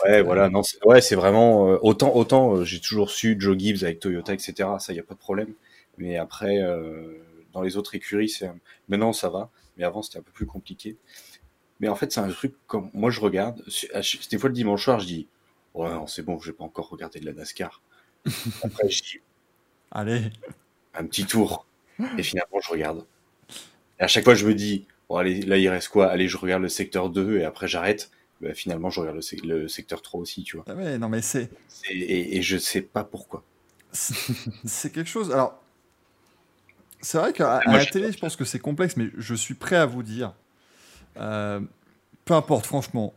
Ouais, voilà, non, c'est, ouais, c'est vraiment, euh, autant, autant, euh, j'ai toujours su Joe Gibbs avec Toyota, etc. Ça, y a pas de problème. Mais après, euh, dans les autres écuries, c'est, maintenant, ça va. Mais avant, c'était un peu plus compliqué. Mais en fait, c'est un truc comme, moi, je regarde, des fois le dimanche soir, je dis, ouais, non, c'est bon, je vais pas encore regarder de la NASCAR. Après, je dis, Allez. un petit tour. Et finalement, je regarde. Et à chaque fois, je me dis, bon, allez, là, il reste quoi? Allez, je regarde le secteur 2 et après, j'arrête. Bah, finalement, je regarde le, sec- le secteur 3 aussi, tu vois. Ah ouais, non, mais c'est. Et, et je sais pas pourquoi. c'est [LAUGHS] quelque chose. Alors, c'est vrai qu'à Moi, la télé, je pense que c'est complexe, mais je suis prêt à vous dire, euh, peu importe, franchement,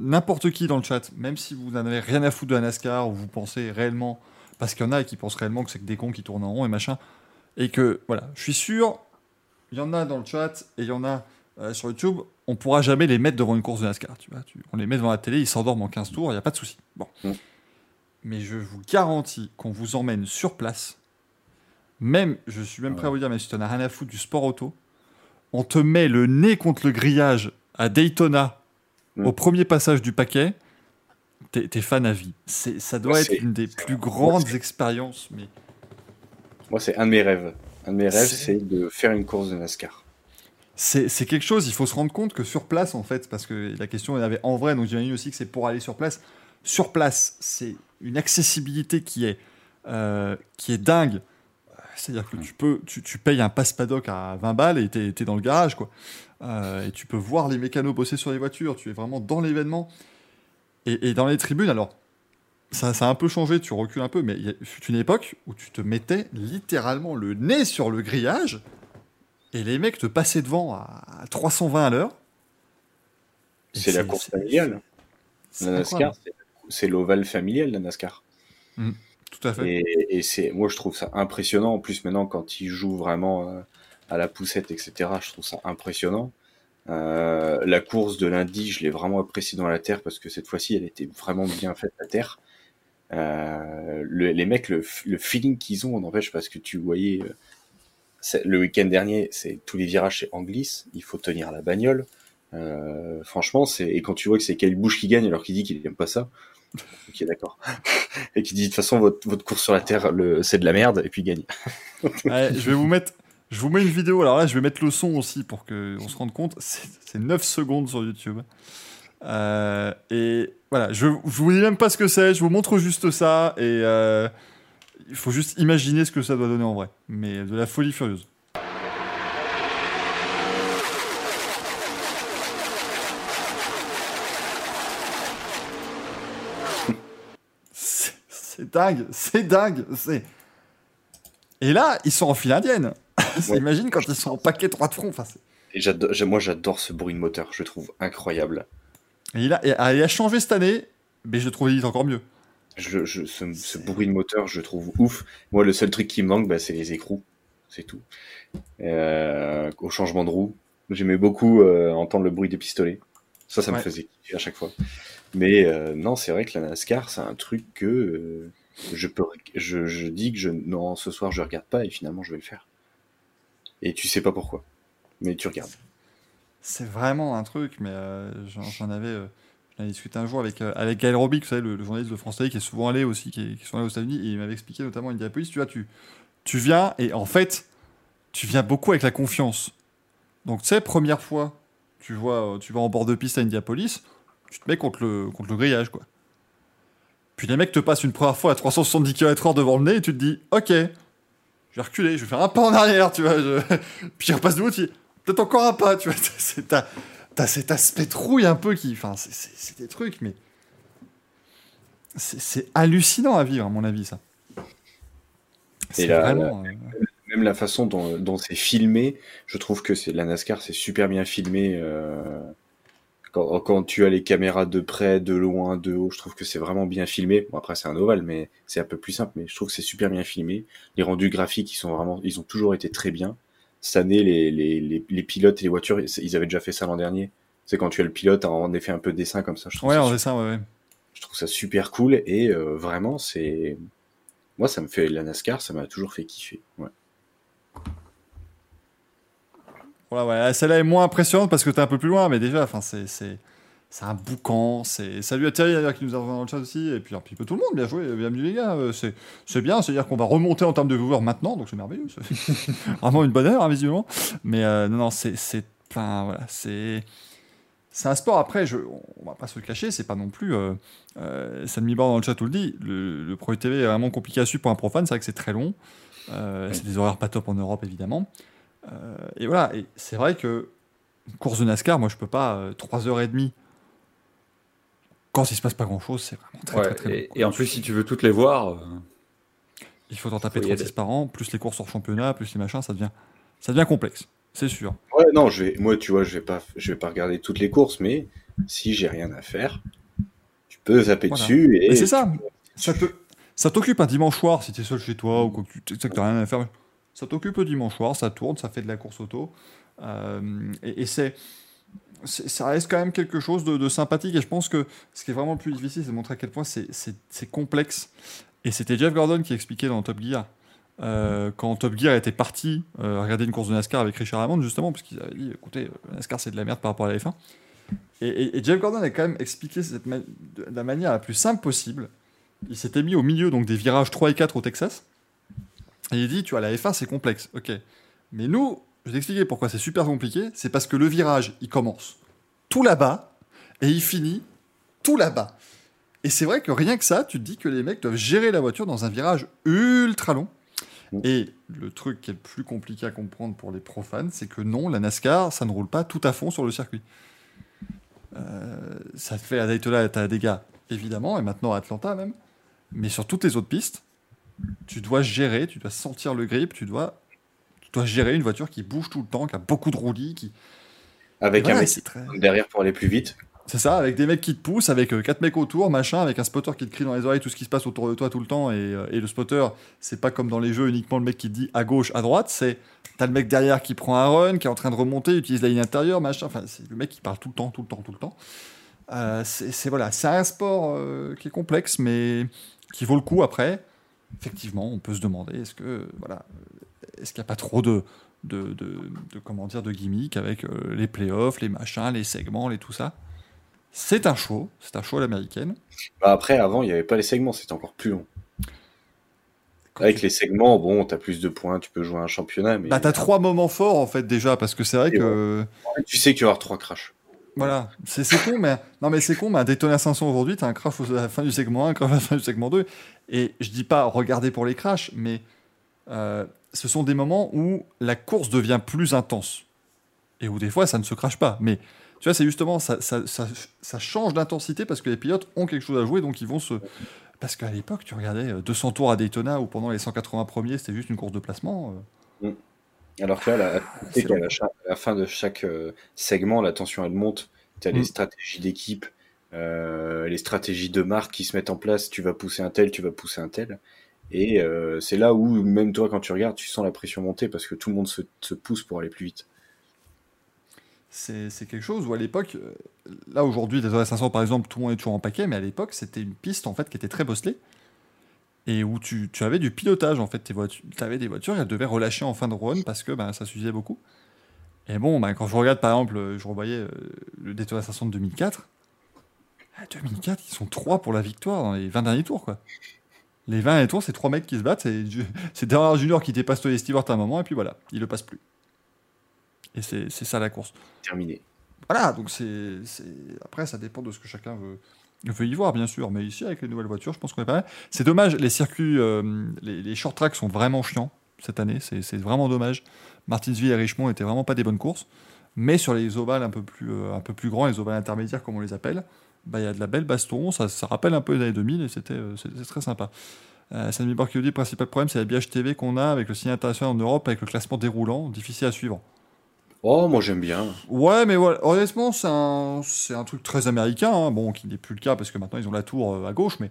n'importe qui dans le chat, même si vous n'en avez rien à foutre de la NASCAR ou vous pensez réellement, parce qu'il y en a qui pensent réellement que c'est que des cons qui tournent en rond et machin, et que voilà, je suis sûr, il y en a dans le chat et il y en a euh, sur YouTube, on pourra jamais les mettre devant une course de NASCAR. Tu vois, tu- on les met devant la télé, ils s'endorment en 15 tours, il n'y a pas de souci. Bon. Mm. Mais je vous garantis qu'on vous emmène sur place. Même, je suis même prêt à vous dire, mais si tu n'as rien à foutre du sport auto, on te met le nez contre le grillage à Daytona Mm. au premier passage du paquet. T'es fan à vie. Ça doit Moi, être une des plus grandes expériences. Mais Moi, c'est un de mes rêves. Un de mes rêves, C'est- de faire une course de NASCAR. c'est c'est quelque chose, il faut se rendre compte que sur place, en fait, parce que la question elle avait en vrai, donc j'imagine aussi que c'est pour aller sur place. Sur place, c'est une accessibilité qui est, euh, qui est dingue. C'est-à-dire que tu, peux, tu, tu payes un passe paddock à 20 balles et t'es es dans le garage, quoi. Euh, et tu peux voir les mécanos bosser sur les voitures, tu es vraiment dans l'événement. Et, et dans les tribunes, alors, ça, ça a un peu changé, tu recules un peu, mais il fut une époque où tu te mettais littéralement le nez sur le grillage et les mecs te passaient devant à 320 à l'heure. C'est la course familiale. La. NASCAR, c'est- l'ovale familial, la NASCAR. Tout à fait. Et, et c'est, moi, je trouve ça impressionnant. En plus, maintenant, quand ils jouent vraiment euh, à la poussette, etc., je trouve ça impressionnant. Euh, la course de lundi, je l'ai vraiment appréciée dans la terre parce que cette fois-ci, elle était vraiment bien faite, la terre. Euh, le- les mecs, le, feeling qu'ils ont, on n'empêche parce que tu voyais euh, le week-end dernier, c'est tous les virages c'est en glisse, il faut tenir la bagnole. Euh, franchement, c'est et quand tu vois que c'est Kyle Busch qui gagne alors qu'il dit qu'il aime pas ça, [LAUGHS] ok d'accord, [LAUGHS] et qui dit de toute façon votre, votre course sur la terre, le, c'est de la merde et puis il gagne. [LAUGHS] Je vais vous mettre. Je vous mets une vidéo. Alors là, je vais mettre le son aussi pour qu'on se rende compte. C'est 9 secondes sur YouTube. Euh, et voilà, je, je vous dis même pas ce que c'est. Je vous montre juste ça. Et euh, il faut juste imaginer ce que ça doit donner en vrai. Mais de la folie furieuse. C'est dingue, c'est dingue, c'est. Et là, ils sont en file indienne. [LAUGHS] Ouais. Imagine quand ils sont en paquet trois de front. Enfin, Et moi j'adore ce bruit de moteur, je le trouve incroyable. Et il, a, et- ah, il a changé cette année, mais je le trouve limite encore mieux. Je, je, ce, bruit de moteur, je trouve ouf. Moi, le seul truc qui me manque, bah, c'est les écrous, c'est tout. Euh, au changement de roue, j'aimais beaucoup euh, entendre le bruit des pistolets. Ça, ça me faisait kiffer à chaque fois. Mais euh, non, c'est vrai que la NASCAR, c'est un truc que je peux, je, je dis que je, non, ce soir je regarde pas et finalement je vais le faire. Et tu sais pas pourquoi, mais tu regardes. C'est vraiment un truc, mais euh, j'en j'en avais, euh, j'en avais discuté un jour avec, euh, avec Gaël Robic, vous savez, le, journaliste de France Télé qui est souvent allé aussi, qui est, qui sont allés aux États-Unis, et il m'avait expliqué notamment une diapositive. Tu vois, tu, tu viens et en fait, tu viens beaucoup avec la confiance. Donc, tu sais, première fois, tu vois, euh, tu vas en bord de piste à Indianapolis, tu te mets contre le, contre le grillage, quoi. Puis les mecs te passent une première fois à 370 km/h devant le nez et tu te dis, ok, je vais reculer, je vais faire un pas en arrière, tu vois. [LAUGHS] Puis je repasse de dis, peut-être encore un pas, tu vois. [LAUGHS] T'as t'as cet aspect trouille un peu qui. Enfin, c'est- c'est c'est des trucs, mais. C'est c'est hallucinant à vivre, à mon avis, ça. C'est la- vraiment. euh, Même la façon dont, dont c'est filmé, je trouve que c'est la NASCAR, c'est super bien filmé. euh, quand, quand tu as les caméras de près, de loin, de haut, je trouve que c'est vraiment bien filmé. Bon, après, c'est un ovale, mais c'est un peu plus simple, mais je trouve que c'est super bien filmé. Les rendus graphiques, ils sont vraiment, ils ont toujours été très bien. Cette année, les, les, les, les pilotes et les voitures, ils avaient déjà fait ça l'an dernier. C'est quand tu as le pilote en effet un peu de dessin comme ça. Je trouve, Ouais, ça, ça, ouais, ouais. je trouve ça super cool et euh, vraiment, c'est. Moi, ça me fait la NASCAR, ça m'a toujours fait kiffer. Ouais. Voilà, ouais. Celle-là est moins impressionnante parce que t'es un peu plus loin, mais déjà, enfin, c'est. C'est... Un boucan, c'est... Salut à Thierry d'ailleurs qui nous a rejoint dans le chat aussi, et puis un petit peu tout le monde, bien joué, bienvenue les gars, euh, c'est, bien, c'est-à-dire qu'on va remonter en termes de viewers maintenant, donc c'est merveilleux, c'est [LAUGHS] vraiment une bonne heure, hein, visiblement, mais euh, non, non, c'est, c'est, voilà, c'est, c'est un sport, après, je, on va pas se le cacher, c'est pas non plus, euh, euh, Bord dans le chat tout le dit, le, le Pro TV est vraiment compliqué à suivre pour un profane, c'est vrai que c'est très long, euh, c'est des horaires pas top en Europe évidemment, et voilà, et c'est vrai que course de NASCAR, moi je peux pas, euh, 3h30, quand il se passe pas grand chose, c'est vraiment très Ouais, très très et, quoi. et en plus, si tu veux toutes les voir, euh, Il faut en taper Faut y 36 aller. par an, plus les courses hors championnat, plus les machins, ça devient, ça devient complexe, c'est sûr. Ouais, non, je vais, moi, tu vois, je vais pas, je vais pas regarder toutes les courses, mais si j'ai rien à faire, tu peux zapper Voilà. dessus et. Mais c'est ça, ça te, ça t'occupe un dimanche soir si t'es seul chez toi ou quoi que tu sais que t'as rien à faire. Ça t'occupe le dimanche soir, ça tourne, ça fait de la course auto. Euh, et c'est- ça reste quand même quelque chose de, sympathique. Et je pense que ce qui est vraiment le plus difficile, c'est de montrer à quel point c'est, complexe. Et c'était Jeff Gordon qui expliquait dans Top Gear, euh, quand Top Gear était parti euh, regarder une course de NASCAR avec Richard Hammond, justement, parce qu'ils avaient dit écoutez, euh, NASCAR c'est de la merde par rapport à la F1. Et, Jeff Gordon a quand même expliqué de la manière la plus simple possible. Il s'était mis au milieu donc des virages 3 et 4 au Texas. Et il dit, tu vois, la F1 c'est complexe, ok. Mais nous, je vais t'expliquer pourquoi c'est super compliqué. C'est parce que le virage, il commence tout là-bas et il finit tout là-bas. Et c'est vrai que rien que ça, tu te dis que les mecs doivent gérer la voiture dans un virage ultra long. Mm. Et le truc qui est le plus compliqué à comprendre pour les profanes, c'est que non, la NASCAR, ça ne roule pas tout à fond sur le circuit. Euh, ça te fait à Daytona, t'as des dégâts, évidemment, et maintenant à Atlanta même. Mais sur toutes les autres pistes, tu dois gérer, tu dois sentir le grip, tu dois, tu dois gérer une voiture qui bouge tout le temps, qui a beaucoup de roulis, qui. Avec Voilà, un mec très- derrière pour aller plus vite. c'est ça, avec des mecs qui te poussent, avec euh, quatre mecs autour, machin, avec un spotter qui te crie dans les oreilles tout ce qui se passe autour de toi tout le temps. Et, euh, et le spotter, c'est pas comme dans les jeux uniquement le mec qui te dit à gauche, à droite, c'est t'as le mec derrière qui prend un run, qui est en train de remonter, utilise la ligne intérieure, machin. Enfin, c'est le mec qui parle tout le temps, tout le temps, tout le temps. Euh, c'est voilà, c'est un sport euh, qui est complexe, mais qui vaut le coup après. Effectivement, on peut se demander est-ce que voilà, est-ce qu'il n'y a pas trop de de, de, de- comment dire de gimmicks avec euh, les playoffs, les machins, les segments, les tout ça? C'est un show, c'est un show à l'américaine. Bah, après, avant, il n'y avait pas les segments, c'était encore plus long. Quand Avec tu- les segments, bon, t'as plus de points, tu peux jouer à un championnat, mais Bah, t'as trois moments forts en fait déjà parce que c'est vrai Et que tu sais qu'il va y avoir trois crashs. voilà c'est c'est con mais non mais c'est con mais un Daytona 500 aujourd'hui t'as un crash à la fin du segment 1 un crash à la fin du segment 2 et je dis pas regarder pour les crashs mais euh, ce sont des moments où la course devient plus intense et où des fois ça ne se crache pas mais tu vois c'est justement ça, ça, ça, ça change d'intensité parce que les pilotes ont quelque chose à jouer donc ils vont se parce qu'à l'époque tu regardais euh, 200 tours à Daytona où pendant les 180 premiers c'était juste une course de placement euh, Alors que là, la, cha- à la fin de chaque euh, segment, la tension elle monte. Tu as Mm. les stratégies d'équipe, euh, les stratégies de marque qui se mettent en place. Tu vas pousser un tel, tu vas pousser un tel. Et euh, c'est là où, même toi, quand tu regardes, tu sens la pression monter parce que tout le monde se, se pousse pour aller plus vite. c'est quelque chose où à l'époque, euh, là aujourd'hui, les Daytona 500 par exemple, tout le monde est toujours en paquet, mais à l'époque c'était une piste en fait qui était très bosselée et où tu, avais du pilotage en fait. Tes voitures, tu avais des voitures, elles devaient relâcher en fin de run parce que ben, ça s'usait beaucoup. Et bon, ben, quand je regarde par exemple, je revoyais euh, le Daytona 500 de 2004. À 2004, ils sont trois pour la victoire dans les 20 derniers tours quoi. Les 20 et tours, c'est trois mecs qui se battent. C'est Derrière [LAUGHS] Junior qui dépasse Tony Stewart à un moment, et puis voilà, il le passe plus. Et c'est ça la course. Terminé. Voilà, donc c'est. Après, ça dépend de ce que chacun veut, veut y voir, bien sûr. Mais ici, avec les nouvelles voitures, je pense qu'on est pas mal. C'est dommage, les circuits, euh, les, les short tracks sont vraiment chiants cette année. C'est c'est vraiment dommage. Martinsville et Richmond étaient vraiment pas des bonnes courses. Mais sur les ovales un peu plus, euh, un peu plus grands, les ovales intermédiaires, comme on les appelle, bah, il y a de la belle baston. Ça, ça rappelle un peu les années 2000 et c'était euh, très sympa. Euh, Sammy Borg qui nous dit le principal problème, c'est la BHTV qu'on a avec le signe international en Europe, avec le classement déroulant, difficile à suivre. Oh, moi j'aime bien. Ouais, mais voilà, honnêtement, c'est un, un truc très américain, hein. bon, qui n'est plus le cas parce que maintenant ils ont la tour euh, à gauche, mais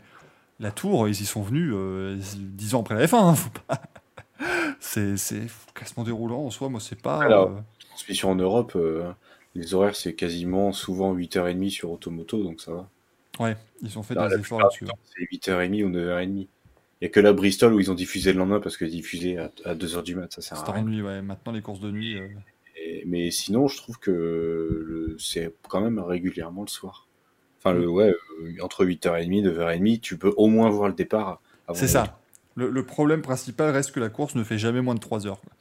la tour, ils y sont venus euh, dix ans après la F1. hein, faut pas- [LAUGHS] c'est, c'est classement déroulant en soi, moi c'est pas. Alors. euh, Transmission en Europe, euh, les horaires c'est quasiment souvent 8h30 sur Automoto, donc ça va. ouais, ils ont fait Ah, des efforts là-dessus. temps, c'est 8h30 ou 9h30. Il n'y a que la Bristol où ils ont diffusé le lendemain parce que diffusé à, à 2h du mat, ça sert C'est à en rien. nuit, ouais. Maintenant les courses de nuit. euh, Et- mais sinon, je trouve que le- c'est quand même régulièrement le soir. Enfin, le, ouais, euh, entre 8h30 et 9h30, tu peux au moins voir le départ. C'est ça. Le, le problème principal reste que la course ne fait jamais moins de 3 heures. quoi.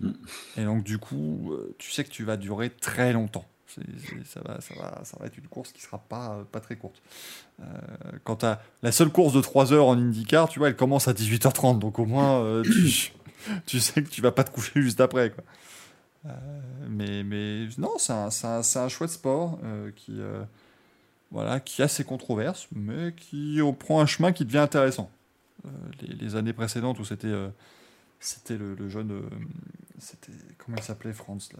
Mm. Et donc, du coup, euh, tu sais que tu vas durer très longtemps. Ça, va, ça, va, ça va être une course qui sera pas, euh, pas très courte. Euh, quand tu la seule course de 3 heures en IndyCar, tu vois, elle commence à 18h30. Donc, au moins, [COUGHS] tu, sais que tu vas pas te coucher juste après. Mais, mais non, c'est un, un- un chouette sport qui, voilà, qui a ses controverses, mais qui prend un chemin qui devient intéressant. Les, les années précédentes où c'était c'était le, jeune euh, c'était comment il s'appelait France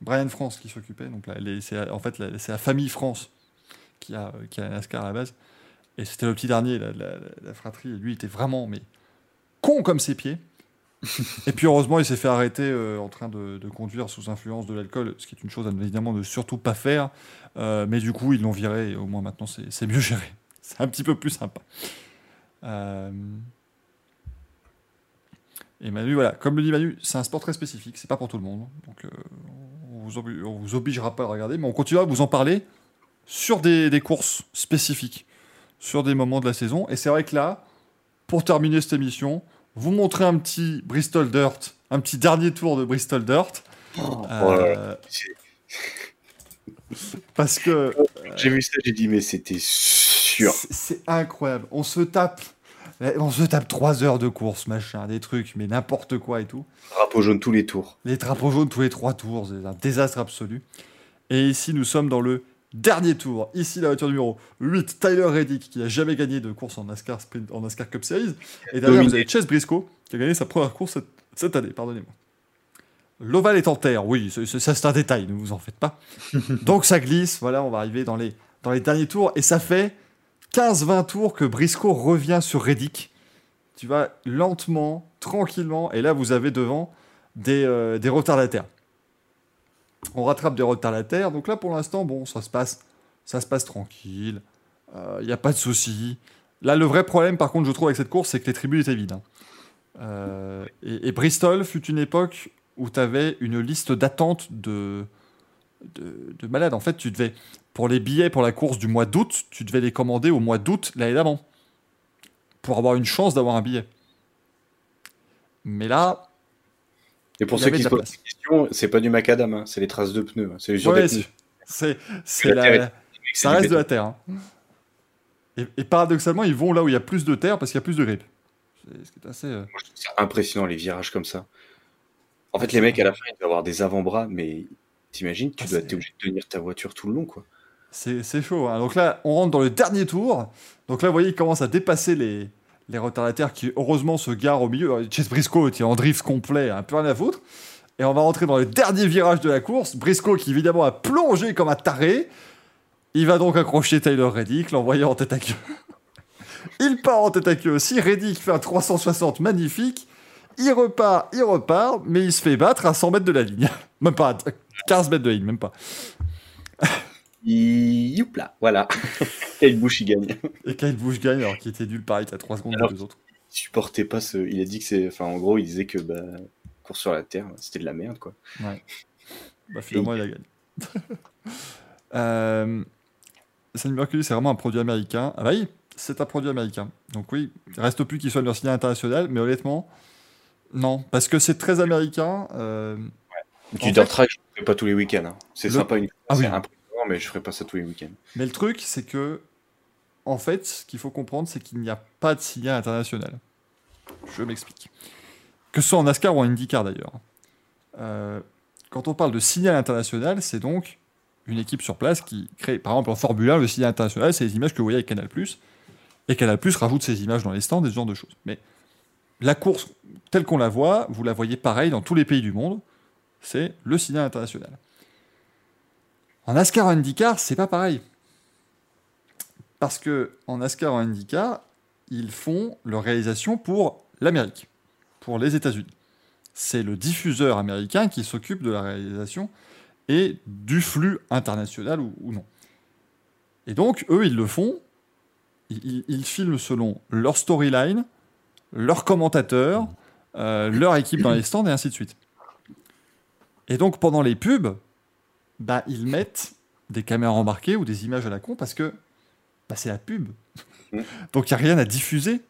Brian France qui s'occupait donc là, c'est en fait c'est la famille France qui a qui a NASCAR à la base. Et c'était le petit dernier la, la- fratrie lui il était vraiment mais con comme ses pieds. Et puis heureusement il s'est fait arrêter euh, en train de, conduire sous influence de l'alcool ce qui est une chose évidemment de surtout pas faire. Euh, mais du coup ils l'ont viré et au moins maintenant c'est mieux géré. [LAUGHS] C'est un petit peu plus sympa Et Manu, voilà, comme le dit Manu, c'est un sport très spécifique, c'est pas pour tout le monde. Donc euh, on, vous on vous obligera pas à regarder, mais on continuera à vous en parler sur des, des courses spécifiques, sur des moments de la saison. Et c'est vrai que là, pour terminer cette émission, vous montrer un petit Bristol Dirt, un petit dernier tour de Bristol Dirt. Oh euh, parce que J'ai vu ça, j'ai dit, mais c'était sûr. C'est incroyable. On se tape, on se tape trois heures de course, machin, des trucs, mais n'importe quoi et tout. Drapeau jaune tous les tours. Les drapeaux jaunes tous les trois tours, c'est un désastre absolu. Et ici, nous sommes dans le dernier tour. Ici, la voiture numéro 8, Tyler Reddick, qui n'a jamais gagné de course en NASCAR, Sprint, en NASCAR Cup Series. Et derrière, Dominé. vous avez Chase Briscoe, qui a gagné sa première course cette, cette année, pardonnez-moi. L'ovale est en terre, oui, ça c'est un détail, ne vous en faites pas. [LAUGHS] Donc ça glisse, voilà, on va arriver dans les, dans les derniers tours, et ça fait 15-20 tours que Briscoe revient sur Reddick. Tu vas lentement, tranquillement, et là vous avez devant des, euh, des retardataires. On rattrape des retardataires, donc là pour l'instant, bon, ça se passe, ça se passe tranquille, il n'y a pas de souci. Là, le vrai problème, par contre, je trouve avec cette course, c'est que les tribunes étaient vides. hein. Euh, et, Bristol fut une époque où tu avais une liste d'attente de, de malades. En fait, tu devais, pour les billets pour la course du mois d'août, tu devais les commander au mois d'août l'année d'avant. Pour avoir une chance d'avoir un billet. Mais là, Et pour ceux qui se posent la question, c'est pas du macadam, hein, c'est les traces de pneus. hein, C'est les ouais, c'est La ça reste de la terre. hein. Et, et paradoxalement, ils vont là où il y a plus de terre parce qu'il y a plus de grippe. C'est ce qui est assez. euh, Moi, je trouve ça impressionnant, les virages comme ça. En fait, les mecs, à la fin, ils doivent avoir des avant-bras, mais t'imagines, tu Ah, dois être obligé de tenir ta voiture tout le long, quoi. C'est chaud. hein. Donc là, on rentre dans le dernier tour. Donc là, vous voyez, il commence à dépasser les, les retardataires qui, heureusement, se garent au milieu. Chase Briscoe est en drift complet, un peu rien à foutre. Et on va rentrer dans le dernier virage de la course. Briscoe, qui évidemment a plongé comme un taré. Il va donc accrocher Tyler Reddick, l'envoyer en tête à queue. [LAUGHS] il part en tête à queue aussi. Reddick fait un 360 magnifique. Il repart, il repart, mais il se fait battre à 100 [LAUGHS] mètres de la ligne. Même pas, à 15 mètres de ligne, même pas. Youpla, voilà. [LAUGHS] Kyle Busch, il gagne. Et Kyle Busch gagne alors qu'il était nul pareil à 3 secondes Alors- deux autres. Il supportait pas ce. Il a dit que c'est. Enfin, en gros, il disait que, bah, course sur la terre, c'était de la merde, quoi. Bah, finalement, il a gagné. [LAUGHS] euh, Sunny Mercury, c'est vraiment un produit américain. Ah bah oui, c'est un produit américain. Donc oui, il reste plus qu'il soit leur signal international, mais honnêtement, non, parce que c'est très américain. euh, Du dirt fait- track, je ne ferai pas tous les week-ends. hein. C'est Le- sympa une fois, Ah oui. impressionnant, mais je ferai pas ça tous les week-ends. Mais le truc, c'est que, en fait, ce qu'il faut comprendre, c'est qu'il n'y a pas de signal international. Je m'explique. Que ce soit en NASCAR ou en IndyCar d'ailleurs. Euh, quand on parle de signal international, c'est donc une équipe sur place qui crée, par exemple en Formule 1, le signal international, c'est les images que vous voyez avec Canal+, et Canal+, rajoute ces images dans les stands et ce de choses. Mais la course, telle qu'on la voit, vous la voyez pareil dans tous les pays du monde, c'est le signal international. En NASCAR, IndyCar, c'est pas pareil. Parce que en NASCAR, en IndyCar, ils font leur réalisation pour l'Amérique, pour les États-Unis. C'est le diffuseur américain qui s'occupe de la réalisation et du flux international ou, non. Et donc, eux, ils le font. Ils filment selon leur storyline, leurs commentateurs, euh, leur équipe dans les stands et ainsi de suite. Et donc, pendant les pubs, bah, ils mettent des caméras embarquées ou des images à la con parce que bah, c'est la pub. [LAUGHS] Donc il n'y a rien à diffuser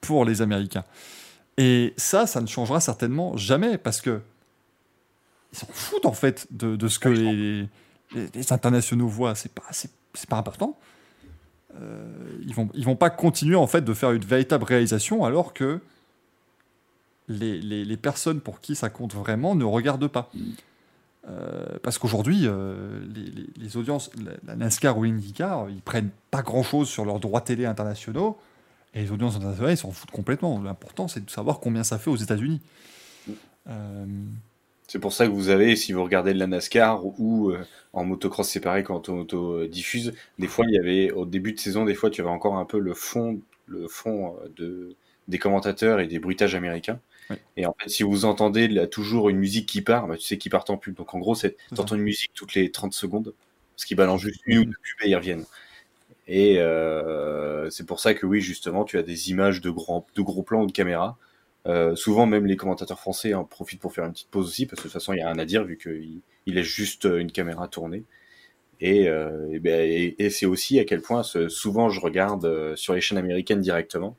pour les Américains. Et ça, ça ne changera certainement jamais parce que ils s'en foutent en fait de, de ce que les, les- les internationaux voient. C'est pas, c'est, pas important. Euh, ils vont, ils vont pas continuer en fait de faire une véritable réalisation alors que les personnes pour qui ça compte vraiment ne regardent pas. Euh, parce qu'aujourd'hui, euh, les, audiences, la, NASCAR ou l'IndyCar, ils prennent pas grand-chose sur leurs droits télé internationaux, et les audiences internationales, ils s'en foutent complètement. L'important, c'est de savoir combien ça fait aux États-Unis. Euh, C'est pour ça que vous avez, si vous regardez de la NASCAR ou en motocross séparé quand on auto-diffuse, des fois il y avait au début de saison, des fois tu avais encore un peu le fond, le fond de, des commentateurs et des bruitages américains. Oui. Et en fait, si vous entendez là, toujours une musique qui part, bah, tu sais qu'ils partent en pub. Donc en gros, c'est t'entends une musique toutes les 30 secondes, parce qu'ils balancent juste une ou deux pubs et ils reviennent. Et euh, c'est pour ça que oui, justement, tu as des images de grands, de gros plans ou de caméra. Euh, souvent, même les commentateurs français en profitent pour faire une petite pause aussi, parce que de toute façon, il y a rien à dire vu qu'il il laisse juste euh, une caméra tourner. Et, euh, et, ben, et- et c'est aussi à quel point ce- souvent je regarde euh, sur les chaînes américaines directement.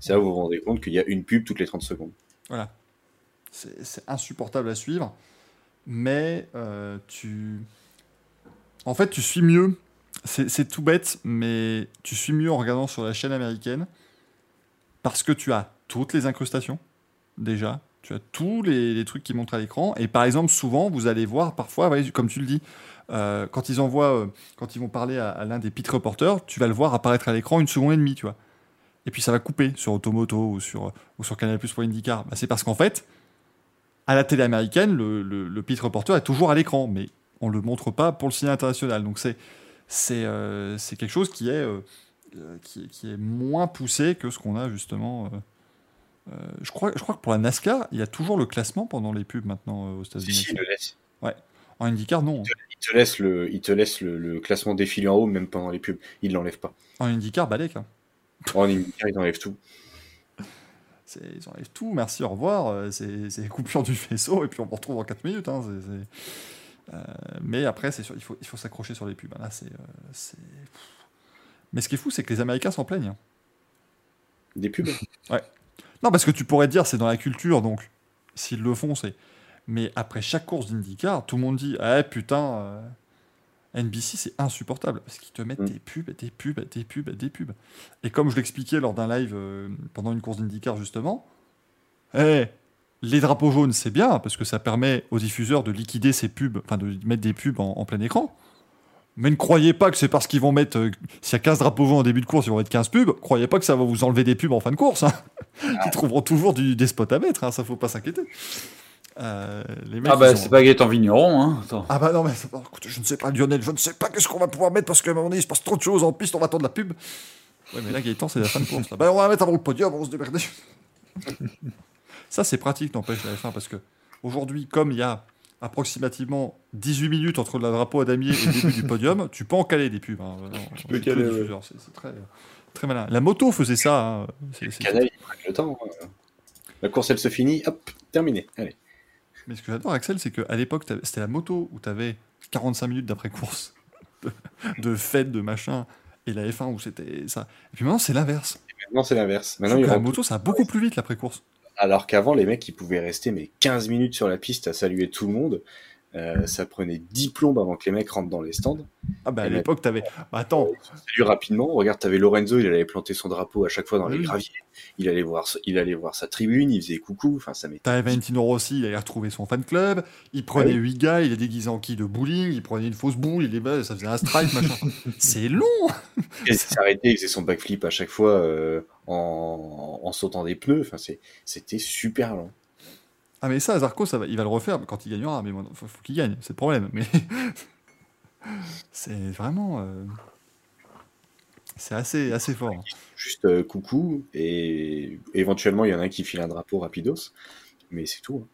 C'est là où vous vous rendez compte qu'il y a une pub toutes les 30 secondes. Voilà. C'est insupportable à suivre. Mais euh, tu. En fait, tu suis mieux. C'est tout bête, mais tu suis mieux en regardant sur la chaîne américaine. Parce que tu as toutes les incrustations, déjà. Tu as tous les, trucs qui montrent à l'écran. Et par exemple, souvent, vous allez voir, parfois, comme tu le dis, euh, quand ils envoient, euh, quand ils vont parler à, à l'un des pit reporters, tu vas le voir apparaître à l'écran une seconde et demie, tu vois. Et puis ça va couper sur Automoto ou sur, ou sur Canal Plus pour IndyCar. Bah, c'est parce qu'en fait, à la télé américaine, le, le, reporter est toujours à l'écran, mais on le montre pas pour le cinéma international. Donc c'est c'est euh, c'est quelque chose qui est, euh, euh, qui, est- qui est moins poussé que ce qu'on a justement. euh, je, crois, je crois que pour la NASCAR, il y a toujours le classement pendant les pubs maintenant aux Si, États-Unis. si, il le laisse. En IndyCar, non. Il te laisse le, il te laisse le, le classement défiler en haut, même pendant les pubs. Il l'enlève pas. En IndyCar, balèque. hein. En IndyCar, il enlève tout. Ils enlèvent tout, merci, au revoir. euh, C'est coupure du faisceau et puis on vous retrouve dans 4 minutes. hein, euh, mais après, sûr, il faut, il faut s'accrocher sur les pubs. hein, Là, c'est, euh, Mais ce qui est fou, c'est que les Américains s'en plaignent. hein. Des pubs Non, parce que tu pourrais dire, c'est dans la culture, donc s'ils le font, c'est. Mais après chaque course d'IndyCar, tout le monde dit Ah putain, euh, NBC c'est insupportable parce qu'ils te mettent Mm. des pubs, des pubs, des pubs, des pubs. Et comme je l'expliquais lors d'un live euh, pendant une course d'IndyCar justement, eh, les drapeaux jaunes c'est bien parce que ça permet aux diffuseurs de liquider ces pubs, enfin de mettre des pubs en, en plein écran. Mais ne croyez pas que c'est parce qu'ils vont mettre, euh, s'il y a 15 drapeaux jaunes en début de course, ils vont mettre 15 pubs. Croyez pas que ça va vous enlever des pubs en fin de course. hein. [LAUGHS] Ils trouveront toujours du, des spots à mettre, hein, ça faut pas s'inquiéter. Euh, les mecs, Ah bah ont- c'est pas Gaëtan Vigneron, hein. Attends. Ah bah non, mais écoute, je ne sais pas, Lionel, je ne sais pas qu'est-ce qu'on va pouvoir mettre parce qu'à un moment donné, il se passe trop de choses en piste, on va attendre la pub. Ouais, mais là, Gaëtan, c'est la fin de course. Là. Bah, on va la mettre avant le podium, on va se démerder. [LAUGHS] Ça, c'est pratique, n'empêche, la F1, parce que aujourd'hui, comme il y a approximativement 18 minutes entre le drapeau à damier et le début du podium, tu peux en caler des pubs. hein. Non, Tu peux caler, ouais. C'est très, très malin. La moto faisait ça. hein. C'est- c'est- Canal, il prend le temps. hein. La course, elle se finit. Hop, terminé. Allez. Mais ce que j'adore, Axel, c'est qu'à l'époque, c'était la moto où tu avais 45 minutes d'après-course, [LAUGHS] de, de fête, de machin. et la F1 où c'était ça. Et puis maintenant, c'est l'inverse. Maintenant, c'est l'inverse. Maintenant, La moto, ça va beaucoup plus vite l'après-course. Alors qu'avant, les mecs, ils pouvaient rester mais 15 minutes sur la piste à saluer tout le monde. Euh, ça prenait 10 plombes avant que les mecs rentrent dans les stands. Ah bah à l'époque, t'avais. Bah, attends, Salut rapidement. Regarde, t'avais Lorenzo, il allait planter son drapeau à chaque fois dans les Oui. graviers. Il allait voir, il allait voir sa tribune, il faisait coucou. Enfin, ça t'avais Valentino Rossi, il allait retrouver son fan club. Il prenait Ah 8 gars, il est déguisé en qui de bowling, il prenait une fausse boule, il bas, ça faisait un strike, machin. [LAUGHS] C'est long Il s'arrêtait, il faisait son backflip à chaque fois euh, en, en sautant des pneus. Enfin, c'était super long. Ah mais ça, Zarco, ça va, il va le refaire quand il gagnera, mais bon, faut, faut qu'il gagne, c'est le problème. Mais [LAUGHS] c'est vraiment, euh, c'est assez, assez fort. Juste euh, coucou et éventuellement il y en a un qui file un drapeau rapidos, mais c'est tout. hein.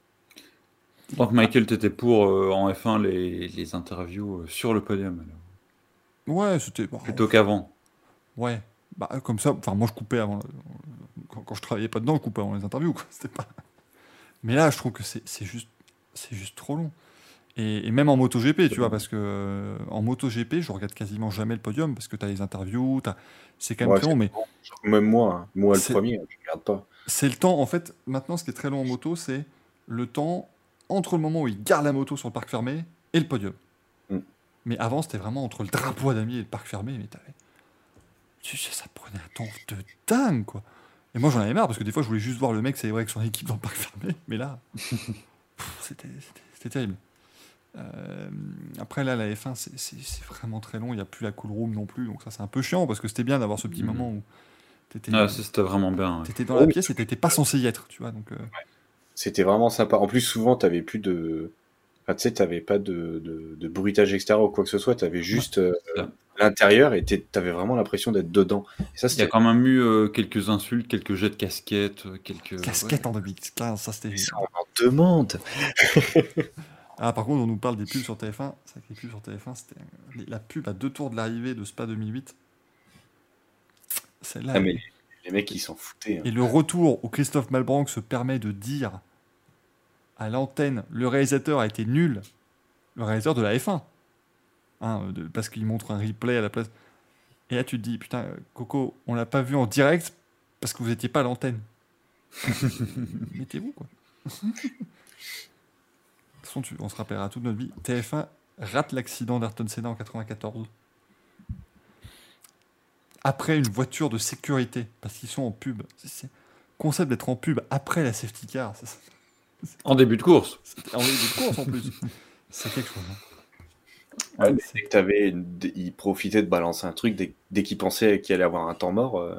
Donc Michael, t'étais pour euh, en F1 les, les interviews euh, sur le podium alors, Ouais, c'était plutôt qu'avant. ouais, bah comme ça. Enfin, moi je coupais avant, quand, quand je travaillais pas dedans, je coupais avant les interviews. Quoi. C'était pas. Mais là, je trouve que c'est juste, c'est juste trop long. Et, et même en MotoGP, tu vois, parce que euh, en MotoGP, je regarde quasiment jamais le podium parce que tu as les interviews, t'as- c'est quand même Ouais, très long, mais Même moi, hein. moi le premier, je regarde pas. c'est le temps, en fait, maintenant, ce qui est très long en moto, c'est le temps entre le moment où il garde la moto sur le parc fermé et le podium. Mm. Mais avant, c'était vraiment entre le drapeau à damier et le parc fermé, mais ça prenait un temps de dingue, quoi. Et moi, j'en avais marre, parce que des fois, je voulais juste voir le mec célébrer avec son équipe dans le parc fermé, mais là, [LAUGHS] c'était terrible. Euh, après, là, la F1, c'est- c'est c'est vraiment très long, il n'y a plus la cool room non plus, donc ça, c'est un peu chiant, parce que c'était bien d'avoir ce petit Mhm. moment où t'étais... Ah, vraiment bien. ouais. T'étais dans la Oui. pièce et t'étais pas censé y être, tu vois. Donc, euh, C'était vraiment sympa. En plus, souvent, t'avais plus de. Enfin, tu sais, t'avais pas de, de, de bruitage extérieur ou quoi que ce soit. T'avais juste euh. L'intérieur et t'avais vraiment l'impression d'être dedans. Et ça, Il y a quand même eu euh, quelques insultes, quelques jets de casquettes, euh, quelques. casquette en 2015, ça c'était. ça, on en demande. [LAUGHS] Ah, par contre, on nous parle des pubs sur TF1. C'est vrai que les pubs sur TF1, c'était les- la pub à deux tours de l'arrivée de Spa 2008. Celle-là. Ah, mais les mecs, ils s'en foutaient. hein. Et le retour où Christophe Malbranck se permet de dire à l'antenne le réalisateur a été nul, le réalisateur de la F1, hein, de- parce qu'il montre un replay à la place. Et là, tu te dis, putain, Coco, on l'a pas vu en direct parce que vous étiez pas à l'antenne. [LAUGHS] Mettez-vous, quoi. De toute façon, tu- on se rappellera toute notre vie. TF1 rate l'accident d'Ayrton Senna en 94. Après une voiture de sécurité, parce qu'ils sont en pub. C'est- Concept d'être en pub après la safety car. ça- En début de course. c'est- En lieu de course en plus. C'est quelque chose. hein. Ouais, dès que t'avais, d- ils profitaient de balancer un truc dès, dès qu'ils pensaient qu'il allait avoir un temps mort. euh,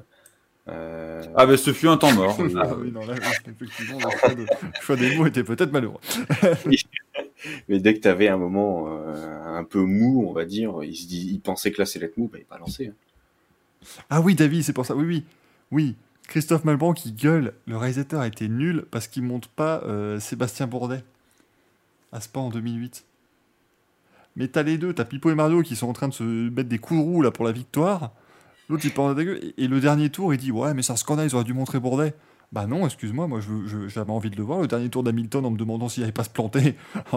euh, Ah, ben ce fut un temps mort. [LAUGHS] Ah oui, non, là, effectivement, le choix, de- le choix des mots était peut-être malheureux. [LAUGHS] Mais dès que t'avais un moment euh, un peu mou, on va dire, ils, se pensaient que là c'est l'être mou, bah ils balançaient. hein. Ah oui, David, c'est pour ça. Oui, oui. Oui. Christophe Malbranc qui gueule, le réalisateur a été nul parce qu'il monte pas euh, Sébastien Bourdet à Spa en 2008. Mais t'as les deux, t'as Pipo et Mario qui sont en train de se mettre des coups de là pour la victoire. L'autre il parle de gueule. Et, le dernier tour, il dit Ouais, mais c'est un scandale, ils auraient dû montrer Bourdet. Bah non, excuse-moi, moi j'avais envie de le voir. Le dernier tour d'Hamilton en me demandant s'il allait pas se planter [LAUGHS]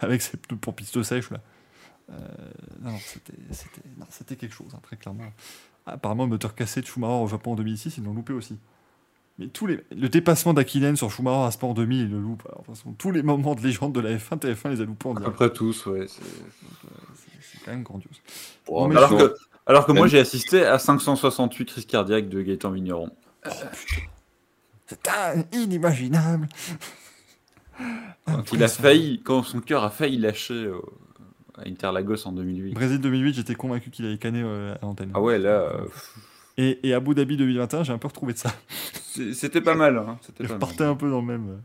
avec, ses pneus pour piste sèche là. Euh, non, c'était quelque chose, hein, très clairement. Apparemment, le moteur cassé de Schumacher au Japon en 2006, ils l'ont loupé aussi. Mais tous les... le dépassement d'Akinen sur Schumacher à en 2000, il le loupe. Alors, de toute façon, tous les moments de légende de la F1, TF1 les a loupés en À peu direct. près tous, ouais. c'est- C'est c'est quand même grandiose. Bon, Alors que, alors que moi, j'ai assisté à 568 crises cardiaques de Gaëtan Vigneron. C'est un- inimaginable. Quand, il a failli, quand son cœur a failli lâcher euh, à Interlagos en 2008. Brésil 2008, j'étais convaincu qu'il allait canner euh, à l'antenne. Ah ouais, là, euh, Et, et Abu Dhabi 2021, j'ai un peu retrouvé de ça. c'était pas mal. Hein, c'était Je repartais un peu dans le même,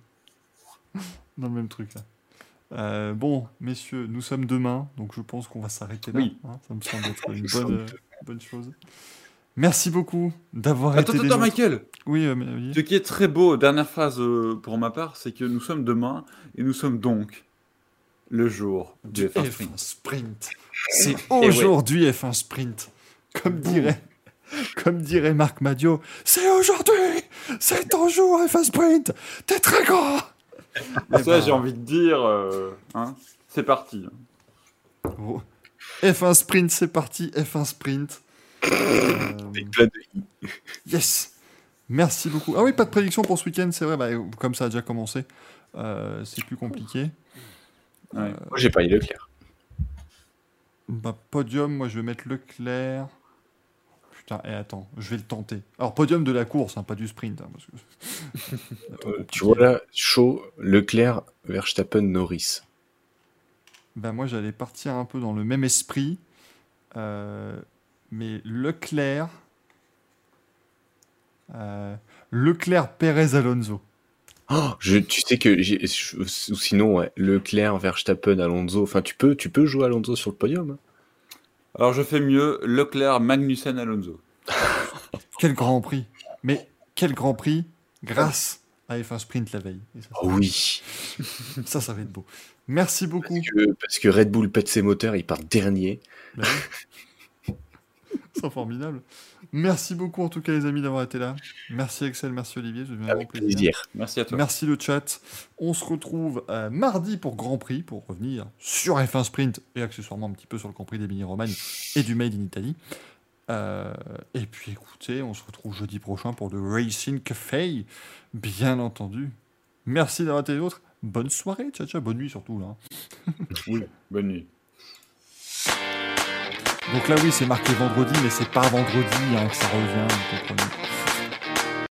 euh, dans le même truc là. Euh, bon, messieurs, nous sommes demain, donc je pense qu'on va s'arrêter là. Oui. hein, ça me semble être [LAUGHS] une bonne, euh, bonne chose. Merci beaucoup d'avoir Attends, été attends, nôtres. Michael Oui, euh, mais- Olivier Ce qui est très beau, dernière phrase pour ma part, c'est que nous sommes demain et nous sommes donc le jour du F1 F1 Sprint. Sprint. [LAUGHS] C'est ouais. aujourd'hui F1 Sprint. Comme dirait, comme dirait Marc Madio, c'est aujourd'hui, c'est ton jour F1 Sprint. T'es très grand. Ça, Eh ben, j'ai envie de dire, euh, hein, c'est parti. oh. F1 Sprint, c'est parti. F1 Sprint. Euh. Yes Merci beaucoup. Ah oui, pas de prédiction pour ce week-end, c'est vrai, bah, comme ça a déjà commencé, euh, c'est plus compliqué. Ouais. Moi, j'ai parié Leclerc. Bah, podium, moi je vais mettre Leclerc. Putain, et attends, je vais le tenter. Alors, podium de la course, hein, pas du sprint. hein, parce que... [LAUGHS] Euh, tu vois là, chaud, Leclerc, Verstappen, Norris. Bah, moi j'allais partir un peu dans le même esprit. Euh, mais Leclerc. euh, Leclerc, Pérez, Alonso. Oh, je, tu sais que j'ai- je- ou sinon ouais, Leclerc, Verstappen, Alonso. Enfin, tu peux, tu peux jouer Alonso sur le podium. hein. Alors je fais mieux, Leclerc, Magnussen, Alonso. [LAUGHS] Quel grand prix Mais quel grand prix grâce à F1 Sprint la veille. Et ça, Oh oui, [LAUGHS] ça, ça va être beau. Merci beaucoup. parce que, parce que Red Bull pète ses moteurs, il part dernier. Bah oui. [LAUGHS] C'est formidable. Merci beaucoup en tout cas les amis d'avoir été là. Merci Axel, merci Olivier, je Avec plaisir. Merci à toi. Merci le chat. On se retrouve euh, mardi pour Grand Prix, pour revenir sur F1 Sprint et accessoirement un petit peu sur le Grand Prix d'Emilie Romagne et du Made in Italy. Euh, et puis écoutez, on se retrouve jeudi prochain pour le Racing Café, bien entendu. Merci d'avoir été les autres. Bonne soirée, ciao ciao, bonne nuit surtout là. Oui, bonne nuit. Donc là oui, c'est marqué vendredi, mais c'est pas vendredi hein, que ça revient, vous comprenez.